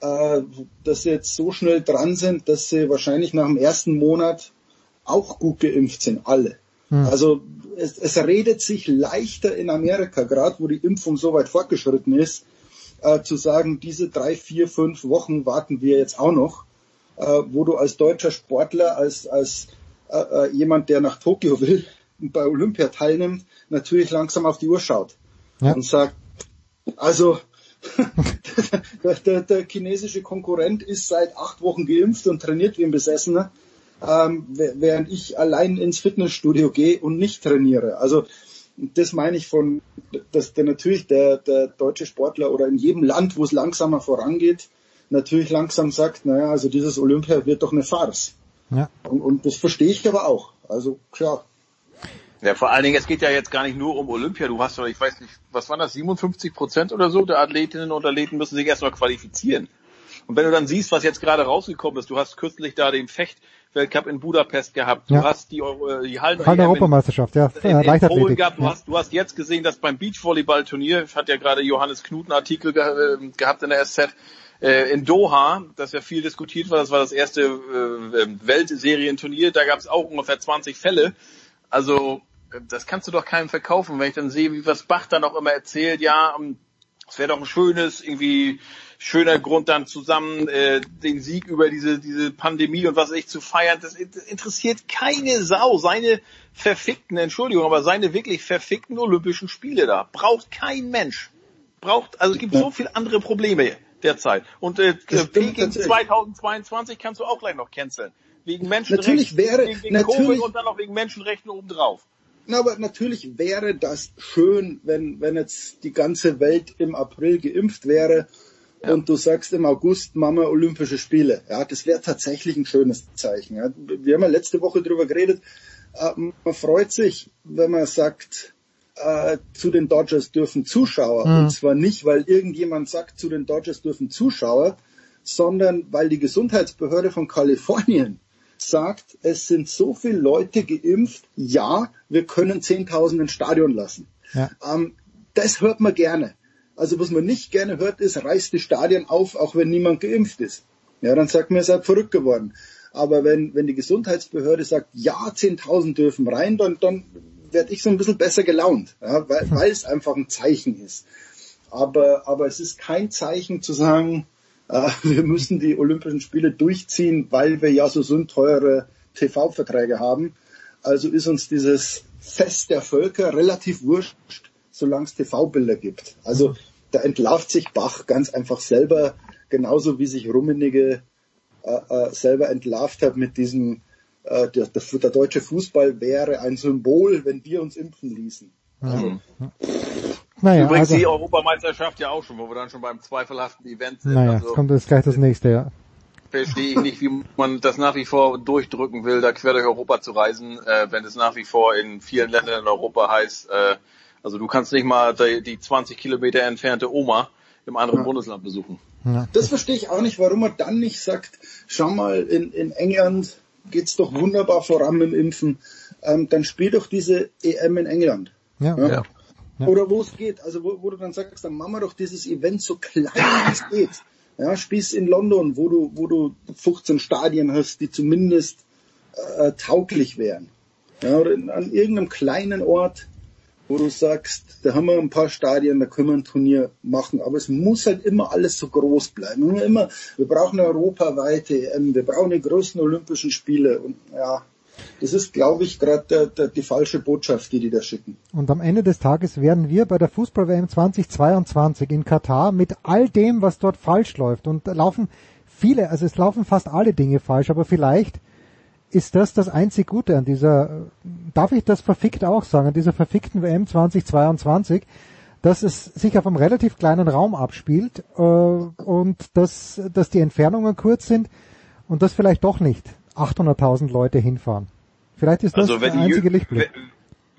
äh, dass sie jetzt so schnell dran sind, dass sie wahrscheinlich nach dem ersten Monat auch gut geimpft sind, alle. Hm. Also es, es redet sich leichter in Amerika, gerade wo die Impfung so weit fortgeschritten ist, äh, zu sagen, diese drei, vier, fünf Wochen warten wir jetzt auch noch, äh, wo du als deutscher Sportler, als, als äh, äh jemand, der nach Tokio will, bei Olympia teilnimmt, natürlich langsam auf die Uhr schaut. Ja. und sagt, also der, der, der chinesische Konkurrent ist seit acht Wochen geimpft und trainiert wie ein Besessener, ähm, während ich allein ins Fitnessstudio gehe und nicht trainiere. Also das meine ich von, dass der natürlich der, der deutsche Sportler oder in jedem Land, wo es langsamer vorangeht, natürlich langsam sagt, naja, also dieses Olympia wird doch eine Farce. Ja. Und, und das verstehe ich aber auch. Also klar. Ja, vor allen Dingen, es geht ja jetzt gar nicht nur um Olympia. Du hast doch, ich weiß nicht, was waren das, 57 Prozent oder so der Athletinnen und Athleten müssen sich erstmal qualifizieren. Und wenn du dann siehst, was jetzt gerade rausgekommen ist, du hast kürzlich da den Fecht-Weltcup in Budapest gehabt, du Ja. hast die, Euro- die Hallen Hallen Europameisterschaft, ja, in, äh, in Polen Leichtathletik. gehabt. Du Ja. hast, du hast jetzt gesehen, dass beim Beachvolleyball-Turnier, hat ja gerade Johannes Knut einen Artikel ge äh, gehabt in der SZ, äh, in Doha, das ja viel diskutiert war, das war das erste äh, Weltserienturnier, da gab es auch ungefähr 20 Fälle. Also äh, das kannst du doch keinem verkaufen, wenn ich dann sehe, wie was Bach dann auch immer erzählt, ja, ähm, es wäre doch ein schönes, irgendwie schöner Grund dann zusammen äh, den Sieg über diese diese Pandemie und was ich zu feiern. Das, das interessiert keine Sau. Seine verfickten, Entschuldigung, aber seine wirklich verfickten Olympischen Spiele da braucht kein Mensch. Braucht also es gibt so viele andere Probleme derzeit. Und äh, stimmt Peking tatsächlich. 2022 kannst du auch gleich noch canceln. Wegen Menschenrechten, Natürlich wäre- wegen natürlich- Covid und dann noch wegen Menschenrechten obendrauf. Na, aber natürlich wäre das schön, wenn, wenn jetzt die ganze Welt im April geimpft wäre und du sagst im August machen wir Olympische Spiele. Ja, das wäre tatsächlich ein schönes Zeichen. Ja. Wir haben ja letzte Woche drüber geredet. Äh, man freut sich, wenn man sagt, äh, zu den Dodgers dürfen Zuschauer. Mhm. Und zwar nicht, weil irgendjemand sagt, zu den Dodgers dürfen Zuschauer, sondern weil die Gesundheitsbehörde von Kalifornien sagt, es sind so viele Leute geimpft, ja, wir können 10.000 ins Stadion lassen. Ja. Ähm, das hört man gerne. Also was man nicht gerne hört, ist, reißt die Stadien auf, auch wenn niemand geimpft ist. Ja, dann sagt man, ihr seid verrückt geworden. Aber wenn, wenn die Gesundheitsbehörde sagt, ja, 10.000 dürfen rein, dann, dann werde ich so ein bisschen besser gelaunt, ja, weil, weil es einfach ein Zeichen ist. Aber, aber es ist kein Zeichen zu sagen, äh, wir müssen die Olympischen Spiele durchziehen, weil wir ja so sündteure TV-Verträge haben. Also ist uns dieses Fest der Völker relativ wurscht, solange es TV-Bilder gibt. Also da entlarvt sich Bach ganz einfach selber, genauso wie sich Rummenigge äh, äh, selber entlarvt hat mit diesem, äh, der, der, der deutsche Fußball wäre ein Symbol, wenn wir uns impfen ließen. Mhm. Naja, Übrigens also, die Europameisterschaft ja auch schon, wo wir dann schon beim zweifelhaften Event sind. naja, also jetzt kommt jetzt gleich das nächste, ja. verstehe ich nicht, wie man das nach wie vor durchdrücken will, da quer durch Europa zu reisen, äh, wenn es nach wie vor in vielen Ländern in Europa heißt, äh, also du kannst nicht mal die, die 20 Kilometer entfernte Oma im anderen Ja. Bundesland besuchen. Das verstehe ich auch nicht, warum man dann nicht sagt, schau mal, in, in England geht's doch wunderbar voran mit dem Impfen, ähm, dann spiel doch diese EM in England. Ja. Ja. Ja. Oder wo es geht, also wo, wo du dann sagst, dann machen wir doch dieses Event so klein wie es geht. Ja, spielst in London, wo du, wo du 15 Stadien hast, die zumindest äh, tauglich wären. Ja, oder in, an irgendeinem kleinen Ort, wo du sagst, da haben wir ein paar Stadien, da können wir ein Turnier machen, aber es muss halt immer alles so groß bleiben. Immer, immer, wir brauchen eine europaweite EM, wir brauchen die größten Olympischen Spiele und ja, das ist, glaube ich, gerade die falsche Botschaft, die die da schicken. Und am Ende des Tages werden wir bei der Fußball-WM 2022 in Katar mit all dem, was dort falsch läuft, und laufen viele, also es laufen fast alle Dinge falsch, aber vielleicht ist das das einzig Gute an dieser, darf ich das verfickt auch sagen, an dieser verfickten WM 2022, dass es sich auf einem relativ kleinen Raum abspielt äh, und dass, dass die Entfernungen kurz sind und dass vielleicht doch nicht 800.000 Leute hinfahren. Vielleicht ist das Also der einzige Jür- Lichtblick.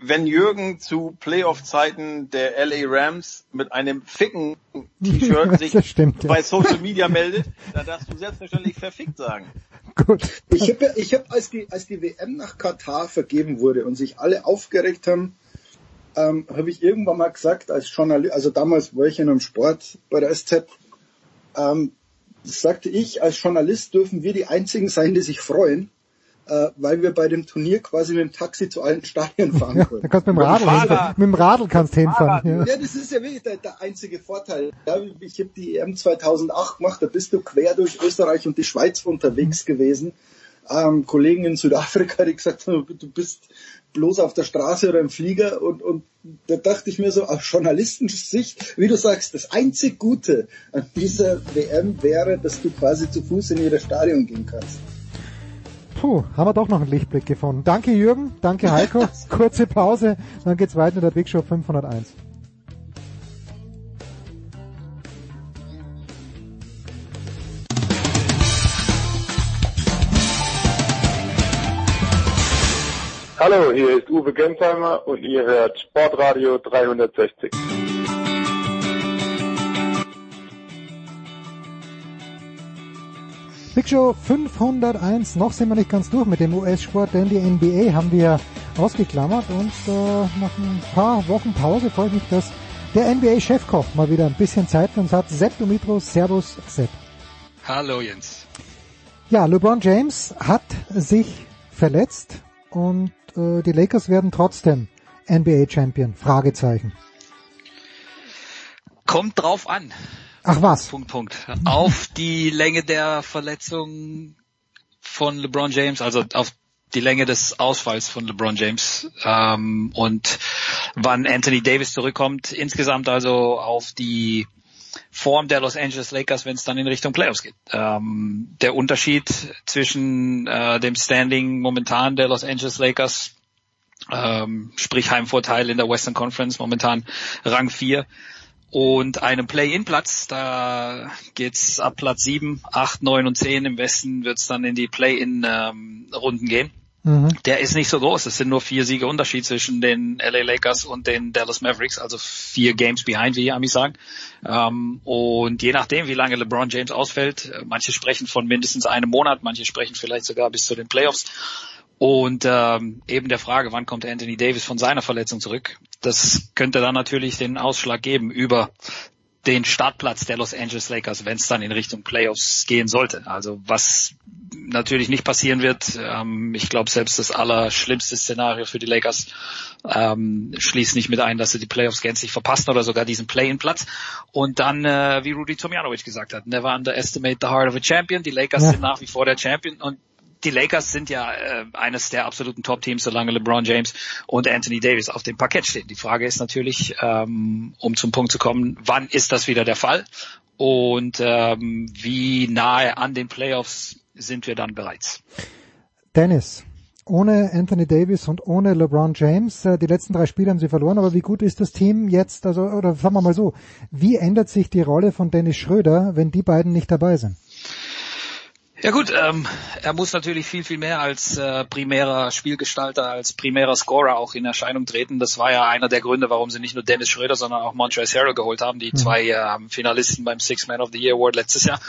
wenn- Jürgen zu Playoff-Zeiten der LA Rams mit einem ficken T-Shirt sich stimmt, ja. bei Social Media meldet, dann darfst du selbstverständlich verfickt sagen. Ich habe, ich hab, als die, als die WM nach Katar vergeben wurde und sich alle aufgeregt haben, ähm, habe ich irgendwann mal gesagt, als Journalist, also damals war ich in einem Sport bei der SZ, ähm, sagte ich, als Journalist dürfen wir die einzigen sein, die sich freuen, äh, weil wir bei dem Turnier quasi mit dem Taxi zu allen Stadien fahren Ja, können. da kannst du mit dem Radl hinfahren. Mit dem Radl kannst du hinfahren. Ja. Ja, das ist ja wirklich der, der einzige Vorteil. Ja, ich habe die EM 2008 gemacht, da bist du quer durch Österreich und die Schweiz unterwegs gewesen. ähm, Kollegen in Südafrika, die gesagt haben, du bist bloß auf der Straße oder im Flieger und, und da dachte ich mir so aus Journalistensicht, wie du sagst, das einzig Gute an dieser WM wäre, dass du quasi zu Fuß in jedes Stadion gehen kannst. Puh, haben wir doch noch einen Lichtblick gefunden. Danke Jürgen, danke Heiko. Kurze Pause, dann geht's weiter mit der Big Show 501. Hallo, hier ist Uwe Gensheimer und ihr hört Sportradio 360. Big Show 501, noch sind wir nicht ganz durch mit dem US-Sport, denn die NBA haben wir ausgeklammert und äh, nach ein paar Wochen Pause freut mich, dass der NBA-Chefkoch mal wieder ein bisschen Zeit für uns hat. Sepp Dumitros, Servus Sepp. Hallo Jens. Ja, LeBron James hat sich verletzt und äh, die Lakers werden trotzdem NBA-Champion? Fragezeichen. Kommt drauf an. Ach was? Punkt, Punkt. Auf die Länge der Verletzung von LeBron James, also auf die Länge des Ausfalls von LeBron James ähm, und wann Anthony Davis zurückkommt. Insgesamt also auf die Form der Los Angeles Lakers, wenn es dann in Richtung Playoffs geht. Ähm, der Unterschied zwischen äh, dem Standing momentan der Los Angeles Lakers, ähm, sprich Heimvorteil in der Western Conference, momentan Rang 4, und einem Play-in-Platz, da geht's ab Platz 7, 8, 9 und 10 im Westen wird's dann in die Play-in-Runden ähm, gehen. Mhm. Der ist nicht so groß. Es sind nur vier Siege Unterschied zwischen den LA Lakers und den Dallas Mavericks, also vier Games behind, wie die Amis sagen. Ähm, und je nachdem, wie lange LeBron James ausfällt, äh, manche sprechen von mindestens einem Monat, manche sprechen vielleicht sogar bis zu den Playoffs. Und ähm, eben der Frage, wann kommt Anthony Davis von seiner Verletzung zurück? Das könnte dann natürlich den Ausschlag geben über den Startplatz der Los Angeles Lakers, wenn es dann in Richtung Playoffs gehen sollte. Also was natürlich nicht passieren wird. Ähm, ich glaube selbst das allerschlimmste Szenario für die Lakers ähm, schließt nicht mit ein, dass sie die Playoffs gänzlich verpassen oder sogar diesen Play-in-Platz. Und dann, äh, wie Rudy Tomjanovic gesagt hat, never underestimate the heart of a champion. Die Lakers ja. sind nach wie vor der Champion und die Lakers sind ja äh, eines der absoluten Top-Teams, solange LeBron James und Anthony Davis auf dem Parkett stehen. Die Frage ist natürlich, ähm, um zum Punkt zu kommen, wann ist das wieder der Fall und ähm, wie nahe an den Playoffs sind wir dann bereits. Dennis, ohne Anthony Davis und ohne LeBron James, äh, die letzten drei Spiele haben sie verloren, aber wie gut ist das Team jetzt, also, oder sagen wir mal so, wie ändert sich die Rolle von Dennis Schröder, wenn die beiden nicht dabei sind? Ja gut, ähm, er muss natürlich viel, viel mehr als äh, primärer Spielgestalter, als primärer Scorer auch in Erscheinung treten. Das war ja einer der Gründe, warum sie nicht nur Dennis Schröder, sondern auch Montrezl Harrell geholt haben, die mhm. zwei äh, Finalisten beim Six Man of the Year Award letztes Jahr.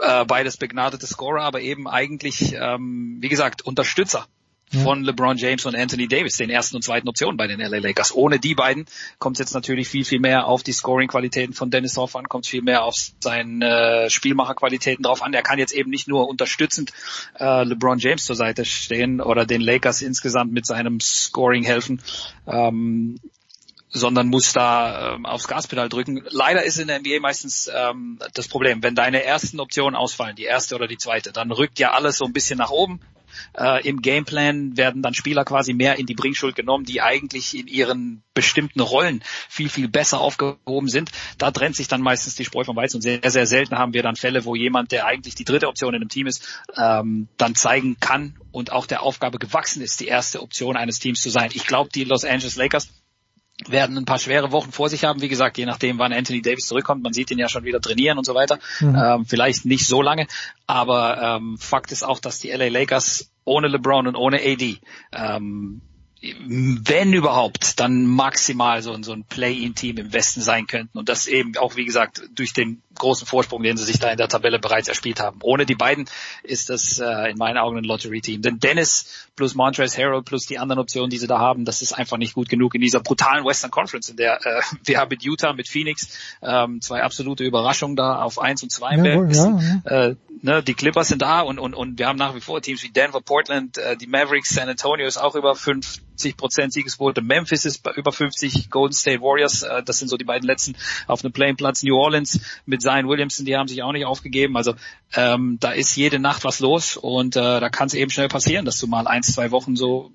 Äh, beides begnadete Scorer, aber eben eigentlich, ähm, wie gesagt, Unterstützer von LeBron James und Anthony Davis, den ersten und zweiten Optionen bei den LA Lakers. Ohne die beiden kommt es jetzt natürlich viel, viel mehr auf die Scoring-Qualitäten von Dennis Hoff an, kommt viel mehr auf seine äh, Spielmacherqualitäten drauf an. Er kann jetzt eben nicht nur unterstützend äh, LeBron James zur Seite stehen oder den Lakers insgesamt mit seinem Scoring helfen. Ähm, sondern muss da ähm, aufs Gaspedal drücken. Leider ist in der NBA meistens ähm, das Problem, wenn deine ersten Optionen ausfallen, die erste oder die zweite, dann rückt ja alles so ein bisschen nach oben. Äh, Im Gameplan werden dann Spieler quasi mehr in die Bringschuld genommen, die eigentlich in ihren bestimmten Rollen viel, viel besser aufgehoben sind. Da trennt sich dann meistens die Spreu vom Weizen und sehr, sehr selten haben wir dann Fälle, wo jemand, der eigentlich die dritte Option in einem Team ist, ähm, dann zeigen kann und auch der Aufgabe gewachsen ist, die erste Option eines Teams zu sein. Ich glaube, die Los Angeles Lakers werden ein paar schwere Wochen vor sich haben. Wie gesagt, je nachdem, wann Anthony Davis zurückkommt. Man sieht ihn ja schon wieder trainieren und so weiter. Mhm. Ähm, vielleicht nicht so lange, aber ähm, Fakt ist auch, dass die LA Lakers ohne LeBron und ohne AD ähm, wenn überhaupt, dann maximal so, so ein Play-in-Team im Westen sein könnten. Und das eben auch, wie gesagt, durch den großen Vorsprung, den sie sich da in der Tabelle bereits erspielt haben. Ohne die beiden ist das äh, in meinen Augen ein Lottery-Team. Denn Dennis plus Montrezl Harrell plus die anderen Optionen, die sie da haben, das ist einfach nicht gut genug in dieser brutalen Western Conference, in der äh, wir haben mit Utah, mit Phoenix ähm, zwei absolute Überraschungen da auf eins und zwei im ja, ja, ja. Äh, ne, Die Clippers sind da und, und, und wir haben nach wie vor Teams wie Denver, Portland, äh, die Mavericks, San Antonio ist auch über fünf Prozent Siegesquote. Memphis ist bei über 50, Golden State Warriors, äh, das sind so die beiden letzten auf einem Playing-Platz. New Orleans mit Zion Williamson, die haben sich auch nicht aufgegeben. Also ähm, da ist jede Nacht was los und äh, da kann es eben schnell passieren, dass du mal ein, zwei Wochen so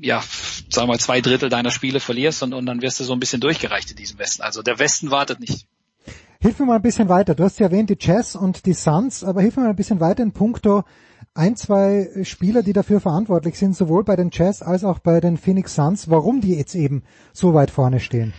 ja, sagen wir mal, zwei Drittel deiner Spiele verlierst und, und dann wirst du so ein bisschen durchgereicht in diesem Westen. Also der Westen wartet nicht. Hilf mir mal ein bisschen weiter. Du hast ja erwähnt die Jazz und die Suns, aber hilf mir mal ein bisschen weiter in puncto ein, zwei Spieler, die dafür verantwortlich sind, sowohl bei den Jazz als auch bei den Phoenix Suns, warum die jetzt eben so weit vorne stehen.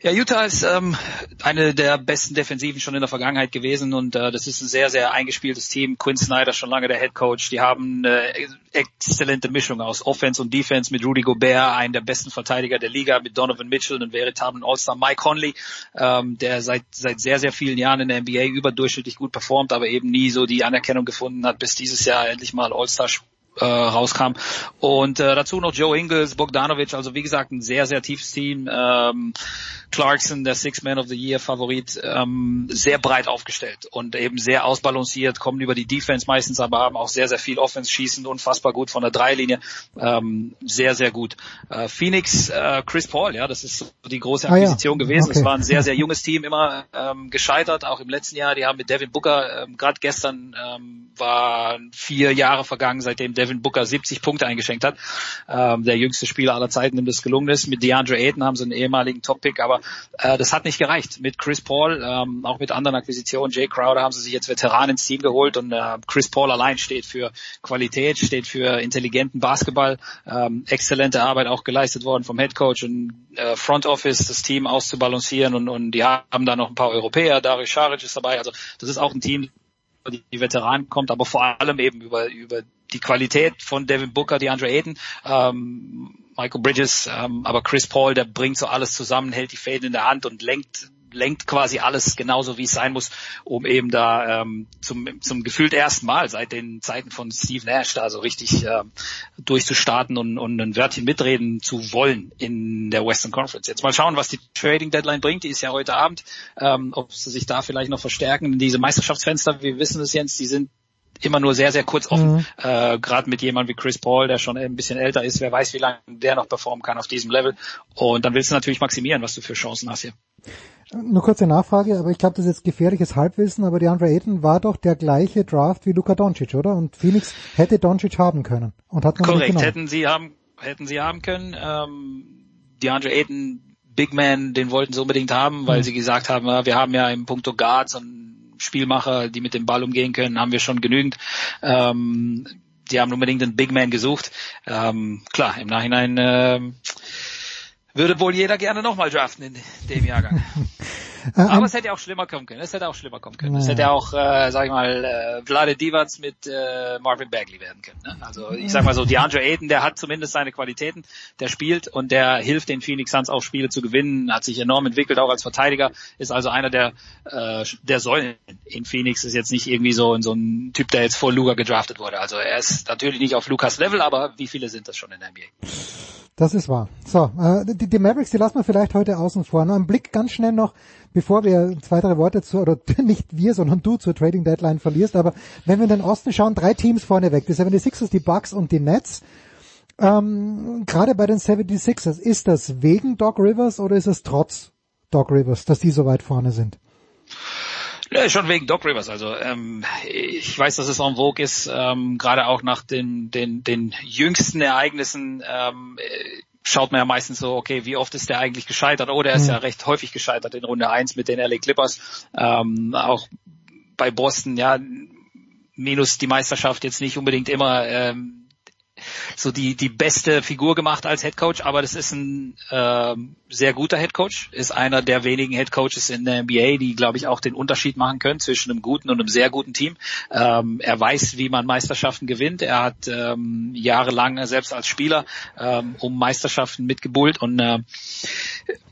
Ja, Utah ist ähm, eine der besten Defensiven schon in der Vergangenheit gewesen und äh, das ist ein sehr, sehr eingespieltes Team. Quinn Snyder schon lange der Head Coach. Die haben eine exzellente Mischung aus Offense und Defense mit Rudy Gobert, einen der besten Verteidiger der Liga, mit Donovan Mitchell, einen veritablen All-Star Mike Conley, ähm, der seit seit sehr, sehr vielen Jahren in der NBA überdurchschnittlich gut performt, aber eben nie so die Anerkennung gefunden hat, bis dieses Jahr endlich mal All-Star äh, rauskam. Und äh, dazu noch Joe Ingles, Bogdanovic, also wie gesagt ein sehr, sehr tiefes Team. Ähm, Clarkson, der Six Man of the Year Favorit, ähm, sehr breit aufgestellt und eben sehr ausbalanciert, kommen über die Defense meistens, aber haben auch sehr, sehr viel Offense, schießen unfassbar gut von der Dreilinie, ähm, sehr, sehr gut. Äh, Phoenix, äh, Chris Paul, ja, das ist die große Akquisition ah, ja. gewesen. Es okay. war ein sehr, sehr junges Team, immer ähm, gescheitert, auch im letzten Jahr. Die haben mit Devin Booker, ähm, gerade gestern ähm, waren vier Jahre vergangen, seitdem Devin Booker 70 Punkte eingeschenkt hat. Ähm, der jüngste Spieler aller Zeiten, dem das gelungen ist. Mit DeAndre Ayton haben sie einen ehemaligen Top-Pick, aber äh, das hat nicht gereicht. Mit Chris Paul, ähm, auch mit anderen Akquisitionen, Jay Crowder haben sie sich jetzt Veteranen ins Team geholt und äh, Chris Paul allein steht für Qualität, steht für intelligenten Basketball, ähm, exzellente Arbeit auch geleistet worden vom Head Coach und äh, Front Office, das Team auszubalancieren und, und die haben da noch ein paar Europäer, Darius Saric ist dabei, also das ist auch ein Team, die Veteranen kommt, aber vor allem eben über, über die Qualität von Devin Booker, die Andre Ayton, ähm, Michael Bridges, ähm, aber Chris Paul, der bringt so alles zusammen, hält die Fäden in der Hand und lenkt lenkt quasi alles genauso wie es sein muss, um eben da ähm, zum, zum gefühlt ersten Mal seit den Zeiten von Steve Nash da so richtig äh, durchzustarten und, und ein Wörtchen mitreden zu wollen in der Western Conference. Jetzt mal schauen, was die Trading Deadline bringt. Die ist ja heute Abend. Ähm, ob sie sich da vielleicht noch verstärken. Diese Meisterschaftsfenster, wir wissen es Jens, die sind immer nur sehr, sehr kurz offen. Mhm. Äh, Gerade mit jemandem wie Chris Paul, der schon ein bisschen älter ist, wer weiß, wie lange der noch performen kann auf diesem Level. Und dann willst du natürlich maximieren, was du für Chancen hast hier. Nur kurze Nachfrage, aber ich glaube, das ist jetzt gefährliches Halbwissen, aber die Andre Ayton war doch der gleiche Draft wie Luka Doncic, oder? Und Phoenix hätte Doncic haben können und hat man Korrekt, hätten sie haben, hätten sie haben können. Ähm, die Andre Ayton Big Man, den wollten sie unbedingt haben, weil mhm. sie gesagt haben, wir haben ja im Punkto Guards und Spielmacher, die mit dem Ball umgehen können, haben wir schon genügend. Ähm, die haben unbedingt einen Big Man gesucht. Ähm, klar, im Nachhinein äh, würde wohl jeder gerne nochmal draften in dem Jahrgang. Aber es hätte auch schlimmer kommen können. Es hätte auch schlimmer kommen können. Es hätte auch, äh, sag ich mal, äh, Vlade Divac mit äh, Marvin Bagley werden können. Ne? Also ich sag mal so, DeAndre Ayton, der hat zumindest seine Qualitäten, der spielt und der hilft den Phoenix Suns auch Spiele zu gewinnen, hat sich enorm entwickelt, auch als Verteidiger, ist also einer der äh, der Säulen in Phoenix, ist jetzt nicht irgendwie so, so ein Typ, der jetzt vor Luca gedraftet wurde. Also er ist natürlich nicht auf Lukas Level, aber wie viele sind das schon in der NBA? Das ist wahr. So, äh, die, die Mavericks, die lassen wir vielleicht heute außen vor. Nur ein Blick ganz schnell noch, bevor wir zwei, drei Worte zu, oder nicht wir, sondern du zur Trading Deadline verlierst. Aber wenn wir in den Osten schauen, drei Teams vorneweg. Die 76ers, die Bucks und die Nets. Ähm, Gerade bei den 76ers, ist das wegen Doc Rivers oder ist es trotz Doc Rivers, dass die so weit vorne sind? Ja, schon wegen Doc Rivers. Also ähm, ich weiß, dass es en vogue ist, ähm, gerade auch nach den, den, den jüngsten Ereignissen ähm, äh, schaut man ja meistens so, okay, wie oft ist der eigentlich gescheitert? Oh, der ist mhm. ja recht häufig gescheitert in Runde eins mit den LA Clippers. Ähm, auch bei Boston, ja, minus die Meisterschaft jetzt nicht unbedingt immer ähm, so die die beste Figur gemacht als Head Coach, aber das ist ein äh, sehr guter Head Coach, ist einer der wenigen Head Coaches in der NBA, die glaube ich auch den Unterschied machen können zwischen einem guten und einem sehr guten Team. Ähm, er weiß, wie man Meisterschaften gewinnt. Er hat ähm, jahrelang selbst als Spieler ähm, um Meisterschaften mitgebullt und äh,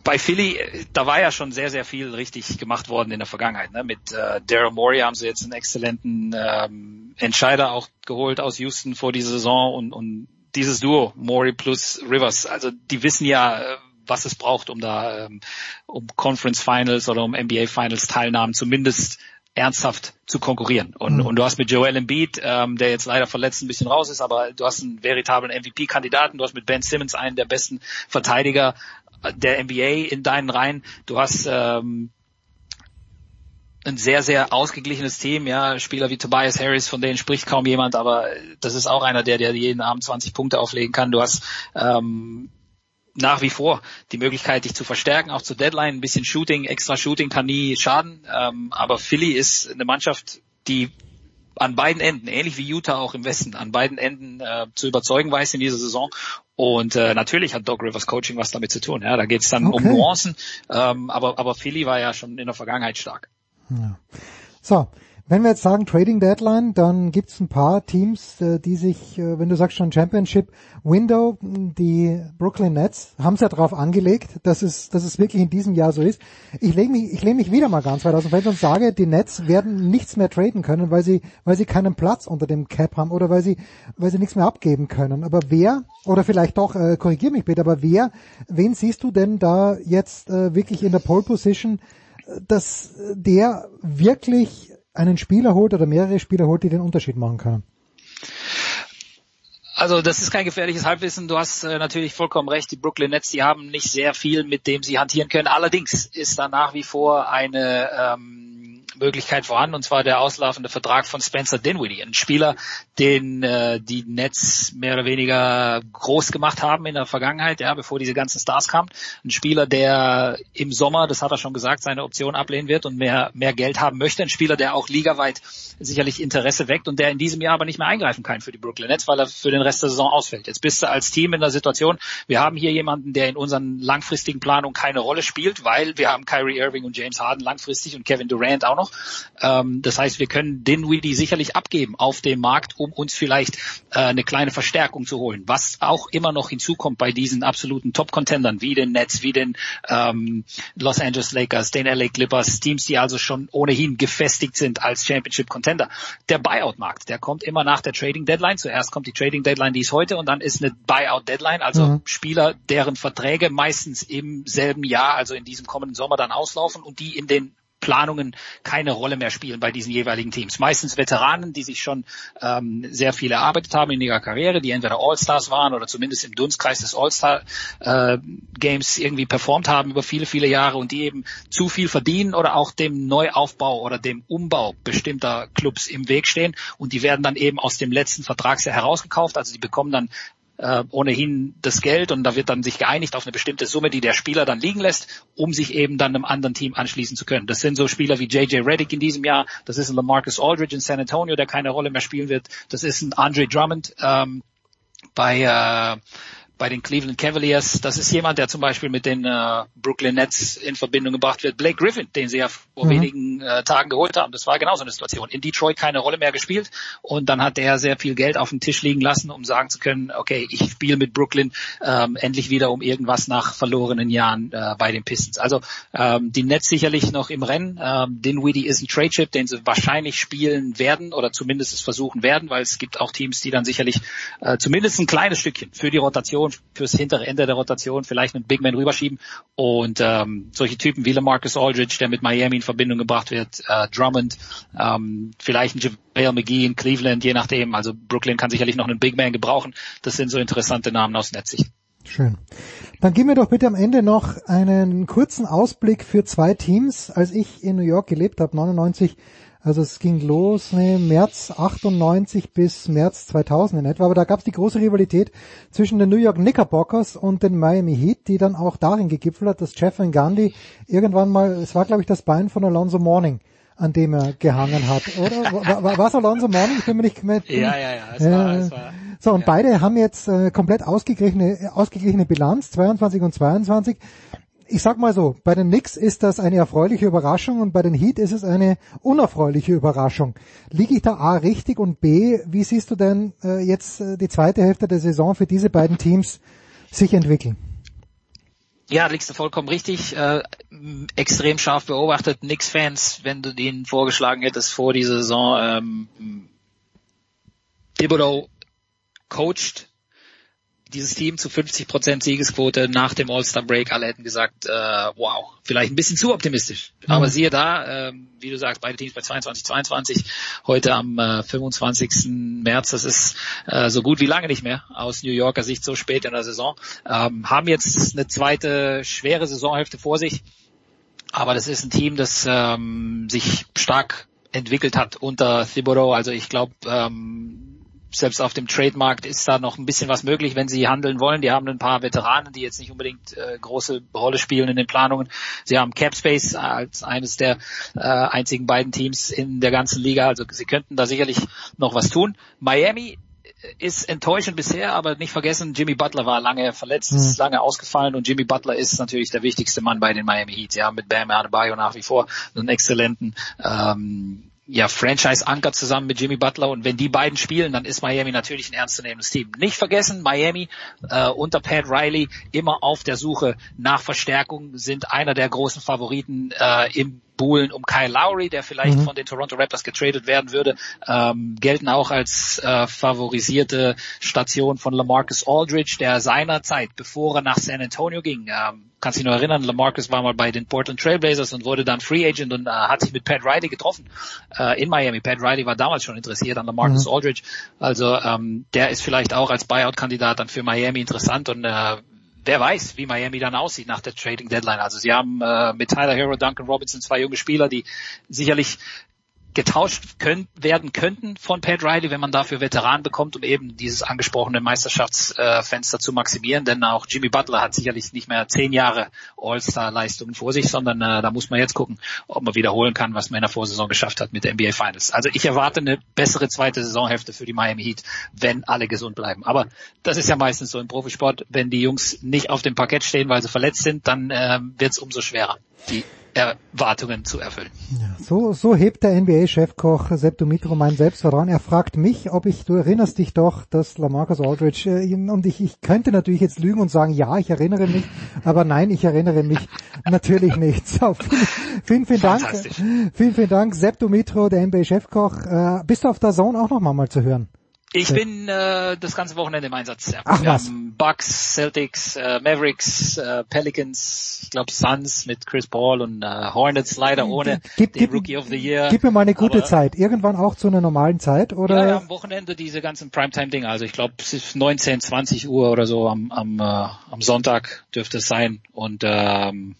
bei Philly, da war ja schon sehr, sehr viel richtig gemacht worden in der Vergangenheit. Ne? Mit äh, Daryl Morey haben sie jetzt einen exzellenten ähm, Entscheider auch geholt aus Houston vor dieser Saison und, und dieses Duo, Morey plus Rivers, also die wissen ja, äh, was es braucht, um da ähm, um Conference Finals oder um NBA Finals Teilnahmen zumindest ernsthaft zu konkurrieren. Und, mhm. und du hast mit Joel Embiid, ähm, der jetzt leider verletzt ein bisschen raus ist, aber du hast einen veritablen MVP-Kandidaten, du hast mit Ben Simmons einen der besten Verteidiger der NBA in deinen Reihen, du hast ähm, ein sehr, sehr ausgeglichenes Team, ja, Spieler wie Tobias Harris, von denen spricht kaum jemand, aber das ist auch einer, der, der jeden Abend 20 Punkte auflegen kann. Du hast ähm, nach wie vor die Möglichkeit, dich zu verstärken, auch zur Deadline. Ein bisschen Shooting, extra Shooting kann nie schaden. Ähm, aber Philly ist eine Mannschaft, die an beiden Enden, ähnlich wie Utah auch im Westen, an beiden Enden äh, zu überzeugen weiß in dieser Saison. Und äh, natürlich hat Doc Rivers Coaching was damit zu tun. Ja, da geht es dann okay. um Nuancen. Ähm, aber, aber Philly war ja schon in der Vergangenheit stark. Ja. So, wenn wir jetzt sagen Trading Deadline, dann gibt es ein paar Teams, äh, die sich, äh, wenn du sagst schon Championship Window, die Brooklyn Nets, haben es ja darauf angelegt, dass es, dass es wirklich in diesem Jahr so ist. Ich lehne mich, ich lehne mich wieder mal ganz weit aus dem Feld und sage, die Nets werden nichts mehr traden können, weil sie, weil sie keinen Platz unter dem Cap haben oder weil sie, weil sie nichts mehr abgeben können. Aber wer, oder vielleicht doch, äh, korrigier mich bitte, aber wer, wen siehst du denn da jetzt äh, wirklich in der Pole Position, äh, dass der wirklich einen Spieler holt oder mehrere Spieler holt, die den Unterschied machen können? Also das ist kein gefährliches Halbwissen. Du hast äh, natürlich vollkommen recht. Die Brooklyn Nets, die haben nicht sehr viel, mit dem sie hantieren können. Allerdings ist da nach wie vor eine ähm, Möglichkeit vorhanden, und zwar der auslaufende Vertrag von Spencer Dinwiddie, ein Spieler, den äh, die Nets mehr oder weniger groß gemacht haben in der Vergangenheit, ja, bevor diese ganzen Stars kamen. Ein Spieler, der im Sommer, das hat er schon gesagt, seine Option ablehnen wird und mehr, mehr Geld haben möchte. Ein Spieler, der auch ligaweit sicherlich Interesse weckt und der in diesem Jahr aber nicht mehr eingreifen kann für die Brooklyn Nets, weil er für den Rest der Saison ausfällt. Jetzt bist du als Team in der Situation, wir haben hier jemanden, der in unseren langfristigen Planungen keine Rolle spielt, weil wir haben Kyrie Irving und James Harden langfristig und Kevin Durant auch noch. Ähm, das heißt, wir können Dinwiddie sicherlich abgeben auf dem Markt, um uns vielleicht äh, eine kleine Verstärkung zu holen. Was auch immer noch hinzukommt bei diesen absoluten Top-Contendern wie den Nets, wie den ähm, Los Angeles Lakers, den LA Clippers, Teams, die also schon ohnehin gefestigt sind als Championship-Contender. Der Buyout-Markt, der kommt immer nach der Trading-Deadline. Zuerst kommt die Trading-Deadline, die ist heute, und dann ist eine Buyout-Deadline, also mhm. Spieler, deren Verträge meistens im selben Jahr, also in diesem kommenden Sommer dann auslaufen und die in den Planungen keine Rolle mehr spielen bei diesen jeweiligen Teams. Meistens Veteranen, die sich schon ähm, sehr viel erarbeitet haben in ihrer Karriere, die entweder All-Stars waren oder zumindest im Dunstkreis des All-Star-Games äh, irgendwie performt haben über viele, viele Jahre und die eben zu viel verdienen oder auch dem Neuaufbau oder dem Umbau bestimmter Clubs im Weg stehen und die werden dann eben aus dem letzten Vertragsjahr herausgekauft. Also die bekommen dann äh, ohnehin das Geld und da wird dann sich geeinigt auf eine bestimmte Summe, die der Spieler dann liegen lässt, um sich eben dann einem anderen Team anschließen zu können. Das sind so Spieler wie JJ Reddick in diesem Jahr, das ist ein Lamarcus Aldridge in San Antonio, der keine Rolle mehr spielen wird, das ist ein Andre Drummond ähm, bei äh, bei den Cleveland Cavaliers. Das ist jemand, der zum Beispiel mit den äh, Brooklyn Nets in Verbindung gebracht wird. Blake Griffin, den sie ja vor mhm. wenigen äh, Tagen geholt haben. Das war genauso eine Situation. In Detroit keine Rolle mehr gespielt und dann hat er sehr viel Geld auf dem Tisch liegen lassen, um sagen zu können, okay, ich spiele mit Brooklyn ähm, endlich wieder um irgendwas nach verlorenen Jahren äh, bei den Pistons. Also ähm, die Nets sicherlich noch im Rennen. Ähm, Dinwiddie ist ein Trade Chip, den sie wahrscheinlich spielen werden oder zumindest es versuchen werden, weil es gibt auch Teams, die dann sicherlich äh, zumindest ein kleines Stückchen für die Rotation Rotation, fürs hintere Ende der Rotation vielleicht einen Big Man rüberschieben und ähm, solche Typen wie Lamarcus Aldridge, der mit Miami in Verbindung gebracht wird, äh, Drummond, ähm, vielleicht ein JaVale McGee in Cleveland, je nachdem. Also Brooklyn kann sicherlich noch einen Big Man gebrauchen. Das sind so interessante Namen aus Netzsicht. Schön. Dann gib mir doch bitte am Ende noch einen kurzen Ausblick für zwei Teams. Als ich in New York gelebt habe, 99 also es ging los ne, März 98 bis März 2000 in etwa. Aber da gab es die große Rivalität zwischen den New York Knickerbockers und den Miami Heat, die dann auch darin gegipfelt hat, dass Jeff Van Gundy irgendwann mal, es war glaube ich das Bein von Alonso Morning, an dem er gehangen hat, oder? War, Alonso Morning? Ich bin mir nicht mehr... Ja, ja, ja. Es war, es war, so, und ja. beide haben jetzt äh, komplett ausgeglichene, ausgeglichene Bilanz, 22 und 22 ich sag mal so, bei den Knicks ist das eine erfreuliche Überraschung und bei den Heat ist es eine unerfreuliche Überraschung. Liege ich da A richtig und B, wie siehst du denn äh, jetzt äh, die zweite Hälfte der Saison für diese beiden Teams sich entwickeln? Ja, liegst du vollkommen richtig. Äh, extrem scharf beobachtet. Knicks-Fans, wenn du denen vorgeschlagen hättest vor dieser Saison, ähm, Thibodeau coacht dieses Team zu 50 Prozent Siegesquote nach dem All-Star Break. Alle hätten gesagt, äh, wow, vielleicht ein bisschen zu optimistisch. Mhm. Aber siehe da, äh, wie du sagst, beide Teams bei 22, 22. Heute am äh, 25. März, das ist äh, so gut wie lange nicht mehr aus New Yorker Sicht so spät in der Saison. Ähm, haben jetzt eine zweite schwere Saisonhälfte vor sich. Aber das ist ein Team, das ähm, sich stark entwickelt hat unter Thibodeau. Also ich glaube, ähm, selbst auf dem Trademarkt ist da noch ein bisschen was möglich, wenn sie handeln wollen. Die haben ein paar Veteranen, die jetzt nicht unbedingt äh, große Rolle spielen in den Planungen. Sie haben Capspace als eines der äh, einzigen beiden Teams in der ganzen Liga. Also sie könnten da sicherlich noch was tun. Miami ist enttäuschend bisher, aber nicht vergessen, Jimmy Butler war lange verletzt, mhm. ist lange ausgefallen und Jimmy Butler ist natürlich der wichtigste Mann bei den Miami Heat. Sie haben mit Bam Adebayo nach wie vor einen exzellenten ähm, ja, Franchise-Anker zusammen mit Jimmy Butler und wenn die beiden spielen, dann ist Miami natürlich ein ernstzunehmendes Team. Nicht vergessen, Miami äh, unter Pat Riley immer auf der Suche nach Verstärkung, sind einer der großen Favoriten äh, im buhlen um Kyle Lowry, der vielleicht mhm. von den Toronto Raptors getradet werden würde, ähm, gelten auch als äh, favorisierte Station von LaMarcus Aldridge, der seinerzeit, bevor er nach San Antonio ging, ähm, kannst dich nur erinnern, LaMarcus war mal bei den Portland Trailblazers und wurde dann Free Agent und äh, hat sich mit Pat Riley getroffen äh, in Miami. Pat Riley war damals schon interessiert an LaMarcus mhm. Aldridge, also ähm, der ist vielleicht auch als Buyout-Kandidat dann für Miami interessant und äh, wer weiß, wie Miami dann aussieht nach der Trading Deadline. Also sie haben äh, mit Tyler Hero, Duncan Robinson zwei junge Spieler, die sicherlich getauscht können, werden könnten von Pat Riley, wenn man dafür Veteranen bekommt, um eben dieses angesprochene Meisterschaftsfenster zu maximieren. Denn auch Jimmy Butler hat sicherlich nicht mehr zehn Jahre All-Star-Leistungen vor sich, sondern äh, da muss man jetzt gucken, ob man wiederholen kann, was man in der Vorsaison geschafft hat mit der NBA Finals. Also ich erwarte eine bessere zweite Saisonhälfte für die Miami Heat, wenn alle gesund bleiben. Aber das ist ja meistens so im Profisport, wenn die Jungs nicht auf dem Parkett stehen, weil sie verletzt sind, dann äh, wird es umso schwerer, die Erwartungen zu erfüllen. Ja, so, so hebt der NBA-Chefkoch Sepp Dumitro mein Selbstvertrauen. Er fragt mich, ob ich, du erinnerst dich doch, dass Lamarcus Aldridge, äh, und ich, ich könnte natürlich jetzt lügen und sagen, ja, ich erinnere mich, aber nein, ich erinnere mich natürlich nicht. So, vielen, vielen, vielen Dank. Vielen, vielen Dank, Sepp Dumitro, der NBA-Chefkoch. Äh, bist du auf der Zone auch noch mal, mal zu hören? Ich bin äh, das ganze Wochenende im Einsatz. Ja. Ach, Wir was? haben Bucks, Celtics, äh, Mavericks, äh, Pelicans, ich glaube Suns mit Chris Paul und äh, Hornets leider ohne Gib, den gib, Rookie of the Year. gib mir mal eine gute Aber- Zeit. Irgendwann auch zu einer normalen Zeit, oder? Ja, ja, am Wochenende diese ganzen Primetime-Dinger. Also ich glaube, es ist 19, 20 Uhr oder so am, am, äh, am Sonntag dürfte es sein. Und ähm,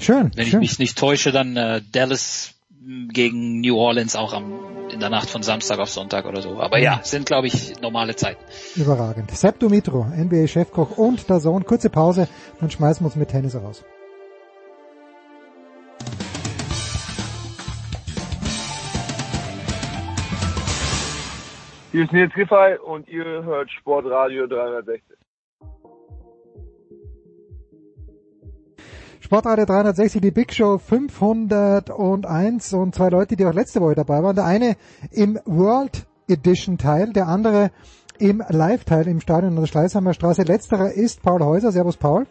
Schön, wenn ich schön. mich nicht täusche, dann äh, Dallas gegen New Orleans auch am, in der Nacht von Samstag auf Sonntag oder so. Aber ja, sind glaube ich normale Zeiten. Überragend. Sepp Dumitro, NBA-Chefkoch und der Sohn. Kurze Pause, dann schmeißen wir uns mit Tennis raus. Hier ist Nils Giffey und ihr hört Sportradio 360. Sportradio 360, die Big Show 501 und zwei Leute, die auch letzte Woche dabei waren. Der eine im World Edition Teil, der andere im Live-Teil im Stadion an der Schleißheimer Straße. Letzterer ist Paul Häuser. Servus Paul.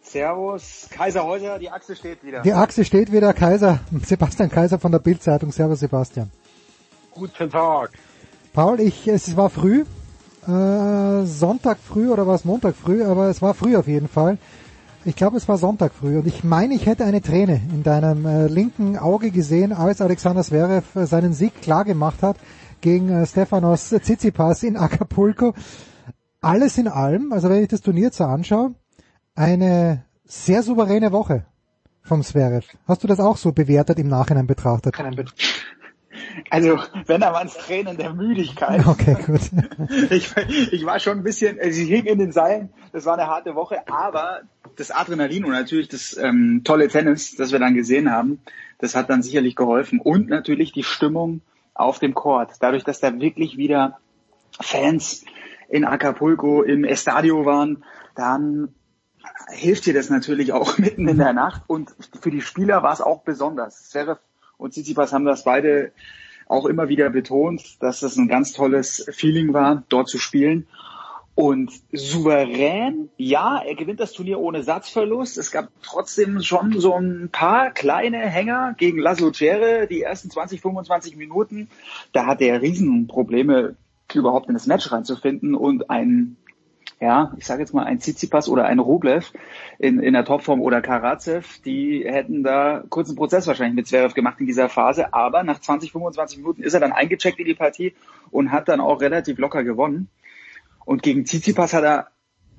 Servus, Kaiser Häuser, die Achse steht wieder. Die Achse steht wieder. Kaiser, Sebastian Kaiser von der Bildzeitung. Servus Sebastian. Guten Tag. Paul, ich, es war früh, äh, Sonntag früh oder war es Montag früh, aber es war früh auf jeden Fall. Ich glaube, es war Sonntag früh und ich meine, ich hätte eine Träne in deinem äh, linken Auge gesehen, als Alexander Zverev äh, seinen Sieg klar gemacht hat gegen äh, Stefanos Tsitsipas in Acapulco. Alles in allem, also wenn ich das Turnier so anschaue, eine sehr souveräne Woche vom Zverev. Hast du das auch so bewertet im Nachhinein betrachtet? Also, wenn da waren es Tränen der Müdigkeit. Okay, gut. Ich, ich war schon ein bisschen, also ich hing in den Seilen, das war eine harte Woche, aber das Adrenalin und natürlich das ähm, tolle Tennis, das wir dann gesehen haben, das hat dann sicherlich geholfen. Und natürlich die Stimmung auf dem Court. Dadurch, dass da wirklich wieder Fans in Acapulco im Estadio waren, dann hilft dir das natürlich auch mitten in der Nacht. Und für die Spieler war es auch besonders. Zverev und Tsitsipas haben das beide auch immer wieder betont, dass das ein ganz tolles Feeling war, dort zu spielen. Und souverän, ja, er gewinnt das Turnier ohne Satzverlust. Es gab trotzdem schon so ein paar kleine Hänger gegen Laszlo Cere, die ersten 20, 25 Minuten. Da hat er Riesenprobleme, überhaupt in das Match reinzufinden und ein ja, ich sage jetzt mal ein Tsitsipas oder ein Rublev in, in der Topform oder Karatsev, die hätten da kurzen Prozess wahrscheinlich mit Zverev gemacht in dieser Phase, aber nach 20, 25 Minuten ist er dann eingecheckt in die Partie und hat dann auch relativ locker gewonnen. Und gegen Tsitsipas hat er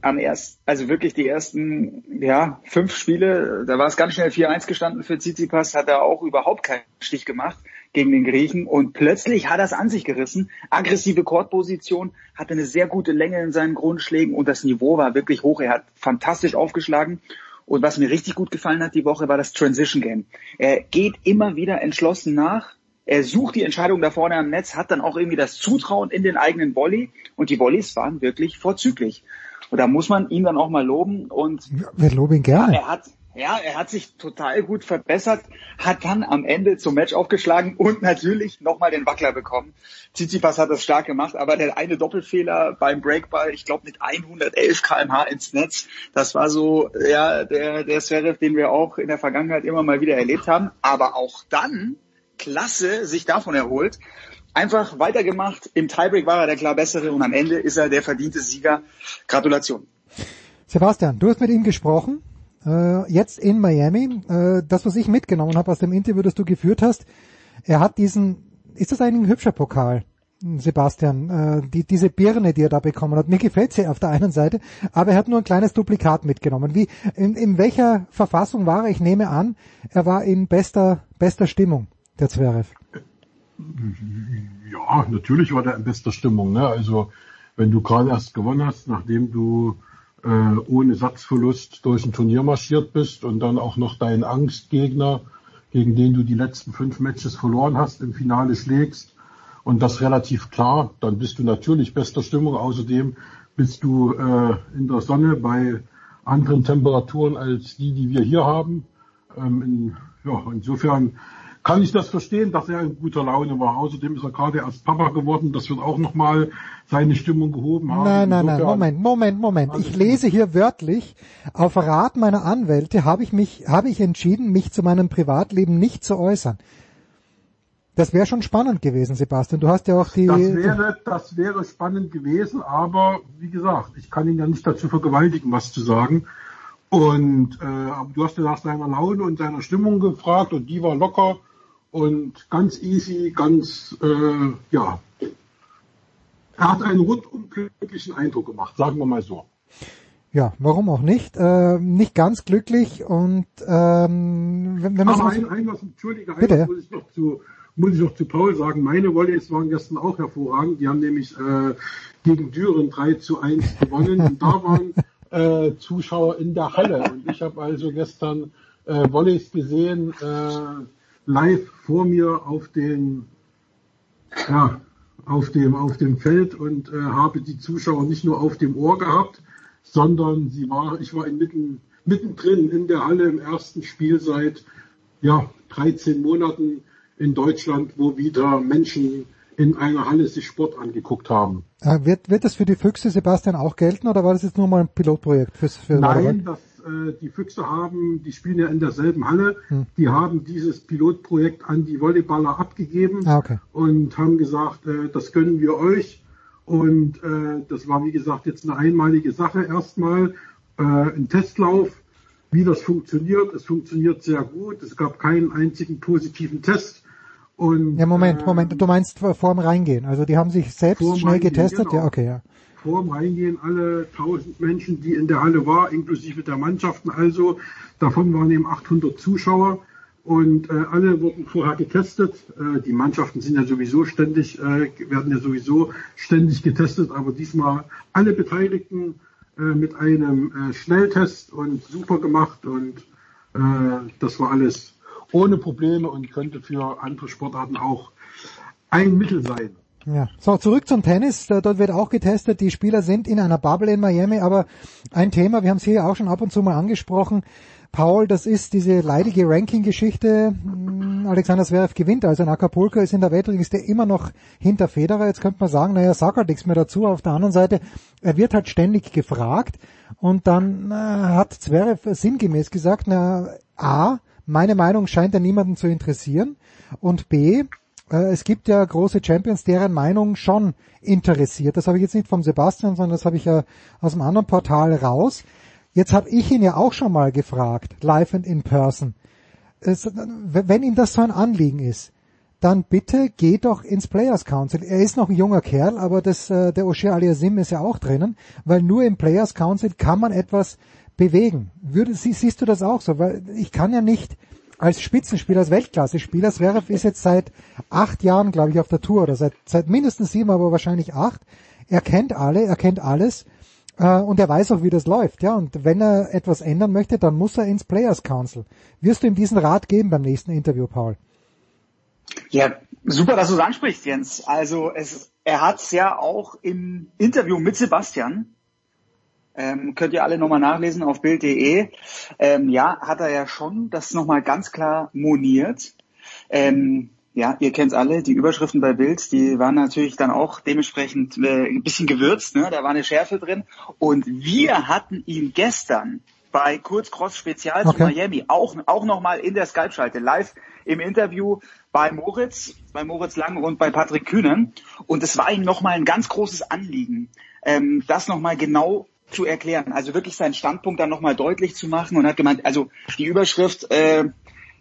am ersten, also wirklich die ersten, ja, fünf Spiele, da war es ganz schnell 4-1 gestanden für Tsitsipas, hat er auch überhaupt keinen Stich gemacht gegen den Griechen und plötzlich hat er es an sich gerissen. Aggressive Chordposition, hatte eine sehr gute Länge in seinen Grundschlägen und das Niveau war wirklich hoch. Er hat fantastisch aufgeschlagen. Und was mir richtig gut gefallen hat die Woche, war das Transition Game. Er geht immer wieder entschlossen nach. Er sucht die Entscheidung da vorne am Netz, hat dann auch irgendwie das Zutrauen in den eigenen Volley und die Volleys waren wirklich vorzüglich. Und da muss man ihn dann auch mal loben und Wir loben ihn gerne. er hat ja, er hat sich total gut verbessert, hat dann am Ende zum Match aufgeschlagen und natürlich nochmal den Wackler bekommen. Tsitsipas hat das stark gemacht, aber der eine Doppelfehler beim Breakball, ich glaube mit 111 kmh ins Netz, das war so ja der der Zverev, den wir auch in der Vergangenheit immer mal wieder erlebt haben. Aber auch dann klasse sich davon erholt. Einfach weitergemacht. Im Tiebreak war er der klar bessere und am Ende ist er der verdiente Sieger. Gratulation. Sebastian, du hast mit ihm gesprochen, äh, jetzt in Miami. Äh, das, was ich mitgenommen habe aus dem Interview, das du geführt hast, er hat diesen, ist das ein hübscher Pokal? Sebastian, äh, die, diese Birne, die er da bekommen hat. Mir gefällt sie auf der einen Seite, aber er hat nur ein kleines Duplikat mitgenommen. Wie, in, in welcher Verfassung war er? Ich nehme an, er war in bester, bester Stimmung, der Zverev. Ja, natürlich war der in bester Stimmung. Ne? Also wenn du gerade erst gewonnen hast, nachdem du äh, ohne Satzverlust durch ein Turnier marschiert bist und dann auch noch deinen Angstgegner, gegen den du die letzten fünf Matches verloren hast, im Finale schlägst und das relativ klar, dann bist du natürlich bester Stimmung. Außerdem bist du äh, in der Sonne bei anderen Temperaturen als die, die wir hier haben. Ähm, in, ja, insofern kann ich das verstehen, dass er in guter Laune war. Außerdem ist er gerade erst Papa geworden. Das wird auch nochmal seine Stimmung gehoben haben. Nein, nein, nein, Moment, Moment, Moment. Ich lese hier wörtlich, auf Rat meiner Anwälte habe ich mich, habe ich entschieden, mich zu meinem Privatleben nicht zu äußern. Das wäre schon spannend gewesen, Sebastian. Du hast ja auch die, Das wäre, das wäre spannend gewesen, aber wie gesagt, ich kann ihn ja nicht dazu vergewaltigen, was zu sagen. Und äh, du hast ja nach seiner Laune und seiner Stimmung gefragt und die war locker und ganz easy, ganz äh, ja. Er hat einen rundum glücklichen Eindruck gemacht, sagen wir mal so. ja, warum auch nicht? Äh, nicht ganz glücklich und ähm, wenn, wenn man Aber ein, ein was, Entschuldige, Bitte. muss ich noch zu, muss ich noch zu Paul sagen. Meine Volleys waren gestern auch hervorragend. Die haben nämlich äh, gegen Düren 3 zu 1 gewonnen. Und da waren äh, Zuschauer in der Halle. Und ich habe also gestern äh, Volleys gesehen, äh, live vor mir auf den, ja, auf dem, auf dem Feld und äh, habe die Zuschauer nicht nur auf dem Ohr gehabt, sondern sie war, ich war inmitten, mittendrin in der Halle im ersten Spiel seit ja, 13 Monaten in Deutschland, wo wieder Menschen in einer Halle sich Sport angeguckt haben. äh, wird, wird das für die Füchse, Sebastian, auch gelten oder war das jetzt nur mal ein Pilotprojekt fürs, für Nein, das, äh, die Füchse haben, die spielen ja in derselben Halle, Hm. die haben dieses Pilotprojekt an die Volleyballer abgegeben Ah, okay. und haben gesagt, äh, das gönnen wir euch. Und äh, das war, wie gesagt, jetzt eine einmalige Sache erstmal, äh, ein Testlauf, wie das funktioniert. Es funktioniert sehr gut. Es gab keinen einzigen positiven Test. Und Ja, Moment, Moment, du meinst vor vorm Reingehen. Also die haben sich selbst schnell getestet? genau. Ja, okay, ja. Vorm Reingehen alle 1000 Menschen, die in der Halle war, inklusive der Mannschaften also. Davon waren eben 800 Zuschauer und äh, alle wurden vorher getestet. Äh, die Mannschaften sind ja sowieso ständig, äh, werden ja sowieso ständig getestet, aber diesmal alle Beteiligten äh, mit einem äh, Schnelltest und super gemacht und äh, das war alles ohne Probleme und könnte für andere Sportarten auch ein Mittel sein. Ja, so zurück zum Tennis. Dort wird auch getestet. Die Spieler sind in einer Bubble in Miami, aber ein Thema, wir haben es hier auch schon ab und zu mal angesprochen. Paul, das ist diese leidige Ranking-Geschichte. Hm, Alexander Zverev gewinnt, also in Acapulco ist in der Weltrangliste immer noch hinter Federer. Jetzt könnte man sagen, naja, sag halt nichts mehr dazu. Auf der anderen Seite, er wird halt ständig gefragt und dann äh, hat Zverev sinngemäß gesagt, na, A, meine Meinung scheint ja niemanden zu interessieren und B, es gibt ja große Champions, deren Meinung schon interessiert. Das habe ich jetzt nicht vom Sebastian, sondern das habe ich ja aus einem anderen Portal raus. Jetzt habe ich ihn ja auch schon mal gefragt, live and in person. Es, wenn ihm das so ein Anliegen ist, dann bitte geh doch ins Players Council. Er ist noch ein junger Kerl, aber das, äh, der O'Shea Aliasim ist ja auch drinnen, weil nur im Players Council kann man etwas bewegen. Würde, sie, siehst du das auch so? Weil ich kann ja nicht als Spitzenspieler, als Weltklasse-Spieler, Zverev ist jetzt seit acht Jahren, glaube ich, auf der Tour oder seit, seit mindestens sieben, aber wahrscheinlich acht. Er kennt alle, er kennt alles äh, und er weiß auch, wie das läuft. Ja, und wenn er etwas ändern möchte, dann muss er ins Players Council. Wirst du ihm diesen Rat geben beim nächsten Interview, Paul? Ja, super, dass du es ansprichst, Jens. Also es, er hat es ja auch im Interview mit Sebastian, ähm, könnt ihr alle nochmal nachlesen auf Bild.de, ähm, ja, hat er ja schon das nochmal ganz klar moniert. Ähm, ja, ihr kennt alle, die Überschriften bei Bild, die waren natürlich dann auch dementsprechend äh, ein bisschen gewürzt, ne? da war eine Schärfe drin. Und wir hatten ihn gestern bei Kurz Cross Spezial okay. zu Miami auch, auch nochmal in der Skype-Schalte live im Interview bei Moritz, bei Moritz Lang und bei Patrick Kühnen. Und es war ihm nochmal ein ganz großes Anliegen, ähm, das nochmal genau zu erklären. Also wirklich seinen Standpunkt dann nochmal deutlich zu machen und hat gemeint, also die Überschrift äh,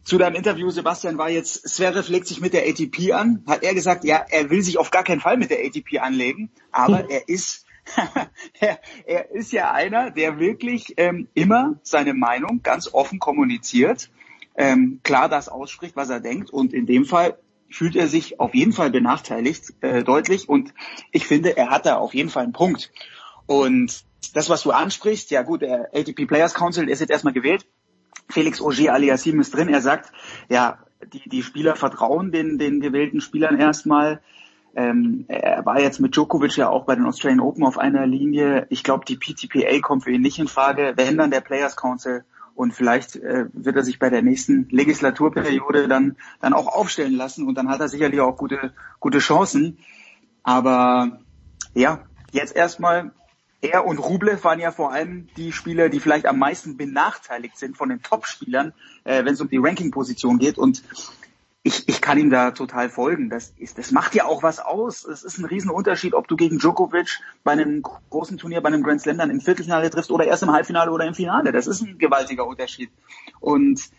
zu deinem Interview, Sebastian, war jetzt, Zverev legt sich mit der ATP an. Hat er gesagt, ja, er will sich auf gar keinen Fall mit der ATP anlegen, aber er ist er, er ist ja einer, der wirklich ähm, immer seine Meinung ganz offen kommuniziert ähm, klar das ausspricht, was er denkt. Und in dem Fall fühlt er sich auf jeden Fall benachteiligt, äh, deutlich. Und ich finde, er hat da auf jeden Fall einen Punkt. Und das, was du ansprichst, ja gut, der ATP Players Council ist jetzt erstmal gewählt. Felix Auger aliasim ist drin. Er sagt, ja, die, die Spieler vertrauen den, den gewählten Spielern erstmal. Ähm, er war jetzt mit Djokovic ja auch bei den Australian Open auf einer Linie. Ich glaube, die PTPA kommt für ihn nicht in Frage. Wenn dann der Players Council und vielleicht äh, wird er sich bei der nächsten Legislaturperiode dann, dann auch aufstellen lassen und dann hat er sicherlich auch gute, gute Chancen. Aber ja, jetzt erstmal, er und Rublev waren ja vor allem die Spieler, die vielleicht am meisten benachteiligt sind von den Top-Spielern, äh, wenn es um die Ranking-Position geht. Und ich, ich kann ihm da total folgen. Das, ist, das macht ja auch was aus. Es ist ein Riesenunterschied, ob du gegen Djokovic bei einem großen Turnier, bei einem Grand Slam dann im Viertelfinale triffst oder erst im Halbfinale oder im Finale. Das ist ein gewaltiger Unterschied. Und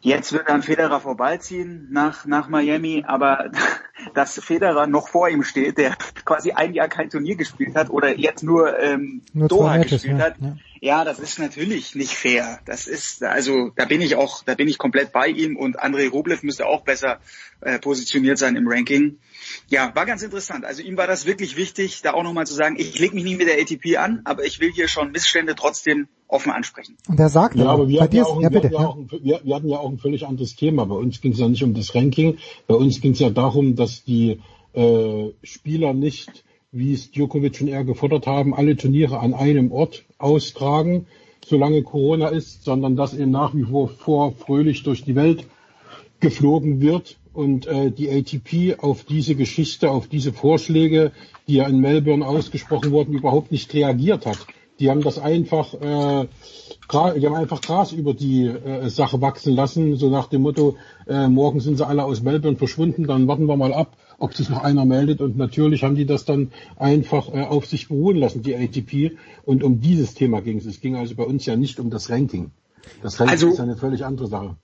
Jetzt wird dann Federer vorbeiziehen nach, nach Miami, aber dass Federer noch vor ihm steht, der quasi ein Jahr kein Turnier gespielt hat oder jetzt nur, ähm, nur Doha gespielt ja, hat, ja. Ja. das ist natürlich nicht fair. Das ist, also da bin ich auch, da bin ich komplett bei ihm und Andrei Rublev müsste auch besser äh, positioniert sein im Ranking. Ja, war ganz interessant. Also ihm war das wirklich wichtig, da auch nochmal zu sagen, ich lege mich nicht mit der ATP an, aber ich will hier schon Missstände trotzdem offen ansprechen. Und er sagt ja, aber wir, hatten ja auch ein völlig anderes Thema. Bei uns ging es ja nicht um das Ranking. Bei uns ging es ja darum, dass die äh, Spieler nicht, wie es Djokovic und er gefordert haben, alle Turniere an einem Ort austragen, solange Corona ist, sondern dass er nach wie vor, fröhlich durch die Welt geflogen wird und äh, die ATP auf diese Geschichte, auf diese Vorschläge, die ja in Melbourne ausgesprochen wurden, überhaupt nicht reagiert hat. Die haben das einfach, äh, die haben einfach Gras über die äh, Sache wachsen lassen, so nach dem Motto, äh, morgen sind sie alle aus Melbourne verschwunden, dann warten wir mal ab, ob sich noch einer meldet. Und natürlich haben die das dann einfach äh, auf sich beruhen lassen, die ATP. Und um dieses Thema ging es. Es ging also bei uns ja nicht um das Ranking. Das Ranking also, ist eine völlig andere Sache.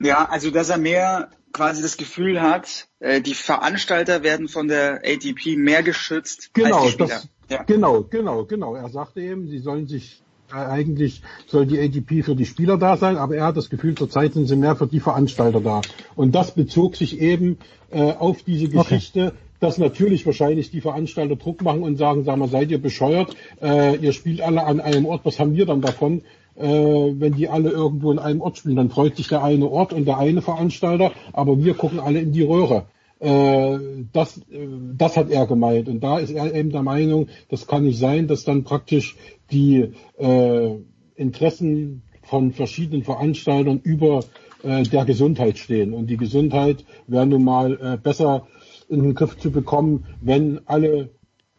Ja, also dass er mehr quasi das Gefühl hat, äh, die Veranstalter werden von der ATP mehr geschützt genau, als die Spieler. Das, ja. Genau, genau, genau. Er sagte eben, sie sollen sich äh, eigentlich soll die ATP für die Spieler da sein, aber er hat das Gefühl, zurzeit sind sie mehr für die Veranstalter da. Und das bezog sich eben äh, auf diese Geschichte, okay. dass natürlich wahrscheinlich die Veranstalter Druck machen und sagen, sag mal, seid ihr bescheuert, äh, ihr spielt alle an einem Ort, was haben wir dann davon? Äh, wenn die alle irgendwo in einem Ort spielen, dann freut sich der eine Ort und der eine Veranstalter, aber wir gucken alle in die Röhre. Äh, das, äh, das hat er gemeint. Und da ist er eben der Meinung, das kann nicht sein, dass dann praktisch die äh, Interessen von verschiedenen Veranstaltern über äh, der Gesundheit stehen. Und die Gesundheit wäre nun mal äh, besser in den Griff zu bekommen, wenn alle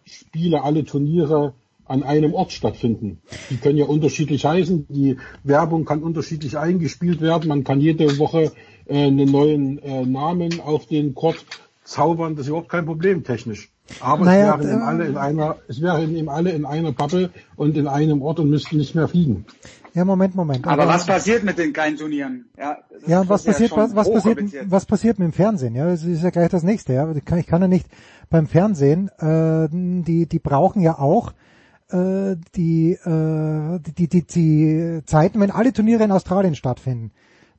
Spiele, alle Turniere an einem Ort stattfinden. Die können ja unterschiedlich heißen, die Werbung kann unterschiedlich eingespielt werden, man kann jede Woche äh, einen neuen äh, Namen auf den Court zaubern, das ist überhaupt kein Problem technisch. Aber Naja, es wären eben äh, alle in einer, es wären eben alle in einer Bubble und in einem Ort und müssten nicht mehr fliegen. Ja, Moment, Moment. Aber was passiert mit den kleinen Turnieren? Ja, Ja, was ja passiert, schon was, was passiert, was passiert mit dem Fernsehen? Ja, das ist ja gleich das nächste. Ja, ich kann, ich kann ja nicht beim Fernsehen, äh, die, die brauchen ja auch äh, die, äh, die, die, die Zeiten, wenn alle Turniere in Australien stattfinden.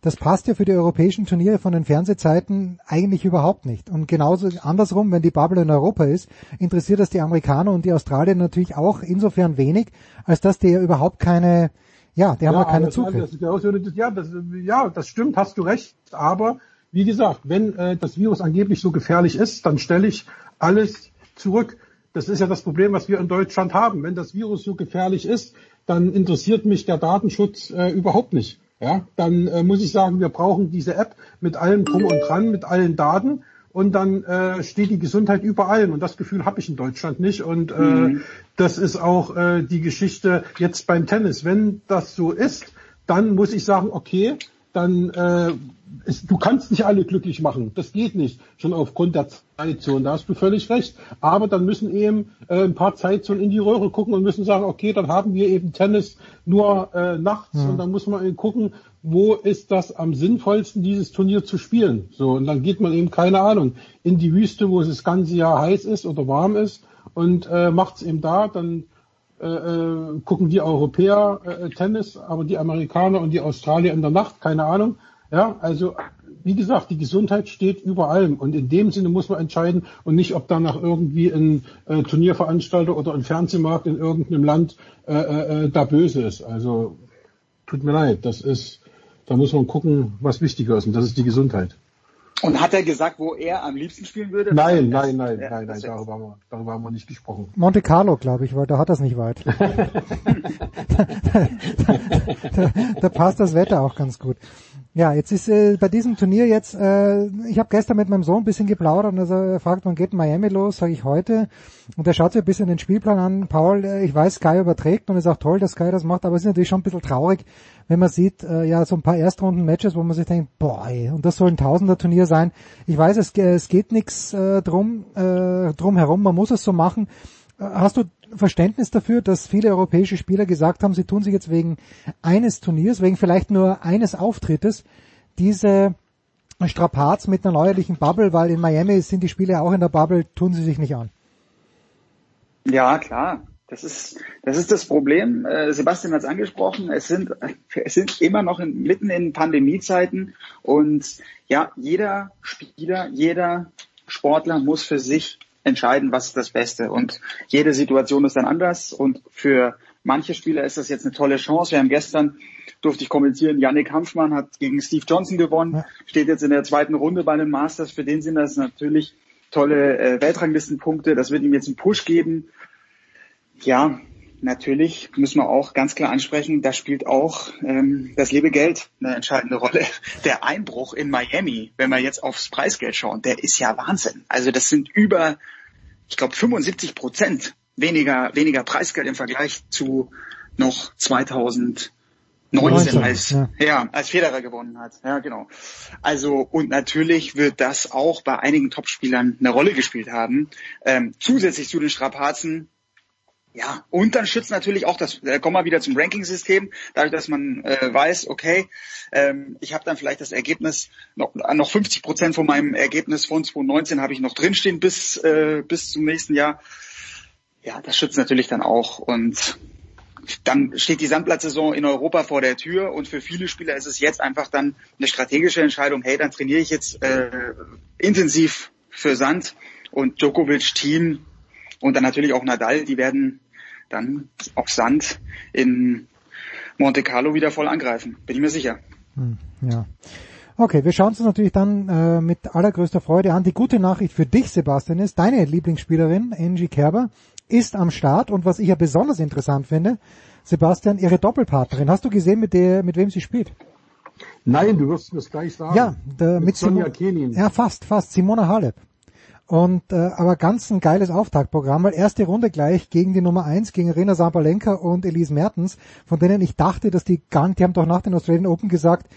Das passt ja für die europäischen Turniere von den Fernsehzeiten eigentlich überhaupt nicht. Und genauso andersrum, wenn die Bubble in Europa ist, interessiert das die Amerikaner und die Australier natürlich auch insofern wenig, als dass die ja überhaupt keine, ja, die haben ja, aber keine das- Zugriff. ja Ja, ja, das stimmt, hast du recht. Aber wie gesagt, wenn äh, das Virus angeblich so gefährlich ist, dann stelle ich alles zurück. Das ist ja das Problem, was wir in Deutschland haben. Wenn das Virus so gefährlich ist, dann interessiert mich der Datenschutz äh, überhaupt nicht. Ja, dann äh, muss ich sagen, wir brauchen diese App mit allem drum und dran, mit allen Daten und dann äh, steht die Gesundheit über allem und das Gefühl habe ich in Deutschland nicht und äh, Mhm. das ist auch äh, die Geschichte jetzt beim Tennis. Wenn das so ist, dann muss ich sagen, okay, dann äh, ist, du kannst nicht alle glücklich machen. Das geht nicht, schon aufgrund der Zeitzonen. Da hast du völlig recht. Aber dann müssen eben äh, ein paar Zeitzonen in die Röhre gucken und müssen sagen, okay, dann haben wir eben Tennis nur äh, nachts Mhm. und dann muss man eben gucken, wo ist das am sinnvollsten, dieses Turnier zu spielen. So, und dann geht man eben, keine Ahnung, in die Wüste, wo es das ganze Jahr heiß ist oder warm ist und äh, macht es eben da, dann äh, äh, gucken die Europäer äh, Tennis, aber die Amerikaner und die Australier in der Nacht, keine Ahnung. Ja, also wie gesagt, die Gesundheit steht über allem und in dem Sinne muss man entscheiden und nicht, ob danach irgendwie ein äh, Turnierveranstalter oder ein Fernsehmarkt in irgendeinem Land äh, äh, äh, da böse ist. Also tut mir leid, das ist, da muss man gucken, was wichtiger ist und das ist die Gesundheit. Und hat er gesagt, wo er am liebsten spielen würde? Nein, nein, nein, nein, nein, wär- darüber haben wir, darüber haben wir nicht gesprochen. Monte Carlo, glaube ich, weil da hat das nicht weit. da, da passt das Wetter auch ganz gut. Ja, jetzt ist äh, bei diesem Turnier jetzt, äh, ich habe gestern mit meinem Sohn ein bisschen geplaudert und er fragt, wann geht Miami los, sage ich heute. Und er schaut sich ein bisschen den Spielplan an. Paul, äh, ich weiß, Sky überträgt und ist auch toll, dass Sky das macht, aber es ist natürlich schon ein bisschen traurig, wenn man sieht, äh, ja, so ein paar Erstrunden-Matches, wo man sich denkt, boah, ey, und das soll ein Tausender-Turnier sein. Ich weiß, es, ge- es geht nichts äh, drum, äh, drum herum, man muss es so machen. Äh, Hast du Verständnis dafür, dass viele europäische Spieler gesagt haben, sie tun sich jetzt wegen eines Turniers, wegen vielleicht nur eines Auftrittes, diese Strapaz mit einer neuerlichen Bubble, weil in Miami sind die Spieler auch in der Bubble, tun sie sich nicht an. Ja, klar. Das ist, das ist das Problem. Äh, Sebastian hat es angesprochen. Es sind, es sind immer noch in, mitten in Pandemiezeiten und ja, jeder Spieler, jeder Sportler muss für sich entscheiden, was ist das Beste. Und jede Situation ist dann anders. Und für manche Spieler ist das jetzt eine tolle Chance. Wir haben gestern, durfte ich kommentieren, Yannick Hanfmann hat gegen Steve Johnson gewonnen, steht jetzt in der zweiten Runde bei den Masters. Für den sind das natürlich tolle äh, Weltranglistenpunkte. Das wird ihm jetzt einen Push geben. Ja, natürlich müssen wir auch ganz klar ansprechen, da spielt auch ähm, das liebe Geld eine entscheidende Rolle. Der Einbruch in Miami, wenn wir jetzt aufs Preisgeld schauen, der ist ja Wahnsinn. Also das sind über, ich glaube, 75 Prozent weniger, weniger Preisgeld im Vergleich zu noch 2019 19, als, ja. ja, als Federer gewonnen hat. Ja, genau. Also, und natürlich wird das auch bei einigen Topspielern eine Rolle gespielt haben. Ähm, zusätzlich zu den Strapazen, ja, und dann schützt natürlich auch das, äh, kommen wir wieder zum Ranking-System, dadurch, dass man äh, weiß, okay, ähm, ich habe dann vielleicht das Ergebnis, noch, noch 50 Prozent von meinem Ergebnis von 2019 habe ich noch drinstehen bis, äh, bis zum nächsten Jahr. Ja, das schützt natürlich dann auch. Und dann steht die Sandplatzsaison in Europa vor der Tür und für viele Spieler ist es jetzt einfach dann eine strategische Entscheidung, hey, dann trainiere ich jetzt äh, intensiv für Sand und Djokovic Team und dann natürlich auch Nadal, die werden dann auf Sand in Monte Carlo wieder voll angreifen, bin ich mir sicher. Hm, ja. Okay, wir schauen uns das natürlich dann äh, mit allergrößter Freude an. Die gute Nachricht für dich, Sebastian, ist, deine Lieblingsspielerin, Angie Kerber, ist am Start und was ich ja besonders interessant finde, Sebastian, ihre Doppelpartnerin. Hast du gesehen, mit der, mit wem sie spielt? Nein, du wirst mir das gleich sagen. Ja, mit, mit Sonja Simo- Kenin. Ja, fast, fast. Simona Halep. Und äh, aber ganz ein geiles Auftaktprogramm, weil erste Runde gleich gegen die Nummer eins, gegen Rena Sabalenka und Elise Mertens, von denen ich dachte, dass die gar die haben doch nach den Australian Open gesagt,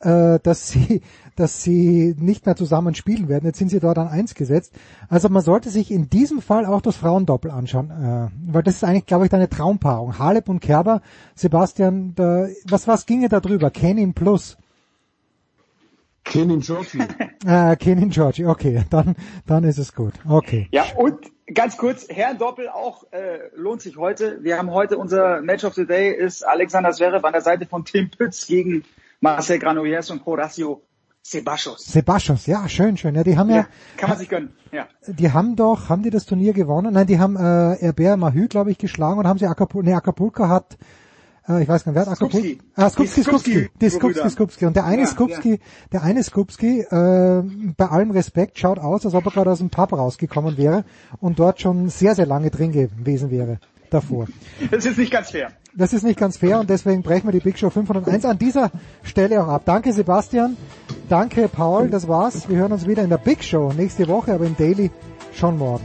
äh, dass sie, dass sie nicht mehr zusammen spielen werden. Jetzt sind sie dort an eins gesetzt. Also man sollte sich in diesem Fall auch das Frauendoppel anschauen, äh, weil das ist eigentlich, glaube ich, eine Traumpaarung. Halep und Kerber, Sebastian, da, was was ginge da drüber? Kenin plus. Kenin Georgie. Äh, Kenin Georgie, okay, dann, dann ist es gut. Okay. Ja, und ganz kurz, Herrendoppel auch äh, lohnt sich heute. Wir haben heute unser Match of the Day ist Alexander Zverev an der Seite von Tim Pütz gegen Marcel Granollers und Horacio Sebastos. Sebastos, ja, schön, schön. Ja, die haben ja, Ja, kann man sich gönnen. Ja. die haben doch, haben die das Turnier gewonnen? Nein, die haben äh, Herbert Mahü, glaube ich, geschlagen und haben sie Acapulco, nee, Acapulco hat, äh, ich weiß gar nicht, wer hat? Skupski. Ah, Skupski, Skupski, Skupski, die Skupski. Skupski. Und der eine Ja, Skupski, der eine Skupski, äh, bei allem Respekt, schaut aus, als ob er gerade aus dem Pub rausgekommen wäre und dort schon sehr, sehr lange drin gewesen wäre davor. Das ist nicht ganz fair. Das ist nicht ganz fair und deswegen brechen wir die Big Show 501 an dieser Stelle auch ab. Danke Sebastian, danke Paul, das war's. Wir hören uns wieder in der Big Show nächste Woche, aber im Daily schon morgen.